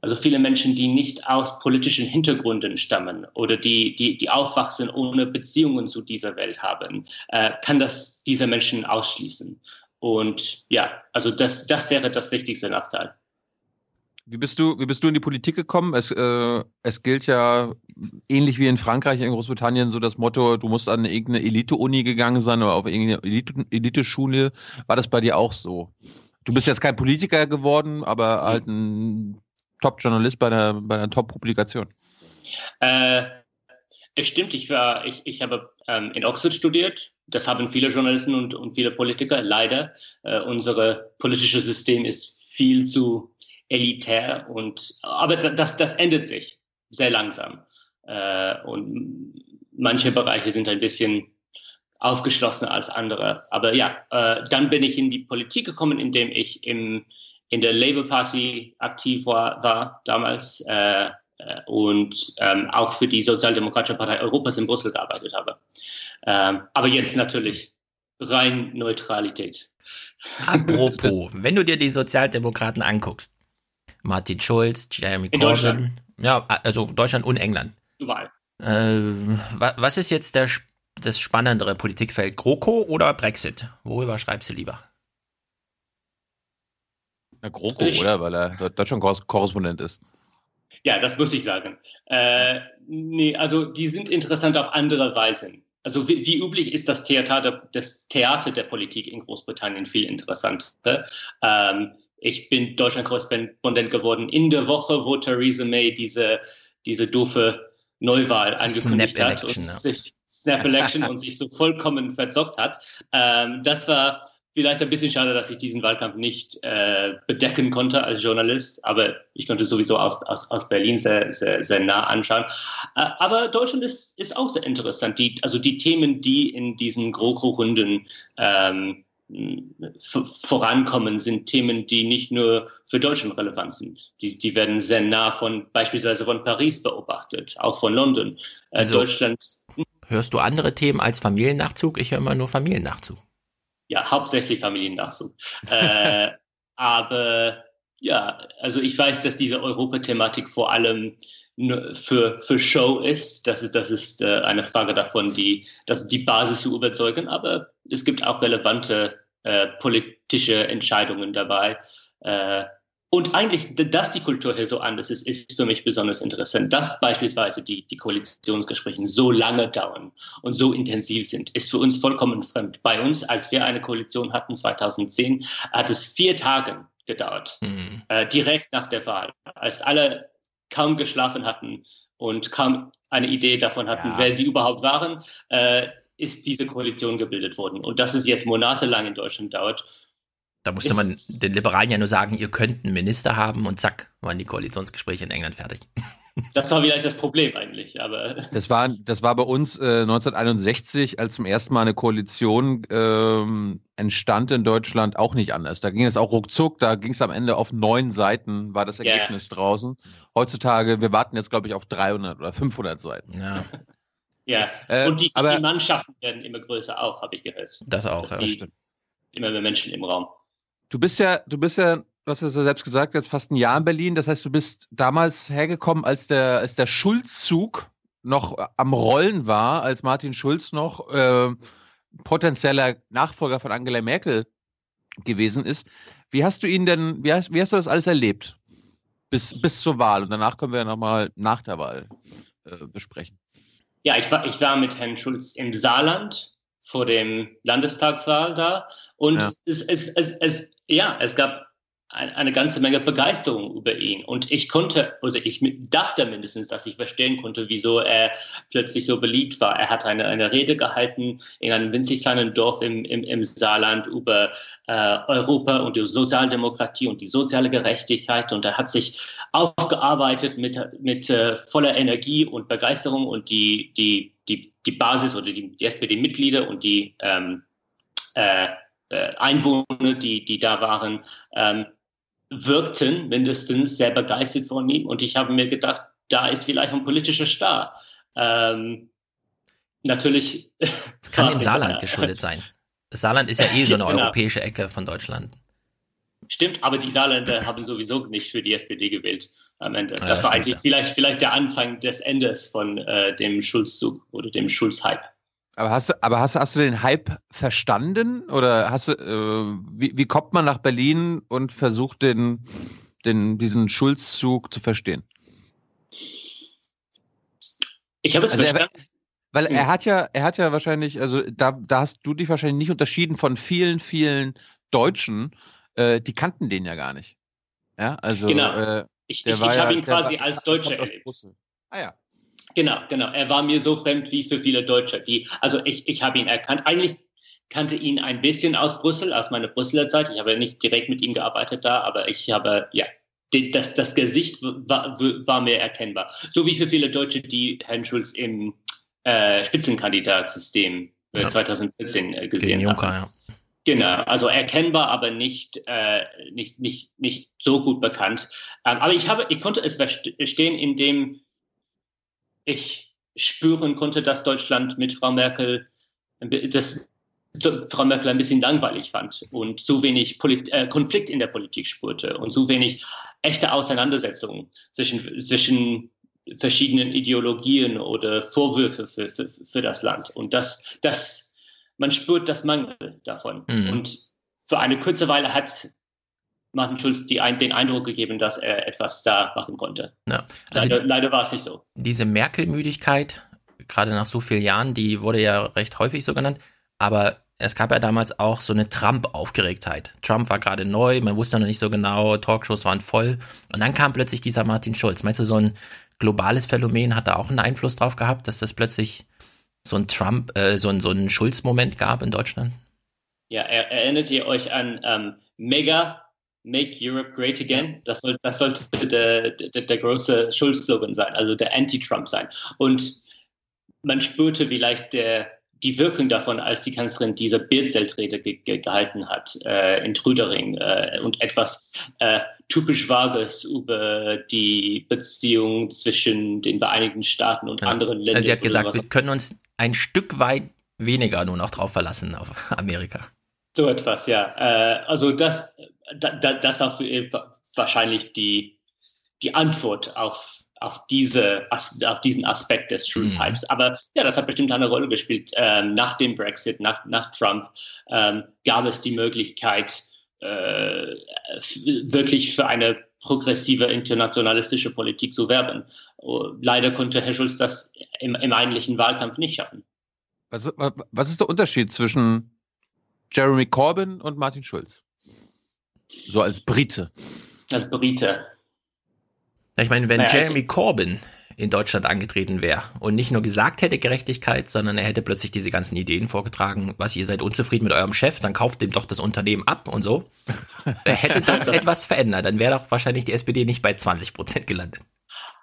also viele Menschen, die nicht aus politischen Hintergründen stammen oder die, die, die aufwachsen ohne Beziehungen zu dieser Welt haben, äh, kann das diese Menschen ausschließen. Und ja, also das, das wäre das wichtigste Nachteil. Wie bist du, wie bist du in die Politik gekommen? Es, äh, es gilt ja ähnlich wie in Frankreich, in Großbritannien, so das Motto, du musst an irgendeine Elite-Uni gegangen sein oder auf irgendeine Elite-Schule. War das bei dir auch so? Du bist jetzt kein Politiker geworden, aber halt ein Top-Journalist bei einer, bei einer Top-Publikation. Äh, es stimmt, ich, war, ich, ich habe ähm, in Oxford studiert. Das haben viele Journalisten und, und viele Politiker. Leider, äh, unser politisches System ist viel zu elitär. Und, aber das, das ändert sich sehr langsam. Äh, und manche Bereiche sind ein bisschen aufgeschlossener als andere. Aber ja, äh, dann bin ich in die Politik gekommen, indem ich im, in der Labour Party aktiv war, war damals. Äh, äh, und ähm, auch für die Sozialdemokratische Partei Europas in Brüssel gearbeitet habe. Ähm, aber jetzt natürlich rein Neutralität. Apropos, wenn du dir die Sozialdemokraten anguckst, Martin Schulz, Jeremy in Corbyn, ja, also Deutschland und England. Überall. Äh, was ist jetzt der, das spannendere Politikfeld, GroKo oder Brexit? Worüber schreibst du lieber? Na, GroKo, ich, oder? Weil er Deutschland-Korrespondent ist. Ja, das muss ich sagen. Äh, nee, also die sind interessant auf andere Weisen. Also wie, wie üblich ist das Theater, der, das Theater der Politik in Großbritannien viel interessanter. Ähm, ich bin Deutschland-Korrespondent geworden in der Woche, wo Theresa May diese, diese doofe Neuwahl angekündigt Snap hat und sich Snap Election und sich so vollkommen verzockt hat. Ähm, das war vielleicht ein bisschen schade, dass ich diesen Wahlkampf nicht äh, bedecken konnte als Journalist, aber ich konnte sowieso aus, aus, aus Berlin sehr, sehr, sehr nah anschauen. Äh, aber Deutschland ist, ist auch sehr interessant. Die, also die Themen, die in diesen GroKo-Runden ähm, vorankommen, sind Themen, die nicht nur für Deutschland relevant sind. Die, die werden sehr nah von beispielsweise von Paris beobachtet, auch von London. Äh, also, Deutschland. Hörst du andere Themen als Familiennachzug? Ich höre immer nur Familiennachzug ja, hauptsächlich Familiennachzug. äh, (laughs) aber ja, also ich weiß, dass diese Europathematik vor allem für, für Show ist. Das ist, das ist äh, eine Frage davon, die, das, die Basis zu überzeugen. Aber es gibt auch relevante äh, politische Entscheidungen dabei. Äh, und eigentlich, dass die Kultur hier so anders ist, ist für mich besonders interessant. Dass beispielsweise die, die Koalitionsgespräche so lange dauern und so intensiv sind, ist für uns vollkommen fremd. Bei uns, als wir eine Koalition hatten 2010, hat es vier Tage gedauert, mhm. äh, direkt nach der Wahl, als alle kaum geschlafen hatten und kaum eine Idee davon hatten, ja. wer sie überhaupt waren, äh, ist diese Koalition gebildet worden. Und dass es jetzt monatelang in Deutschland dauert, da musste man den Liberalen ja nur sagen, ihr könnt einen Minister haben und zack, waren die Koalitionsgespräche in England fertig. Das war vielleicht das Problem eigentlich, aber. (laughs) Das war, das war bei uns äh, 1961, als zum ersten Mal eine Koalition ähm, entstand in Deutschland, auch nicht anders. Da ging es auch ruckzuck, da ging es am Ende auf neun Seiten, war das Ergebnis yeah. draußen. Heutzutage, wir warten jetzt, glaube ich, auf 300 oder 500 Seiten. Ja. Ja, äh, und die, aber, die, Mannschaften werden immer größer auch, habe ich gehört. Das auch, ja. Die, stimmt. Immer mehr Menschen im Raum. Du bist ja, du bist ja, du hast ja selbst gesagt, jetzt fast ein Jahr in Berlin. Das heißt, du bist damals hergekommen, als der, als der Schulzzug noch am Rollen war, als Martin Schulz noch äh, potenzieller Nachfolger von Angela Merkel gewesen ist. Wie hast du ihn denn, wie hast, wie hast du das alles erlebt? Bis, bis zur Wahl. Und danach können wir ja nochmal nach der Wahl äh, besprechen. Ja, ich war, ich war mit Herrn Schulz im Saarland vor dem Landestagswahl da. Und ja. Es, es, es, es, ja, es gab eine ganze Menge Begeisterung über ihn. Und ich konnte, also ich dachte mindestens, dass ich verstehen konnte, wieso er plötzlich so beliebt war. Er hat eine, eine Rede gehalten in einem winzig kleinen Dorf im, im, im Saarland über äh, Europa und die Sozialdemokratie und die soziale Gerechtigkeit. Und er hat sich aufgearbeitet mit, mit äh, voller Energie und Begeisterung und die, die, die, die Basis oder die, die SPD-Mitglieder und die ähm, äh, äh, Einwohner, die, die da waren, ähm, wirkten mindestens sehr begeistert von ihm. Und ich habe mir gedacht, da ist vielleicht ein politischer Star. Ähm, natürlich. Es kann (laughs) dem Saarland geschuldet sein. Das Saarland ist ja eh so eine (laughs) genau. europäische Ecke von Deutschland. Stimmt, aber die Saarländer haben sowieso nicht für die SPD gewählt am Ende. Das ja, war eigentlich ja. vielleicht, vielleicht der Anfang des Endes von äh, dem Schulzzug oder dem Schulz-Hype. Aber hast du, aber hast, hast du den Hype verstanden? Oder hast du, äh, wie, wie kommt man nach Berlin und versucht den, den, diesen Schulzzug zu verstehen? Ich habe es also verstanden. Er, weil er hat ja, er hat ja wahrscheinlich, also da, da hast du dich wahrscheinlich nicht unterschieden von vielen, vielen Deutschen, äh, die kannten den ja gar nicht. Ja, also. Genau. Äh, ich, ich, ich ja, habe ihn quasi als Deutscher erlebt. Ah ja. Genau, genau. Er war mir so fremd wie für viele Deutsche. Die, also ich, ich habe ihn erkannt. Eigentlich kannte ihn ein bisschen aus Brüssel, aus meiner Brüsseler Zeit. Ich habe nicht direkt mit ihm gearbeitet da, aber ich habe, ja, das, das Gesicht war, war mir erkennbar. So wie für viele Deutsche, die Herrn Schulz im äh, Spitzenkandidatsystem äh, ja. 2014 äh, gesehen Juncker, haben. Ja. Genau, also erkennbar, aber nicht, äh, nicht, nicht, nicht so gut bekannt. Ähm, aber ich, habe, ich konnte es verstehen, indem ich spüren konnte, dass Deutschland mit Frau Merkel das Frau Merkel ein bisschen langweilig fand und so wenig Polit äh, Konflikt in der Politik spürte und so wenig echte Auseinandersetzungen zwischen, zwischen verschiedenen Ideologien oder Vorwürfe für, für, für das Land. Und das, das, man spürt das Mangel davon. Mhm. Und für eine kurze Weile hat Martin Schulz die, den Eindruck gegeben, dass er etwas da machen konnte. Ja. Also leider, leider war es nicht so. Diese Merkel-Müdigkeit, gerade nach so vielen Jahren, die wurde ja recht häufig so genannt, aber es gab ja damals auch so eine Trump-Aufgeregtheit. Trump war gerade neu, man wusste noch nicht so genau, Talkshows waren voll. Und dann kam plötzlich dieser Martin Schulz. Meinst du, so ein globales Phänomen hat da auch einen Einfluss drauf gehabt, dass das plötzlich so ein Trump, äh, so ein, so ein Schulz-Moment gab in Deutschland? Ja, er, erinnert ihr euch an ähm, Mega Make Europe Great Again. Das, soll, das sollte der, der, der große Schulz-Slogan sein, also der Anti-Trump sein. Und man spürte vielleicht der, die Wirkung davon, als die Kanzlerin diese Bierzeltrede ge ge gehalten hat äh, in Trüdering äh, und etwas äh, typisch Vages über die Beziehung zwischen den Vereinigten Staaten und ja. anderen Ländern. Also sie hat gesagt, wir können uns ein Stück weit weniger nur noch drauf verlassen auf Amerika. So etwas, ja. Äh, also das, da, das war für, wahrscheinlich die, die Antwort auf, auf, diese, auf diesen Aspekt des Schulzhypes. Mhm. Aber ja, das hat bestimmt eine Rolle gespielt. Ähm, nach dem Brexit, nach, nach Trump ähm, gab es die Möglichkeit, äh, wirklich für eine progressive internationalistische Politik zu werben. Oh, leider konnte Herr Schulz das im, im eigentlichen Wahlkampf nicht schaffen. Was, was ist der Unterschied zwischen Jeremy Corbyn und Martin Schulz? So als Brite. Als Brite. Ich meine, wenn naja, Jeremy Corbyn in Deutschland angetreten wäre und nicht nur gesagt hätte Gerechtigkeit, sondern er hätte plötzlich diese ganzen Ideen vorgetragen, was ihr seid unzufrieden mit eurem Chef, dann kauft ihm doch das Unternehmen ab und so. (laughs) hätte das etwas verändert, dann wäre doch wahrscheinlich die SPD nicht bei 20 Prozent gelandet.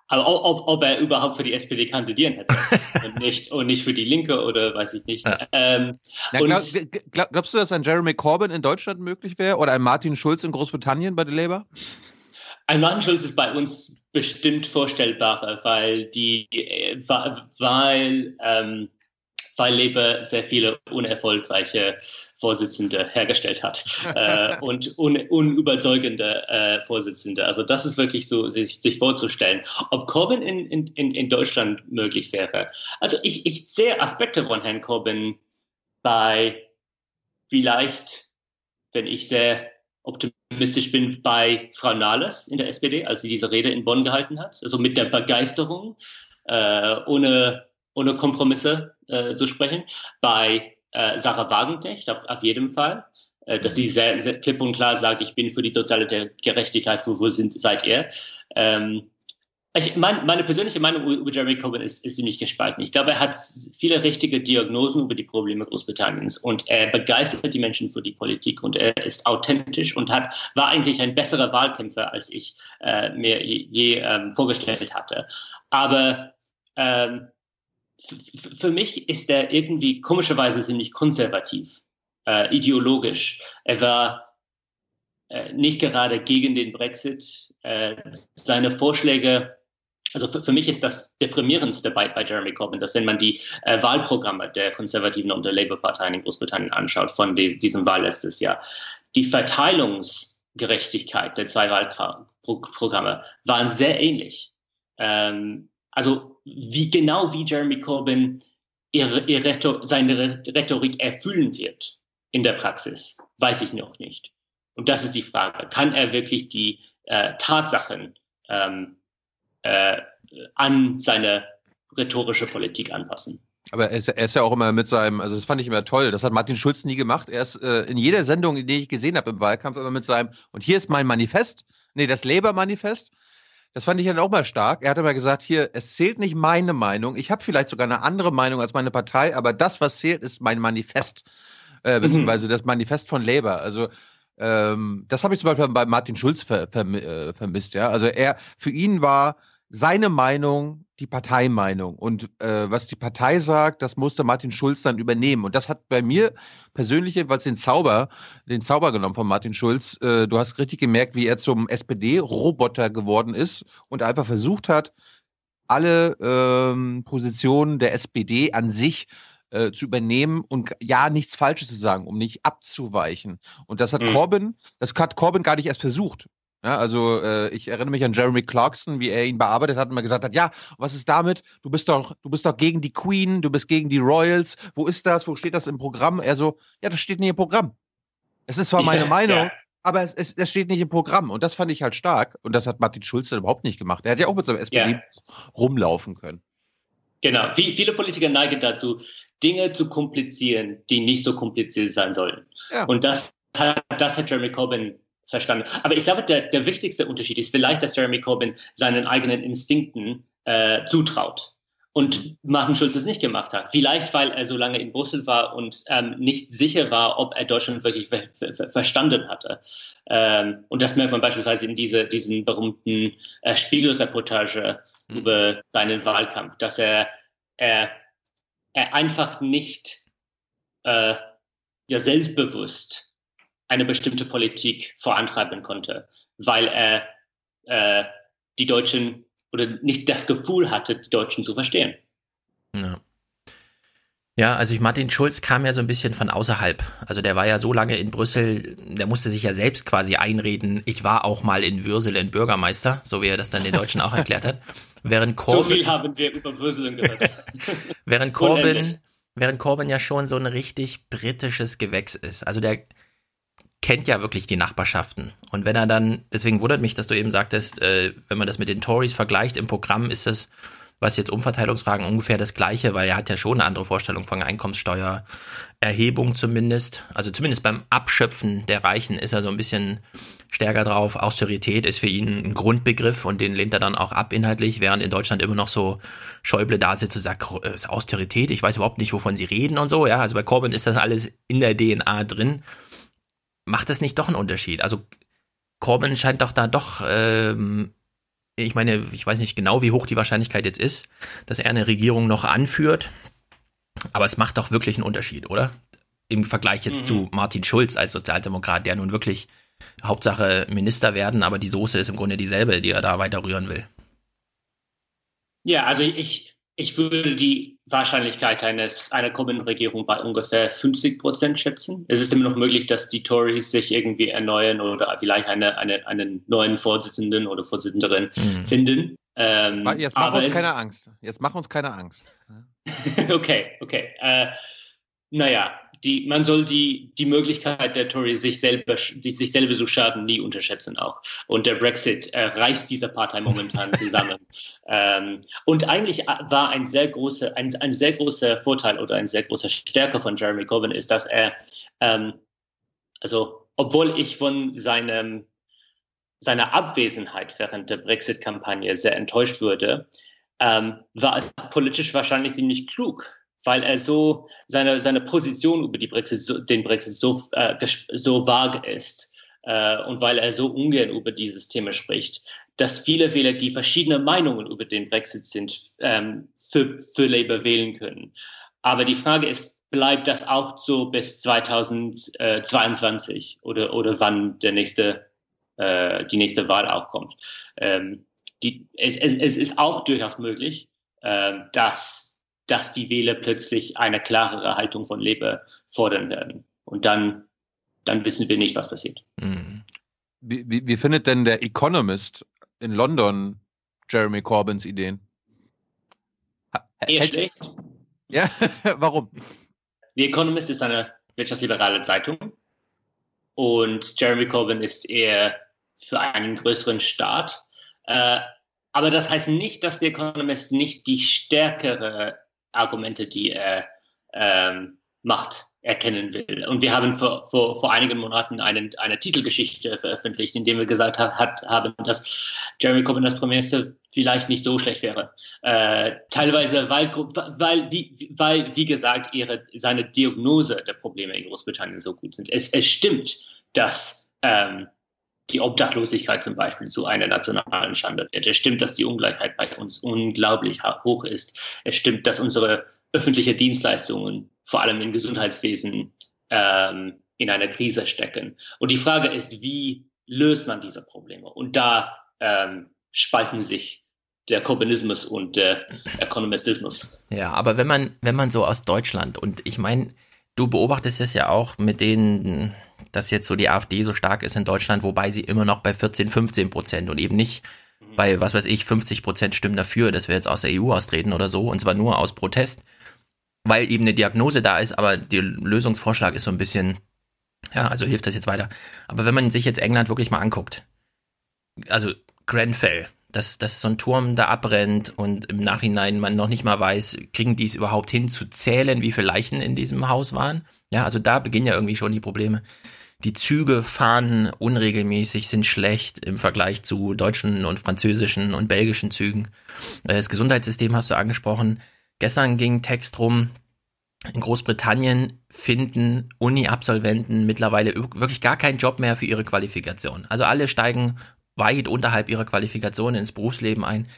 Aber ob, ob, er überhaupt für die SPD kandidieren hätte (laughs) und, nicht, und nicht für die Linke oder weiß ich nicht. Ja. Ähm, ja, glaub, glaub, glaubst du, dass ein Jeremy Corbyn in Deutschland möglich wäre oder ein Martin Schulz in Großbritannien bei der Labour? Ein Martin Schulz ist bei uns bestimmt vorstellbarer, weil die, äh, weil ähm, weil Labour sehr viele unerfolgreiche Vorsitzende hergestellt hat (laughs) äh, und un unüberzeugende äh, Vorsitzende. Also das ist wirklich so, sich, sich vorzustellen. Ob Corbyn in, in, in Deutschland möglich wäre. Also ich, ich sehe Aspekte von Herrn Corbyn bei vielleicht, wenn ich sehr optimistisch bin, bei Frau Nahles in der SPD, als sie diese Rede in Bonn gehalten hat. Also mit der Begeisterung, äh, ohne ohne Kompromisse äh, zu sprechen. Bei äh, Sarah Wagenknecht auf, auf jeden Fall. äh, dass sie sehr, sehr klipp und klar sagt, ich bin für die soziale Gerechtigkeit, wo, wo sind, seid ihr? Ähm, ich, mein, meine persönliche Meinung über Jeremy Corbyn ist, ist ziemlich gespalten. Ich glaube, er hat viele richtige Diagnosen über die Probleme Großbritanniens und er begeistert die Menschen für die Politik und er ist authentisch und hat, war eigentlich ein besserer Wahlkämpfer, als ich äh, mir je, je ähm, vorgestellt hatte. Aber ähm, für mich ist er irgendwie komischerweise ziemlich konservativ, äh, ideologisch. Er war äh, nicht gerade gegen den Brexit. Äh, seine Vorschläge also für, für, mich ist das deprimierendste bei, bei Jeremy Corbyn, dass wenn man die äh, Wahlprogramme der Konservativen und der Labour-Parteien in Großbritannien anschaut von die, diesem Wahl letztes Jahr, die Verteilungsgerechtigkeit der zwei Wahlprogramme waren sehr ähnlich. Ähm, also wie genau wie Jeremy Corbyn ihre, ihre seine Rhetorik erfüllen wird in der Praxis, weiß ich noch nicht. Und das ist die Frage. Kann er wirklich die äh, Tatsachen ähm, äh, an seine rhetorische Politik anpassen. Aber er ist, er ist, ja auch immer mit seinem, also das fand ich immer toll, das hat Martin Schulz nie gemacht. Er ist äh, in jeder Sendung, die ich gesehen habe im Wahlkampf, immer mit seinem, und hier ist mein Manifest, nee, das Labour-Manifest. Das fand ich dann auch mal stark. Er hat immer gesagt, hier, es zählt nicht meine Meinung. Ich habe vielleicht sogar eine andere Meinung als meine Partei, aber das, was zählt, ist mein Manifest, äh, mhm. beziehungsweise mhm. das Manifest von Labour. Also ähm, das habe ich zum Beispiel bei Martin Schulz ver, ver, äh, vermisst. Ja, also er, für ihn war seine Meinung die Parteimeinung. Und äh, was die Partei sagt, das musste Martin Schulz dann übernehmen. Und das hat bei mir persönlich jedenfalls den Zauber, den Zauber genommen von Martin Schulz. Äh, du hast richtig gemerkt, wie er zum SPD-Roboter geworden ist und einfach versucht hat, alle ähm, Positionen der SPD an sich äh, zu übernehmen und ja nichts Falsches zu sagen, um nicht abzuweichen. Und das hat mhm. Corbyn, das hat Corbyn gar nicht erst versucht. Ja, also äh, ich erinnere mich an Jeremy Clarkson, wie er ihn bearbeitet hat und mal gesagt hat, ja, was ist damit? Du bist doch, du bist doch gegen die Queen, du bist gegen die Royals. Wo ist das? Wo steht das im Programm? Er so, ja, das steht nicht im Programm. Es ist zwar meine ja, Meinung, ja. aber es, es, es, steht nicht im Programm. Und das fand ich halt stark. Und das hat Martin Schulz dann überhaupt nicht gemacht. Er hat ja auch mit seinem SPD rumlaufen können. Genau. Viele Politiker neigen dazu, Dinge zu komplizieren, die nicht so kompliziert sein sollen. Und das hat, das hat Jeremy Corbyn verstanden. Aber ich glaube, der, der wichtigste Unterschied ist vielleicht, dass Jeremy Corbyn seinen eigenen Instinkten äh, zutraut. Und Martin Schulz es nicht gemacht hat. Vielleicht, weil er so lange in Brüssel war und ähm, nicht sicher war, ob er Deutschland wirklich ver ver verstanden hatte. Ähm, und das merkt man beispielsweise in diese, diesen berühmten äh, Spiegelreportage mhm. über seinen Wahlkampf, dass er, er, er einfach nicht äh, ja, selbstbewusst eine bestimmte Politik vorantreiben konnte, weil er äh, die Deutschen oder nicht das Gefühl hatte, die Deutschen zu verstehen. Ja. Ja, also ich, Martin Schulz kam ja so ein bisschen von außerhalb. Also der war ja so lange in Brüssel, der musste sich ja selbst quasi einreden, ich war auch mal in Würselen Bürgermeister, so wie er das dann den Deutschen auch erklärt hat. Während Corbyn, (laughs) so viel haben wir über Würselen gehört. (laughs) während Corbyn, während Corbyn ja schon so ein richtig britisches Gewächs ist. Also der, kennt ja wirklich die Nachbarschaften. Und wenn er dann, deswegen wundert mich, dass du eben sagtest, äh, wenn man das mit den Tories vergleicht, im Programm ist es, was jetzt Umverteilungsfragen ungefähr das gleiche, weil er hat ja schon eine andere Vorstellung von Einkommenssteuererhebung zumindest. Also zumindest beim Abschöpfen der Reichen ist er so ein bisschen stärker drauf. Austerität ist für ihn ein Grundbegriff und den lehnt er dann auch ab inhaltlich, während in Deutschland immer noch so Schäuble da sitzt und sagt, äh, ist Austerität, ich weiß überhaupt nicht, wovon sie reden und so. Ja, also bei Corbyn ist das alles in der DNA drin macht das nicht doch einen Unterschied? Also Corbyn scheint doch da doch, ähm, ich meine, ich weiß nicht genau, wie hoch die Wahrscheinlichkeit jetzt ist, dass er eine Regierung noch anführt, aber es macht doch wirklich einen Unterschied, oder? Im Vergleich jetzt mhm. zu Martin Schulz als Sozialdemokrat, der nun wirklich Hauptsache Minister werden, aber die Soße ist im Grunde dieselbe, die er da weiter rühren will. Ja, also ich, ich würde die Wahrscheinlichkeit eines, einer kommenden Regierung bei ungefähr 50 Prozent schätzen. Es ist immer noch möglich, dass die Tories sich irgendwie erneuern oder vielleicht eine, eine, einen neuen Vorsitzenden oder Vorsitzenderin mhm. finden. Ähm, Jetzt mach uns keine Angst. Jetzt mach uns keine Angst. (laughs) okay, okay. Äh, naja, die, man soll die, die Möglichkeit der Tories, sich selber, die, sich selber zu schaden, nie unterschätzen auch. Und der Brexit äh, reißt diese Partei momentan (laughs) zusammen. ähm, und eigentlich war ein sehr großer, ein, ein sehr großer Vorteil oder eine sehr große Stärke von Jeremy Corbyn ist, dass er ähm, Also, obwohl ich von seinem, seiner Abwesenheit während der Brexit-Kampagne sehr enttäuscht wurde, ähm, war es politisch wahrscheinlich ziemlich klug, weil er so seine, seine Position über die Brexit, den Brexit so, äh, so vage ist äh, und weil er so ungern über dieses Thema spricht, dass viele Wähler, die verschiedene Meinungen über den Brexit sind, ähm, für, für Labour wählen können. Aber die Frage ist, bleibt das auch so bis 2022 oder, oder wann der nächste, äh, die nächste Wahl auch kommt? Ähm, die, es, es, es, ist auch durchaus möglich, äh, dass, dass die Wähler plötzlich eine klarere Haltung von Labour fordern werden. Und dann, dann wissen wir nicht, was passiert. Mhm. Wie, wie, wie findet denn der Economist in London Jeremy Corbyns Ideen? Eher Hält schlecht. Ja, (laughs) warum? The Economist ist eine wirtschaftsliberale Zeitung und Jeremy Corbyn ist eher für einen größeren Staat. Äh, aber das heißt nicht, dass The Economist nicht die stärkere Argumente, die er ähm, macht, erkennen will. Und wir haben vor, vor, vor einigen Monaten einen, eine Titelgeschichte veröffentlicht, in dem wir gesagt hat, hat, haben, dass Jeremy Corbyn als Premierminister vielleicht nicht so schlecht wäre. Äh, teilweise, weil, weil, wie, weil, wie gesagt, ihre, seine Diagnose der Probleme in Großbritannien so gut sind. Es, es stimmt, dass ähm, die Obdachlosigkeit zum Beispiel zu einer nationalen Schande wird. Es stimmt, dass die Ungleichheit bei uns unglaublich hoch ist. Es stimmt, dass unsere öffentliche Dienstleistungen, vor allem im Gesundheitswesen, ähm, in einer Krise stecken. Und die Frage ist, wie löst man diese Probleme? Und da ähm, spalten sich der Corbynismus und der Ökonomistismus. Ja, aber wenn man, wenn man so aus Deutschland und ich meine, du beobachtest es ja auch mit denen, dass jetzt so die AfD so stark ist in Deutschland, wobei sie immer noch bei 14, 15 Prozent und eben nicht bei, was weiß ich, 50 Prozent stimmen dafür, dass wir jetzt aus der EU austreten oder so, und zwar nur aus Protest weil eben eine Diagnose da ist, aber der Lösungsvorschlag ist so ein bisschen, ja, also hilft das jetzt weiter. Aber wenn man sich jetzt England wirklich mal anguckt, also Grenfell, dass, dass so ein Turm da abbrennt und im Nachhinein man noch nicht mal weiß, kriegen die es überhaupt hin zu zählen, wie viele Leichen in diesem Haus waren. Ja, also da beginnen ja irgendwie schon die Probleme. Die Züge fahren unregelmäßig, sind schlecht im Vergleich zu deutschen und französischen und belgischen Zügen. Das Gesundheitssystem hast du angesprochen. Gestern ging Text rum, in Großbritannien finden Uni-Absolventen mittlerweile wirklich gar keinen Job mehr für ihre Qualifikation. Also alle steigen weit unterhalb ihrer Qualifikation ins Berufsleben ein.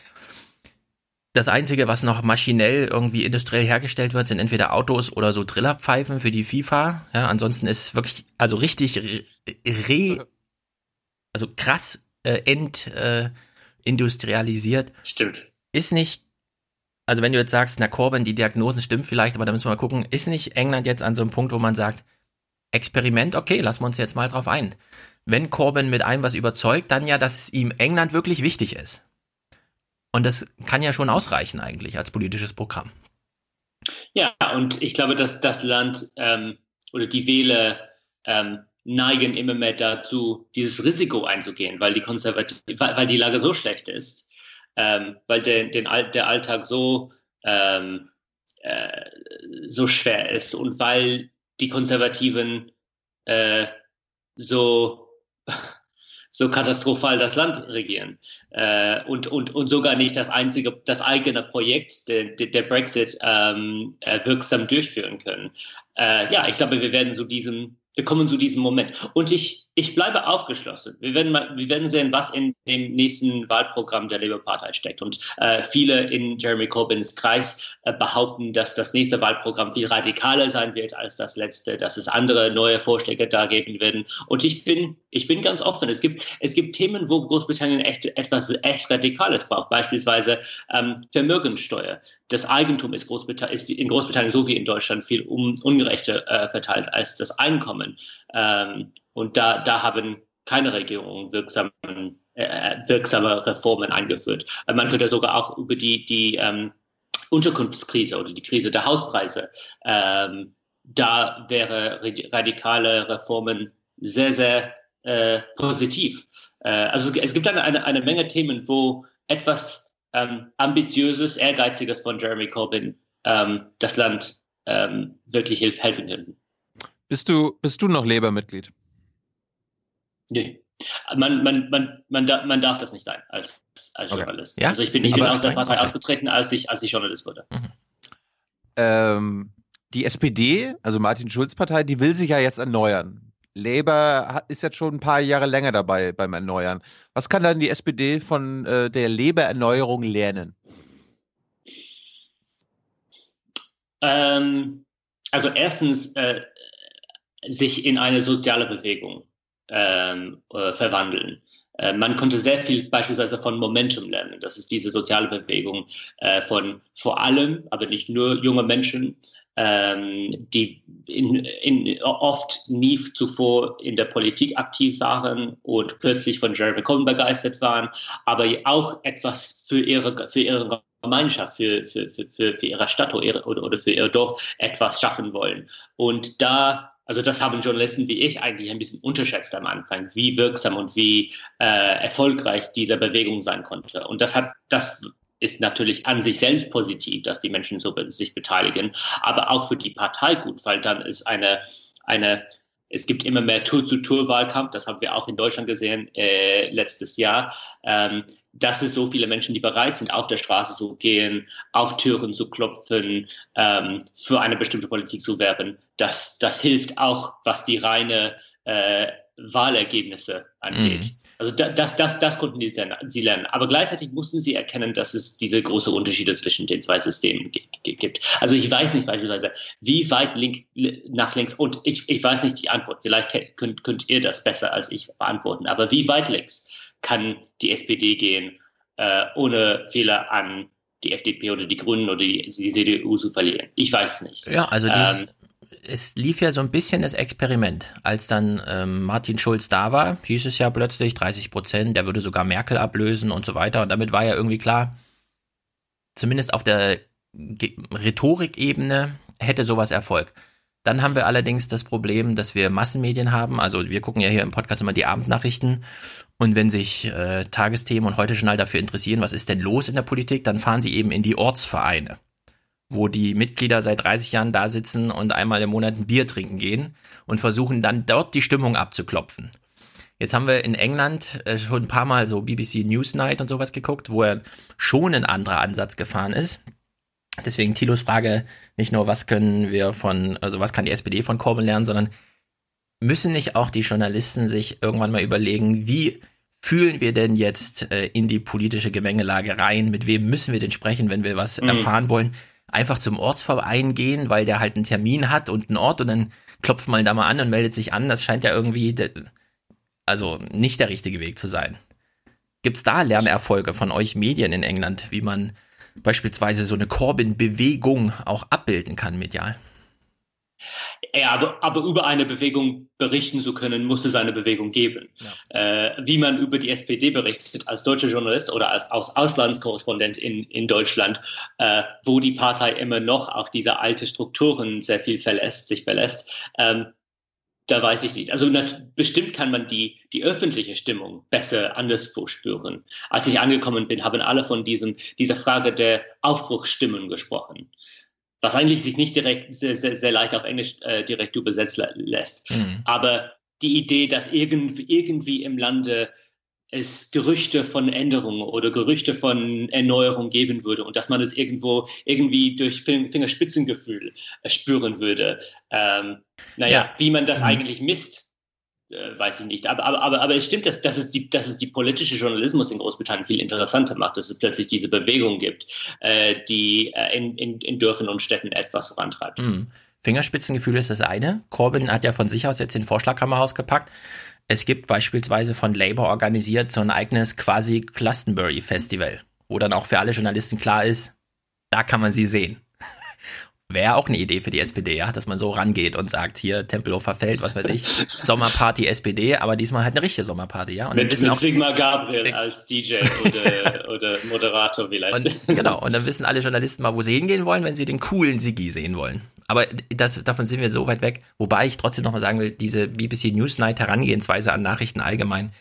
Das Einzige, was noch maschinell irgendwie industriell hergestellt wird, sind entweder Autos oder so Trillerpfeifen für die FIFA. Ja, ansonsten ist wirklich, also richtig re, also krass äh, entindustrialisiert. Äh, Stimmt. Ist nicht also wenn du jetzt sagst, na Corbyn, die Diagnosen stimmt vielleicht, aber da müssen wir mal gucken, ist nicht England jetzt an so einem Punkt, wo man sagt, Experiment, okay, lassen wir uns jetzt mal drauf ein. Wenn Corbyn mit einem was überzeugt, dann ja, dass ihm England wirklich wichtig ist. Und das kann ja schon ausreichen eigentlich als politisches Programm. Ja, und ich glaube, dass das Land ähm, oder die Wähler ähm, neigen immer mehr dazu, dieses Risiko einzugehen, weil die Konservative, weil, weil die Lage so schlecht ist ähm, weil der, den, der Alltag so, ähm, äh, so schwer ist und weil die Konservativen äh, so, so katastrophal das Land regieren äh, und, und, und sogar nicht das einzige, das eigene Projekt, der, der Brexit, ähm, äh, wirksam durchführen können. Äh, ja, ich glaube, wir werden so diesem, wir kommen zu diesem Moment. Und ich, ich bleibe aufgeschlossen. Wir werden, mal, wir werden sehen, was in dem nächsten Wahlprogramm der Labour-Partei steckt. Und äh, viele in Jeremy Corbyns Kreis äh, behaupten, dass das nächste Wahlprogramm viel radikaler sein wird als das letzte, dass es andere neue Vorschläge da geben werden. Und ich bin, ich bin ganz offen. Es gibt, es gibt Themen, wo Großbritannien echt etwas echt Radikales braucht. Beispielsweise ähm, Vermögenssteuer. Das Eigentum ist, Großbritannien, ist in Großbritannien so wie in Deutschland viel un, ungerechter äh, verteilt als das Einkommen. Ähm, und da, da haben keine Regierungen wirksame, äh, wirksame Reformen eingeführt. Äh, man könnte sogar auch über die, die ähm, Unterkunftskrise oder die Krise der Hauspreise, ähm, da wäre radikale Reformen sehr, sehr äh, positiv. Äh, also es gibt eine, eine, eine, Menge Themen, wo etwas ähm, ambitiöses, ehrgeiziges von Jeremy Corbyn ähm, das Land ähm, wirklich helfen könnte. Bist du, bist du noch Labour-Mitglied? Nee. Man, man, man, man, da, man darf das nicht sein als, als Okay. Journalist. Ja? Also ich bin, bin aus der? Partei Okay. ausgetreten, als ich, als ich Journalist wurde. Ähm, die SPD, also Martin Schulz Partei, die will sich ja jetzt erneuern. Labour hat, ist jetzt schon ein paar Jahre länger dabei beim Erneuern. Was kann dann die SPD von äh, der Labour-Erneuerung lernen? Ähm, also erstens äh, sich in eine soziale Bewegung ähm, äh, verwandeln. Äh, man konnte sehr viel beispielsweise von Momentum lernen. Das ist diese soziale Bewegung äh, von vor allem, aber nicht nur junge Menschen, ähm, die in, in, oft nie zuvor in der Politik aktiv waren und plötzlich von Jeremy Corbyn begeistert waren, aber auch etwas für ihre, für ihre Gemeinschaft, für, für, für, für, ihre Stadt oder, oder für ihr Dorf etwas schaffen wollen. Und da, also das haben Journalisten wie ich eigentlich ein bisschen unterschätzt am Anfang, wie wirksam und wie äh, erfolgreich diese Bewegung sein konnte. Und das hat, das ist natürlich an sich selbst positiv, dass die Menschen so be sich beteiligen, aber auch für die Partei gut, weil dann ist eine, eine es gibt immer mehr Tour-zu-Tour-Wahlkampf, das haben wir auch in Deutschland gesehen äh, letztes Jahr. Ähm, dass es so viele Menschen, die bereit sind, auf der Straße zu gehen, auf Türen zu klopfen, ähm, für eine bestimmte Politik zu werben, das, das hilft auch, was die reine äh, Wahlergebnisse angeht. Mhm. Also da, das, das, das konnten die sie lernen. Aber gleichzeitig mussten sie erkennen, dass es diese großen Unterschiede zwischen den zwei Systemen gi- gi- gibt. Also ich weiß nicht beispielsweise, wie weit link, nach links, und ich, ich weiß nicht die Antwort, vielleicht könnt, könnt ihr das besser als ich beantworten, aber wie weit links kann die SPD gehen, äh, ohne Fehler an die FDP oder die Grünen oder die, die CDU zu verlieren? Ich weiß es nicht. Ja, also dies, Ähm, es lief ja so ein bisschen das Experiment. Als dann ähm, Martin Schulz da war, hieß es ja plötzlich 30 Prozent, der würde sogar Merkel ablösen und so weiter. Und damit war ja irgendwie klar, zumindest auf der Rhetorikebene hätte sowas Erfolg. Dann haben wir allerdings das Problem, dass wir Massenmedien haben. Also wir gucken ja hier im Podcast immer die Abendnachrichten. Und wenn sich äh, Tagesthemen und heute Journal dafür interessieren, was ist denn los in der Politik, dann fahren sie eben in die Ortsvereine wo die Mitglieder seit 30 Jahren da sitzen und einmal im Monat ein Bier trinken gehen und versuchen dann dort die Stimmung abzuklopfen. Jetzt haben wir in England äh, schon ein paar Mal so BBC Newsnight und sowas geguckt, wo er schon ein anderer Ansatz gefahren ist. Deswegen Thilos Frage nicht nur, was können wir von, also was kann die SPD von Corbyn lernen, sondern müssen nicht auch die Journalisten sich irgendwann mal überlegen, wie fühlen wir denn jetzt äh, in die politische Gemengelage rein? Mit wem müssen wir denn sprechen, wenn wir was Mhm. erfahren wollen? Einfach zum Ortsverein gehen, weil der halt einen Termin hat und einen Ort und dann klopft man da mal an und meldet sich an. Das scheint ja irgendwie, also nicht der richtige Weg zu sein. Gibt's da Lernerfolge von euch Medien in England, wie man beispielsweise so eine Corbyn-Bewegung auch abbilden kann medial? Ja, aber, aber über eine Bewegung berichten zu können, muss es eine Bewegung geben. Äh, wie man über die SPD berichtet als deutscher Journalist oder als, als Auslandskorrespondent in, in Deutschland, äh, wo die Partei immer noch auf diese alte Strukturen sehr viel verlässt, sich verlässt, ähm, da weiß ich nicht. Also bestimmt kann man die, die öffentliche Stimmung besser anderswo spüren. Als ich angekommen bin, haben alle von diesem, dieser Frage der Aufbruchsstimmen gesprochen was eigentlich sich nicht direkt sehr, sehr, sehr leicht auf Englisch äh, direkt übersetzen lä- lässt. Aber die Idee, dass irgendwie, irgendwie im Lande es Gerüchte von Änderungen oder Gerüchte von Erneuerung geben würde und dass man es irgendwo irgendwie durch Fin- Fingerspitzengefühl äh, spüren würde. Ähm, naja, Ja. wie man das Mhm. eigentlich misst, äh, weiß ich nicht. Aber, aber, aber, aber es stimmt, dass, dass, es die, dass es die politische Journalismus in Großbritannien viel interessanter macht, dass es plötzlich diese Bewegung gibt, äh, die äh, in, in, in Dörfern und Städten etwas vorantreibt. Mhm. Fingerspitzengefühl ist das eine. Corbyn hat ja von sich aus jetzt den Vorschlaghammer ausgepackt. Es gibt beispielsweise von Labour organisiert so ein eigenes quasi Glastonbury Festival, wo dann auch für alle Journalisten klar ist, da kann man sie sehen. Wäre auch eine Idee für die SPD, ja, dass man so rangeht und sagt, hier Tempelhofer Feld, was weiß ich, (laughs) Sommerparty SPD, aber diesmal halt eine richtige Sommerparty, ja. Und dann Mit, wissen mit auch, Sigmar Gabriel als DJ (laughs) oder, oder Moderator vielleicht. Und, genau, und dann wissen alle Journalisten mal, wo sie hingehen wollen, wenn sie den coolen Siggi sehen wollen. Aber das, davon sind wir so weit weg. Wobei ich trotzdem nochmal sagen will, diese BBC Newsnight Herangehensweise an Nachrichten allgemein,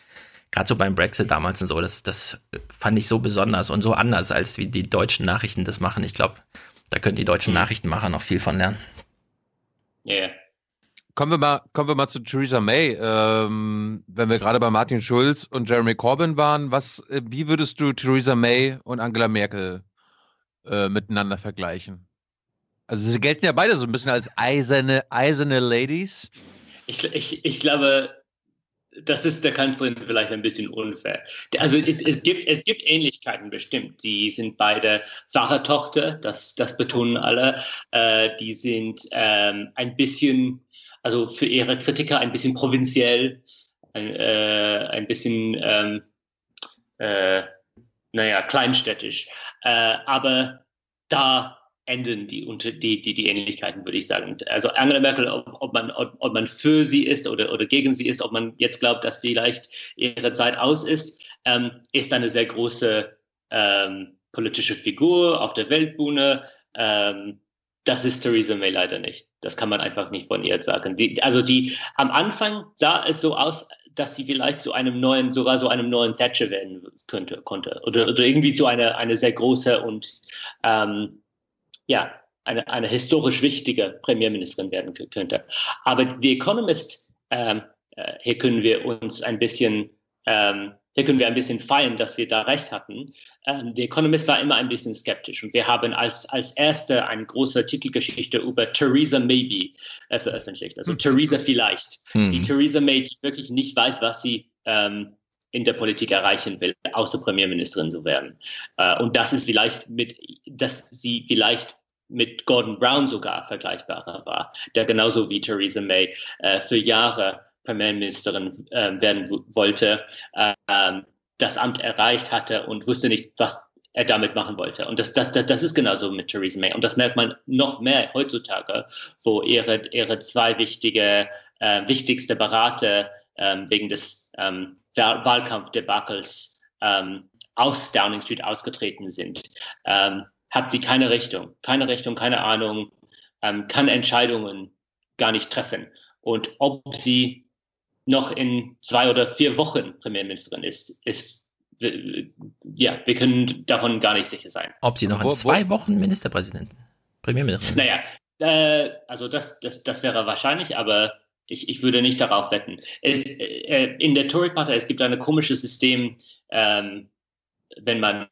gerade so beim Brexit damals und so, das, das fand ich so besonders und so anders, als wie die deutschen Nachrichten das machen. Ich glaube, da können die deutschen Nachrichtenmacher noch viel von lernen. Ja. kommen wir mal, kommen wir mal zu Theresa May. Ähm, wenn wir gerade bei Martin Schulz und Jeremy Corbyn waren, was, äh, wie würdest du Theresa May und Angela Merkel äh, miteinander vergleichen? Also sie gelten ja beide so ein bisschen als eiserne, eiserne Ladies. Ich, ich, ich glaube, das ist der Kanzlerin vielleicht ein bisschen unfair. Also es, es, gibt, es gibt Ähnlichkeiten bestimmt. Die sind beide Pfarrertochter, das, das betonen alle. Äh, die sind ähm, ein bisschen, also für ihre Kritiker ein bisschen provinziell, ein, äh, ein bisschen, ähm, äh, naja, kleinstädtisch. Äh, aber da enden die, die, die, die Ähnlichkeiten, würde ich sagen. Also Angela Merkel, ob, ob, man, ob, ob man für sie ist oder, oder gegen sie ist, ob man jetzt glaubt, dass vielleicht ihre Zeit aus ist, ähm, ist eine sehr große ähm, politische Figur auf der Weltbühne. Ähm, das ist Theresa May leider nicht. Das kann man einfach nicht von ihr sagen. Die, also die am Anfang sah es so aus, dass sie vielleicht zu einem neuen, sogar so einem neuen Thatcher werden könnte, konnte. Oder, oder irgendwie zu einer eine sehr große und ähm, ja, eine, eine historisch wichtige Premierministerin werden könnte. Aber The Economist, ähm, äh, hier können wir uns ein bisschen, ähm, hier können wir ein bisschen feiern, dass wir da recht hatten. Ähm, The Economist war immer ein bisschen skeptisch und wir haben als, als erste eine große Titelgeschichte über Theresa Maybe äh, veröffentlicht. Also hm. Theresa vielleicht. Hm. Die Theresa May, die wirklich nicht weiß, was sie ähm, in der Politik erreichen will, außer Premierministerin zu werden. Äh, und das ist vielleicht mit, dass sie vielleicht mit Gordon Brown sogar vergleichbarer war, der genauso wie Theresa May äh, für Jahre Premierministerin äh, werden wollte, äh, das Amt erreicht hatte und wusste nicht, was er damit machen wollte. Und das, das, das, das ist genauso mit Theresa May. Und das merkt man noch mehr heutzutage, wo ihre, ihre zwei wichtige, äh, wichtigste Berater ähm, wegen des ähm, Wahlkampfdebakels ähm, aus Downing Street ausgetreten sind. Ähm, hat sie keine Richtung, keine Richtung, keine Ahnung, ähm, kann Entscheidungen gar nicht treffen. Und ob sie noch in zwei oder vier Wochen Premierministerin ist, ist ja, wir können davon gar nicht sicher sein. Ob sie noch in zwei Wochen Ministerpräsidentin, Premierministerin? Naja, äh, also das, das, das wäre wahrscheinlich, aber ich, ich würde nicht darauf wetten. Es, äh, in der Tory-Partei, es gibt ein komisches System, ähm, wenn man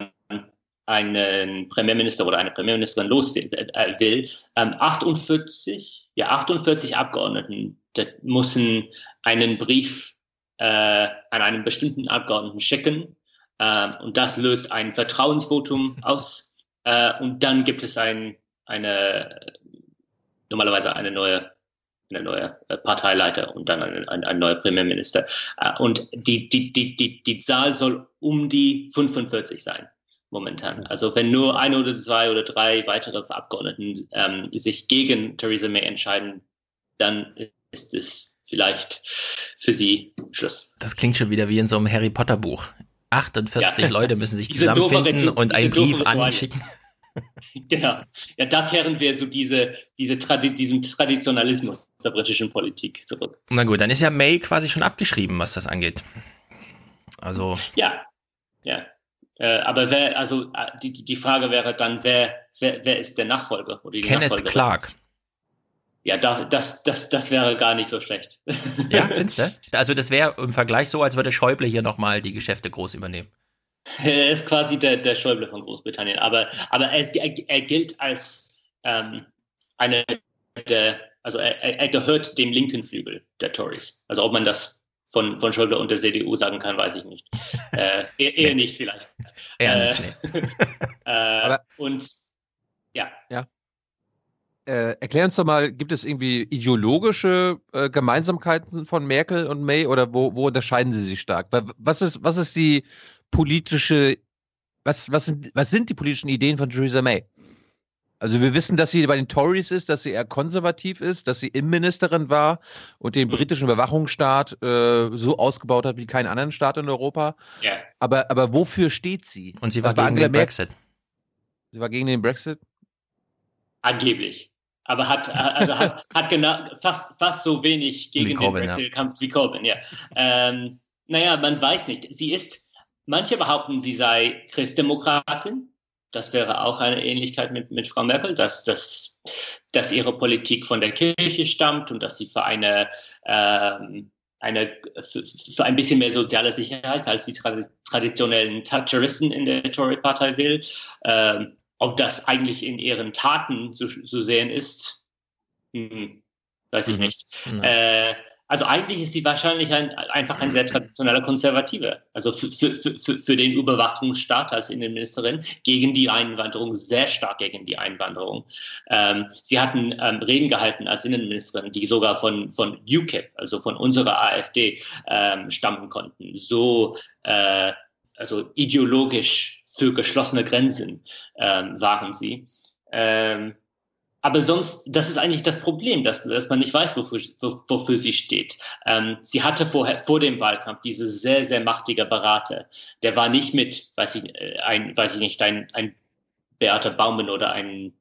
einen Premierminister oder eine Premierministerin los will, äh, ähm, 48, ja, 48 Abgeordneten müssen einen Brief äh, an einen bestimmten Abgeordneten schicken äh, und das löst ein Vertrauensvotum aus äh, und dann gibt es ein, eine, normalerweise eine neue eine neue äh, Parteileiter und dann ein, ein, ein neuer Premierminister. Äh, und die, die, die, die, die Zahl soll um die 45 sein momentan. Also wenn nur ein oder zwei oder drei weitere Abgeordneten ähm, sich gegen Theresa May entscheiden, dann ist es vielleicht für sie Schluss. Das klingt schon wieder wie in so einem Harry Potter Buch. 48 ja. (laughs) Leute müssen sich zusammenfinden und einen Brief anschicken. (laughs) Genau. Ja, da kehren wir so diese, diese Tradi diesem Traditionalismus der britischen Politik zurück. Na gut, dann ist ja May quasi schon abgeschrieben, was das angeht. Also. Ja, ja. Äh, aber wer, also äh, die, die Frage wäre dann, wer, wer, wer ist der Nachfolger? Oder die Kenneth Clark. Ja, da, das, das, das wäre gar nicht so schlecht. Ja, (laughs) findest du? Also das wäre im Vergleich so, als würde Schäuble hier nochmal die Geschäfte groß übernehmen. Er ist quasi der, der Schäuble von Großbritannien, aber, aber er, ist, er, er gilt als ähm, eine der, also er, er gehört dem linken Flügel der Tories. Also ob man das von, von Schäuble und der CDU sagen kann, weiß ich nicht. (laughs) Äh, eher, eher nee. nicht vielleicht. Eher nicht, nee. (laughs) (laughs) äh, und ja. Ja. Äh, erklär uns doch mal, gibt es irgendwie ideologische äh, Gemeinsamkeiten von Merkel und May oder wo, wo unterscheiden sie sich stark? Was ist, was ist die politische, was, was, sind, was sind die politischen Ideen von Theresa May? Also wir wissen, dass sie bei den Tories ist, dass sie eher konservativ ist, dass sie Innenministerin war und den mhm. britischen Überwachungsstaat äh, so ausgebaut hat wie keinen anderen Staat in Europa. Ja. Aber, aber wofür steht sie? Und sie war gegen Angela den Brexit. Sie war gegen den Brexit? Angeblich. Aber hat, also hat, (laughs) hat genau, fast, fast so wenig gegen den Brexit-Kampf ja. wie Corbyn, ja. Ähm, naja, man weiß nicht. Sie ist, manche behaupten, sie sei Christdemokratin das wäre auch eine Ähnlichkeit mit, mit Frau Merkel, dass, dass, dass ihre Politik von der Kirche stammt und dass sie für eine, ähm, eine für, für, ein bisschen mehr soziale Sicherheit als die traditionellen Thatcheristen in der Tory-Partei will. Ähm, ob das eigentlich in ihren Taten zu, zu sehen ist, hm, weiß ich mhm. nicht. Äh, also eigentlich ist sie wahrscheinlich ein, einfach ein sehr traditioneller Konservativer. Also für, für, für, für den Überwachungsstaat als Innenministerin gegen die Einwanderung, sehr stark gegen die Einwanderung. Ähm, sie hatten ähm, Reden gehalten als Innenministerin, die sogar von, von UKIP, also von unserer AfD, ähm, stammen konnten. So äh, also ideologisch für geschlossene Grenzen ähm, waren sie. Ähm, aber sonst, das ist eigentlich das Problem, dass, dass man nicht weiß, wofür, wofür sie steht. Ähm, sie hatte vorher, vor dem Wahlkampf diese sehr, sehr machtige Berater. Der war nicht mit, weiß ich, äh, ein, weiß ich nicht, ein, ein Beate Baumann oder ein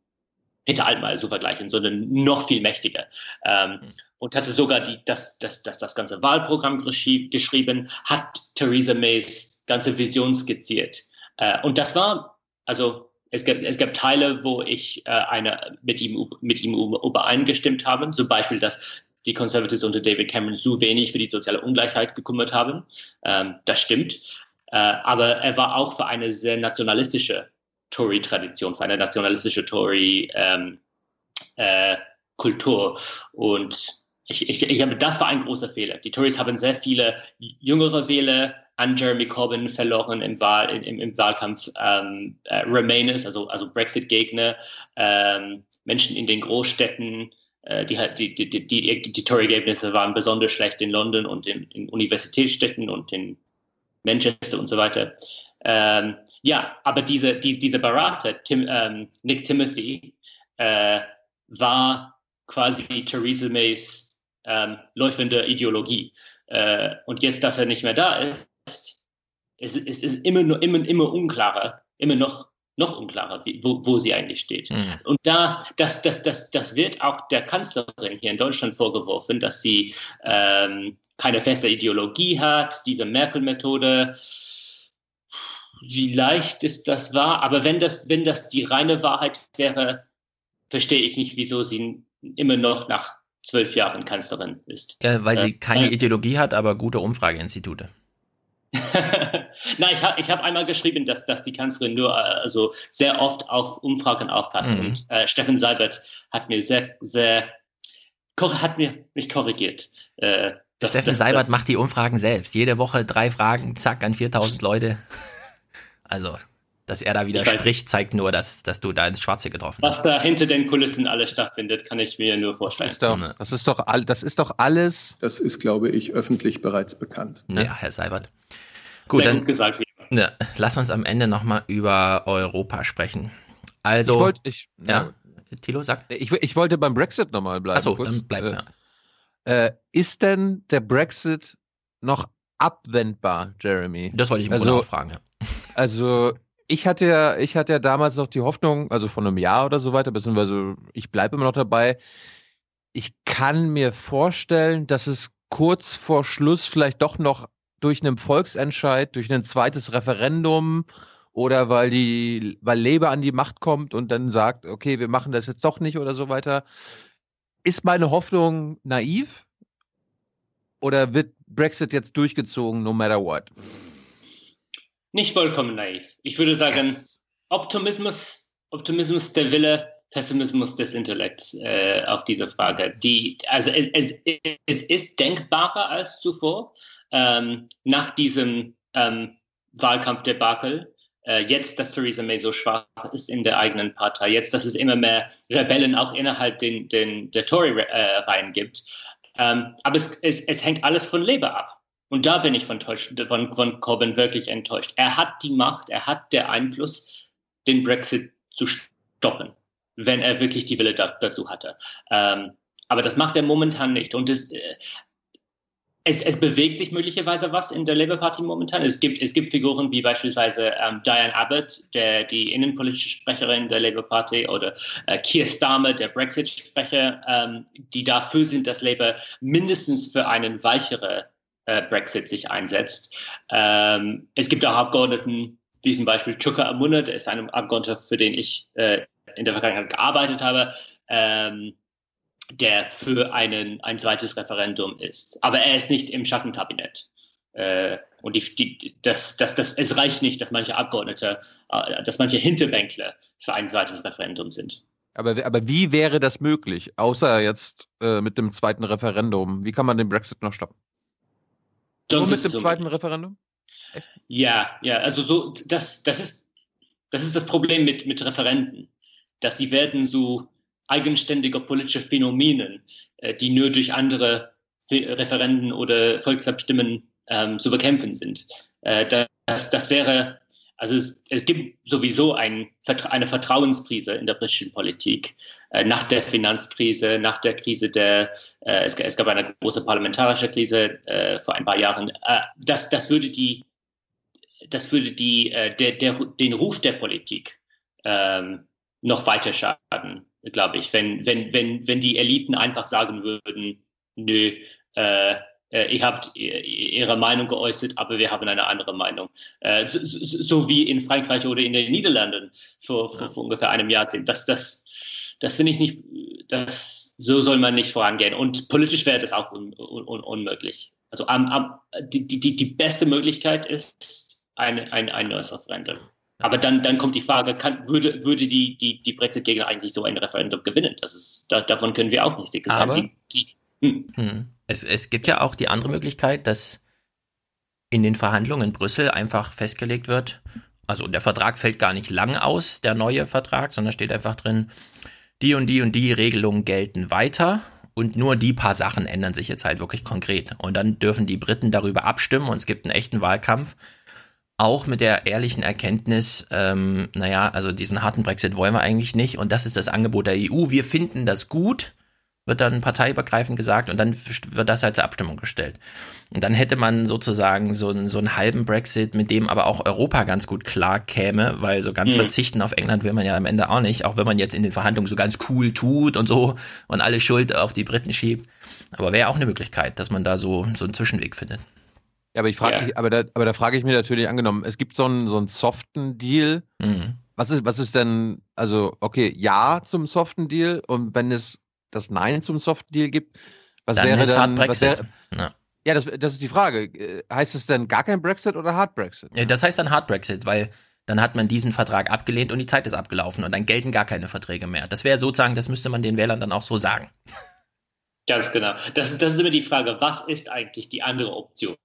Peter Altmaier zu vergleichen, sondern noch viel mächtiger. Ähm, mhm. Und hatte sogar die, das, das, das, das ganze Wahlprogramm geschrieben, hat Theresa Mays ganze Vision skizziert. Äh, und das war, also es gab, es gab Teile, wo ich äh, eine, mit, ihm, mit ihm übereingestimmt habe, zum Beispiel, dass die Conservatives unter David Cameron so wenig für die soziale Ungleichheit gekümmert haben. Ähm, das stimmt. Äh, aber er war auch für eine sehr nationalistische Tory-Tradition, für eine nationalistische Tory-Kultur. Ähm, äh, Und ich, ich, ich, das war ein großer Fehler. Die Tories haben sehr viele jüngere Wähler an Jeremy Corbyn verloren im, Wahl, im, im Wahlkampf. Ähm, äh, Remainers, also, also Brexit-Gegner, ähm, Menschen in den Großstädten, äh, die, die, die, die, die Tory-Ergebnisse waren besonders schlecht in London und in, in Universitätsstädten und in Manchester und so weiter. Ähm, ja, aber diese, die, dieser Berater, Tim, ähm, Nick Timothy, äh, war quasi Theresa Mays ähm, läufende Ideologie. Äh, und jetzt, dass er nicht mehr da ist, es, es ist immer, nur, immer, immer unklarer, immer noch, noch unklarer, wie, wo, wo sie eigentlich steht. Mhm. Und da, das, das, das, das wird auch der Kanzlerin hier in Deutschland vorgeworfen, dass sie ähm, keine feste Ideologie hat, diese Merkel-Methode. Wie leicht ist das wahr? Aber wenn das, wenn das die reine Wahrheit wäre, verstehe ich nicht, wieso sie immer noch nach zwölf Jahren Kanzlerin ist. Ja, weil sie äh, keine äh, Ideologie hat, aber gute Umfrageinstitute. (laughs) Na, ich habe ich hab einmal geschrieben, dass, dass die Kanzlerin nur äh, also sehr oft auf Umfragen aufpasst. Mhm. Und äh, Steffen Seibert hat mir sehr, sehr, hat mir mich korrigiert. Äh, das, Steffen das, Seibert das, macht die Umfragen selbst. Jede Woche drei Fragen, zack, an 4000 Leute. (laughs) Also, dass er da wieder spricht, zeigt nur, dass, dass du da ins Schwarze getroffen hast. Was da hinter den Kulissen alles stattfindet, kann ich mir nur vorstellen. Das ist doch, das ist doch, all, das ist doch alles. Das ist, glaube ich, öffentlich bereits bekannt. Ja, Herr Seibert. Gut, Sehr dann gut gesagt, ja, lass uns am Ende nochmal über Europa sprechen. Also, ich wollte, ich, ja, ja, Thilo sagt. Ich, ich wollte beim Brexit nochmal bleiben. Achso, dann bleib, äh, ja. Äh, ist denn der Brexit noch abwendbar, Jeremy? Das wollte ich im also, auch fragen, ja. (laughs) Also, ich hatte ja, ich hatte ja damals noch die Hoffnung, also von einem Jahr oder so weiter, beziehungsweise ich bleibe immer noch dabei. Ich kann mir vorstellen, dass es kurz vor Schluss vielleicht doch noch durch einen Volksentscheid, durch ein zweites Referendum oder weil die, weil Labour an die Macht kommt und dann sagt, okay, wir machen das jetzt doch nicht oder so weiter. Ist meine Hoffnung naiv? Oder wird Brexit jetzt durchgezogen, no matter what? Nicht vollkommen naiv. Ich würde sagen, Optimismus, Optimismus der Wille, Pessimismus des Intellekts äh, auf diese Frage. Die, also es, es, es ist denkbarer als zuvor ähm, nach diesem ähm, Wahlkampfdebakel, äh, jetzt, dass Theresa May so schwach ist in der eigenen Partei, jetzt, dass es immer mehr Rebellen auch innerhalb den, den, der Tory-Reihen gibt. Ähm, aber es, es, es hängt alles von Labour ab. Und da bin ich von, von, von Corbyn wirklich enttäuscht. Er hat die Macht, er hat den Einfluss, den Brexit zu stoppen, wenn er wirklich die Wille da, dazu hatte. Ähm, aber das macht er momentan nicht. Und das, äh, es, es, bewegt sich möglicherweise was in der Labour Party momentan. Es gibt, es gibt Figuren wie beispielsweise ähm, Diane Abbott, der, die innenpolitische Sprecherin der Labour Party, oder äh, Keir Starmer, der Brexit-Sprecher, ähm, die dafür sind, dass Labour mindestens für einen weicheren äh, Brexit sich einsetzt. Ähm, es gibt auch Abgeordneten wie zum Beispiel Chuka Amuna, der ist ein Abgeordneter, für den ich äh, in der Vergangenheit gearbeitet habe, ähm, der für einen, ein zweites Referendum ist. Aber er ist nicht im Schattenkabinett. Äh, und die, die, das, das, das, es reicht nicht, dass manche Abgeordnete, äh, dass manche Hinterbänkler für ein zweites Referendum sind. Aber, aber wie wäre das möglich, außer jetzt äh, mit dem zweiten Referendum? Wie kann man den Brexit noch stoppen? Nur mit dem zweiten Referendum? Echt? Ja, ja, also so, das, das, ist, das ist das Problem mit, mit Referenden, dass die werden so eigenständige politische Phänomene, äh, die nur durch andere Referenden oder Volksabstimmen ähm, zu bekämpfen sind. Äh, das, das wäre also es, es gibt sowieso ein, eine Vertrauenskrise in der britischen Politik. Äh, nach der Finanzkrise, nach der Krise der, äh, es, es, gab eine große parlamentarische Krise äh, vor ein paar Jahren. Äh, das, das würde die, das würde die, der, der, den Ruf der Politik ähm, noch weiter schaden, glaube ich, wenn, wenn, wenn, wenn die Eliten einfach sagen würden, nö, äh, äh, ihr habt ihre Meinung geäußert, aber wir haben eine andere Meinung. Äh, so, so, wie in Frankreich oder in den Niederlanden vor, vor, vor ungefähr einem Jahrzehnt. Das, das, das finde ich nicht, das, so soll man nicht vorangehen. Und politisch wäre das auch un, un, unmöglich. Also um, um, die, die, die beste Möglichkeit ist ein, ein, ein neues Referendum. Aber dann, dann kommt die Frage, kann, würde, würde die, die, die Brexit-Gegner eigentlich so ein Referendum gewinnen? Das ist, da, davon können wir auch nicht sein. Aber, die, die, hm. Hm es, es gibt ja auch die andere Möglichkeit, dass in den Verhandlungen in Brüssel einfach festgelegt wird, also der Vertrag fällt gar nicht lang aus, der neue Vertrag, sondern steht einfach drin, die und die und die Regelungen gelten weiter und nur die paar Sachen ändern sich jetzt halt wirklich konkret. Und dann dürfen die Briten darüber abstimmen und es gibt einen echten Wahlkampf. Auch mit der ehrlichen Erkenntnis, ähm, naja, also diesen harten Brexit wollen wir eigentlich nicht und das ist das Angebot der EU. Wir finden das gut, wird dann parteiübergreifend gesagt und dann wird das halt zur Abstimmung gestellt. Und dann hätte man sozusagen so einen, so einen halben Brexit, mit dem aber auch Europa ganz gut klar käme, weil so ganz mhm. verzichten auf England will man ja am Ende auch nicht, auch wenn man jetzt in den Verhandlungen so ganz cool tut und so und alle Schuld auf die Briten schiebt. Aber wäre auch eine Möglichkeit, dass man da so, so einen Zwischenweg findet. Ja, aber ich frage, ja. aber da, aber da frage ich mich natürlich angenommen, es gibt so einen, so einen soften Deal. Mhm. Was ist, was ist denn, also, okay, ja zum soften Deal und wenn es das Nein zum Soft Deal gibt, was dann wäre dann. Was wäre, ja. ja, das, das ist die Frage. Äh, heißt es denn gar kein Brexit oder Hard Brexit? Ja, das heißt dann Hard Brexit, weil dann hat man diesen Vertrag abgelehnt und die Zeit ist abgelaufen und dann gelten gar keine Verträge mehr. Das wäre sozusagen, das müsste man den Wählern dann auch so sagen. Ganz genau. Das, das ist immer die Frage, was ist eigentlich die andere Option?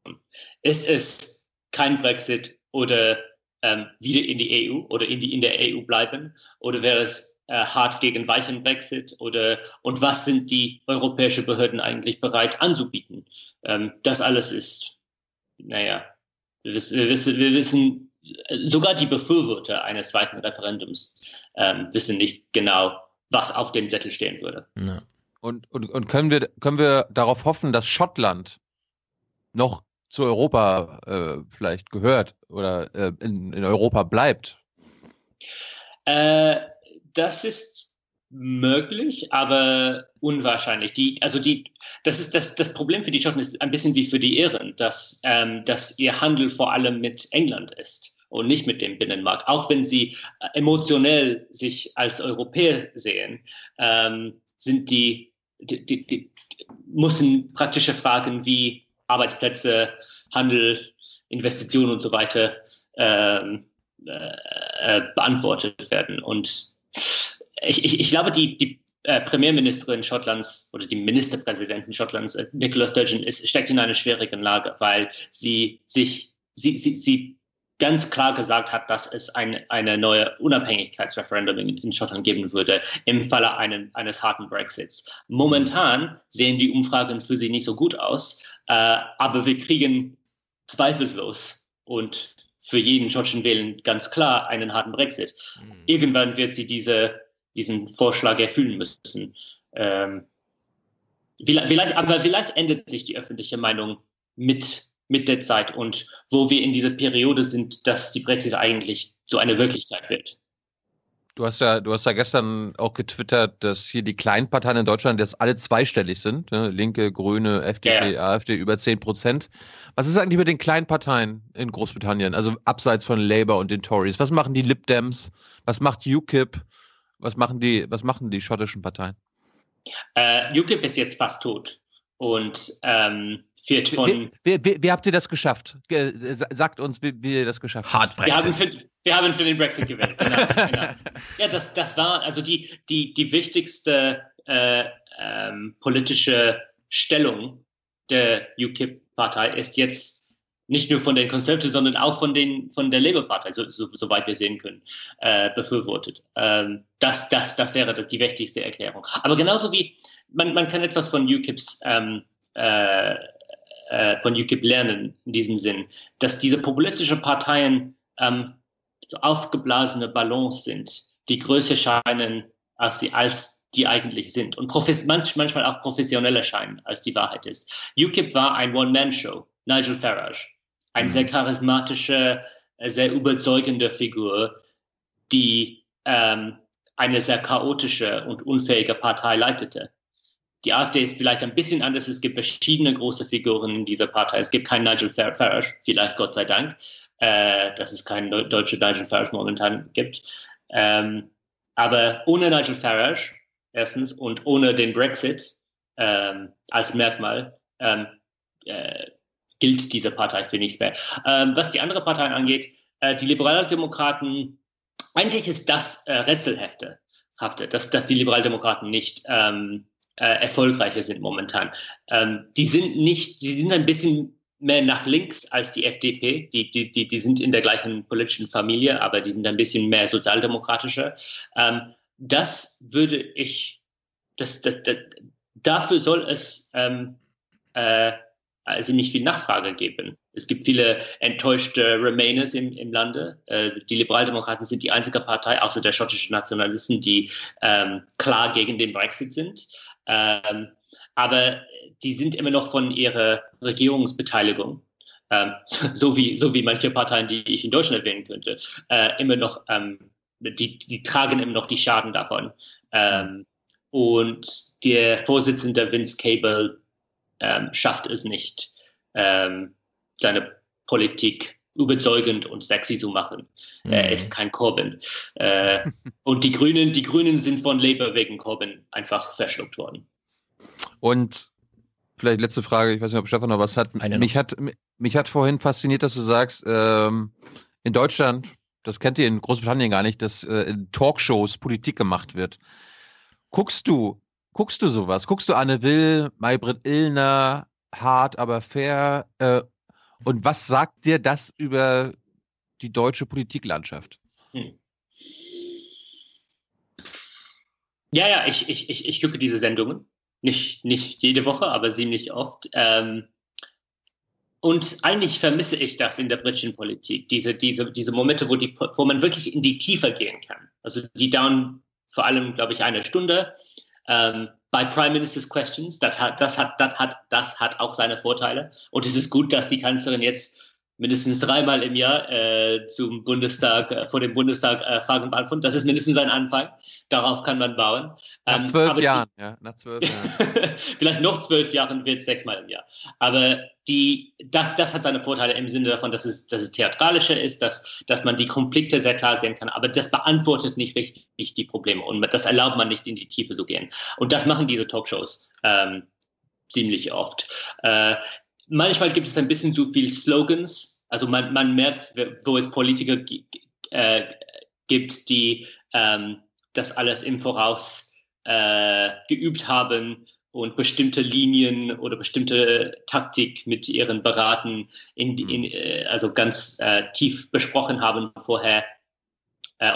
Ist es kein Brexit oder ähm, wieder in die EU oder in, die, in der EU bleiben? Oder wäre es äh, hart gegen weichen Brexit oder und was sind die europäischen Behörden eigentlich bereit anzubieten? Ähm, das alles ist, naja, wir wissen, wir wissen, wir wissen sogar die Befürworter eines zweiten Referendums ähm, wissen nicht genau, was auf dem Zettel stehen würde. Ja. Und, und, und können, wir, können wir darauf hoffen, dass Schottland noch zu Europa äh, vielleicht gehört oder äh, in, in Europa bleibt? Äh, das ist möglich, aber unwahrscheinlich. Die, also die, das ist das, das Problem für die Schotten ist ein bisschen wie für die Iren, dass, ähm, dass ihr Handel vor allem mit England ist und nicht mit dem Binnenmarkt. Auch wenn sie äh, emotionell sich als Europäer sehen, ähm, sind die, die, die, die müssen praktische Fragen wie Arbeitsplätze, Handel, Investitionen und so weiter ähm, äh, äh beantwortet werden. Und ich, ich, ich glaube, die, die äh, Premierministerin Schottlands oder die Ministerpräsidentin Schottlands, äh, Nicola Sturgeon, ist, steckt in einer schwierigen Lage, weil sie sich, sie, sie, sie ganz klar gesagt hat, dass es ein, eine neue Unabhängigkeitsreferendum in, in, Schottland geben würde im Falle einen, eines harten Brexits. Momentan sehen die Umfragen für sie nicht so gut aus, äh, aber wir kriegen zweifellos und für jeden schottischen Wählen ganz klar einen harten Brexit. Mhm. Irgendwann wird sie diese, diesen Vorschlag erfüllen müssen. Ähm, vielleicht, aber vielleicht ändert sich die öffentliche Meinung mit, mit der Zeit und wo wir in dieser Periode sind, dass die Brexit eigentlich so eine Wirklichkeit wird. Du hast ja, du hast ja gestern auch getwittert, dass hier die kleinen Parteien in Deutschland jetzt alle zweistellig sind. Ne? Linke, Grüne, FDP, ja. AfD über 10 Prozent. Was ist eigentlich mit den kleinen Parteien in Großbritannien? Also abseits von Labour und den Tories. Was machen die Lib Dems? Was macht UKIP? Was machen die, was machen die schottischen Parteien? Uh, UKIP ist jetzt fast tot und ähm, wird von. Wie, wie, wie, habt ihr das geschafft? Sagt uns, wie, wie ihr das geschafft habt. Wir haben, für, wir haben für den Brexit gewählt. Genau, (laughs) genau. Ja, das, das war also die, die, die wichtigste äh, ähm, politische Stellung der UKIP-Partei ist jetzt nicht nur von den Conservatives, sondern auch von, den, von der Labour-Partei, so, so, soweit wir sehen können, äh, befürwortet. Ähm, das, das, das wäre die wichtigste Erklärung. Aber genauso wie man, man kann etwas von UKIPs ähm, äh, äh, von UKIP lernen in diesem Sinn, dass diese populistischen Parteien ähm, so aufgeblasene Ballons sind, die größer scheinen, als sie als die eigentlich sind und manchmal auch professioneller scheinen, als die Wahrheit ist. UKIP war ein One-Man-Show. Nigel Farage eine mhm. sehr charismatische, äh, sehr überzeugende Figur, die ähm, eine sehr chaotische und unfähige Partei leitete. Die AfD ist vielleicht ein bisschen anders. Es gibt verschiedene große Figuren in dieser Partei. Es gibt keinen Nigel Farage, vielleicht Gott sei Dank, äh, dass es keinen deutschen Nigel Farage momentan gibt. Ähm, aber ohne Nigel Farage, erstens, und ohne den Brexit ähm, als Merkmal, ähm, äh, gilt diese Partei für nichts mehr. Ähm, was die anderen Parteien angeht, äh, die Liberaldemokraten, eigentlich ist das äh, Rätselhafte, dass, dass die Liberaldemokraten nicht ähm, äh, erfolgreicher sind momentan. Ähm, die sind nicht, sie sind ein bisschen mehr nach links als die FDP. Die, die, die, die sind in der gleichen politischen Familie, aber die sind ein bisschen mehr sozialdemokratischer. Ähm, das würde ich, das, das, das, dafür soll es ähm, äh, also nicht viel Nachfrage geben. Es gibt viele enttäuschte Remainers im, im Lande. Äh, die Liberaldemokraten sind die einzige Partei, außer der schottischen Nationalisten, die ähm, klar gegen den Brexit sind. Ähm, aber die sind immer noch von ihrer Regierungsbeteiligung, ähm, (laughs) so, wie, so wie manche Parteien, die ich in Deutschland erwähnen könnte, äh, immer noch, ähm, die, die tragen immer noch die Schaden davon. Ähm, und der Vorsitzende Vince Cable ähm, schafft es nicht, ähm, seine Politik überzeugend und sexy zu machen. Mhm. Er ist kein Corbyn. Äh, (laughs) und die Grünen, die Grünen sind von Labour wegen Corbyn einfach verschluckt worden. Und vielleicht letzte Frage, ich weiß nicht, ob Stefan noch was hat. mich hat. Mich hat vorhin fasziniert, dass du sagst, ähm, in Deutschland, das kennt ihr in Großbritannien gar nicht, dass äh, in Talkshows Politik gemacht wird. Guckst du Guckst du sowas? Guckst du Anne Will, Maybrit Illner, hart, aber fair? Äh, und was sagt dir das über die deutsche Politiklandschaft? Hm. Ja, ja, ich, ich, ich, ich gucke diese Sendungen. Nicht, nicht jede Woche, aber ziemlich oft. Ähm, und eigentlich vermisse ich das in der britischen Politik, diese, diese, diese Momente, wo, die, wo man wirklich in die Tiefe gehen kann. Also die dauern vor allem, glaube ich, eine Stunde. Ähm, bei Prime Minister's Questions, das hat, das, hat, das, hat, das hat auch seine Vorteile. Und es ist gut, dass die Kanzlerin jetzt mindestens dreimal im Jahr äh, zum Bundestag, äh, vor dem Bundestag äh, Fragen beantworten. Das ist mindestens ein Anfang. Darauf kann man bauen. Nach ähm, zwölf Jahren, die, ja, nach zwölf Jahren. (laughs) vielleicht noch zwölf Jahren wird es sechsmal im Jahr. Aber die, das, das hat seine Vorteile im Sinne davon, dass es, dass es theatralischer ist, dass, dass man die Konflikte sehr klar sehen kann. Aber das beantwortet nicht richtig die Probleme und das erlaubt man nicht in die Tiefe zu gehen. Und das machen diese Talkshows. Ähm, ziemlich oft. Äh, manchmal gibt es ein bisschen zu viel Slogans. Also man, man merkt, wo es Politiker äh, gibt, die ähm, das alles im Voraus äh, geübt haben und bestimmte Linien oder bestimmte Taktik mit ihren Beraten in, in, äh, also ganz äh, tief besprochen haben vorher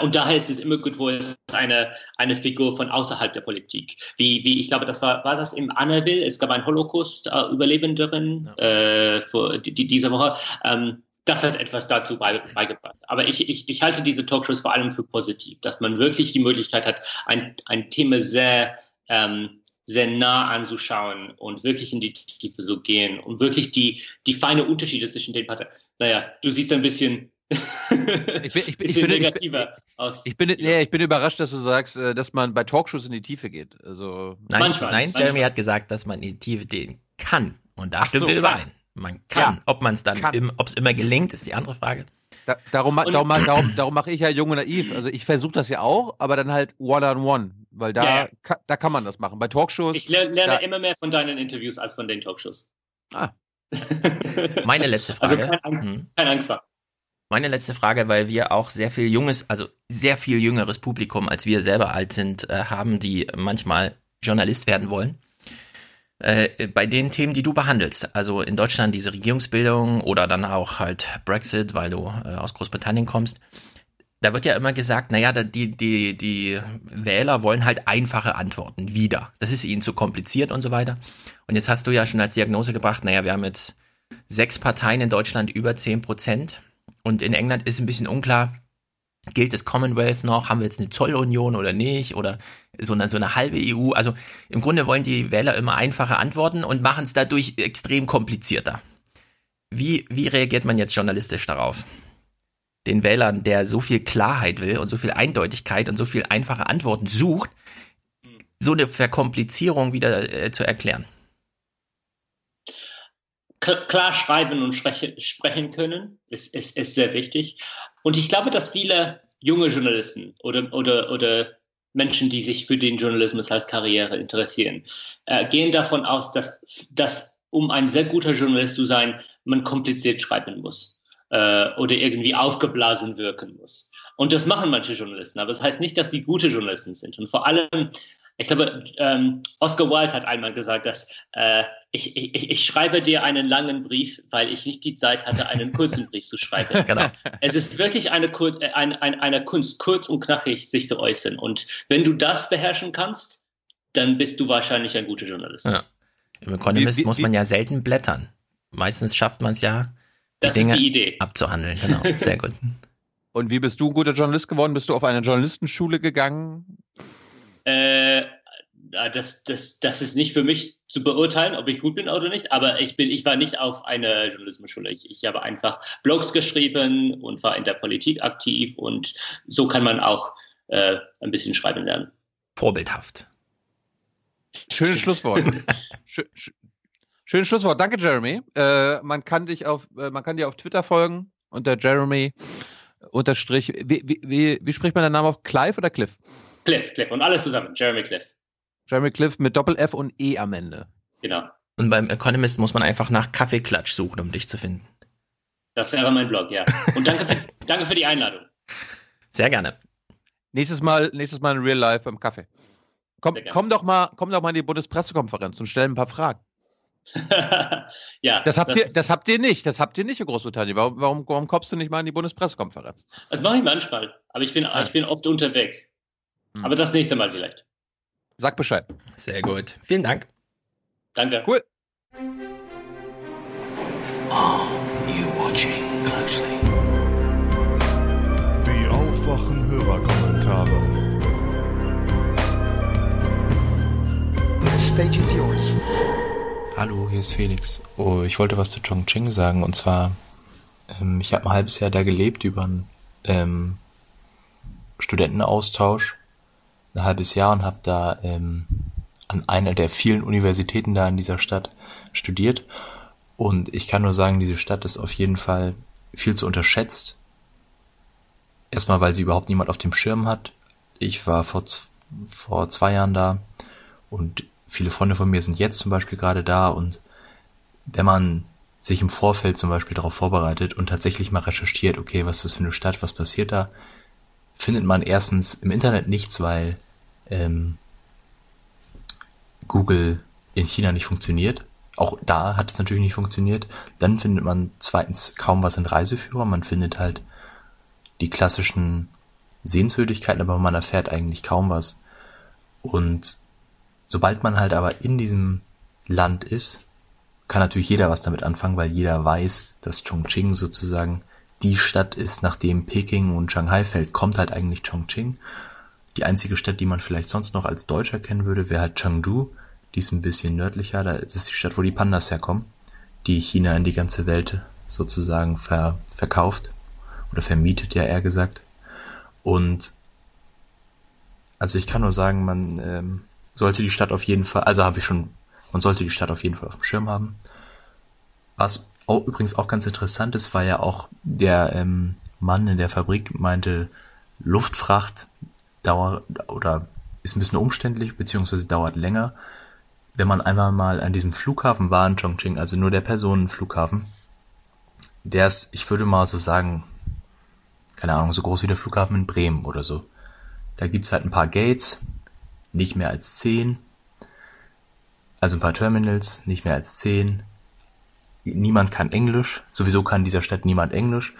und daher ist es immer gut, wo es eine, eine Figur von außerhalb der Politik, wie, wie ich glaube, das war, war das im Anneville, es gab einen Holocaust-Überlebenderin ja. äh, für die, die, diese Woche. Ähm, das hat etwas dazu beigebracht. Aber ich, ich, ich halte diese Talkshows vor allem für positiv, dass man wirklich die Möglichkeit hat, ein, ein Thema sehr, ähm, sehr nah anzuschauen und wirklich in die Tiefe zu gehen und wirklich die, die feine Unterschiede zwischen den Parteien. Naja, du siehst ein bisschen ich bin, ich, bin, ich bin, negativer aus. Ich bin, nee, ich bin überrascht, dass du sagst, äh, dass man bei Talkshows in die Tiefe geht. Also nein, manchmal, nein, manchmal. Jeremy hat gesagt, dass man in die Tiefe gehen kann. Und da Ach stimmen so, wir überein. Man kann. Ja. Ob man es dann, ob es immer gelingt, ist die andere Frage. Da, darum, darum, darum, darum mache ich ja jung und naiv. Also ich versuche das ja auch, aber dann halt one-on-one, weil da, ja, ja. Ka, da kann man das machen. Bei Talkshows. Ich lerne da, immer mehr von deinen Interviews als von den Talkshows. Ah. (laughs) Meine letzte also Frage. Also kein, hm. kein Angst war. Meine letzte Frage, weil wir auch sehr viel junges, also sehr viel jüngeres Publikum, als wir selber alt sind, äh, haben, die manchmal Journalist werden wollen. Äh, bei den Themen, die du behandelst, also in Deutschland diese Regierungsbildung oder dann auch halt Brexit, weil du äh, aus Großbritannien kommst, da wird ja immer gesagt, naja, die, die, die Wähler wollen halt einfache Antworten wieder. Das ist ihnen zu kompliziert und so weiter. Und jetzt hast du ja schon als Diagnose gebracht, naja, wir haben jetzt sechs Parteien in Deutschland über zehn Prozent. Und in England ist ein bisschen unklar, gilt das Commonwealth noch? Haben wir jetzt eine Zollunion oder nicht? Oder so eine, so eine halbe EU? Also im Grunde wollen die Wähler immer einfache Antworten und machen es dadurch extrem komplizierter. Wie, wie reagiert man jetzt journalistisch darauf? Den Wählern, der so viel Klarheit will und so viel Eindeutigkeit und so viel einfache Antworten sucht, so eine Verkomplizierung wieder äh, zu erklären klar schreiben und sprechen können, ist, ist, ist sehr wichtig. Und ich glaube, dass viele junge Journalisten oder, oder, oder Menschen, die sich für den Journalismus als Karriere interessieren, äh, gehen davon aus, dass, dass um ein sehr guter Journalist zu sein, man kompliziert schreiben muss äh, oder irgendwie aufgeblasen wirken muss. Und das machen manche Journalisten, aber das heißt nicht, dass sie gute Journalisten sind. Und vor allem ich glaube, ähm, Oscar Wilde hat einmal gesagt, dass äh, ich, ich, ich schreibe dir einen langen Brief, weil ich nicht die Zeit hatte, einen kurzen Brief zu schreiben. (laughs) genau. Es ist wirklich eine, äh, eine, eine, eine Kunst, kurz und knackig sich zu äußern. Und wenn du das beherrschen kannst, dann bist du wahrscheinlich ein guter Journalist. Ja. Im Economist wie, wie, muss man ja selten blättern. Meistens schafft man es ja, die das Dinge ist die Idee. abzuhandeln. Genau, sehr gut. Und wie bist du ein guter Journalist geworden? Bist du auf eine Journalistenschule gegangen? Äh, das, das, das ist nicht für mich zu beurteilen, ob ich gut bin oder nicht, aber ich, bin, ich war nicht auf einer Journalismusschule. Ich, ich habe einfach Blogs geschrieben und war in der Politik aktiv und so kann man auch äh, ein bisschen schreiben lernen. Vorbildhaft. Schönes Schlusswort. (laughs) Schönes Schlusswort. Danke, Jeremy. Äh, man, kann dich auf, äh, man kann dir auf Twitter folgen unter Jeremy unterstrich. Wie, wie, wie, wie spricht man den Namen auf? Clive oder Cliff? Cliff, Cliff und alles zusammen. Jeremy Cliff. Jeremy Cliff mit Doppel-F und E am Ende. Genau. Und beim Economist muss man einfach nach Kaffeeklatsch suchen, um dich zu finden. Das wäre mein Blog, ja. Und danke für, (laughs) danke für die Einladung. Sehr gerne. Nächstes Mal, nächstes Mal in Real Life beim Kaffee. Komm, komm, doch mal, komm doch mal in die Bundespressekonferenz und stell ein paar Fragen. (laughs) ja, das habt, das, ihr, das habt ihr nicht. Das habt ihr nicht in Großbritannien. Warum, warum, warum kommst du nicht mal in die Bundespressekonferenz? Das mache ich manchmal, aber ich bin, ah. ich bin oft unterwegs. Hm. Aber das nächste Mal vielleicht. Sag Bescheid. Sehr gut. Vielen Dank. Danke. Cool. Are you watching closely? Die aufwachen Hörerkommentare. The stage is yours. Hallo, hier ist Felix. Oh, ich wollte was zu Chongqing sagen und zwar, ähm, ich habe ein halbes Jahr da gelebt über einen ähm, Studentenaustausch ein halbes Jahr und habe da ähm, an einer der vielen Universitäten da in dieser Stadt studiert. Und ich kann nur sagen, diese Stadt ist auf jeden Fall viel zu unterschätzt. Erstmal, weil sie überhaupt niemand auf dem Schirm hat. Ich war vor, vor zwei Jahren da und viele Freunde von mir sind jetzt zum Beispiel gerade da und wenn man sich im Vorfeld zum Beispiel darauf vorbereitet und tatsächlich mal recherchiert, okay, was ist das für eine Stadt, was passiert da, findet man erstens im Internet nichts, weil ähm, Google in China nicht funktioniert. Auch da hat es natürlich nicht funktioniert. Dann findet man zweitens kaum was in Reiseführer. Man findet halt die klassischen Sehenswürdigkeiten, aber man erfährt eigentlich kaum was. Und sobald man halt aber in diesem Land ist, kann natürlich jeder was damit anfangen, weil jeder weiß, dass Chongqing sozusagen die Stadt ist, nachdem Peking und Shanghai fällt, kommt halt eigentlich Chongqing. Die einzige Stadt, die man vielleicht sonst noch als Deutscher kennen würde, wäre halt Chengdu. Die ist ein bisschen nördlicher. Da ist die Stadt, wo die Pandas herkommen, die China in die ganze Welt sozusagen ver verkauft oder vermietet ja eher gesagt. Und also ich kann nur sagen, man ähm, sollte die Stadt auf jeden Fall, also habe ich schon, man sollte die Stadt auf jeden Fall auf dem Schirm haben. Was auch, übrigens auch ganz interessant ist, war ja auch der ähm, Mann in der Fabrik meinte, Luftfracht dauert oder ist ein bisschen umständlich, beziehungsweise dauert länger. Wenn man einmal mal an diesem Flughafen war in Chongqing, also nur der Personenflughafen, der ist, ich würde mal so sagen, keine Ahnung, so groß wie der Flughafen in Bremen oder so. Da gibt's halt ein paar Gates, nicht mehr als zehn. Also ein paar Terminals, nicht mehr als zehn. Niemand kann Englisch. Sowieso kann dieser Stadt niemand Englisch.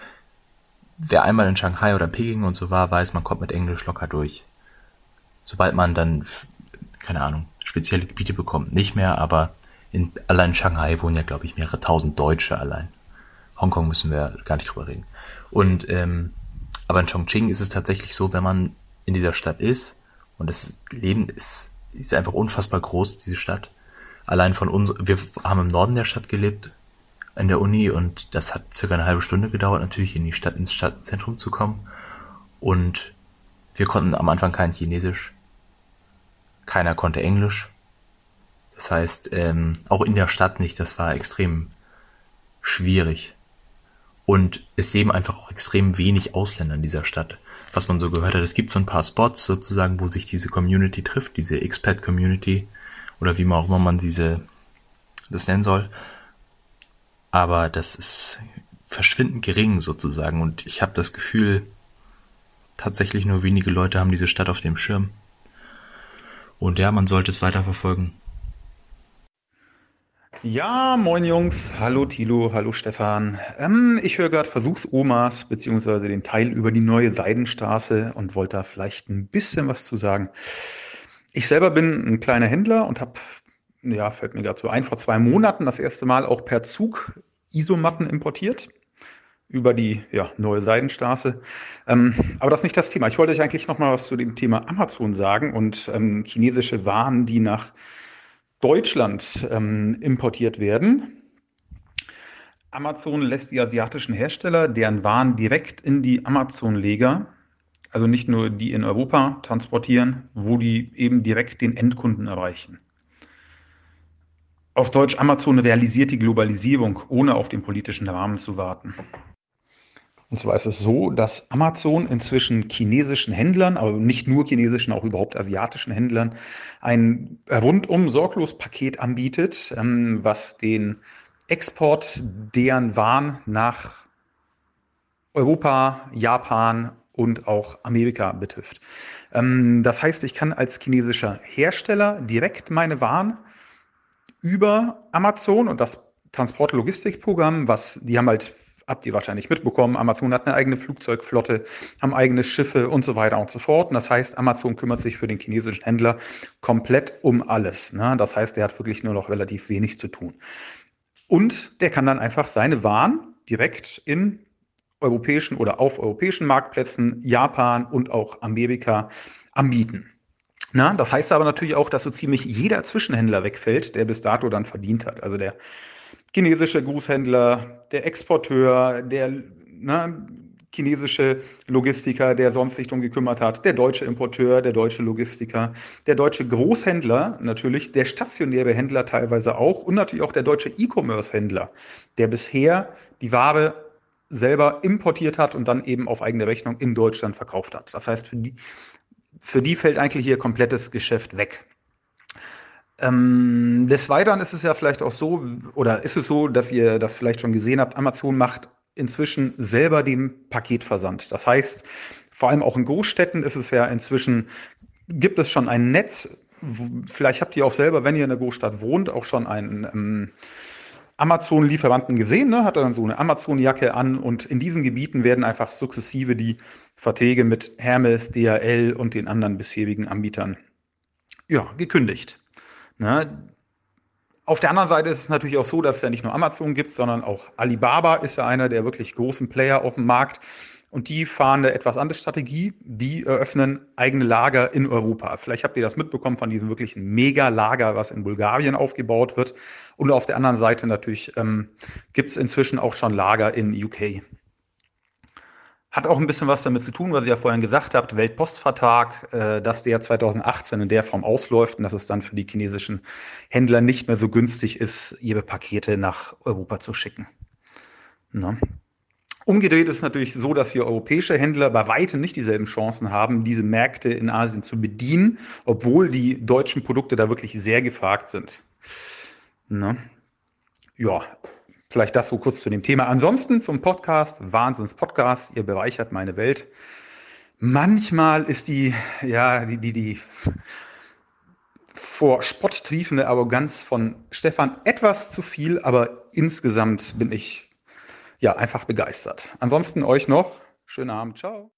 Wer einmal in Shanghai oder Peking und so war, weiß, man kommt mit Englisch locker durch. Sobald man dann, keine Ahnung, spezielle Gebiete bekommt, nicht mehr, aber in, allein in Shanghai wohnen ja, glaube ich, mehrere tausend Deutsche allein. Hongkong müssen wir gar nicht drüber reden. Und ähm, aber in Chongqing ist es tatsächlich so, wenn man in dieser Stadt ist und das Leben ist, ist einfach unfassbar groß, diese Stadt. Allein von uns, wir haben im Norden der Stadt gelebt, in der Uni und das hat circa eine halbe Stunde gedauert, natürlich in die Stadt, ins Stadtzentrum zu kommen. Und wir konnten am Anfang kein Chinesisch. Keiner konnte Englisch. Das heißt, ähm, auch in der Stadt nicht, das war extrem schwierig. Und es leben einfach auch extrem wenig Ausländer in dieser Stadt. Was man so gehört hat, es gibt so ein paar Spots sozusagen, wo sich diese Community trifft, diese Expat-Community oder wie man auch immer man diese das nennen soll. Aber das ist verschwindend gering sozusagen und ich habe das Gefühl, tatsächlich nur wenige Leute haben diese Stadt auf dem Schirm. Und ja, man sollte es weiterverfolgen. Ja, moin Jungs, hallo Tilo, hallo Stefan. Ähm, ich höre gerade Versuchsomas beziehungsweise den Teil über die neue Seidenstraße und wollte da vielleicht ein bisschen was zu sagen. Ich selber bin ein kleiner Händler und habe, ja, fällt mir gerade so ein, vor zwei Monaten das erste Mal auch per Zug Isomatten importiert über die ja, neue Seidenstraße. Ähm, aber das ist nicht das Thema. Ich wollte euch eigentlich noch mal was zu dem Thema Amazon sagen und ähm, chinesische Waren, die nach Deutschland ähm, importiert werden. Amazon lässt die asiatischen Hersteller deren Waren direkt in die Amazon-Leger, also nicht nur die in Europa transportieren, wo die eben direkt den Endkunden erreichen. Auf Deutsch, Amazon realisiert die Globalisierung, ohne auf den politischen Rahmen zu warten. Und zwar ist es so, dass Amazon inzwischen chinesischen Händlern, aber nicht nur chinesischen, auch überhaupt asiatischen Händlern, ein rundum sorglos Paket anbietet, ähm, was den Export deren Waren nach Europa, Japan und auch Amerika betrifft. Ähm, das heißt, ich kann als chinesischer Hersteller direkt meine Waren über Amazon und das Transportlogistikprogramm, was die haben halt habt ihr wahrscheinlich mitbekommen, Amazon hat eine eigene Flugzeugflotte, haben eigene Schiffe und so weiter und so fort. Und das heißt, Amazon kümmert sich für den chinesischen Händler komplett um alles. Ne? Das heißt, er hat wirklich nur noch relativ wenig zu tun. Und der kann dann einfach seine Waren direkt in europäischen oder auf europäischen Marktplätzen, Japan und auch Amerika anbieten. Na, das heißt aber natürlich auch, dass so ziemlich jeder Zwischenhändler wegfällt, der bis dato dann verdient hat. Also der chinesische Großhändler, der Exporteur, der ne, chinesische Logistiker, der sonst sich darum gekümmert hat, der deutsche Importeur, der deutsche Logistiker, der deutsche Großhändler natürlich, der stationäre Händler teilweise auch und natürlich auch der deutsche E-Commerce-Händler, der bisher die Ware selber importiert hat und dann eben auf eigene Rechnung in Deutschland verkauft hat. Das heißt, für die, für die fällt eigentlich hier komplettes Geschäft weg. Ähm, des Weiteren ist es ja vielleicht auch so, oder ist es so, dass ihr das vielleicht schon gesehen habt, Amazon macht inzwischen selber den Paketversand. Das heißt, vor allem auch in Großstädten ist es ja inzwischen, gibt es schon ein Netz, vielleicht habt ihr auch selber, wenn ihr in der Großstadt wohnt, auch schon einen ähm, Amazon-Lieferanten gesehen, ne? hat dann so eine Amazon-Jacke an und in diesen Gebieten werden einfach sukzessive die Verträge mit Hermes, DHL und den anderen bisherigen Anbietern ja, gekündigt. Ne? Auf der anderen Seite ist es natürlich auch so, dass es ja nicht nur Amazon gibt, sondern auch Alibaba ist ja einer der wirklich großen Player auf dem Markt. Und die fahren eine etwas andere Strategie. Die eröffnen eigene Lager in Europa. Vielleicht habt ihr das mitbekommen von diesem wirklichen Mega-Lager, was in Bulgarien aufgebaut wird. Und auf der anderen Seite natürlich ähm, gibt es inzwischen auch schon Lager in UK. Hat auch ein bisschen was damit zu tun, was ihr ja vorhin gesagt habt, Weltpostvertrag, äh, dass der 2018 in der Form ausläuft und dass es dann für die chinesischen Händler nicht mehr so günstig ist, ihre Pakete nach Europa zu schicken. Ne? Umgedreht ist es natürlich so, dass wir europäische Händler bei weitem nicht dieselben Chancen haben, diese Märkte in Asien zu bedienen, obwohl die deutschen Produkte da wirklich sehr gefragt sind. Ne? Ja, Vielleicht das so kurz zu dem Thema. Ansonsten zum Podcast, Wahnsinns-Podcast, ihr bereichert meine Welt. Manchmal ist die, ja, die, die, die vor Spott triefende Arroganz von Stefan etwas zu viel, aber insgesamt bin ich ja einfach begeistert. Ansonsten euch noch schönen Abend, ciao.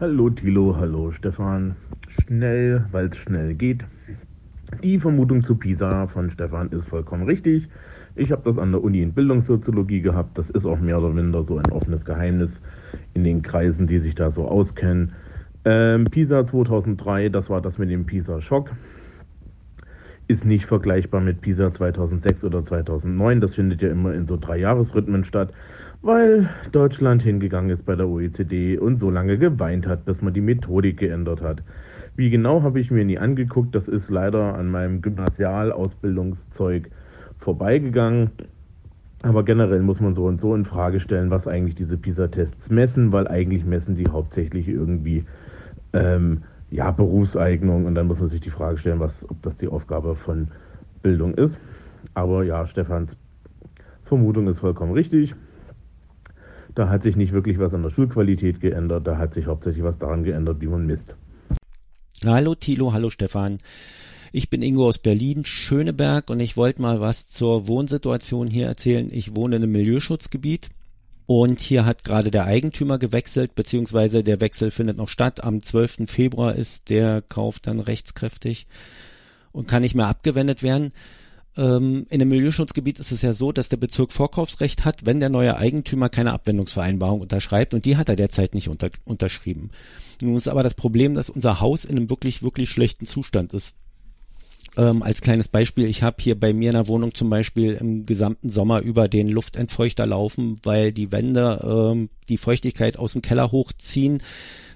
Hallo Tilo, hallo Stefan. Schnell, weil es schnell geht. Die Vermutung zu Pisa von Stefan ist vollkommen richtig. Ich habe das an der Uni in Bildungssoziologie gehabt. Das ist auch mehr oder minder so ein offenes Geheimnis in den Kreisen, die sich da so auskennen. Ähm, PISA 2003, das war das mit dem PISA-Schock. Ist nicht vergleichbar mit PISA 2006 oder 2009. Das findet ja immer in so drei Jahresrhythmen statt, weil Deutschland hingegangen ist bei der OECD und so lange geweint hat, bis man die Methodik geändert hat. Wie genau habe ich mir nie angeguckt. Das ist leider an meinem Gymnasialausbildungszeug vorbeigegangen. Aber generell muss man so und so in Frage stellen, was eigentlich diese PISA-Tests messen, weil eigentlich messen die hauptsächlich irgendwie ähm, ja, Berufseignung und dann muss man sich die Frage stellen, was, ob das die Aufgabe von Bildung ist. Aber ja, Stefans Vermutung ist vollkommen richtig. Da hat sich nicht wirklich was an der Schulqualität geändert, da hat sich hauptsächlich was daran geändert, wie man misst. Hallo Thilo, hallo Stefan. Ich bin Ingo aus Berlin, Schöneberg und ich wollte mal was zur Wohnsituation hier erzählen. Ich wohne in einem Milieuschutzgebiet und hier hat gerade der Eigentümer gewechselt, beziehungsweise der Wechsel findet noch statt. Am 12. Februar ist der Kauf dann rechtskräftig und kann nicht mehr abgewendet werden. Ähm, in einem Milieuschutzgebiet ist es ja so, dass der Bezirk Vorkaufsrecht hat, wenn der neue Eigentümer keine Abwendungsvereinbarung unterschreibt und die hat er derzeit nicht unter, unterschrieben. Nun ist aber das Problem, dass unser Haus in einem wirklich, wirklich schlechten Zustand ist. Ähm, als kleines Beispiel, ich habe hier bei mir in der Wohnung zum Beispiel im gesamten Sommer über den Luftentfeuchter laufen, weil die Wände ähm, die Feuchtigkeit aus dem Keller hochziehen,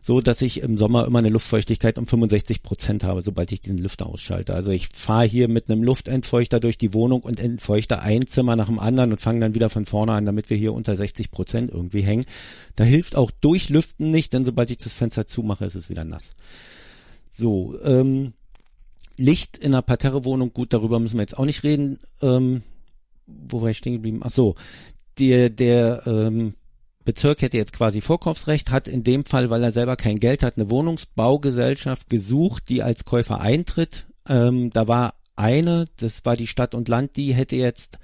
so dass ich im Sommer immer eine Luftfeuchtigkeit um 65 Prozent habe, sobald ich diesen Lüfter ausschalte. Also ich fahre hier mit einem Luftentfeuchter durch die Wohnung und entfeuchte ein Zimmer nach dem anderen und fange dann wieder von vorne an, damit wir hier unter 60 Prozent irgendwie hängen. Da hilft auch Durchlüften nicht, denn sobald ich das Fenster zumache, ist es wieder nass. So, ähm, Licht in einer Parterrewohnung, gut, darüber müssen wir jetzt auch nicht reden. Ähm, wo war ich stehen geblieben? Ach so, der, der ähm, Bezirk hätte jetzt quasi Vorkaufsrecht, hat in dem Fall, weil er selber kein Geld hat, eine Wohnungsbaugesellschaft gesucht, die als Käufer eintritt. Ähm, da war eine, das war die Stadt und Land, die hätte jetzt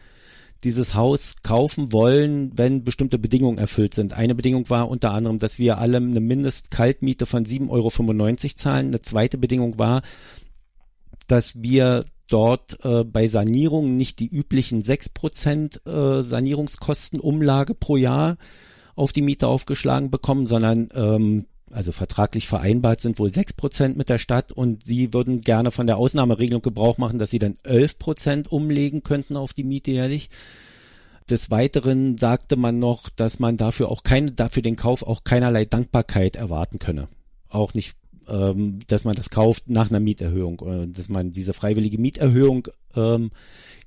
dieses Haus kaufen wollen, wenn bestimmte Bedingungen erfüllt sind. Eine Bedingung war unter anderem, dass wir alle eine Mindestkaltmiete von 7,95 Euro zahlen. Eine zweite Bedingung war, dass wir dort äh, bei Sanierungen nicht die üblichen 6% äh, Sanierungskostenumlage pro Jahr auf die Miete aufgeschlagen bekommen, sondern ähm, also vertraglich vereinbart sind wohl 6% mit der Stadt und sie würden gerne von der Ausnahmeregelung Gebrauch machen, dass sie dann 11% umlegen könnten auf die Miete jährlich. Des Weiteren sagte man noch, dass man dafür auch keine, dafür den Kauf auch keinerlei Dankbarkeit erwarten könne. Auch nicht ähm, dass man das kauft nach einer Mieterhöhung, äh, dass man diese freiwillige Mieterhöhung ähm,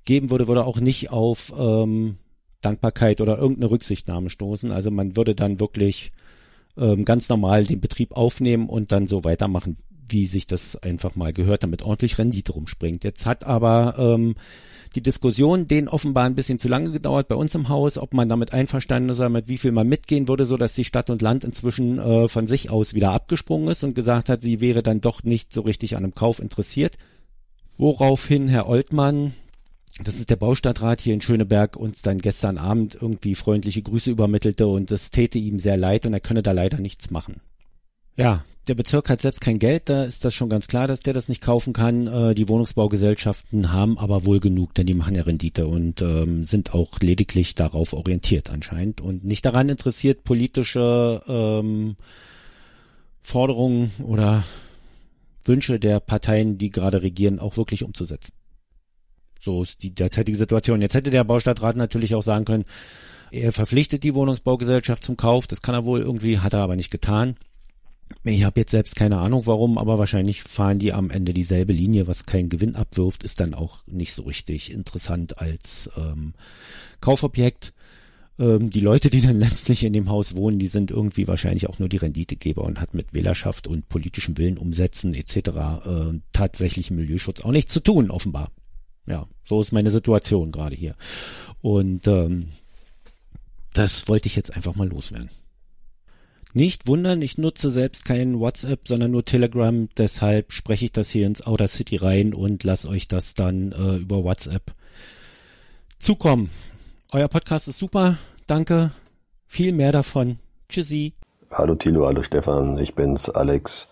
geben würde, würde auch nicht auf ähm, Dankbarkeit oder irgendeine Rücksichtnahme stoßen. Also man würde dann wirklich ähm, ganz normal den Betrieb aufnehmen und dann so weitermachen, wie sich das einfach mal gehört, damit ordentlich Rendite rumspringt. Jetzt hat aber ähm, die Diskussion denen offenbar ein bisschen zu lange gedauert bei uns im Haus, ob man damit einverstanden ist, mit wie viel man mitgehen würde, so dass die Stadt und Land inzwischen äh, von sich aus wieder abgesprungen ist und gesagt hat, sie wäre dann doch nicht so richtig an einem Kauf interessiert. Woraufhin Herr Oltmann, das ist der Baustadtrat hier in Schöneberg, uns dann gestern Abend irgendwie freundliche Grüße übermittelte und das täte ihm sehr leid und er könne da leider nichts machen. Ja, der Bezirk hat selbst kein Geld, da ist das schon ganz klar, dass der das nicht kaufen kann. Äh, die Wohnungsbaugesellschaften haben aber wohl genug, denn die machen ja Rendite und ähm, sind auch lediglich darauf orientiert anscheinend und nicht daran interessiert, politische ähm, Forderungen oder Wünsche der Parteien, die gerade regieren, auch wirklich umzusetzen. So ist die derzeitige Situation. Jetzt hätte der Baustadtrat natürlich auch sagen können, Er verpflichtet die Wohnungsbaugesellschaft zum Kauf, das kann er wohl irgendwie, hat er aber nicht getan. Ich habe jetzt selbst keine Ahnung warum, aber wahrscheinlich fahren die am Ende dieselbe Linie, was keinen Gewinn abwirft, ist dann auch nicht so richtig interessant als ähm, Kaufobjekt. Ähm, die Leute, die dann (laughs) letztlich in dem Haus wohnen, die sind irgendwie wahrscheinlich auch nur die Renditegeber und hat mit Wählerschaft und politischem Willen umsetzen etc. Äh, tatsächlichen Milieuschutz auch nichts zu tun, offenbar. Ja, so ist meine Situation gerade hier. Und ähm, das wollte ich jetzt einfach mal loswerden. Nicht wundern, ich nutze selbst kein WhatsApp, sondern nur Telegram, deshalb spreche ich das hier ins Outer City rein und lasse euch das dann äh, über WhatsApp zukommen. Euer Podcast ist super, danke, viel mehr davon. Tschüssi. Hallo Thilo, hallo Stefan, ich bin's, Alex.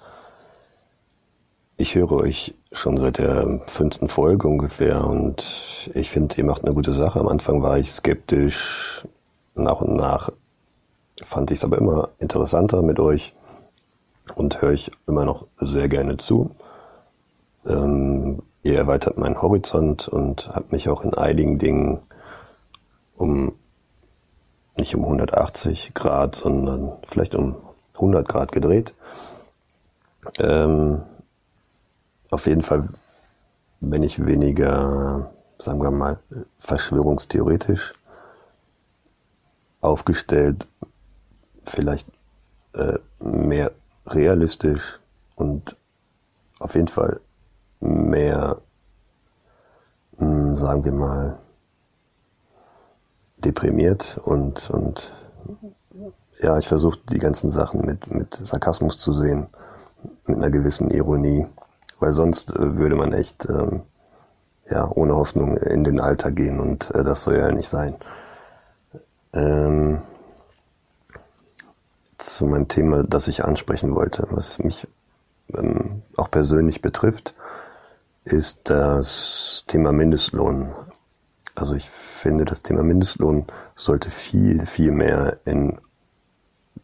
Ich höre euch schon seit der fünften Folge ungefähr und ich finde, ihr macht eine gute Sache. Am Anfang war ich skeptisch, nach und nach fand ich es aber immer interessanter mit euch und höre ich immer noch sehr gerne zu. Ähm, ihr erweitert meinen Horizont und habt mich auch in einigen Dingen um nicht um 180 Grad, sondern vielleicht um 100 Grad gedreht. Ähm, auf jeden Fall bin ich weniger, sagen wir mal, verschwörungstheoretisch aufgestellt, vielleicht äh, mehr realistisch und auf jeden Fall mehr, mh, hm, sagen wir mal, deprimiert und, und ja, ich versuche die ganzen Sachen mit, mit Sarkasmus zu sehen, mit einer gewissen Ironie, weil sonst äh, würde man echt ähm, ja, ohne Hoffnung in den Alltag gehen und äh, das soll ja nicht sein. Ähm, zu meinem Thema, das ich ansprechen wollte, was mich ähm, auch persönlich betrifft, ist das Thema Mindestlohn. Also ich finde, das Thema Mindestlohn sollte viel, viel mehr in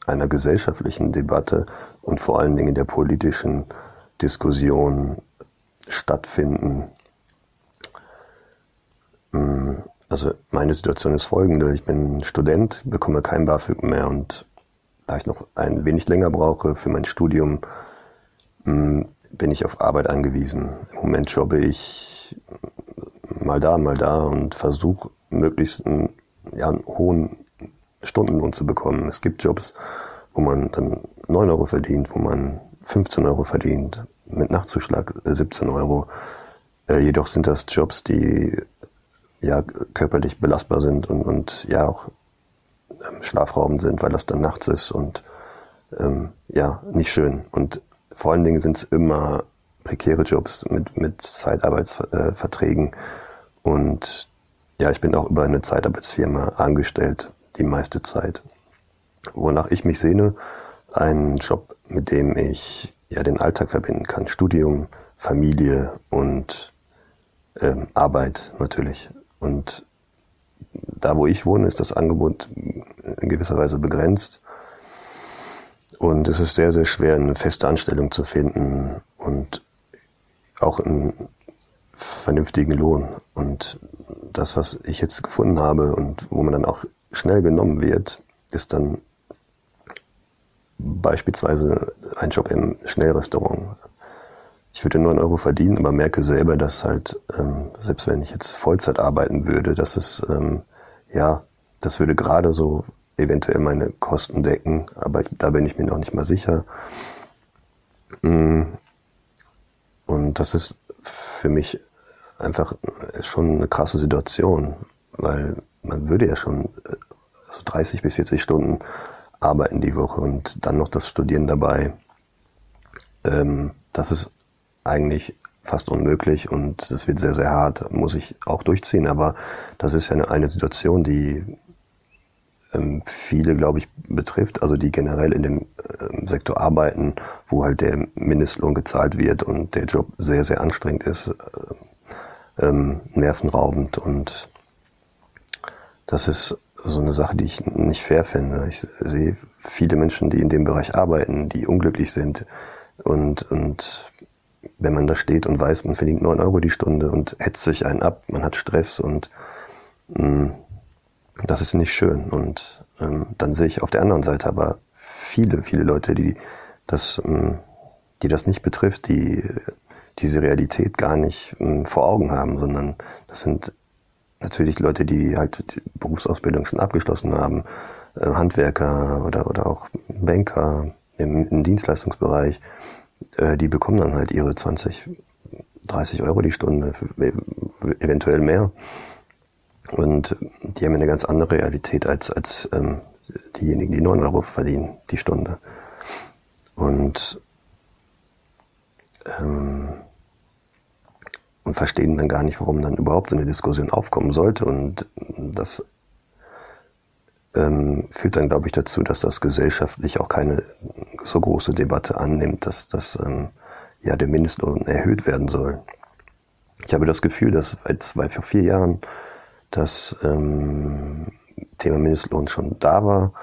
einer gesellschaftlichen Debatte und vor allen Dingen in der politischen Diskussion stattfinden. Mm, also meine Situation ist folgende. Ich bin Student, bekomme kein BAföG mehr und da ich noch ein wenig länger brauche für mein Studium, mm, bin ich auf Arbeit angewiesen. Im Moment jobbe ich mal da, mal da und versuche möglichst einen, ja, einen hohen Stundenlohn zu bekommen. Es gibt Jobs, wo man dann 9 Euro verdient, wo man 15 Euro verdient, mit Nachtzuschlag 17 Euro. Äh, jedoch sind das Jobs, die ja körperlich belastbar sind und, und ja auch ähm, schlafraubend sind, weil das dann nachts ist und ähm, ja, nicht schön. Und vor allen Dingen sind es immer prekäre Jobs mit, mit Zeitarbeitsverträgen. Und ja, ich bin auch über eine Zeitarbeitsfirma angestellt, die meiste Zeit. Wonach ich mich sehne, einen Job, mit dem ich ja den Alltag verbinden kann. Studium, Familie und ähm, Arbeit natürlich. Und da, wo ich wohne, ist das Angebot in gewisser Weise begrenzt. Und es ist sehr, sehr schwer, eine feste Anstellung zu finden und auch einen vernünftigen Lohn. Und das, was ich jetzt gefunden habe und wo man dann auch schnell genommen wird, ist dann beispielsweise ein Job im Schnellrestaurant ich würde 9 Euro verdienen, aber merke selber, dass halt, ähm, selbst wenn ich jetzt Vollzeit arbeiten würde, dass es, ähm, ja, das würde gerade so eventuell meine Kosten decken, aber da bin ich mir noch nicht mal sicher. Mm. Und das ist für mich einfach schon eine krasse Situation, weil man würde ja schon äh, so 30 bis 40 Stunden arbeiten die Woche und dann noch das Studieren dabei. Ähm, das ist eigentlich fast unmöglich und es wird sehr, sehr hart, muss ich auch durchziehen. Aber das ist ja eine, eine Situation, die ähm, viele, glaube ich, betrifft, also die generell in dem ähm, Sektor arbeiten, wo halt der Mindestlohn gezahlt wird und der Job sehr, sehr anstrengend ist, äh, ähm, nervenraubend und das ist so eine Sache, die ich nicht fair finde. Ich sehe viele Menschen, die in dem Bereich arbeiten, die unglücklich sind und, und wenn man da steht und weiß, man verdient 9 Euro die Stunde und hetzt sich einen ab, man hat Stress und mh, mm, Das ist nicht schön. Und ähm, dann sehe ich auf der anderen Seite aber viele, viele Leute, die das, ähm, die das nicht betrifft, die diese Realität gar nicht ähm, vor Augen haben, sondern das sind natürlich Leute, die halt die Berufsausbildung schon abgeschlossen haben, äh, Handwerker oder, oder auch Banker im, im Dienstleistungsbereich, äh, die bekommen dann halt ihre 20, 30 Euro die Stunde, eventuell mehr. Und die haben eine ganz andere Realität als, als ähm, diejenigen, die 9 Euro verdienen, die Stunde. Und, ähm, und verstehen dann gar nicht, warum dann überhaupt so eine Diskussion aufkommen sollte. Und das ähm, führt dann, glaube ich, dazu, dass das gesellschaftlich auch keine so große Debatte annimmt, dass, dass ähm, ja, der Mindestlohn erhöht werden soll. Ich habe das Gefühl, dass seit zwei, vor vier Jahren das ähm, Thema Mindestlohn schon da war,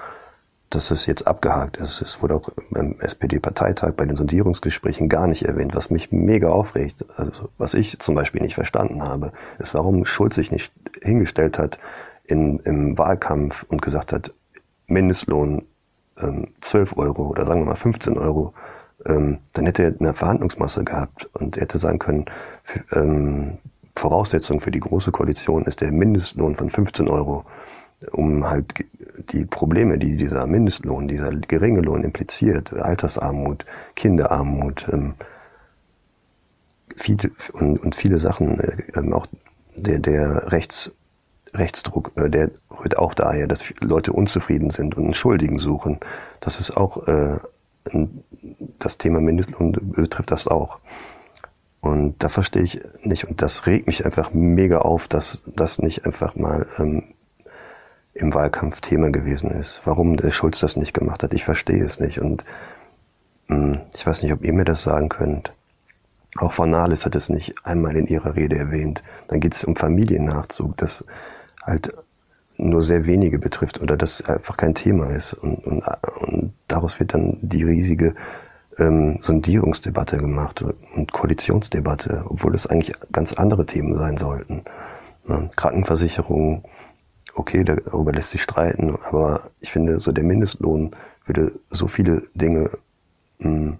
dass es jetzt abgehakt ist. Es wurde auch beim SPD-Parteitag bei den Sondierungsgesprächen gar nicht erwähnt, was mich mega aufregt. Also, was ich zum Beispiel nicht verstanden habe, ist, warum Schulz sich nicht hingestellt hat in, im Wahlkampf und gesagt hat, Mindestlohn ähm, 12 Euro oder sagen wir mal 15 Euro, ähm, dann hätte er eine Verhandlungsmasse gehabt und hätte sagen können, ähm, Voraussetzung für die Große Koalition ist der Mindestlohn von 15 Euro, um halt die Probleme, die dieser Mindestlohn, dieser geringe Lohn impliziert, Altersarmut, Kinderarmut, ähm, viel, und, und viele Sachen, äh, ähm, auch der, der Rechts, Rechtsdruck, äh, der rührt auch daher, dass Leute unzufrieden sind und einen Schuldigen suchen. Das ist auch äh, das Thema Mindestlohn betrifft das auch. Und da verstehe ich nicht, und das regt mich einfach mega auf, dass das nicht einfach mal ähm, im Wahlkampf Thema gewesen ist. Warum der Schulz das nicht gemacht hat, ich verstehe es nicht. Und hm, ich weiß nicht, ob ihr mir das sagen könnt. Auch Frau Nahles hat es nicht einmal in ihrer Rede erwähnt. Dann geht es um Familiennachzug, das halt nur sehr wenige betrifft oder das einfach kein Thema ist. Und, und, und daraus wird dann die riesige ähm, Sondierungsdebatte gemacht und Koalitionsdebatte, obwohl es eigentlich ganz andere Themen sein sollten. Ne? Krankenversicherung, okay, darüber lässt sich streiten, aber ich finde, so der Mindestlohn würde so viele Dinge mh, hm,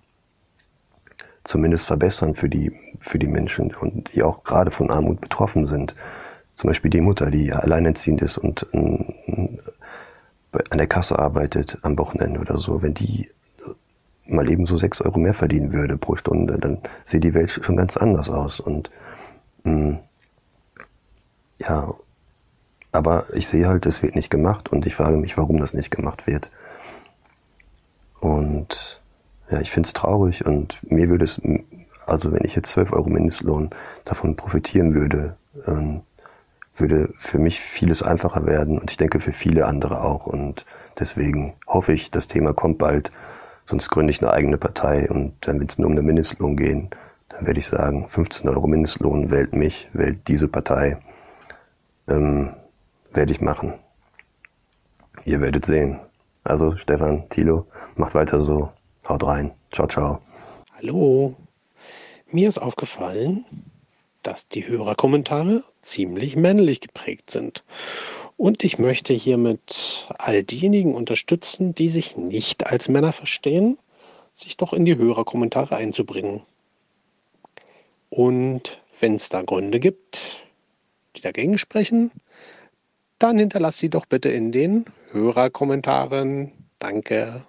zumindest verbessern für die, für die Menschen und die auch gerade von Armut betroffen sind. Zum Beispiel die Mutter, die alleinerziehend ist und hm, an der Kasse arbeitet am Wochenende oder so, wenn die mal eben so sechs Euro mehr verdienen würde pro Stunde, dann sieht die Welt schon ganz anders aus. Und mh, hm, ja, aber ich sehe halt, es wird nicht gemacht und ich frage mich, warum das nicht gemacht wird. Und ja, ich finde es traurig und mir würde es, also wenn ich jetzt 12 Euro Mindestlohn davon profitieren würde, ähm, würde für mich vieles einfacher werden und ich denke für viele andere auch. Und deswegen hoffe ich, das Thema kommt bald sonst gründe ich eine eigene Partei und dann wird es nur um den Mindestlohn gehen. Dann werde ich sagen, 15 Euro Mindestlohn, wählt mich, wählt diese Partei. Ähm, werde ich machen. Ihr werdet sehen. Also Stefan, Thilo, macht weiter so. Haut rein. Ciao, ciao. Hallo. Mir ist aufgefallen, dass die Hörerkommentare ziemlich männlich geprägt sind. Und ich möchte hiermit all diejenigen unterstützen, die sich nicht als Männer verstehen, sich doch in die Hörerkommentare einzubringen. Und wenn es da Gründe gibt, die dagegen sprechen, dann hinterlasst sie doch bitte in den Hörerkommentaren. Danke.